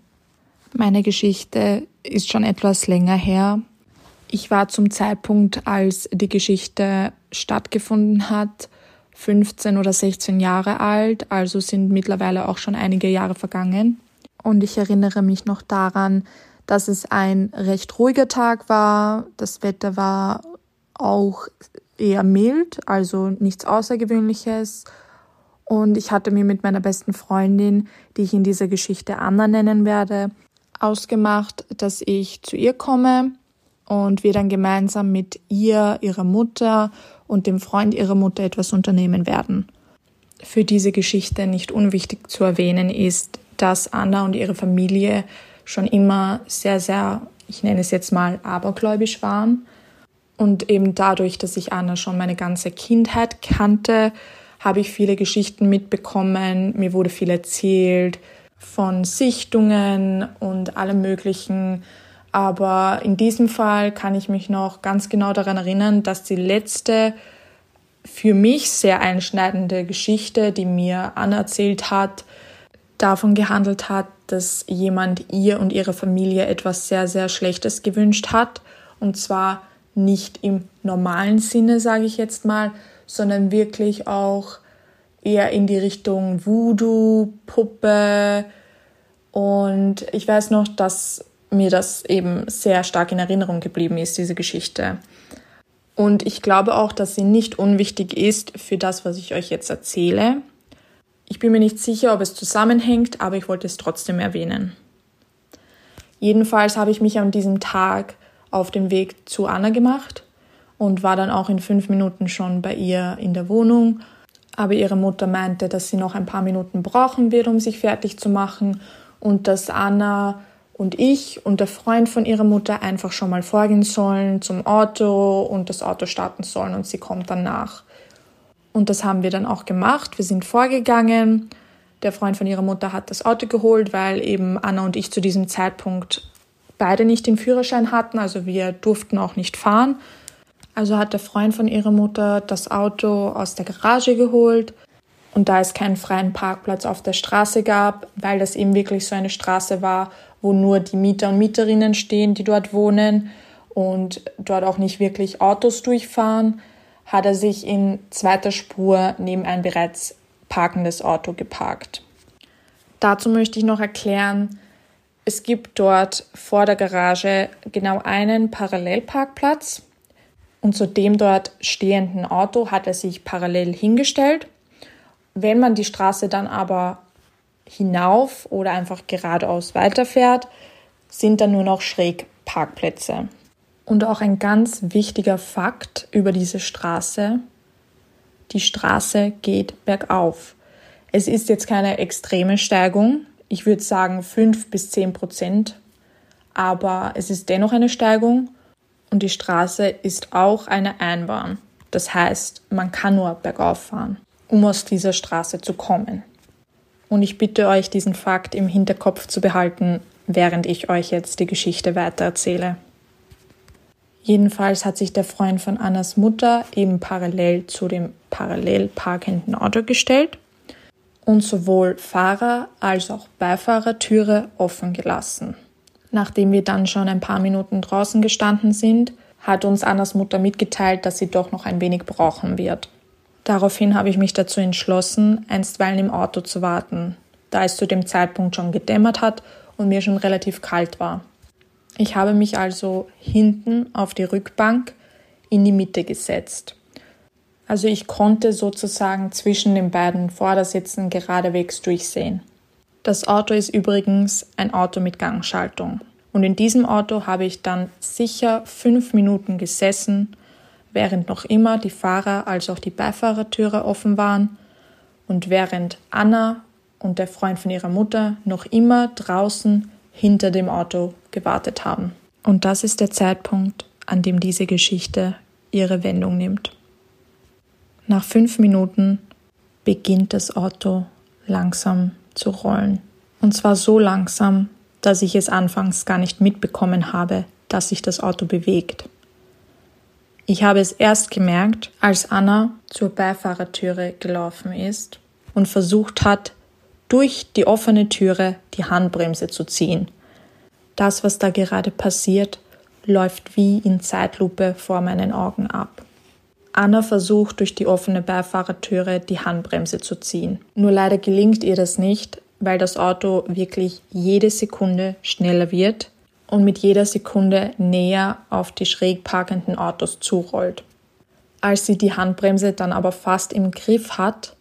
G: Meine Geschichte ist schon etwas länger her. Ich war zum Zeitpunkt, als die Geschichte stattgefunden hat, 15 oder 16 Jahre alt, also sind mittlerweile auch schon einige Jahre vergangen. Und ich erinnere mich noch daran, dass es ein recht ruhiger Tag war. Das Wetter war auch eher mild, also nichts Außergewöhnliches. Und ich hatte mir mit meiner besten Freundin, die ich in dieser Geschichte Anna nennen werde, ausgemacht, dass ich zu ihr komme und wir dann gemeinsam mit ihr, ihrer Mutter und dem Freund ihrer Mutter etwas unternehmen werden. Für diese Geschichte nicht unwichtig zu erwähnen ist, dass Anna und ihre Familie schon immer sehr, sehr, ich nenne es jetzt mal, abergläubisch waren. Und eben dadurch, dass ich Anna schon meine ganze Kindheit kannte, habe ich viele Geschichten mitbekommen. Mir wurde viel erzählt von Sichtungen und allem Möglichen. Aber in diesem Fall kann ich mich noch ganz genau daran erinnern, dass die letzte für mich sehr einschneidende Geschichte, die mir Anna erzählt hat, davon gehandelt hat, dass jemand ihr und ihrer Familie etwas sehr, sehr Schlechtes gewünscht hat. Und zwar nicht im normalen Sinne, sage ich jetzt mal, sondern wirklich auch eher in die Richtung Voodoo, Puppe. Und ich weiß noch, dass mir das eben sehr stark in Erinnerung geblieben ist, diese Geschichte. Und ich glaube auch, dass sie nicht unwichtig ist für das, was ich euch jetzt erzähle. Ich bin mir nicht sicher, ob es zusammenhängt, aber ich wollte es trotzdem erwähnen. Jedenfalls habe ich mich an diesem Tag auf den Weg zu Anna gemacht und war dann auch in fünf Minuten schon bei ihr in der Wohnung. Aber ihre Mutter meinte, dass sie noch ein paar Minuten brauchen wird, um sich fertig zu machen und dass Anna und ich und der Freund von ihrer Mutter einfach schon mal vorgehen sollen zum Auto und das Auto starten sollen und sie kommt dann nach. Und das haben wir dann auch gemacht. Wir sind vorgegangen. Der Freund von ihrer Mutter hat das Auto geholt, weil eben Anna und ich zu diesem Zeitpunkt beide nicht den Führerschein hatten, also wir durften auch nicht fahren. Also hat der Freund von ihrer Mutter das Auto aus der Garage geholt. Und da es keinen freien Parkplatz auf der Straße gab, weil das eben wirklich so eine Straße war, wo nur die Mieter und Mieterinnen stehen, die dort wohnen und dort auch nicht wirklich Autos durchfahren, hat er sich in zweiter Spur neben ein bereits parkendes Auto geparkt. Dazu möchte ich noch erklären, es gibt dort vor der Garage genau einen Parallelparkplatz und zu dem dort stehenden Auto hat er sich parallel hingestellt. Wenn man die Straße dann aber hinauf oder einfach geradeaus weiterfährt, sind da nur noch Schrägparkplätze. Und auch ein ganz wichtiger Fakt über diese Straße, die Straße geht bergauf. Es ist jetzt keine extreme Steigung, ich würde sagen fünf bis zehn Prozent, aber es ist dennoch eine Steigung und die Straße ist auch eine Einbahn. Das heißt, man kann nur bergauf fahren, um aus dieser Straße zu kommen. Und ich bitte euch, diesen Fakt im Hinterkopf zu behalten, während ich euch jetzt die Geschichte weitererzähle. Jedenfalls hat sich der Freund von Annas Mutter eben parallel zu dem parallel parkenden Auto gestellt und sowohl Fahrer- als auch Beifahrertüre offen gelassen. Nachdem wir dann schon ein paar Minuten draußen gestanden sind, hat uns Annas Mutter mitgeteilt, dass sie doch noch ein wenig brauchen wird. Daraufhin habe ich mich dazu entschlossen, einstweilen im Auto zu warten, da es zu dem Zeitpunkt schon gedämmert hat und mir schon relativ kalt war. Ich habe mich also hinten auf die Rückbank in die Mitte gesetzt. Also ich konnte sozusagen zwischen den beiden Vordersitzen geradewegs durchsehen. Das Auto ist übrigens ein Auto mit Gangschaltung. Und in diesem Auto habe ich dann sicher fünf Minuten gesessen während noch immer die Fahrer- als auch die Beifahrertüre offen waren und während Anna und der Freund von ihrer Mutter noch immer draußen hinter dem Auto gewartet haben. Und das ist der Zeitpunkt, an dem diese Geschichte ihre Wendung nimmt. Nach fünf Minuten beginnt das Auto langsam zu rollen. Und zwar so langsam, dass ich es anfangs gar nicht mitbekommen habe, dass sich das Auto bewegt. Ich habe es erst gemerkt, als Anna zur Beifahrertüre gelaufen ist und versucht hat, durch die offene Türe die Handbremse zu ziehen. Das, was da gerade passiert, läuft wie in Zeitlupe vor meinen Augen ab. Anna versucht durch die offene Beifahrertüre die Handbremse zu ziehen. Nur leider gelingt ihr das nicht, weil das Auto wirklich jede Sekunde schneller wird und mit jeder Sekunde näher auf die schräg parkenden Autos zurollt. Als sie die Handbremse dann aber fast im Griff hat,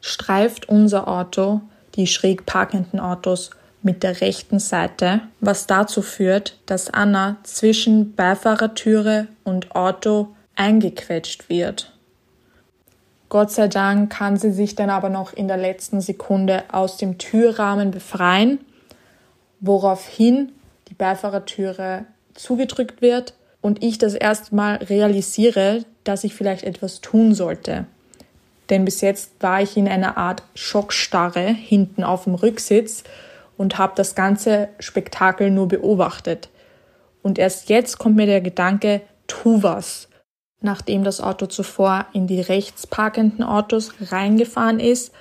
G: streift unser Auto die schräg parkenden Autos mit der rechten Seite, was dazu führt, dass Anna zwischen Beifahrertüre und Auto eingequetscht wird. Gott sei Dank kann sie sich dann aber noch in der letzten Sekunde aus dem Türrahmen befreien, woraufhin die Beifahrertüre zugedrückt wird und ich das erste Mal realisiere, dass ich vielleicht etwas tun sollte. Denn bis jetzt war ich in einer Art Schockstarre hinten auf dem Rücksitz und habe das ganze Spektakel nur beobachtet. Und erst jetzt kommt mir der Gedanke, tu was. Nachdem das Auto zuvor in die rechts parkenden Autos reingefahren ist,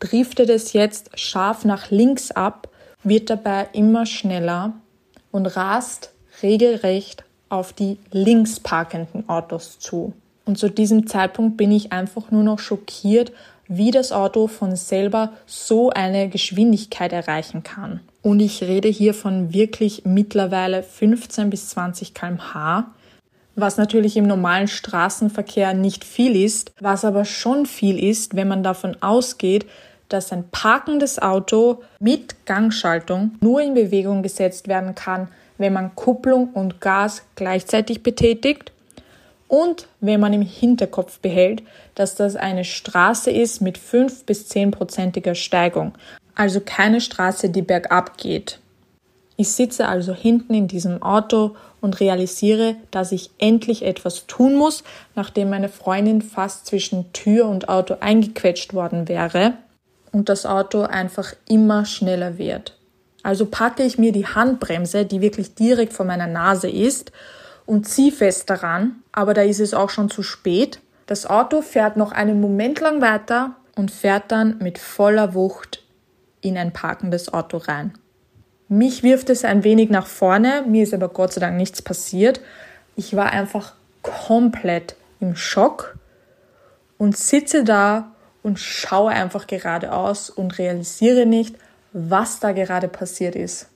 G: driftet es jetzt scharf nach links ab, wird dabei immer schneller und rast regelrecht auf die links parkenden Autos zu. Und zu diesem Zeitpunkt bin ich einfach nur noch schockiert, wie das Auto von selber so eine Geschwindigkeit erreichen kann. Und ich rede hier von wirklich mittlerweile 15 bis 20 kmh, was natürlich im normalen Straßenverkehr nicht viel ist, was aber schon viel ist, wenn man davon ausgeht, dass ein parkendes Auto mit Gangschaltung nur in Bewegung gesetzt werden kann, wenn man Kupplung und Gas gleichzeitig betätigt und wenn man im Hinterkopf behält, dass das eine Straße ist mit 5 bis 10-prozentiger Steigung, also keine Straße, die bergab geht. Ich sitze also hinten in diesem Auto und realisiere, dass ich endlich etwas tun muss, nachdem meine Freundin fast zwischen Tür und Auto eingequetscht worden wäre und das Auto einfach immer schneller wird. Also packe ich mir die Handbremse, die wirklich direkt vor meiner Nase ist, und ziehe fest daran, aber da ist es auch schon zu spät. Das Auto fährt noch einen Moment lang weiter und fährt dann mit voller Wucht in ein parkendes Auto rein. Mich wirft es ein wenig nach vorne, mir ist aber Gott sei Dank nichts passiert. Ich war einfach komplett im Schock und sitze da und schaue einfach geradeaus und realisiere nicht, was da gerade passiert ist.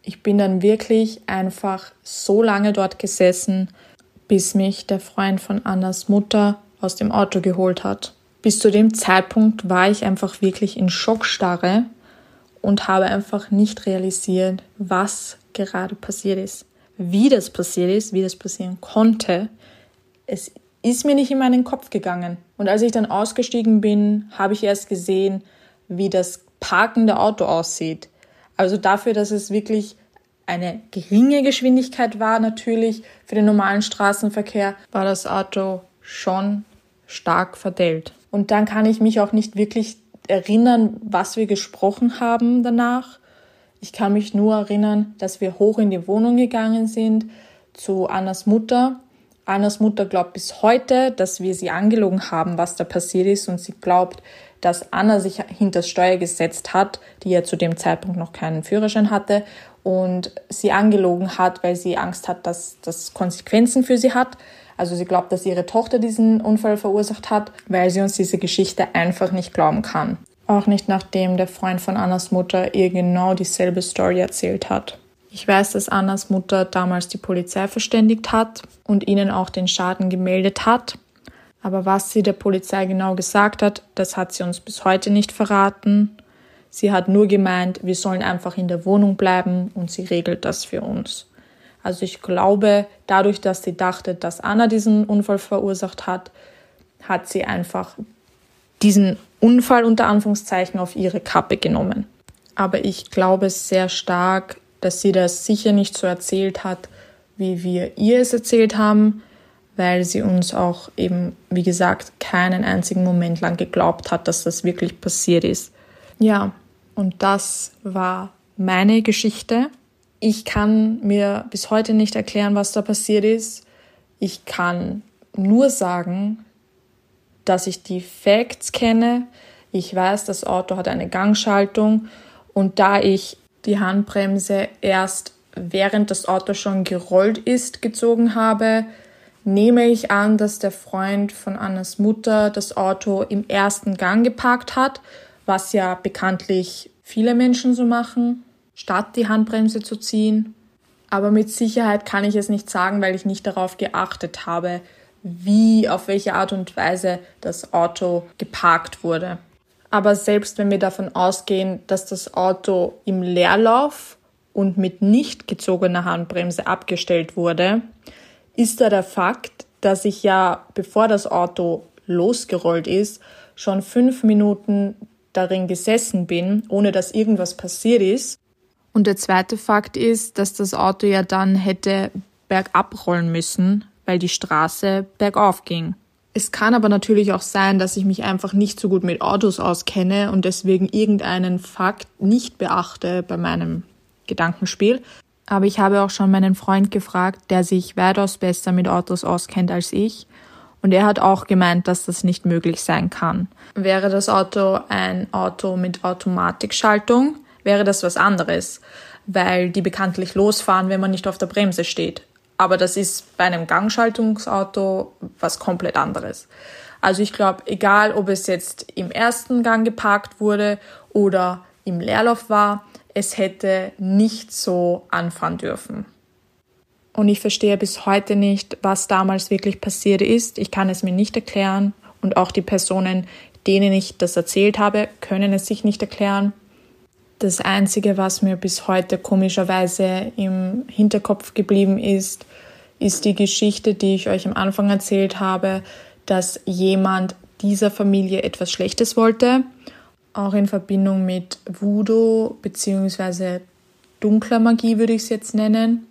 G: Ich bin dann wirklich einfach so lange dort gesessen, bis mich der Freund von Annas Mutter aus dem Auto geholt hat. Bis zu dem Zeitpunkt war ich einfach wirklich in Schockstarre und habe einfach nicht realisiert, was gerade passiert ist. Wie das passiert ist, wie das passieren konnte, es ist mir nicht in meinen Kopf gegangen. Und als ich dann ausgestiegen bin, habe ich erst gesehen, wie das parkende Auto aussieht. Also dafür, dass es wirklich eine geringe Geschwindigkeit war, natürlich für den normalen Straßenverkehr, war das Auto schon stark verdellt. Und dann kann ich mich auch nicht wirklich erinnern, was wir gesprochen haben danach. Ich kann mich nur erinnern, dass wir hoch in die Wohnung gegangen sind zu Annas Mutter. Annas Mutter glaubt bis heute, dass wir sie angelogen haben, was da passiert ist und sie glaubt, dass Anna sich hinter das Steuer gesetzt hat, die ja zu dem Zeitpunkt noch keinen Führerschein hatte und sie angelogen hat, weil sie Angst hat, dass das Konsequenzen für sie hat. Also sie glaubt, dass ihre Tochter diesen Unfall verursacht hat, weil sie uns diese Geschichte einfach nicht glauben kann. Auch nicht nachdem der Freund von Annas Mutter ihr genau dieselbe Story erzählt hat. Ich weiß, dass Annas Mutter damals die Polizei verständigt hat und ihnen auch den Schaden gemeldet hat. Aber was sie der Polizei genau gesagt hat, das hat sie uns bis heute nicht verraten. Sie hat nur gemeint, wir sollen einfach in der Wohnung bleiben und sie regelt das für uns. Also ich glaube, dadurch, dass sie dachte, dass Anna diesen Unfall verursacht hat, hat sie einfach diesen Unfall unter Anführungszeichen auf ihre Kappe genommen. Aber ich glaube sehr stark, dass sie das sicher nicht so erzählt hat, wie wir ihr es erzählt haben, weil sie uns auch eben, wie gesagt, keinen einzigen Moment lang geglaubt hat, dass das wirklich passiert ist. Ja, und das war meine Geschichte. Ich kann mir bis heute nicht erklären, was da passiert ist. Ich kann nur sagen, dass ich die Facts kenne. Ich weiß, das Auto hat eine Gangschaltung und da ich die Handbremse erst während das Auto schon gerollt ist gezogen habe, nehme ich an, dass der Freund von Annas Mutter das Auto im ersten Gang geparkt hat, was ja bekanntlich viele Menschen so machen, statt die Handbremse zu ziehen. Aber mit Sicherheit kann ich es nicht sagen, weil ich nicht darauf geachtet habe, wie, auf welche Art und Weise das Auto geparkt wurde. Aber selbst wenn wir davon ausgehen, dass das Auto im Leerlauf und mit nicht gezogener Handbremse abgestellt wurde, ist da der Fakt, dass ich ja, bevor das Auto losgerollt ist, schon fünf Minuten darin gesessen bin, ohne dass irgendwas passiert ist. Und der zweite Fakt ist, dass das Auto ja dann hätte bergab rollen müssen, weil die Straße bergauf ging. Es kann aber natürlich auch sein, dass ich mich einfach nicht so gut mit Autos auskenne und deswegen irgendeinen Fakt nicht beachte bei meinem Gedankenspiel. Aber ich habe auch schon meinen Freund gefragt, der sich weitaus besser mit Autos auskennt als ich. Und er hat auch gemeint, dass das nicht möglich sein kann. Wäre das Auto ein Auto mit Automatikschaltung, wäre das was anderes, weil die bekanntlich losfahren, wenn man nicht auf der Bremse steht. Aber das ist bei einem Gangschaltungsauto was komplett anderes. Also ich glaube, egal ob es jetzt im ersten Gang geparkt wurde oder im Leerlauf war, es hätte nicht so anfahren dürfen. Und ich verstehe bis heute nicht, was damals wirklich passiert ist. Ich kann es mir nicht erklären. Und auch die Personen, denen ich das erzählt habe, können es sich nicht erklären. Das Einzige, was mir bis heute komischerweise im Hinterkopf geblieben ist, ist die Geschichte, die ich euch am Anfang erzählt habe, dass jemand dieser Familie etwas Schlechtes wollte auch in Verbindung mit Voodoo bzw. dunkler Magie würde ich es jetzt nennen,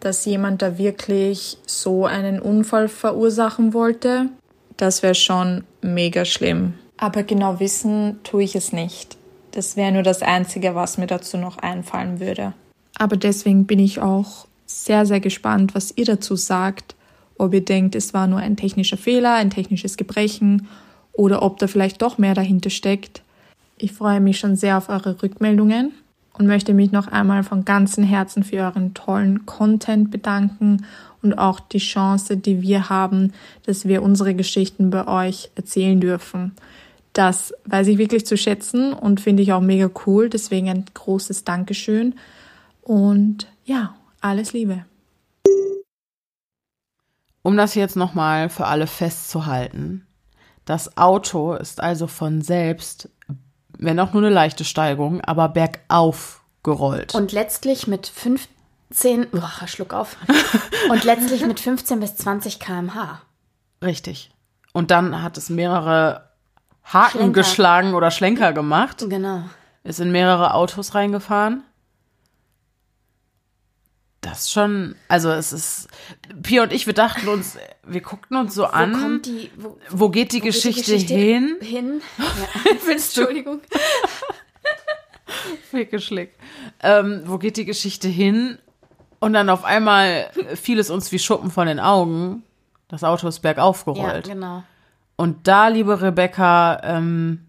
G: dass jemand da wirklich so einen Unfall verursachen wollte. Das wäre schon mega schlimm. Aber genau wissen tue ich es nicht. Das wäre nur das Einzige, was mir dazu noch einfallen würde. Aber deswegen bin ich auch sehr, sehr gespannt, was ihr dazu sagt. Ob ihr denkt, es war nur ein technischer Fehler, ein technisches Gebrechen oder ob da vielleicht doch mehr dahinter steckt. Ich freue mich schon sehr auf eure Rückmeldungen und möchte mich noch einmal von ganzem Herzen für euren tollen Content bedanken und auch die Chance, die wir haben, dass wir unsere Geschichten bei euch erzählen dürfen. Das weiß ich wirklich zu schätzen und finde ich auch mega cool. Deswegen ein großes Dankeschön. Und ja, alles Liebe.
A: Um das jetzt nochmal für alle festzuhalten. Das Auto ist also von selbst, wenn auch nur eine leichte Steigung, aber bergauf gerollt.
B: Und letztlich mit 15, boah, Schluck auf. Und letztlich mit 15 bis 20 km/h.
A: Richtig. Und dann hat es mehrere Haken
B: Schlenker.
A: geschlagen oder Schlenker gemacht,
B: Genau.
A: ist in mehrere Autos reingefahren. Das schon, also es ist, Pia und ich, wir dachten uns, wir guckten uns so
B: Wo
A: an,
B: kommt die, wo,
A: wo geht die,
B: wo geht
A: Geschichte, hin?
B: Hin. Ja. Entschuldigung.
A: Fickeschlick. Ähm, wo geht die Geschichte hin? Und dann auf einmal fiel es uns wie Schuppen von den Augen. Das Auto ist bergauf
B: Ja,
A: gerollt.
B: genau.
A: Und da, liebe Rebecca, ähm,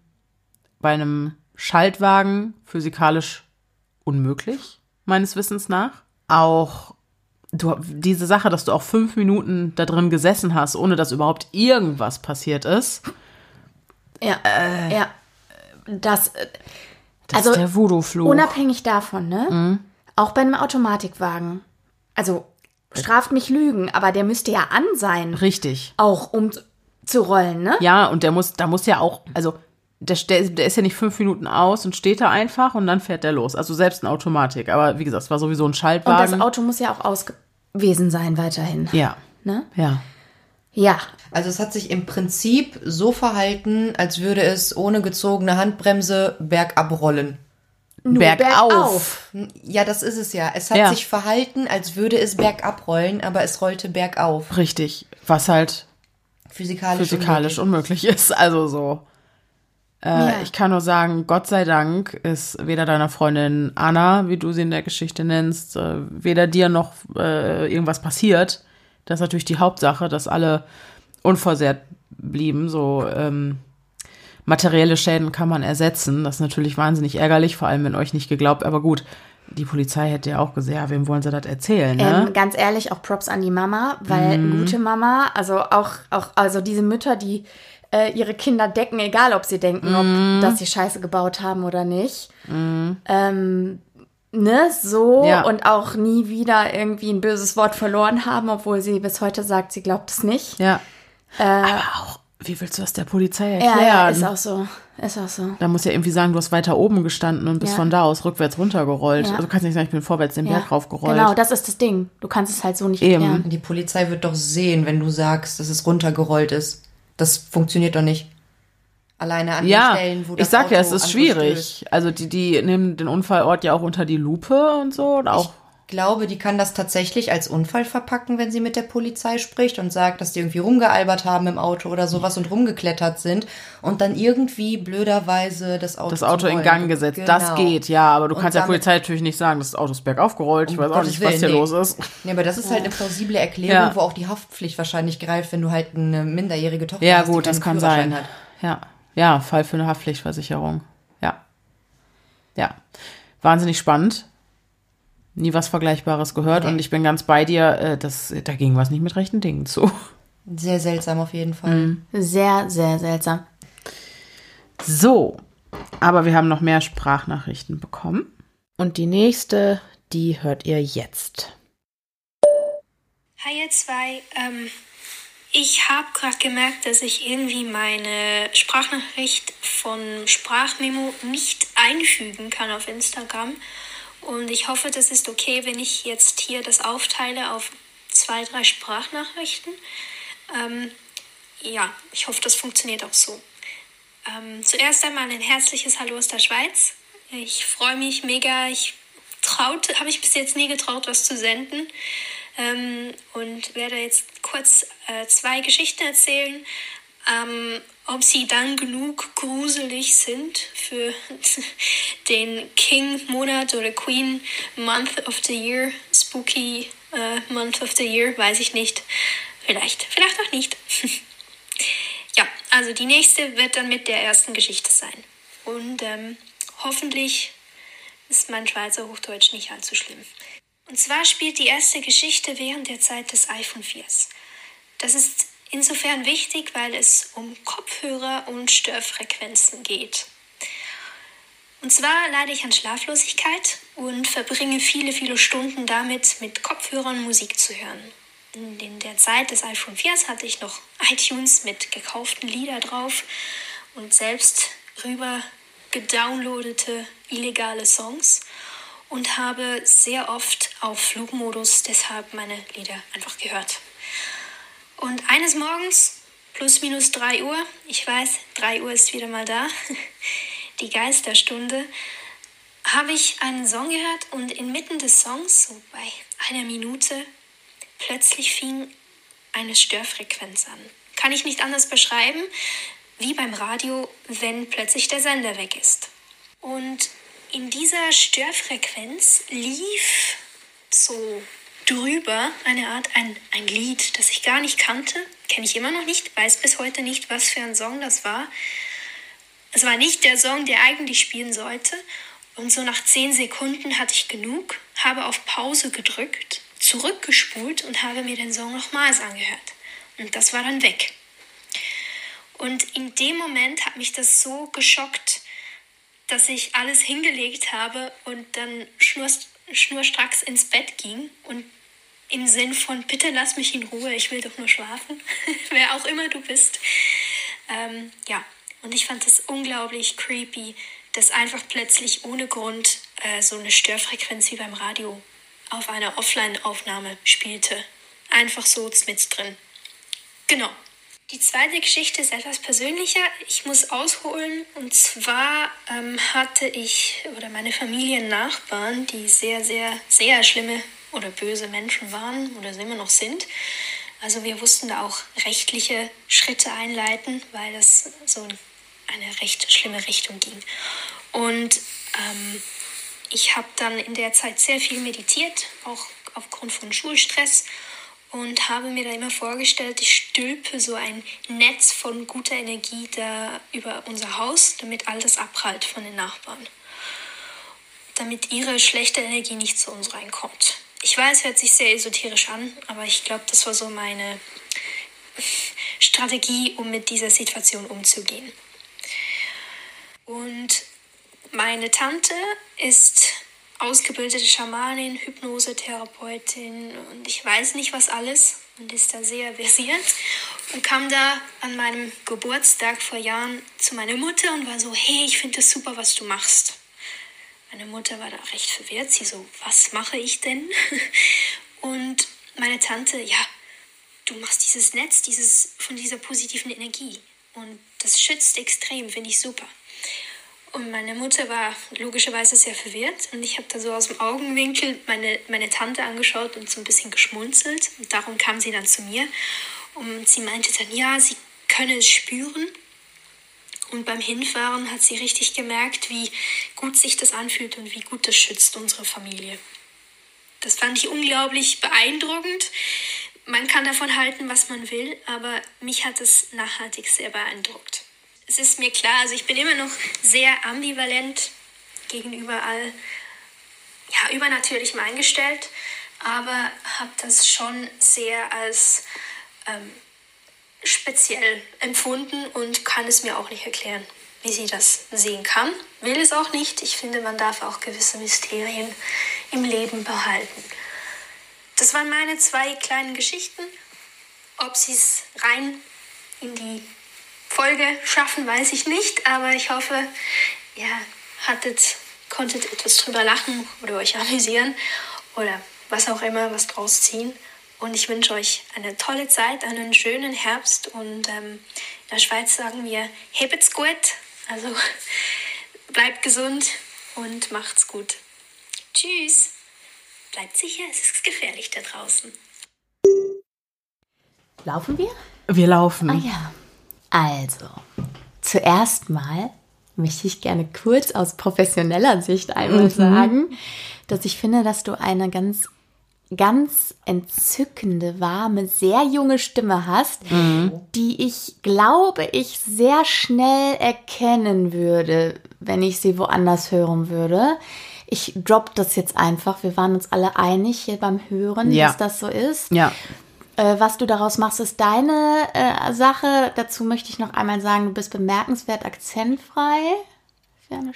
A: bei einem Schaltwagen physikalisch unmöglich, meines Wissens nach. Auch du, diese Sache, dass du auch fünf Minuten da drin gesessen hast, ohne dass überhaupt irgendwas passiert ist,
B: Ja, ja. Das, äh,
A: das
B: Also,
A: ist der Voodoo-Fluch.
B: unabhängig davon, ne? Auch bei einem Automatikwagen. Also, straft mich Lügen, aber der müsste ja an sein,
A: Richtig.
B: auch um zu- rollen, ne?
A: Ja, und der muss, da muss ja auch, also der, der, der ist ja nicht fünf Minuten aus und steht da einfach und dann fährt der los. Also selbst eine Automatik. Aber wie gesagt, es war sowieso ein
B: Und
A: Schaltwagen.
B: das Auto muss ja auch ausgewiesen sein weiterhin.
A: ja,
B: Ne?
A: ja.
B: Ja,
C: Also es hat sich im Prinzip so verhalten, als würde es ohne gezogene Handbremse bergab rollen.
B: nur
A: Bergauf.
C: Ja, das ist es ja. Es hat
A: Ja.
C: sich verhalten, als würde es bergab rollen, aber es rollte bergauf.
A: Richtig. Was halt
C: Physikalisch.
A: physikalisch unmöglich ist. Also so. Äh,
B: Ja.
A: Ich kann nur sagen, Gott sei Dank ist weder deiner Freundin Anna, wie du sie in der Geschichte nennst, äh, weder dir noch äh, irgendwas passiert. Das ist natürlich die Hauptsache, dass alle unversehrt blieben. So ähm, materielle Schäden kann man ersetzen. Das ist natürlich wahnsinnig ärgerlich, vor allem wenn euch nicht geglaubt. Aber gut, die Polizei hätte ja auch gesagt, ja, wem wollen sie das erzählen? Ne?
B: Ähm, ganz ehrlich, auch Props an die Mama, weil
A: Mhm.
B: gute Mama, also auch, auch, also diese Mütter, die äh, ihre Kinder decken, egal ob sie denken,
A: Mhm.
B: ob dass sie Scheiße gebaut haben oder nicht. Ähm, ne, so
A: Ja.
B: und auch nie wieder irgendwie ein böses Wort verloren haben, obwohl sie bis heute sagt, sie glaubt es nicht.
A: ja.
B: Äh,
A: Aber auch, wie willst du das der Polizei
B: ja,
A: erklären?
B: ja, ist auch so. Ist auch so.
A: Da muss ja irgendwie sagen, du hast weiter oben gestanden und bist
B: Ja.
A: von da aus rückwärts runtergerollt.
B: Ja.
A: Also du kannst nicht sagen, ich bin vorwärts den
B: Ja.
A: Berg raufgerollt.
B: Genau, das ist das Ding. Du kannst es halt so nicht
A: Eben.
B: erklären.
C: Die Polizei wird doch sehen, wenn du sagst, dass es runtergerollt ist. Das funktioniert doch nicht. Alleine an
A: ja,
C: den Stellen, wo
A: ich
C: das
A: sag ja,
C: Auto
A: es ist schwierig. Also die, die nehmen den Unfallort ja auch unter die Lupe und so. Und auch,
C: Ich glaube, die kann das tatsächlich als Unfall verpacken, wenn sie mit der Polizei spricht und sagt, dass die irgendwie rumgealbert haben im Auto oder sowas und rumgeklettert sind und dann irgendwie blöderweise das Auto
A: das Auto in Gang
C: ge-
A: gesetzt.
C: Genau.
A: Das geht, ja. Aber du
C: Und
A: kannst der Polizei natürlich nicht sagen, das Auto ist bergauf gerollt. Ich weiß auch nicht, was
C: Willen,
A: hier
C: nee.
A: los ist.
C: Nee, aber das ist halt eine plausible Erklärung,
A: Ja.
C: wo auch die Haftpflicht wahrscheinlich greift, wenn du halt eine minderjährige Tochter
A: Ja,
C: hast, die
A: gut, das kann sein.
C: Hat.
A: Ja, ja, Fall für eine Haftpflichtversicherung. Ja. Ja. Wahnsinnig spannend. Nie was Vergleichbares gehört und ich bin ganz bei dir, äh, das, da ging was nicht mit rechten Dingen zu.
C: Sehr seltsam auf jeden Fall.
A: Mhm.
B: Sehr, sehr seltsam.
A: So, aber wir haben noch mehr Sprachnachrichten bekommen.
H: Und die nächste, die hört ihr jetzt.
I: Hi ihr zwei. Ähm, ich habe gerade gemerkt, dass ich irgendwie meine Sprachnachricht von Sprachmemo nicht einfügen kann auf Instagram. Und ich hoffe, das ist okay, wenn ich jetzt hier das aufteile auf zwei, drei Sprachnachrichten. Ähm, ja, ich hoffe, das funktioniert auch so. Ähm, zuerst einmal ein herzliches Hallo aus der Schweiz. Ich freue mich mega. Ich habe ich bis jetzt nie getraut, was zu senden. Ähm, und werde jetzt kurz äh, zwei Geschichten erzählen. Ähm, ob sie dann genug gruselig sind für den King-Monat oder Queen Month of the Year, Spooky äh, Month of the Year, weiß ich nicht. Vielleicht, vielleicht auch nicht. Ja, also die nächste wird dann mit der ersten Geschichte sein. Und ähm, hoffentlich ist mein Schweizer Hochdeutsch nicht allzu schlimm. Und zwar spielt die erste Geschichte während der Zeit des iPhone 4s. Das ist insofern wichtig, weil es um Kopfhörer und Störfrequenzen geht. Und zwar leide ich an Schlaflosigkeit und verbringe viele, viele Stunden damit, mit Kopfhörern Musik zu hören. In der Zeit des iPhone 4 hatte ich noch iTunes mit gekauften Lieder drauf und selbst rüber gedownloadete illegale Songs und habe sehr oft auf Flugmodus deshalb meine Lieder einfach gehört. Und eines Morgens, plus minus 3 Uhr, ich weiß, 3 Uhr ist wieder mal da, die Geisterstunde, habe ich einen Song gehört und inmitten des Songs, so bei einer Minute, plötzlich fing eine Störfrequenz an. Kann ich nicht anders beschreiben, wie beim Radio, wenn plötzlich der Sender weg ist. Und in dieser Störfrequenz lief so drüber eine Art ein, ein Lied, das ich gar nicht kannte, kenne ich immer noch nicht, weiß bis heute nicht, was für ein Song das war. Es war nicht der Song, der eigentlich spielen sollte. Und so nach zehn Sekunden hatte ich genug, habe auf Pause gedrückt, zurückgespult und habe mir den Song nochmals angehört. Und das war dann weg. Und in dem Moment hat mich das so geschockt, dass ich alles hingelegt habe und dann schnurstracks ins Bett ging und im Sinn von, bitte lass mich in Ruhe, ich will doch nur schlafen, wer auch immer du bist. Ähm, ja, und ich fand das unglaublich creepy, dass einfach plötzlich ohne Grund äh, so eine Störfrequenz wie beim Radio auf einer Offline-Aufnahme spielte. Einfach so mit drin. Genau. Die zweite Geschichte ist etwas persönlicher. Ich muss ausholen. Und zwar ähm, hatte ich oder meine Familie Nachbarn, die sehr, sehr, sehr schlimme oder böse Menschen waren oder immer noch sind. Also wir mussten da auch rechtliche Schritte einleiten, weil das so eine recht schlimme Richtung ging. Und ähm, ich habe dann in der Zeit sehr viel meditiert, auch aufgrund von Schulstress und habe mir da immer vorgestellt, ich stülpe so ein Netz von guter Energie da über unser Haus, damit all das abprallt von den Nachbarn. Damit ihre schlechte Energie nicht zu uns reinkommt. Ich weiß, hört sich sehr esoterisch an, aber ich glaube, das war so meine Strategie, um mit dieser Situation umzugehen. Und meine Tante ist ausgebildete Schamanin, Hypnosetherapeutin und ich weiß nicht was alles und ist da sehr versiert und kam da an meinem Geburtstag vor Jahren zu meiner Mutter und war so, hey, ich finde das super, was du machst. Meine Mutter war da recht verwirrt, sie so, was mache ich denn? Und meine Tante, ja, du machst dieses Netz dieses, von dieser positiven Energie und das schützt extrem, finde ich super. Und meine Mutter war logischerweise sehr verwirrt und ich habe da so aus dem Augenwinkel meine, meine Tante angeschaut und so ein bisschen geschmunzelt. Und darum kam sie dann zu mir und sie meinte dann, ja, sie könne es spüren. Und beim Hinfahren hat sie richtig gemerkt, wie gut sich das anfühlt und wie gut das schützt unsere Familie. Das fand ich unglaublich beeindruckend. Man kann davon halten, was man will, aber mich hat es nachhaltig sehr beeindruckt es ist mir klar, also ich bin immer noch sehr ambivalent gegenüber all ja, übernatürlichem eingestellt, aber habe das schon sehr als ähm, speziell empfunden und kann es mir auch nicht erklären, wie sie das sehen kann. Will es auch nicht. Ich finde, man darf auch gewisse Mysterien im Leben behalten. Das waren meine zwei kleinen Geschichten. Ob sie es rein in die Folge schaffen, weiß ich nicht, aber ich hoffe, ihr hattet, konntet etwas drüber lachen oder euch amüsieren oder was auch immer, was draus ziehen. Und ich wünsche euch eine tolle Zeit, einen schönen Herbst. Und ähm, in der Schweiz sagen wir, hebt's gut. Also bleibt gesund und macht's gut. Tschüss. Bleibt sicher, es ist gefährlich da draußen.
B: Laufen wir?
F: Wir laufen.
B: Ah ja. Also, zuerst mal möchte ich gerne kurz aus professioneller Sicht einmal mhm. sagen, dass ich finde, dass du eine ganz, ganz entzückende, warme, sehr junge Stimme hast, mhm. die ich glaube, ich sehr schnell erkennen würde, wenn ich sie woanders hören würde. Ich drop das jetzt einfach. Wir waren uns alle einig hier beim Hören,
F: ja.
B: dass das so ist.
F: Ja.
B: Äh, was du daraus machst, ist deine äh, Sache. Dazu möchte ich noch einmal sagen, du bist bemerkenswert akzentfrei.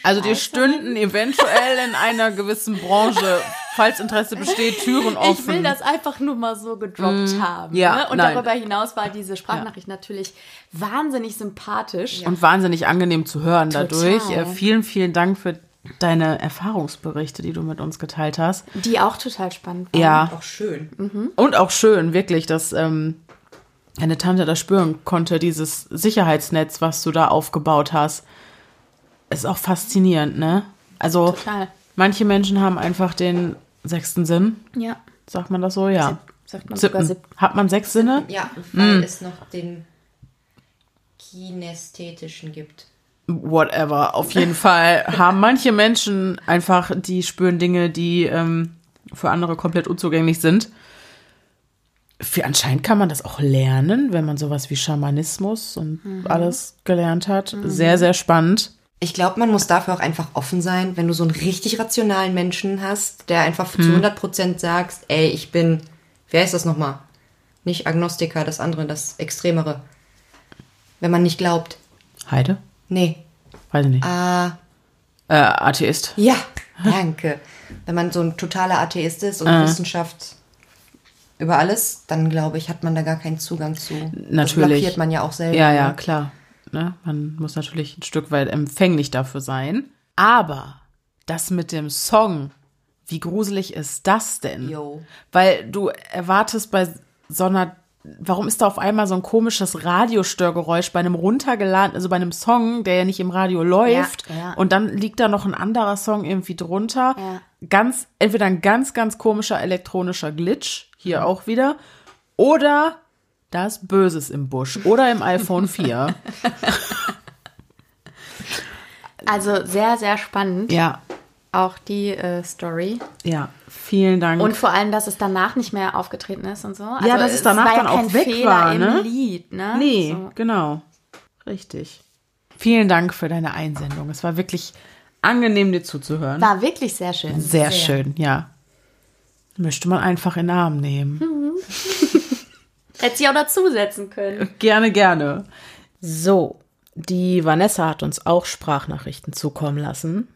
A: Also dir stünden eventuell in einer gewissen Branche, falls Interesse besteht, Türen offen.
B: Ich will das einfach nur mal so gedroppt haben.
A: ja,
B: ne? Und
A: nein.
B: darüber hinaus war diese Sprachnachricht natürlich wahnsinnig sympathisch.
A: und wahnsinnig angenehm zu hören dadurch.
B: Total.
A: Äh, vielen, vielen Dank für deine Erfahrungsberichte, die du mit uns geteilt hast.
B: Die auch total spannend waren.
A: Ja,
C: Auch schön.
A: und auch schön, wirklich, dass ähm, deine Tante das spüren konnte, dieses Sicherheitsnetz, was du da aufgebaut hast. Ist auch faszinierend, ne? Also,
B: Total.
A: manche Menschen haben einfach den sechsten Sinn.
B: Ja.
A: Sagt man das so? Ja.
B: Sagt man sogar
A: Siebten.
B: sieb
A: Hat man sechs Sinne?
C: Ja, weil es noch den kinästhetischen gibt.
A: whatever. Auf jeden Fall haben manche Menschen einfach, die spüren Dinge, die ähm, für andere komplett unzugänglich sind. Für anscheinend kann man das auch lernen, wenn man sowas wie Schamanismus und alles gelernt hat. Sehr, sehr spannend.
C: Ich glaube, man muss dafür auch einfach offen sein, wenn du so einen richtig rationalen Menschen hast, der einfach zu 100% sagst, ey, ich bin, wer ist das nochmal? Nicht Agnostiker, das andere, das Extremere. Wenn man nicht glaubt.
A: Heide?
C: Nee.
A: Weiß ich nicht.
C: Ah,
A: Äh, Atheist.
C: ja, danke. Wenn man so ein totaler Atheist ist und Wissenschaft über alles, dann glaube ich, hat man da gar keinen Zugang zu. Das
A: Natürlich.
C: blockiert man ja auch selber.
A: Ja, ja,
C: ne?
A: klar. Ne? Man muss natürlich ein Stück weit empfänglich dafür sein. Aber das mit dem Song, wie gruselig ist das denn?
C: Jo.
A: Weil du erwartest bei so einer, warum ist da auf einmal so ein komisches Radiostörgeräusch bei einem runtergeladen, also bei einem Song, der ja nicht im Radio läuft
B: Ja, ja.
A: und dann liegt da noch ein anderer Song irgendwie drunter.
B: Ja.
A: Ganz, entweder ein ganz, ganz komischer elektronischer Glitch, hier auch wieder, oder da ist Böses im Busch oder im iPhone 4.
B: Also sehr, sehr spannend.
A: ja,
B: Auch die äh, Story.
A: ja, vielen Dank.
B: Und vor allem, dass es danach nicht mehr aufgetreten ist und so. Also
A: Ja, dass es danach
B: war ja
A: dann auch weg
B: Fehler
A: war,
B: im
A: ne?
B: Lied, ne?
A: Nee,
B: So.
A: genau. Richtig. Vielen Dank für deine Einsendung. Es war wirklich angenehm, dir zuzuhören.
B: War wirklich sehr schön.
A: Sehr, schön, ja. Möchte man einfach in den Arm nehmen.
B: Hätte sie auch dazusetzen können.
A: Gerne, gerne.
J: So, die Vanessa hat uns auch Sprachnachrichten zukommen lassen.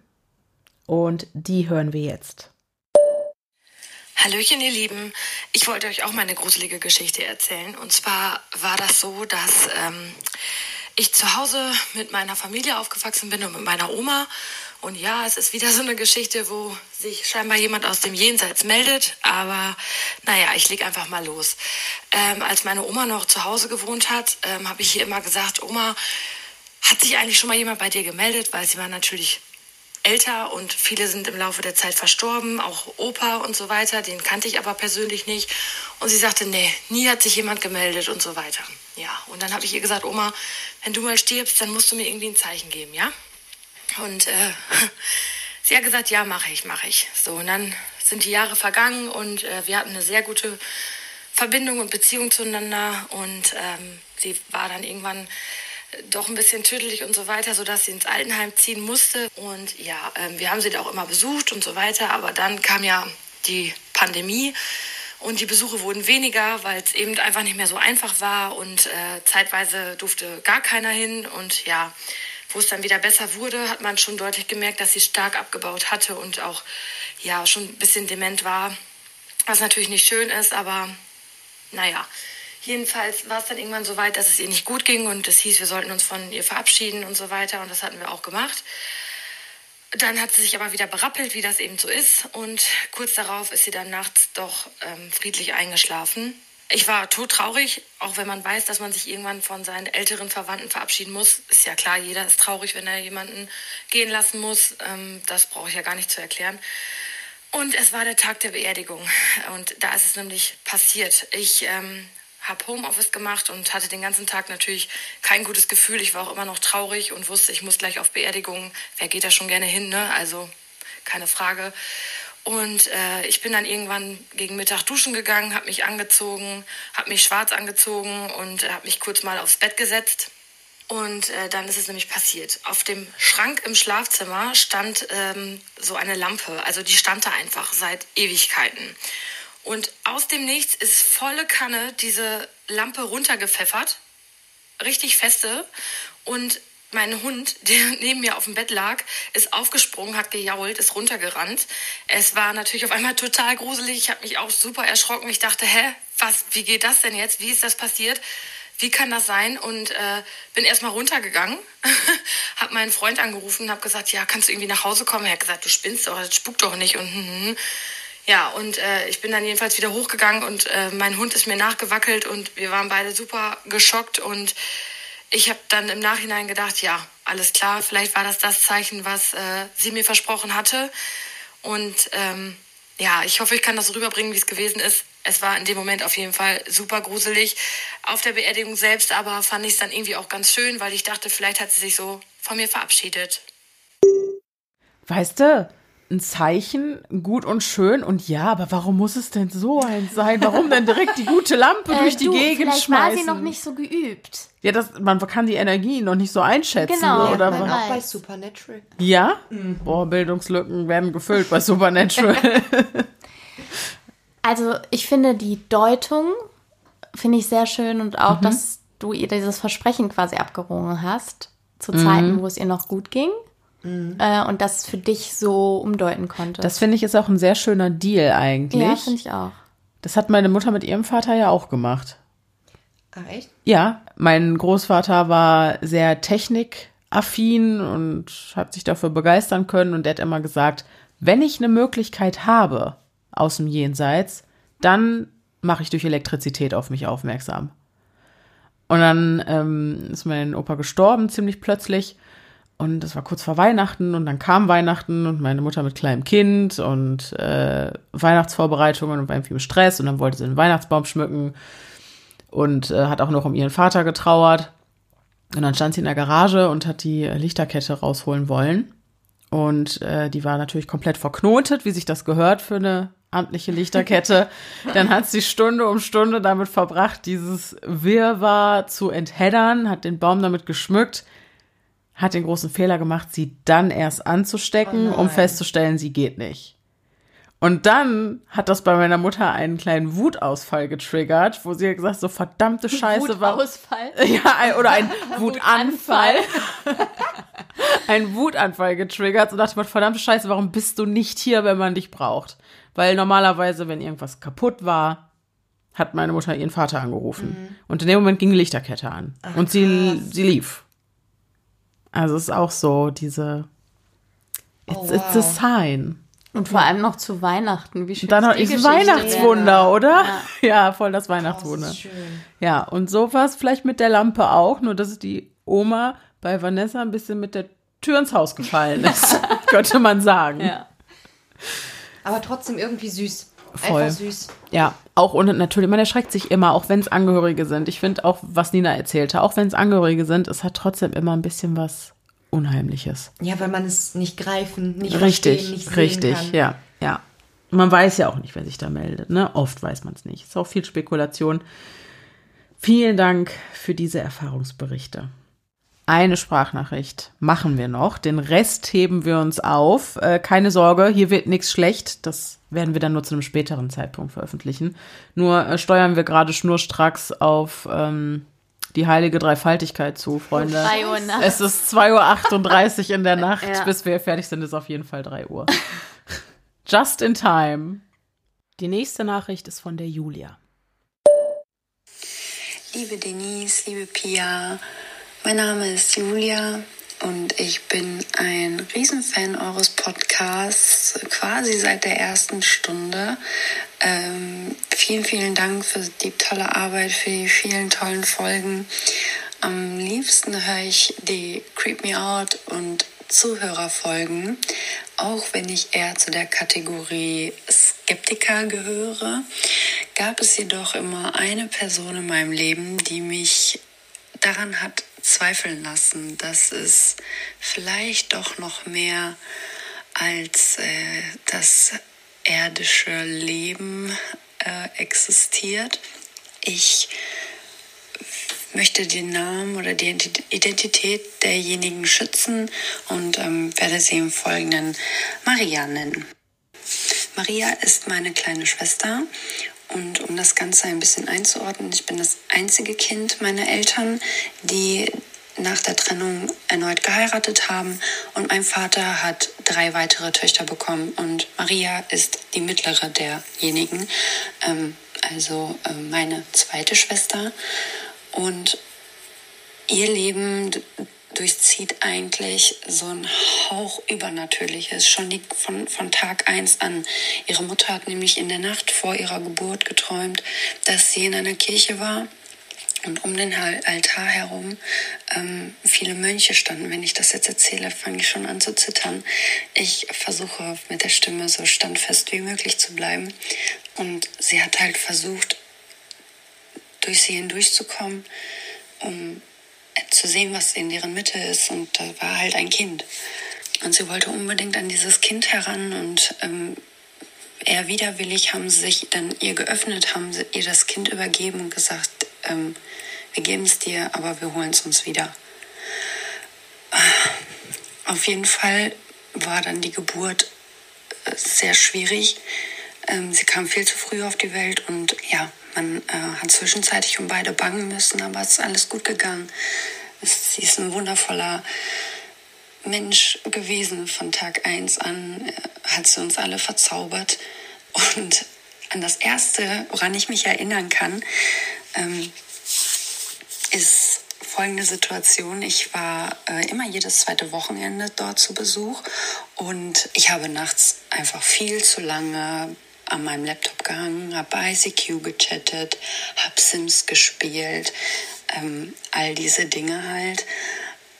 J: Und die hören wir jetzt.
K: Hallöchen, ihr Lieben. Ich wollte euch auch meine gruselige Geschichte erzählen. Und zwar war das so, dass ähm, ich zu Hause mit meiner Familie aufgewachsen bin und mit meiner Oma. Und ja, es ist wieder so eine Geschichte, wo sich scheinbar jemand aus dem Jenseits meldet. Aber naja, ich leg einfach mal los. Ähm, als meine Oma noch zu Hause gewohnt hat, ähm, habe ich hier immer gesagt, Oma, hat sich eigentlich schon mal jemand bei dir gemeldet? Weil sie war natürlich älter und viele sind im Laufe der Zeit verstorben, auch Opa und so weiter, den kannte ich aber persönlich nicht. Und sie sagte, nee, nie hat sich jemand gemeldet und so weiter. Ja, und dann habe ich ihr gesagt, Oma, wenn du mal stirbst, dann musst du mir irgendwie ein Zeichen geben, ja? Und äh, sie hat gesagt, ja, mache ich, mache ich. So, und dann sind die Jahre vergangen und äh, wir hatten eine sehr gute Verbindung und Beziehung zueinander und ähm, sie war dann irgendwann doch ein bisschen tödlich und so weiter, sodass sie ins Altenheim ziehen musste. Und ja, ähm, wir haben sie da auch immer besucht und so weiter. Aber dann kam ja die Pandemie und die Besuche wurden weniger, weil es eben einfach nicht mehr so einfach war und äh, zeitweise durfte gar keiner hin. Und ja, wo es dann wieder besser wurde, hat man schon deutlich gemerkt, dass sie stark abgebaut hatte und auch ja schon ein bisschen dement war, was natürlich nicht schön ist, aber naja, jedenfalls war es dann irgendwann so weit, dass es ihr nicht gut ging und es hieß, wir sollten uns von ihr verabschieden und so weiter und das hatten wir auch gemacht. Dann hat sie sich aber wieder berappelt, wie das eben so ist und kurz darauf ist sie dann nachts doch ähm, friedlich eingeschlafen. Ich war todtraurig, auch wenn man weiß, dass man sich irgendwann von seinen älteren Verwandten verabschieden muss. Ist ja klar, jeder ist traurig, wenn er jemanden gehen lassen muss. Ähm, das brauche ich ja gar nicht zu erklären. Und es war der Tag der Beerdigung. Und da ist es nämlich passiert. Ich ähm, habe Homeoffice gemacht und hatte den ganzen Tag natürlich kein gutes Gefühl. Ich war auch immer noch traurig und wusste, ich muss gleich auf Beerdigung. Wer geht da schon gerne hin, ne? Also keine Frage. Und äh, ich bin dann irgendwann gegen Mittag duschen gegangen, habe mich angezogen, habe mich schwarz angezogen und äh, habe mich kurz mal aufs Bett gesetzt. Und äh, dann ist es nämlich passiert. Auf dem Schrank im Schlafzimmer stand ähm, so eine Lampe. Also die stand da einfach seit Ewigkeiten. Und aus dem Nichts ist volle Kanne diese Lampe runtergepfeffert. Richtig feste. Und mein Hund, der neben mir auf dem Bett lag, ist aufgesprungen, hat gejault, ist runtergerannt. Es war natürlich auf einmal total gruselig. Ich habe mich auch super erschrocken. Ich dachte, hä, was, wie geht das denn jetzt? Wie ist das passiert? Wie kann das sein? Und äh, bin erstmal runtergegangen, habe meinen Freund angerufen und habe gesagt, ja, kannst du irgendwie nach Hause kommen? Er hat gesagt, du spinnst doch, das spukt doch nicht. Und hm, hm, hm. ja, und äh, ich bin dann jedenfalls wieder hochgegangen und äh, mein Hund ist mir nachgewackelt und wir waren beide super geschockt und ich habe dann im Nachhinein gedacht, ja, alles klar, vielleicht war das das Zeichen, was äh, sie mir versprochen hatte. Und ähm, ja, ich hoffe, ich kann das rüberbringen, wie es gewesen ist. Es war in dem Moment auf jeden Fall super gruselig. Auf der Beerdigung selbst aber fand ich es dann irgendwie auch ganz schön, weil ich dachte, vielleicht hat sie sich so von mir verabschiedet.
A: Weißt du, ein Zeichen, gut und schön. Und ja, aber warum muss es denn so eins sein? Warum denn direkt die gute Lampe
B: Äh,
A: durch die
B: du,
A: Gegend
B: vielleicht
A: schmeißen?
B: war sie noch nicht so geübt.
A: Ja, das, man kann die Energie noch nicht so einschätzen.
B: Genau,
A: oder
B: man
A: was?
B: weiß.
C: Bei Supernatural.
A: Ja? Boah, Bildungslücken werden gefüllt bei Supernatural.
B: Also ich finde die Deutung finde ich sehr schön und auch,
A: Mhm.
B: dass du ihr dieses Versprechen quasi abgerungen hast zu
A: Mhm.
B: Zeiten, wo es ihr noch gut ging äh, und das für dich so umdeuten konnte.
A: das finde ich ist auch ein sehr schöner Deal eigentlich.
B: ja, finde ich auch.
A: das hat meine Mutter mit ihrem Vater ja auch gemacht.
C: Ah, echt?
A: Ja, mein Großvater war sehr technikaffin und hat sich dafür begeistern können und der hat immer gesagt, wenn ich eine Möglichkeit habe aus dem Jenseits, dann mache ich durch Elektrizität auf mich aufmerksam. Und dann ähm, ist mein Opa gestorben, ziemlich plötzlich. Und das war kurz vor Weihnachten und dann kam Weihnachten und meine Mutter mit kleinem Kind und äh, Weihnachtsvorbereitungen und war irgendwie im Stress und dann wollte sie den Weihnachtsbaum schmücken und äh, hat auch noch um ihren Vater getrauert. Und dann stand sie in der Garage und hat die Lichterkette rausholen wollen. Und äh, die war natürlich komplett verknotet, wie sich das gehört für eine amtliche Lichterkette. dann hat sie Stunde um Stunde damit verbracht, dieses Wirrwarr zu entheddern, hat den Baum damit geschmückt, hat den großen Fehler gemacht, sie dann erst anzustecken, um festzustellen, sie geht nicht. Und dann hat das bei meiner Mutter einen kleinen Wutausfall getriggert, wo sie hat gesagt, so verdammte Scheiße, warum,
B: Wutausfall.
A: ja, ein, oder ein Wutanfall. ein Wutanfall getriggert und dachte mir, verdammte Scheiße, warum bist du nicht hier, wenn man dich braucht? Weil normalerweise, wenn irgendwas kaputt war, hat meine Mutter ihren Vater angerufen. Und in dem Moment ging die Lichterkette an. und sie, sie lief. Also es ist auch so, diese It's, it's a sign.
B: Und vor allem noch zu Weihnachten. Wie schön
A: Und dann noch
B: ist die
A: ist. Weihnachtswunder, oder? Ja. voll das Weihnachtswunder.
C: Das ist schön.
A: Ja, und so war es vielleicht mit der Lampe auch, nur dass die Oma bei Vanessa ein bisschen mit der Tür ins Haus gefallen ist, könnte man sagen.
B: Ja.
C: Aber trotzdem irgendwie süß.
A: Voll.
C: Einfach süß.
A: Ja, auch und natürlich, man erschreckt sich immer, auch wenn es Angehörige sind. Ich finde auch, was Nina erzählte, auch wenn es Angehörige sind, es hat trotzdem immer ein bisschen was Unheimliches.
C: Ja, weil man es nicht greifen, nicht
A: Richtig,
C: verstehen, nicht sehen
A: richtig,
C: kann.
A: ja, ja. Man weiß ja auch nicht, wer sich da meldet, ne? Oft weiß man es nicht. Ist auch viel Spekulation. Vielen Dank für diese Erfahrungsberichte. Eine Sprachnachricht machen wir noch. Den Rest heben wir uns auf. Äh, keine Sorge, hier wird nichts schlecht. Das werden wir dann nur zu einem späteren Zeitpunkt veröffentlichen. Nur äh, steuern wir gerade schnurstracks auf ähm, die heilige Dreifaltigkeit zu, Freunde.
B: Drei Uhr nachts.
A: Es ist 2.38 Uhr in der Nacht.
B: Ja.
A: Bis wir fertig sind, ist auf jeden Fall 3 Uhr. Just in time.
L: Die nächste Nachricht ist von der Julia.
M: Liebe Denise, liebe Pia, mein Name ist Julia und ich bin ein Riesenfan eures Podcasts, quasi seit der ersten Stunde. Ähm, vielen, vielen Dank für die tolle Arbeit, für die vielen tollen Folgen. Am liebsten höre ich die Creep Me Out und Zuhörerfolgen, auch wenn ich eher zu der Kategorie Skeptiker gehöre, gab es jedoch immer eine Person in meinem Leben, die mich daran hat zweifeln lassen, dass es vielleicht doch noch mehr als äh, das irdische Leben äh, existiert. Ich möchte den Namen oder die Identität derjenigen schützen und ähm, werde sie im Folgenden Maria nennen. Maria ist meine kleine Schwester und um das Ganze ein bisschen einzuordnen, ich bin das einzige Kind meiner Eltern, die nach der Trennung erneut geheiratet haben. Und mein Vater hat drei weitere Töchter bekommen. Und Maria ist die mittlere derjenigen, ähm, also äh, meine zweite Schwester. Und ihr Leben durchzieht eigentlich so ein Hauch Übernatürliches, schon von, von Tag eins an. Ihre Mutter hat nämlich in der Nacht vor ihrer Geburt geträumt, dass sie in einer Kirche war und um den Altar herum ähm, viele Mönche standen. Wenn ich das jetzt erzähle, fange ich schon an zu zittern. Ich versuche mit der Stimme so standfest wie möglich zu bleiben. Und sie hat halt versucht, durch sie hindurchzukommen, um zu sehen, was in deren Mitte ist. Und da war halt ein Kind. Und sie wollte unbedingt an dieses Kind heran und ähm, eher widerwillig haben sie sich dann ihr geöffnet, haben sie ihr das Kind übergeben und gesagt, ähm, wir geben es dir, aber wir holen es uns wieder. Auf jeden Fall war dann die Geburt äh, sehr schwierig. Ähm, sie kam viel zu früh auf die Welt und ja, man äh, hat zwischenzeitlich um beide bangen müssen, aber es ist alles gut gegangen. Sie ist ein wundervoller Mensch gewesen. Von Tag 1 an äh, hat sie uns alle verzaubert. Und an das Erste, woran ich mich erinnern kann, ähm, ist folgende Situation. Ich war äh, immer jedes zweite Wochenende dort zu Besuch und ich habe nachts einfach viel zu lange an meinem Laptop gehangen, habe ICQ gechattet, habe Sims gespielt, ähm, all diese Dinge halt.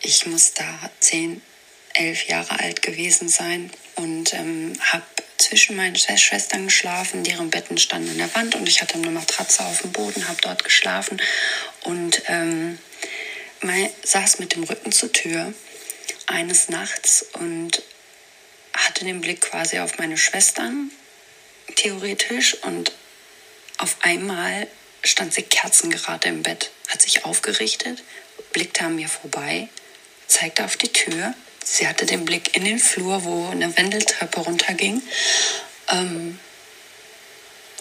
M: Ich muss da zehn, elf Jahre alt gewesen sein und ähm, habe zwischen meinen Schwestern geschlafen, deren Betten standen an der Wand und ich hatte eine Matratze auf dem Boden, habe dort geschlafen und ähm, mein, saß mit dem Rücken zur Tür eines Nachts und hatte den Blick quasi auf meine Schwestern theoretisch und auf einmal stand sie kerzengerade im Bett, hat sich aufgerichtet, blickte an mir vorbei, zeigte auf die Tür. Sie hatte den Blick in den Flur, wo eine Wendeltreppe runterging ähm,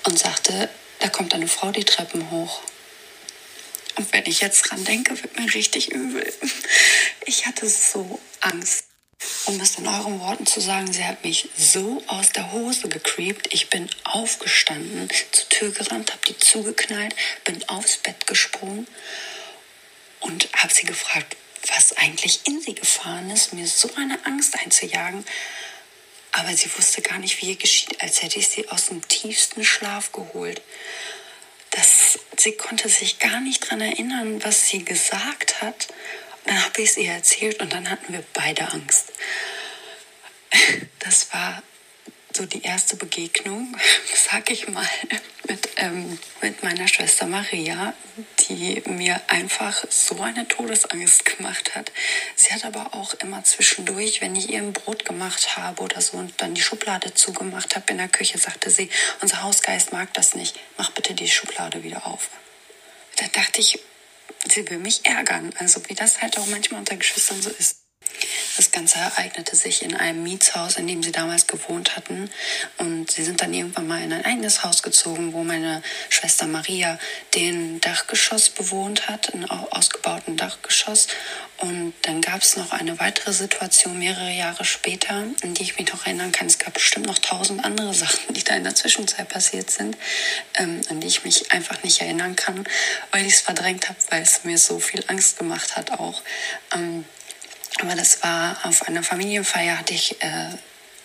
M: und sagte, da kommt eine Frau die Treppen hoch. Und wenn ich jetzt dran denke, wird mir richtig übel. Ich hatte so Angst. Um es in euren Worten zu sagen, sie hat mich so aus der Hose gecreept. Ich bin aufgestanden, zur Tür gerannt, habe die zugeknallt, bin aufs Bett gesprungen und habe sie gefragt, was eigentlich in sie gefahren ist, mir so eine Angst einzujagen. Aber sie wusste gar nicht, wie ihr geschieht, als hätte ich sie aus dem tiefsten Schlaf geholt. Das, sie konnte sich gar nicht daran erinnern, was sie gesagt hat. Dann habe ich es ihr erzählt und dann hatten wir beide Angst. Das war so die erste Begegnung, sag ich mal, mit, ähm, mit meiner Schwester Maria, die mir einfach so eine Todesangst gemacht hat. Sie hat aber auch immer zwischendurch, wenn ich ihr ein Brot gemacht habe oder so und dann die Schublade zugemacht habe in der Küche, sagte sie, unser Hausgeist mag das nicht, mach bitte die Schublade wieder auf. Da dachte ich, sie will mich ärgern, also wie das halt auch manchmal unter Geschwistern so ist. Das Ganze ereignete sich in einem Mietshaus, in dem sie damals gewohnt hatten. Und sie sind dann irgendwann mal in ein eigenes Haus gezogen, wo meine Schwester Maria den Dachgeschoss bewohnt hat, ein ausgebauten Dachgeschoss. Und dann gab es noch eine weitere Situation mehrere Jahre später, an die ich mich noch erinnern kann. Es gab bestimmt noch tausend andere Sachen, die da in der Zwischenzeit passiert sind, ähm, an die ich mich einfach nicht erinnern kann, weil ich es verdrängt habe, weil es mir so viel Angst gemacht hat auch. Ähm, aber das war auf einer Familienfeier, hatte ich äh,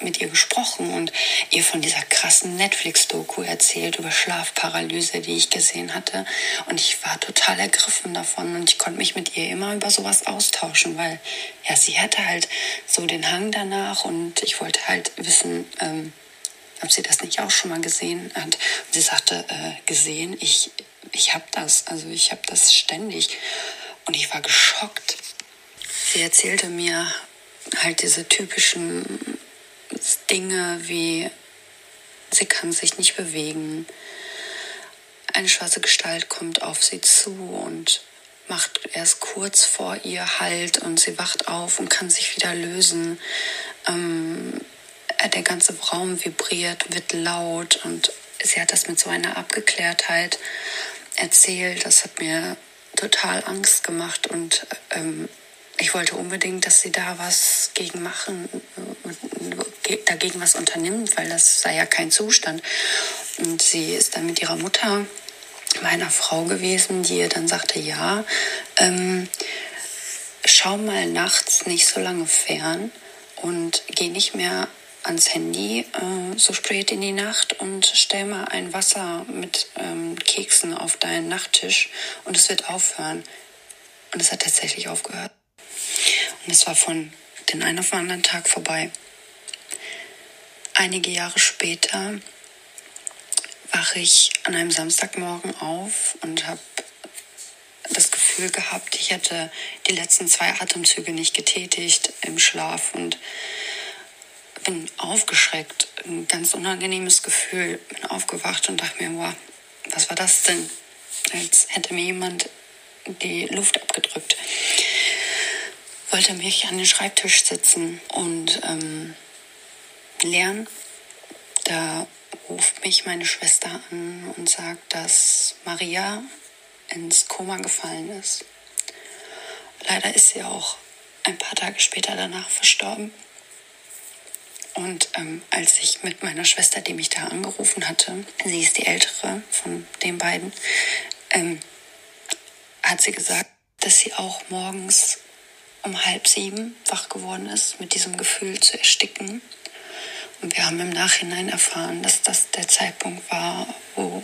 M: mit ihr gesprochen und ihr von dieser krassen Netflix-Doku erzählt über Schlafparalyse, die ich gesehen hatte. Und ich war total ergriffen davon und ich konnte mich mit ihr immer über sowas austauschen, weil ja, sie hatte halt so den Hang danach und ich wollte halt wissen, ähm, ob sie das nicht auch schon mal gesehen hat. Und sie sagte, äh, gesehen, ich, ich habe das, also ich habe das ständig. Und ich war geschockt Sie erzählte mir halt diese typischen Dinge wie sie kann sich nicht bewegen. Eine schwarze Gestalt kommt auf sie zu und macht erst kurz vor ihr Halt und sie wacht auf und kann sich wieder lösen. Ähm, äh, der ganze Raum vibriert, wird laut und sie hat das mit so einer Abgeklärtheit erzählt. Das hat mir total Angst gemacht und ähm, ich wollte unbedingt, dass sie da was gegen machen, dagegen was unternimmt, weil das sei ja kein Zustand. Und sie ist dann mit ihrer Mutter, meiner Frau gewesen, die ihr dann sagte, ja, ähm, schau mal nachts nicht so lange fern und geh nicht mehr ans Handy äh, so spät in die Nacht und stell mal ein Wasser mit ähm, Keksen auf deinen Nachttisch und es wird aufhören. Und es hat tatsächlich aufgehört. Und es war von den einen auf den anderen Tag vorbei. Einige Jahre später wache ich an einem Samstagmorgen auf und habe das Gefühl gehabt, ich hätte die letzten zwei Atemzüge nicht getätigt im Schlaf und bin aufgeschreckt. Ein ganz unangenehmes Gefühl. Bin aufgewacht und dachte mir, wow, was war das denn? Als hätte mir jemand die Luft abgedrückt. Wollte mich an den Schreibtisch sitzen und ähm, lernen. Da ruft mich meine Schwester an und sagt, dass Maria ins Koma gefallen ist. Leider ist sie auch ein paar Tage später danach verstorben. Und ähm, als ich mit meiner Schwester, die mich da angerufen hatte, sie ist die ältere von den beiden, ähm, hat sie gesagt, dass sie auch morgens um halb sieben wach geworden ist mit diesem Gefühl zu ersticken. Und wir haben im Nachhinein erfahren, dass das der Zeitpunkt war, wo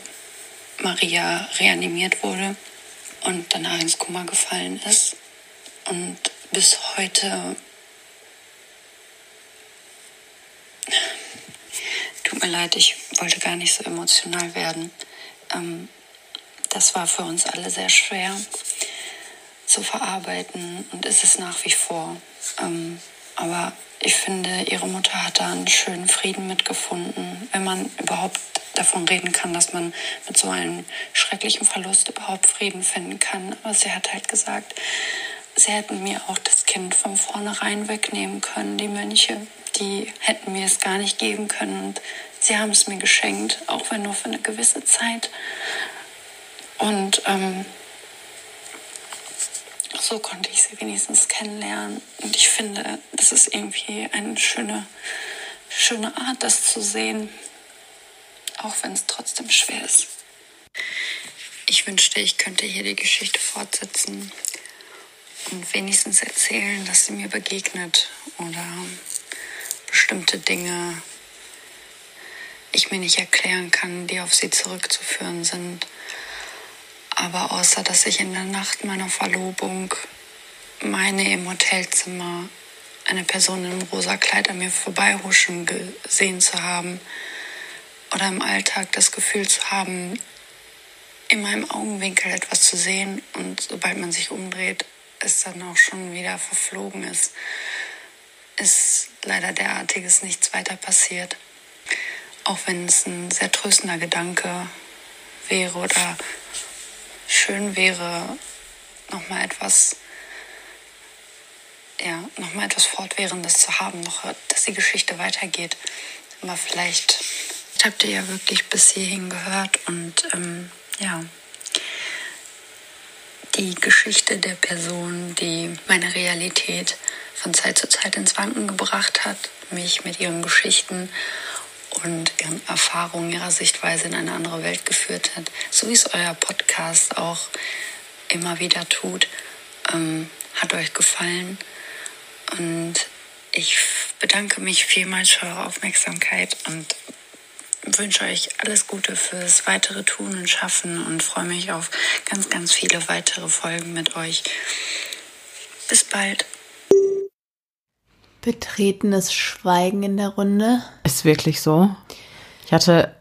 M: Maria reanimiert wurde und danach ins Koma gefallen ist. Und bis heute Tut mir leid, ich wollte gar nicht so emotional werden. Ähm, das war für uns alle sehr schwer zu verarbeiten und ist es nach wie vor. Ähm, aber ich finde, ihre Mutter hat da einen schönen Frieden mitgefunden, wenn man überhaupt davon reden kann, dass man mit so einem schrecklichen Verlust überhaupt Frieden finden kann. Aber sie hat halt gesagt, sie hätten mir auch das Kind von vornherein wegnehmen können, die Mönche die hätten mir es gar nicht geben können. Und sie haben es mir geschenkt, auch wenn nur für eine gewisse Zeit. Und ähm, so konnte ich sie wenigstens kennenlernen. Und ich finde, das ist irgendwie eine schöne, schöne Art, das zu sehen, auch wenn es trotzdem schwer ist. Ich wünschte, ich könnte hier die Geschichte fortsetzen und wenigstens erzählen, dass sie mir begegnet oder bestimmte Dinge ich mir nicht erklären kann, die auf sie zurückzuführen sind. Aber außer dass ich in der Nacht meiner Verlobung meine im Hotelzimmer eine Person im rosa Kleid an mir vorbeihuschen gesehen zu haben oder im Alltag das Gefühl zu haben, in meinem Augenwinkel etwas zu sehen und sobald man sich umdreht, es dann auch schon wieder verflogen ist ist leider derartiges nichts weiter passiert. Auch wenn es ein sehr tröstender Gedanke wäre oder schön wäre, nochmal etwas, ja, nochmal etwas Fortwährendes zu haben, noch, dass die Geschichte weitergeht. Aber vielleicht habt ihr ja wirklich bis hierhin gehört und ähm, ja, die Geschichte der Person, die meine Realität von Zeit zu Zeit ins Wanken gebracht hat, mich mit ihren Geschichten und ihren Erfahrungen, ihrer Sichtweise in eine andere Welt geführt hat, so wie es euer Podcast auch immer wieder tut, ähm, hat euch gefallen. Und ich bedanke mich vielmals für eure Aufmerksamkeit und wünsche euch alles Gute fürs weitere Tun und Schaffen und freue mich auf ganz, ganz viele weitere Folgen mit euch. Bis bald.
B: Betretenes Schweigen in der Runde.
F: Ist wirklich so. Ich hatte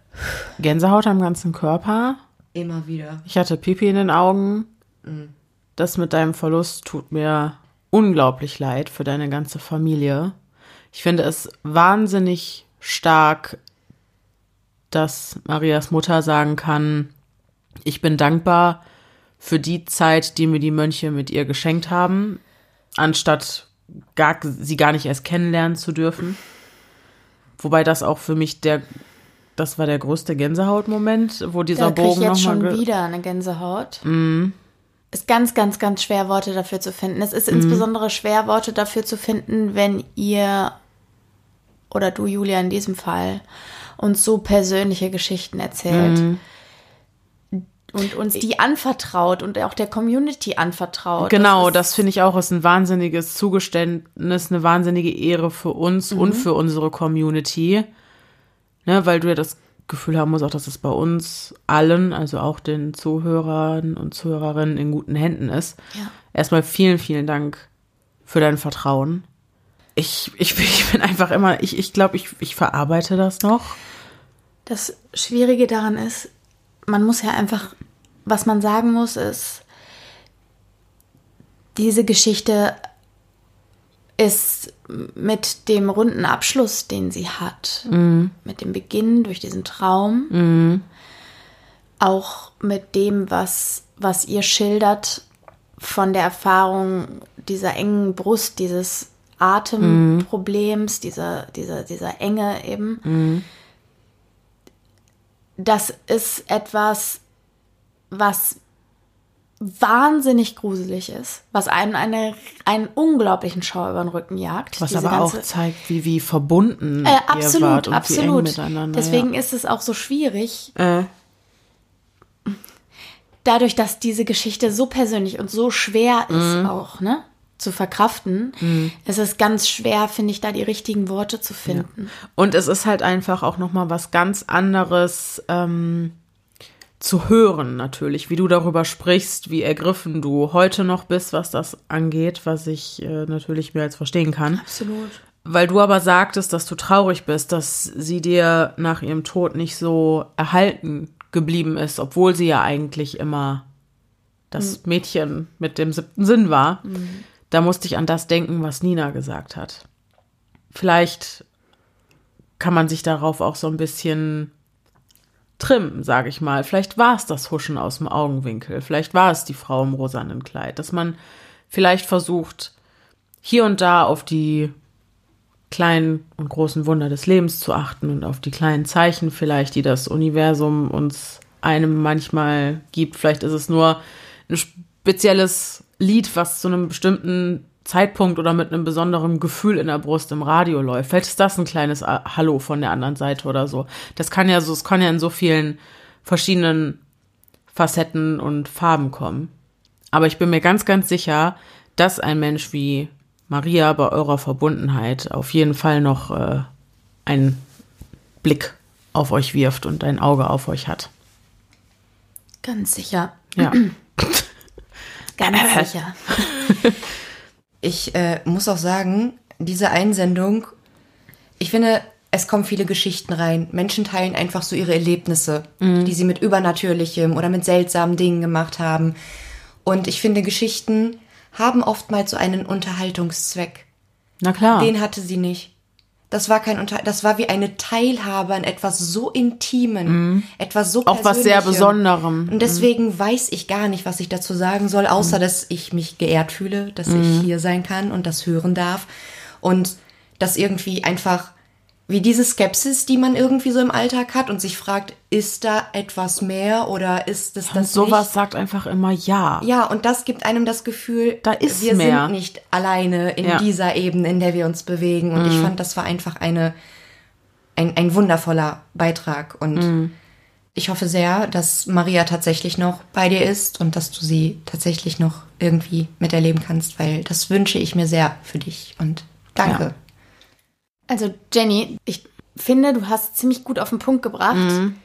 F: Gänsehaut am ganzen Körper.
C: Immer wieder.
F: Ich hatte Pipi in den Augen. Mhm. Das mit deinem Verlust tut mir unglaublich leid für deine ganze Familie. Ich finde es wahnsinnig stark, dass Marias Mutter sagen kann, ich bin dankbar für die Zeit, die mir die Mönche mit ihr geschenkt haben, anstatt gar, sie gar nicht erst kennenlernen zu dürfen.
A: Wobei das auch für mich der, das war der größte Gänsehautmoment, wo dieser
B: Da krieg ich
A: Bogen
B: jetzt schon wieder eine Gänsehaut.
A: Mhm.
B: Ist ganz, ganz, ganz schwer, Worte dafür zu finden. Es ist insbesondere schwer, Worte dafür zu finden, wenn ihr oder du, Julia, in diesem Fall uns so persönliche Geschichten erzählt.
A: Mhm.
B: Und uns die anvertraut und auch der Community anvertraut.
A: Genau,
B: ist-
A: das, finde ich auch ist ein wahnsinniges Zugeständnis, eine wahnsinnige Ehre für uns
B: Mhm.
A: und für unsere Community. Ne, weil du ja das Gefühl haben musst, auch dass es bei uns allen, also auch den Zuhörern und Zuhörerinnen in guten Händen ist.
B: Ja.
A: Erstmal vielen, vielen Dank für dein Vertrauen. Ich, ich, bin- ich bin einfach immer, ich, ich glaube, ich, ich verarbeite das noch.
B: Das Schwierige daran ist, man muss ja einfach, was man sagen muss, ist, diese Geschichte ist mit dem runden Abschluss, den sie hat, mit dem Beginn durch diesen Traum, auch mit dem, was, was ihr schildert von der Erfahrung dieser engen Brust, dieses Atemproblems, dieser, dieser, dieser Enge eben das ist etwas, was wahnsinnig gruselig ist, was einem eine, einen unglaublichen Schauer über den Rücken jagt.
A: Was aber auch zeigt, wie, wie verbunden
B: äh,
A: ihr
B: absolut,
A: wart und wie eng
B: absolut.
A: miteinander.
B: Deswegen ist es auch so schwierig,
A: ja. äh,
B: dadurch, dass diese Geschichte so persönlich und so schwer ist
A: Mhm.
B: auch, ne? Zu verkraften, ist es ganz schwer, finde ich, da die richtigen Worte zu finden.
A: Und es ist halt einfach auch noch mal was ganz anderes ähm, zu hören natürlich, wie du darüber sprichst, wie ergriffen du heute noch bist, was das angeht, was ich äh, natürlich mehr als verstehen kann.
B: Absolut.
A: Weil du aber sagtest, dass du traurig bist, dass sie dir nach ihrem Tod nicht so erhalten geblieben ist, obwohl sie ja eigentlich immer das Mädchen mit dem siebten Sinn war. Da musste ich an das denken, was Nina gesagt hat. Vielleicht kann man sich darauf auch so ein bisschen trimmen, sage ich mal. Vielleicht war es das Huschen aus dem Augenwinkel. Vielleicht war es die Frau im rosanen Kleid. Dass man vielleicht versucht, hier und da auf die kleinen und großen Wunder des Lebens zu achten und auf die kleinen Zeichen vielleicht, die das Universum uns einem manchmal gibt. Vielleicht ist es nur ein spezielles Lied, was zu einem bestimmten Zeitpunkt oder mit einem besonderen Gefühl in der Brust im Radio läuft. Vielleicht ist das ein kleines äh, Hallo von der anderen Seite oder so. Das kann ja so, es kann ja in so vielen verschiedenen Facetten und Farben kommen. Aber ich bin mir ganz, ganz sicher, dass ein Mensch wie Maria bei eurer Verbundenheit auf jeden Fall noch äh, einen Blick auf euch wirft und ein Auge auf euch hat.
B: Ganz sicher.
A: Ja.
B: Ganz sicher.
C: Ich äh, muss auch sagen, diese Einsendung, ich finde, es kommen viele Geschichten rein. Menschen teilen einfach so ihre Erlebnisse, die sie mit Übernatürlichem oder mit seltsamen Dingen gemacht haben. Und ich finde, Geschichten haben oftmals so einen Unterhaltungszweck.
A: Na klar.
C: Den hatte sie nicht. Das war kein Unter das war wie eine Teilhabe an etwas so Intimen, etwas so
A: Mhm. Auch was sehr. Besonderem.
C: Und deswegen weiß ich gar nicht, was ich dazu sagen soll, außer dass ich mich geehrt fühle, dass ich hier sein kann und das hören darf. Und dass irgendwie einfach, wie diese Skepsis, die man irgendwie so im Alltag hat und sich fragt, ist da etwas mehr oder ist es
A: und
C: das
A: sowas
C: nicht?
A: sagt einfach immer ja.
C: Ja, und das gibt einem das Gefühl,
A: Da ist
C: wir
A: mehr.
C: sind nicht alleine in
A: Ja. Mhm.
C: dieser Ebene, in der wir uns bewegen. Und ich fand, das war einfach eine, ein, ein wundervoller Beitrag. Und
A: Mhm.
C: ich hoffe sehr, dass Maria tatsächlich noch bei dir ist und dass du sie tatsächlich noch irgendwie miterleben kannst, weil das wünsche ich mir sehr für dich. Und danke.
A: Ja.
B: Also Jenny, ich finde, du hast ziemlich gut auf den Punkt gebracht,
A: Mhm.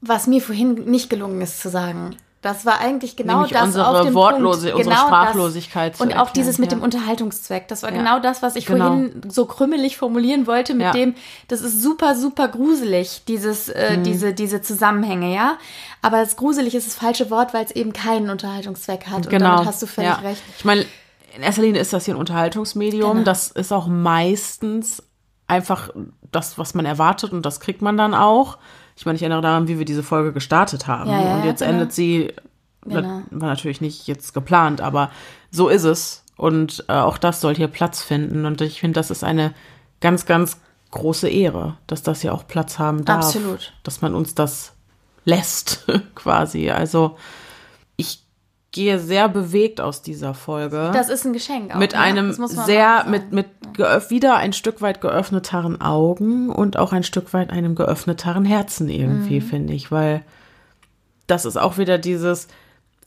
B: was mir vorhin nicht gelungen ist zu sagen. Das war eigentlich genau
A: Nämlich
B: das
A: unsere
B: auf dem
A: Wortlose-
B: Punkt.
A: unsere
B: genau
A: Sprachlosigkeit
B: Das. Und auch
A: erklären,
B: dieses mit
A: ja.
B: dem Unterhaltungszweck. Das war
A: Ja.
B: genau das, was ich
A: Genau.
B: vorhin so krümmelig formulieren wollte mit
A: Ja.
B: dem, das ist super, super gruselig, dieses, äh,
A: Mhm.
B: diese, diese Zusammenhänge, ja. Aber das gruselig ist das falsche Wort, weil es eben keinen Unterhaltungszweck hat. Und
A: Genau.
B: damit hast du völlig
A: ja.
B: recht.
A: Ich meine, in erster Linie ist das hier ein Unterhaltungsmedium.
B: Genau.
A: Das ist auch meistens einfach das, was man erwartet und das kriegt man dann auch. Ich meine, ich erinnere daran, wie wir diese Folge gestartet haben.
B: Ja, ja,
A: und jetzt
B: genau.
A: endet sie,
B: Genau.
A: war natürlich nicht jetzt geplant, aber so ist es. Und äh, auch das soll hier Platz finden. Und ich finde, das ist eine ganz, ganz große Ehre, dass das ja auch Platz haben darf.
B: Absolut.
A: Dass man uns das lässt, quasi. Also gehe sehr bewegt aus dieser Folge.
B: Das ist ein Geschenk. Auch,
A: mit
B: ne?
A: einem
B: man
A: sehr, mit, mit wieder ein Stück weit geöffneteren Augen und auch ein Stück weit einem geöffneteren Herzen irgendwie,
B: Mhm.
A: finde ich, weil das ist auch wieder dieses,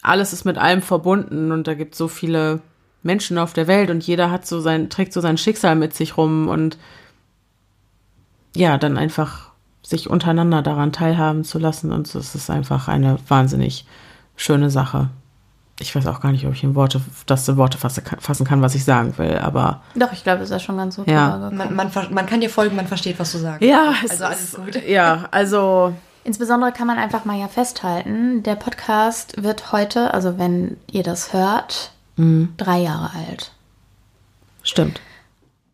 A: alles ist mit allem verbunden und da gibt so viele Menschen auf der Welt und jeder hat so sein, trägt so sein Schicksal mit sich rum und ja, dann einfach sich untereinander daran teilhaben zu lassen und es ist einfach eine wahnsinnig schöne Sache. Ich weiß auch gar nicht, ob ich in Worte, das in Worte fasse, fassen kann, was ich sagen will, aber
B: Doch, ich glaube, das ist schon ganz gut
A: Ja.
C: Man, man, man kann dir folgen, man versteht, was du sagst.
A: ja, es
C: Also alles
A: ist,
C: gut.
A: ja, also
B: Insbesondere kann man einfach mal ja festhalten, der Podcast wird heute, also wenn ihr das hört, drei Jahre alt.
A: stimmt.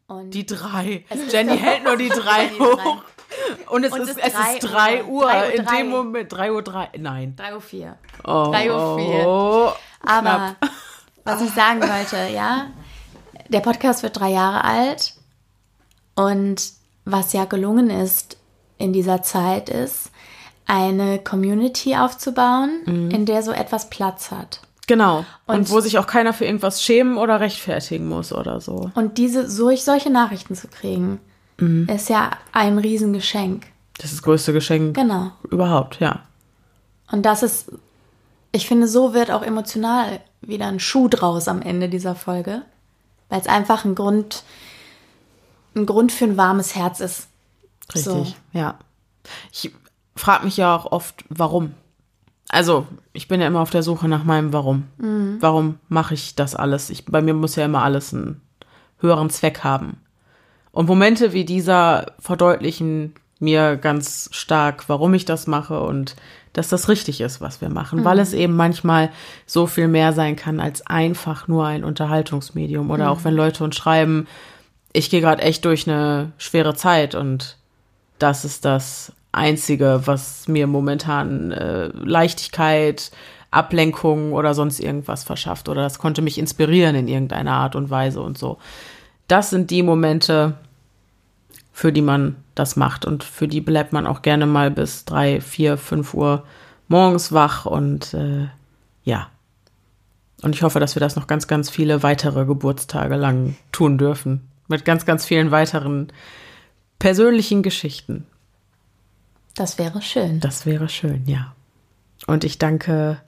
B: Und
A: Die drei. Jenny hält nur die drei hoch. Und es
B: Und
A: ist,
B: es drei
A: ist drei
B: Uhr.
A: Uhr.
B: Drei Uhr
A: In
B: drei.
A: dem Moment, drei Uhr drei. Nein.
B: 3 Uhr 4.
A: Oh,
B: Drei Uhr vier.
A: oh.
B: Aber was ich sagen wollte, ja, der Podcast wird drei Jahre alt und was ja gelungen ist in dieser Zeit ist, eine Community aufzubauen, in der so etwas Platz hat.
A: Genau. Und,
B: Und-
A: wo sich auch keiner für irgendwas schämen oder rechtfertigen muss oder so.
B: Und diese solch, solche Nachrichten zu kriegen, ist ja ein Riesengeschenk.
A: Das ist das größte Geschenk
B: Genau.
A: überhaupt, ja.
B: Und das ist, ich finde, so wird auch emotional wieder ein Schuh draus am Ende dieser Folge, weil es einfach ein Grund, ein Grund für ein warmes Herz ist.
A: Richtig,
B: So.
A: ja. Ich frage mich ja auch oft, warum. Also, ich bin ja immer auf der Suche nach meinem Warum. Warum mache ich das alles? Ich, bei mir muss ja immer alles einen höheren Zweck haben. Und Momente wie dieser verdeutlichen mir ganz stark, warum ich das mache und dass das richtig ist, was wir machen, weil es eben manchmal so viel mehr sein kann als einfach nur ein Unterhaltungsmedium. Oder auch wenn Leute uns schreiben, ich gehe gerade echt durch eine schwere Zeit und das ist das Einzige, was mir momentan äh, Leichtigkeit, Ablenkung oder sonst irgendwas verschafft. Oder das konnte mich inspirieren in irgendeiner Art und Weise und so. Das sind die Momente, für die man das macht und für die bleibt man auch gerne mal bis drei, vier, fünf Uhr morgens wach und äh, ja. Und ich hoffe, dass wir das noch ganz, ganz viele weitere Geburtstage lang tun dürfen. Mit ganz, ganz vielen weiteren persönlichen Geschichten.
B: Das wäre schön.
A: Das wäre schön, ja. Und ich danke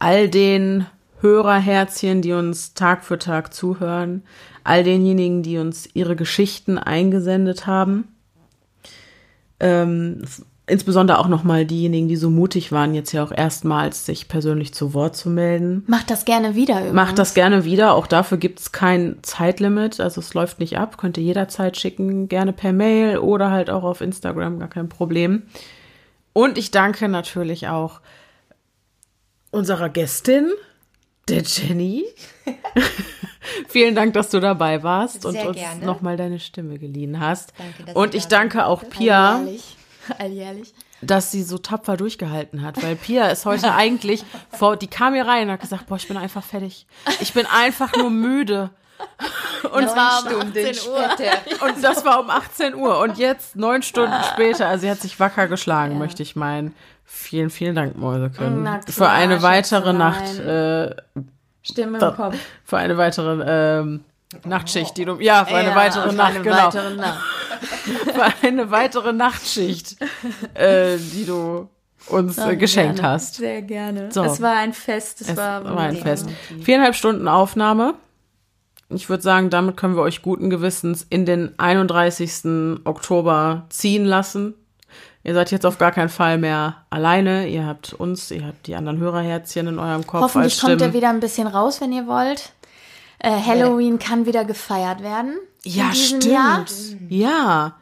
A: all den Hörerherzchen, die uns Tag für Tag zuhören, all denjenigen, die uns ihre Geschichten eingesendet haben. Ähm, insbesondere auch nochmal diejenigen, die so mutig waren, jetzt ja auch erstmals sich persönlich zu Wort zu melden.
B: Macht das gerne wieder übrigens.
A: Macht das gerne wieder. Auch dafür gibt es kein Zeitlimit. Also es läuft nicht ab. Könnt ihr jederzeit schicken. Gerne per Mail oder halt auch auf Instagram. Gar kein Problem. Und ich danke natürlich auch unserer Gästin, der Jenny. Vielen Dank, dass du dabei warst und
C: Sehr
A: uns
C: gerne.
A: nochmal deine Stimme geliehen hast.
C: Danke,
A: und
C: ich
A: ich
C: da
A: danke auch Pia
B: Alljährlich. Alljährlich.
A: dass sie so tapfer durchgehalten hat, weil Pia ist heute eigentlich vor, die kam hier rein und hat gesagt, boah, ich bin einfach fertig. Ich bin einfach nur müde. Und
B: Das war um
C: Stunden
B: 18 Uhr.
A: und das war um 18 Uhr und jetzt neun Stunden später, also sie hat sich wacker geschlagen, möchte ich meinen. Vielen, vielen Dank, Mäusekönnen.
B: Na
A: Für eine weitere. Nacht, äh,
B: Stimme im Kopf.
A: für eine weitere ähm, Nachtschicht, die du, ja, für eine weitere
B: für
A: Nacht,
B: eine
A: genau.
B: weitere Nacht.
A: Für eine weitere Nachtschicht, äh, die du uns äh, geschenkt
B: gerne.
A: hast.
B: Sehr gerne.
A: So.
B: Es war ein Fest. Es,
A: Es
B: war,
A: war ein. Fest. Viereinhalb Stunden Aufnahme. Ich würde sagen, damit können wir euch guten Gewissens in den 31. Oktober ziehen lassen. Ihr seid jetzt auf gar keinen Fall mehr alleine. Ihr habt uns, ihr habt die anderen Hörerherzchen in eurem Kopf
B: Hoffentlich kommt er wieder ein bisschen raus, wenn ihr wollt. Äh, Halloween kann wieder gefeiert werden.
A: Ja, stimmt.
B: Jahr.
A: Ja.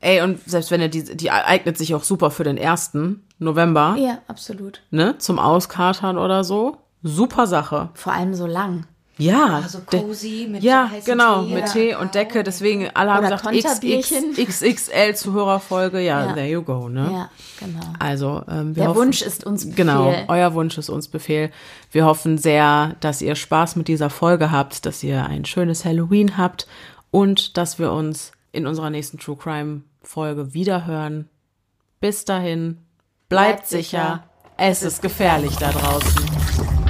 A: Ey, und selbst wenn er die, die eignet sich auch super für den 1. November,
B: Ja, absolut.
A: ne, zum Auskatern oder so. Super Sache.
B: Vor allem so lang.
A: Ja.
C: Also cozy mit
A: Ja, genau,
C: Tee.
A: mit Tee und Decke. Deswegen, alle haben gesagt, XX. XXL Zuhörerfolge. Ja,
B: Ja.
A: there you go, ne?
B: Ja, genau.
A: Also, ähm, wir
B: Der
A: hoffen,
B: Wunsch ist uns Befehl.
A: Genau, euer Wunsch ist uns Befehl. Wir hoffen sehr, dass ihr Spaß mit dieser Folge habt, dass ihr ein schönes Halloween habt und dass wir uns in unserer nächsten True Crime Folge wiederhören. Bis dahin, bleibt,
B: Bleibt
A: sicher.
B: sicher.
A: Es ist gefährlich da draußen.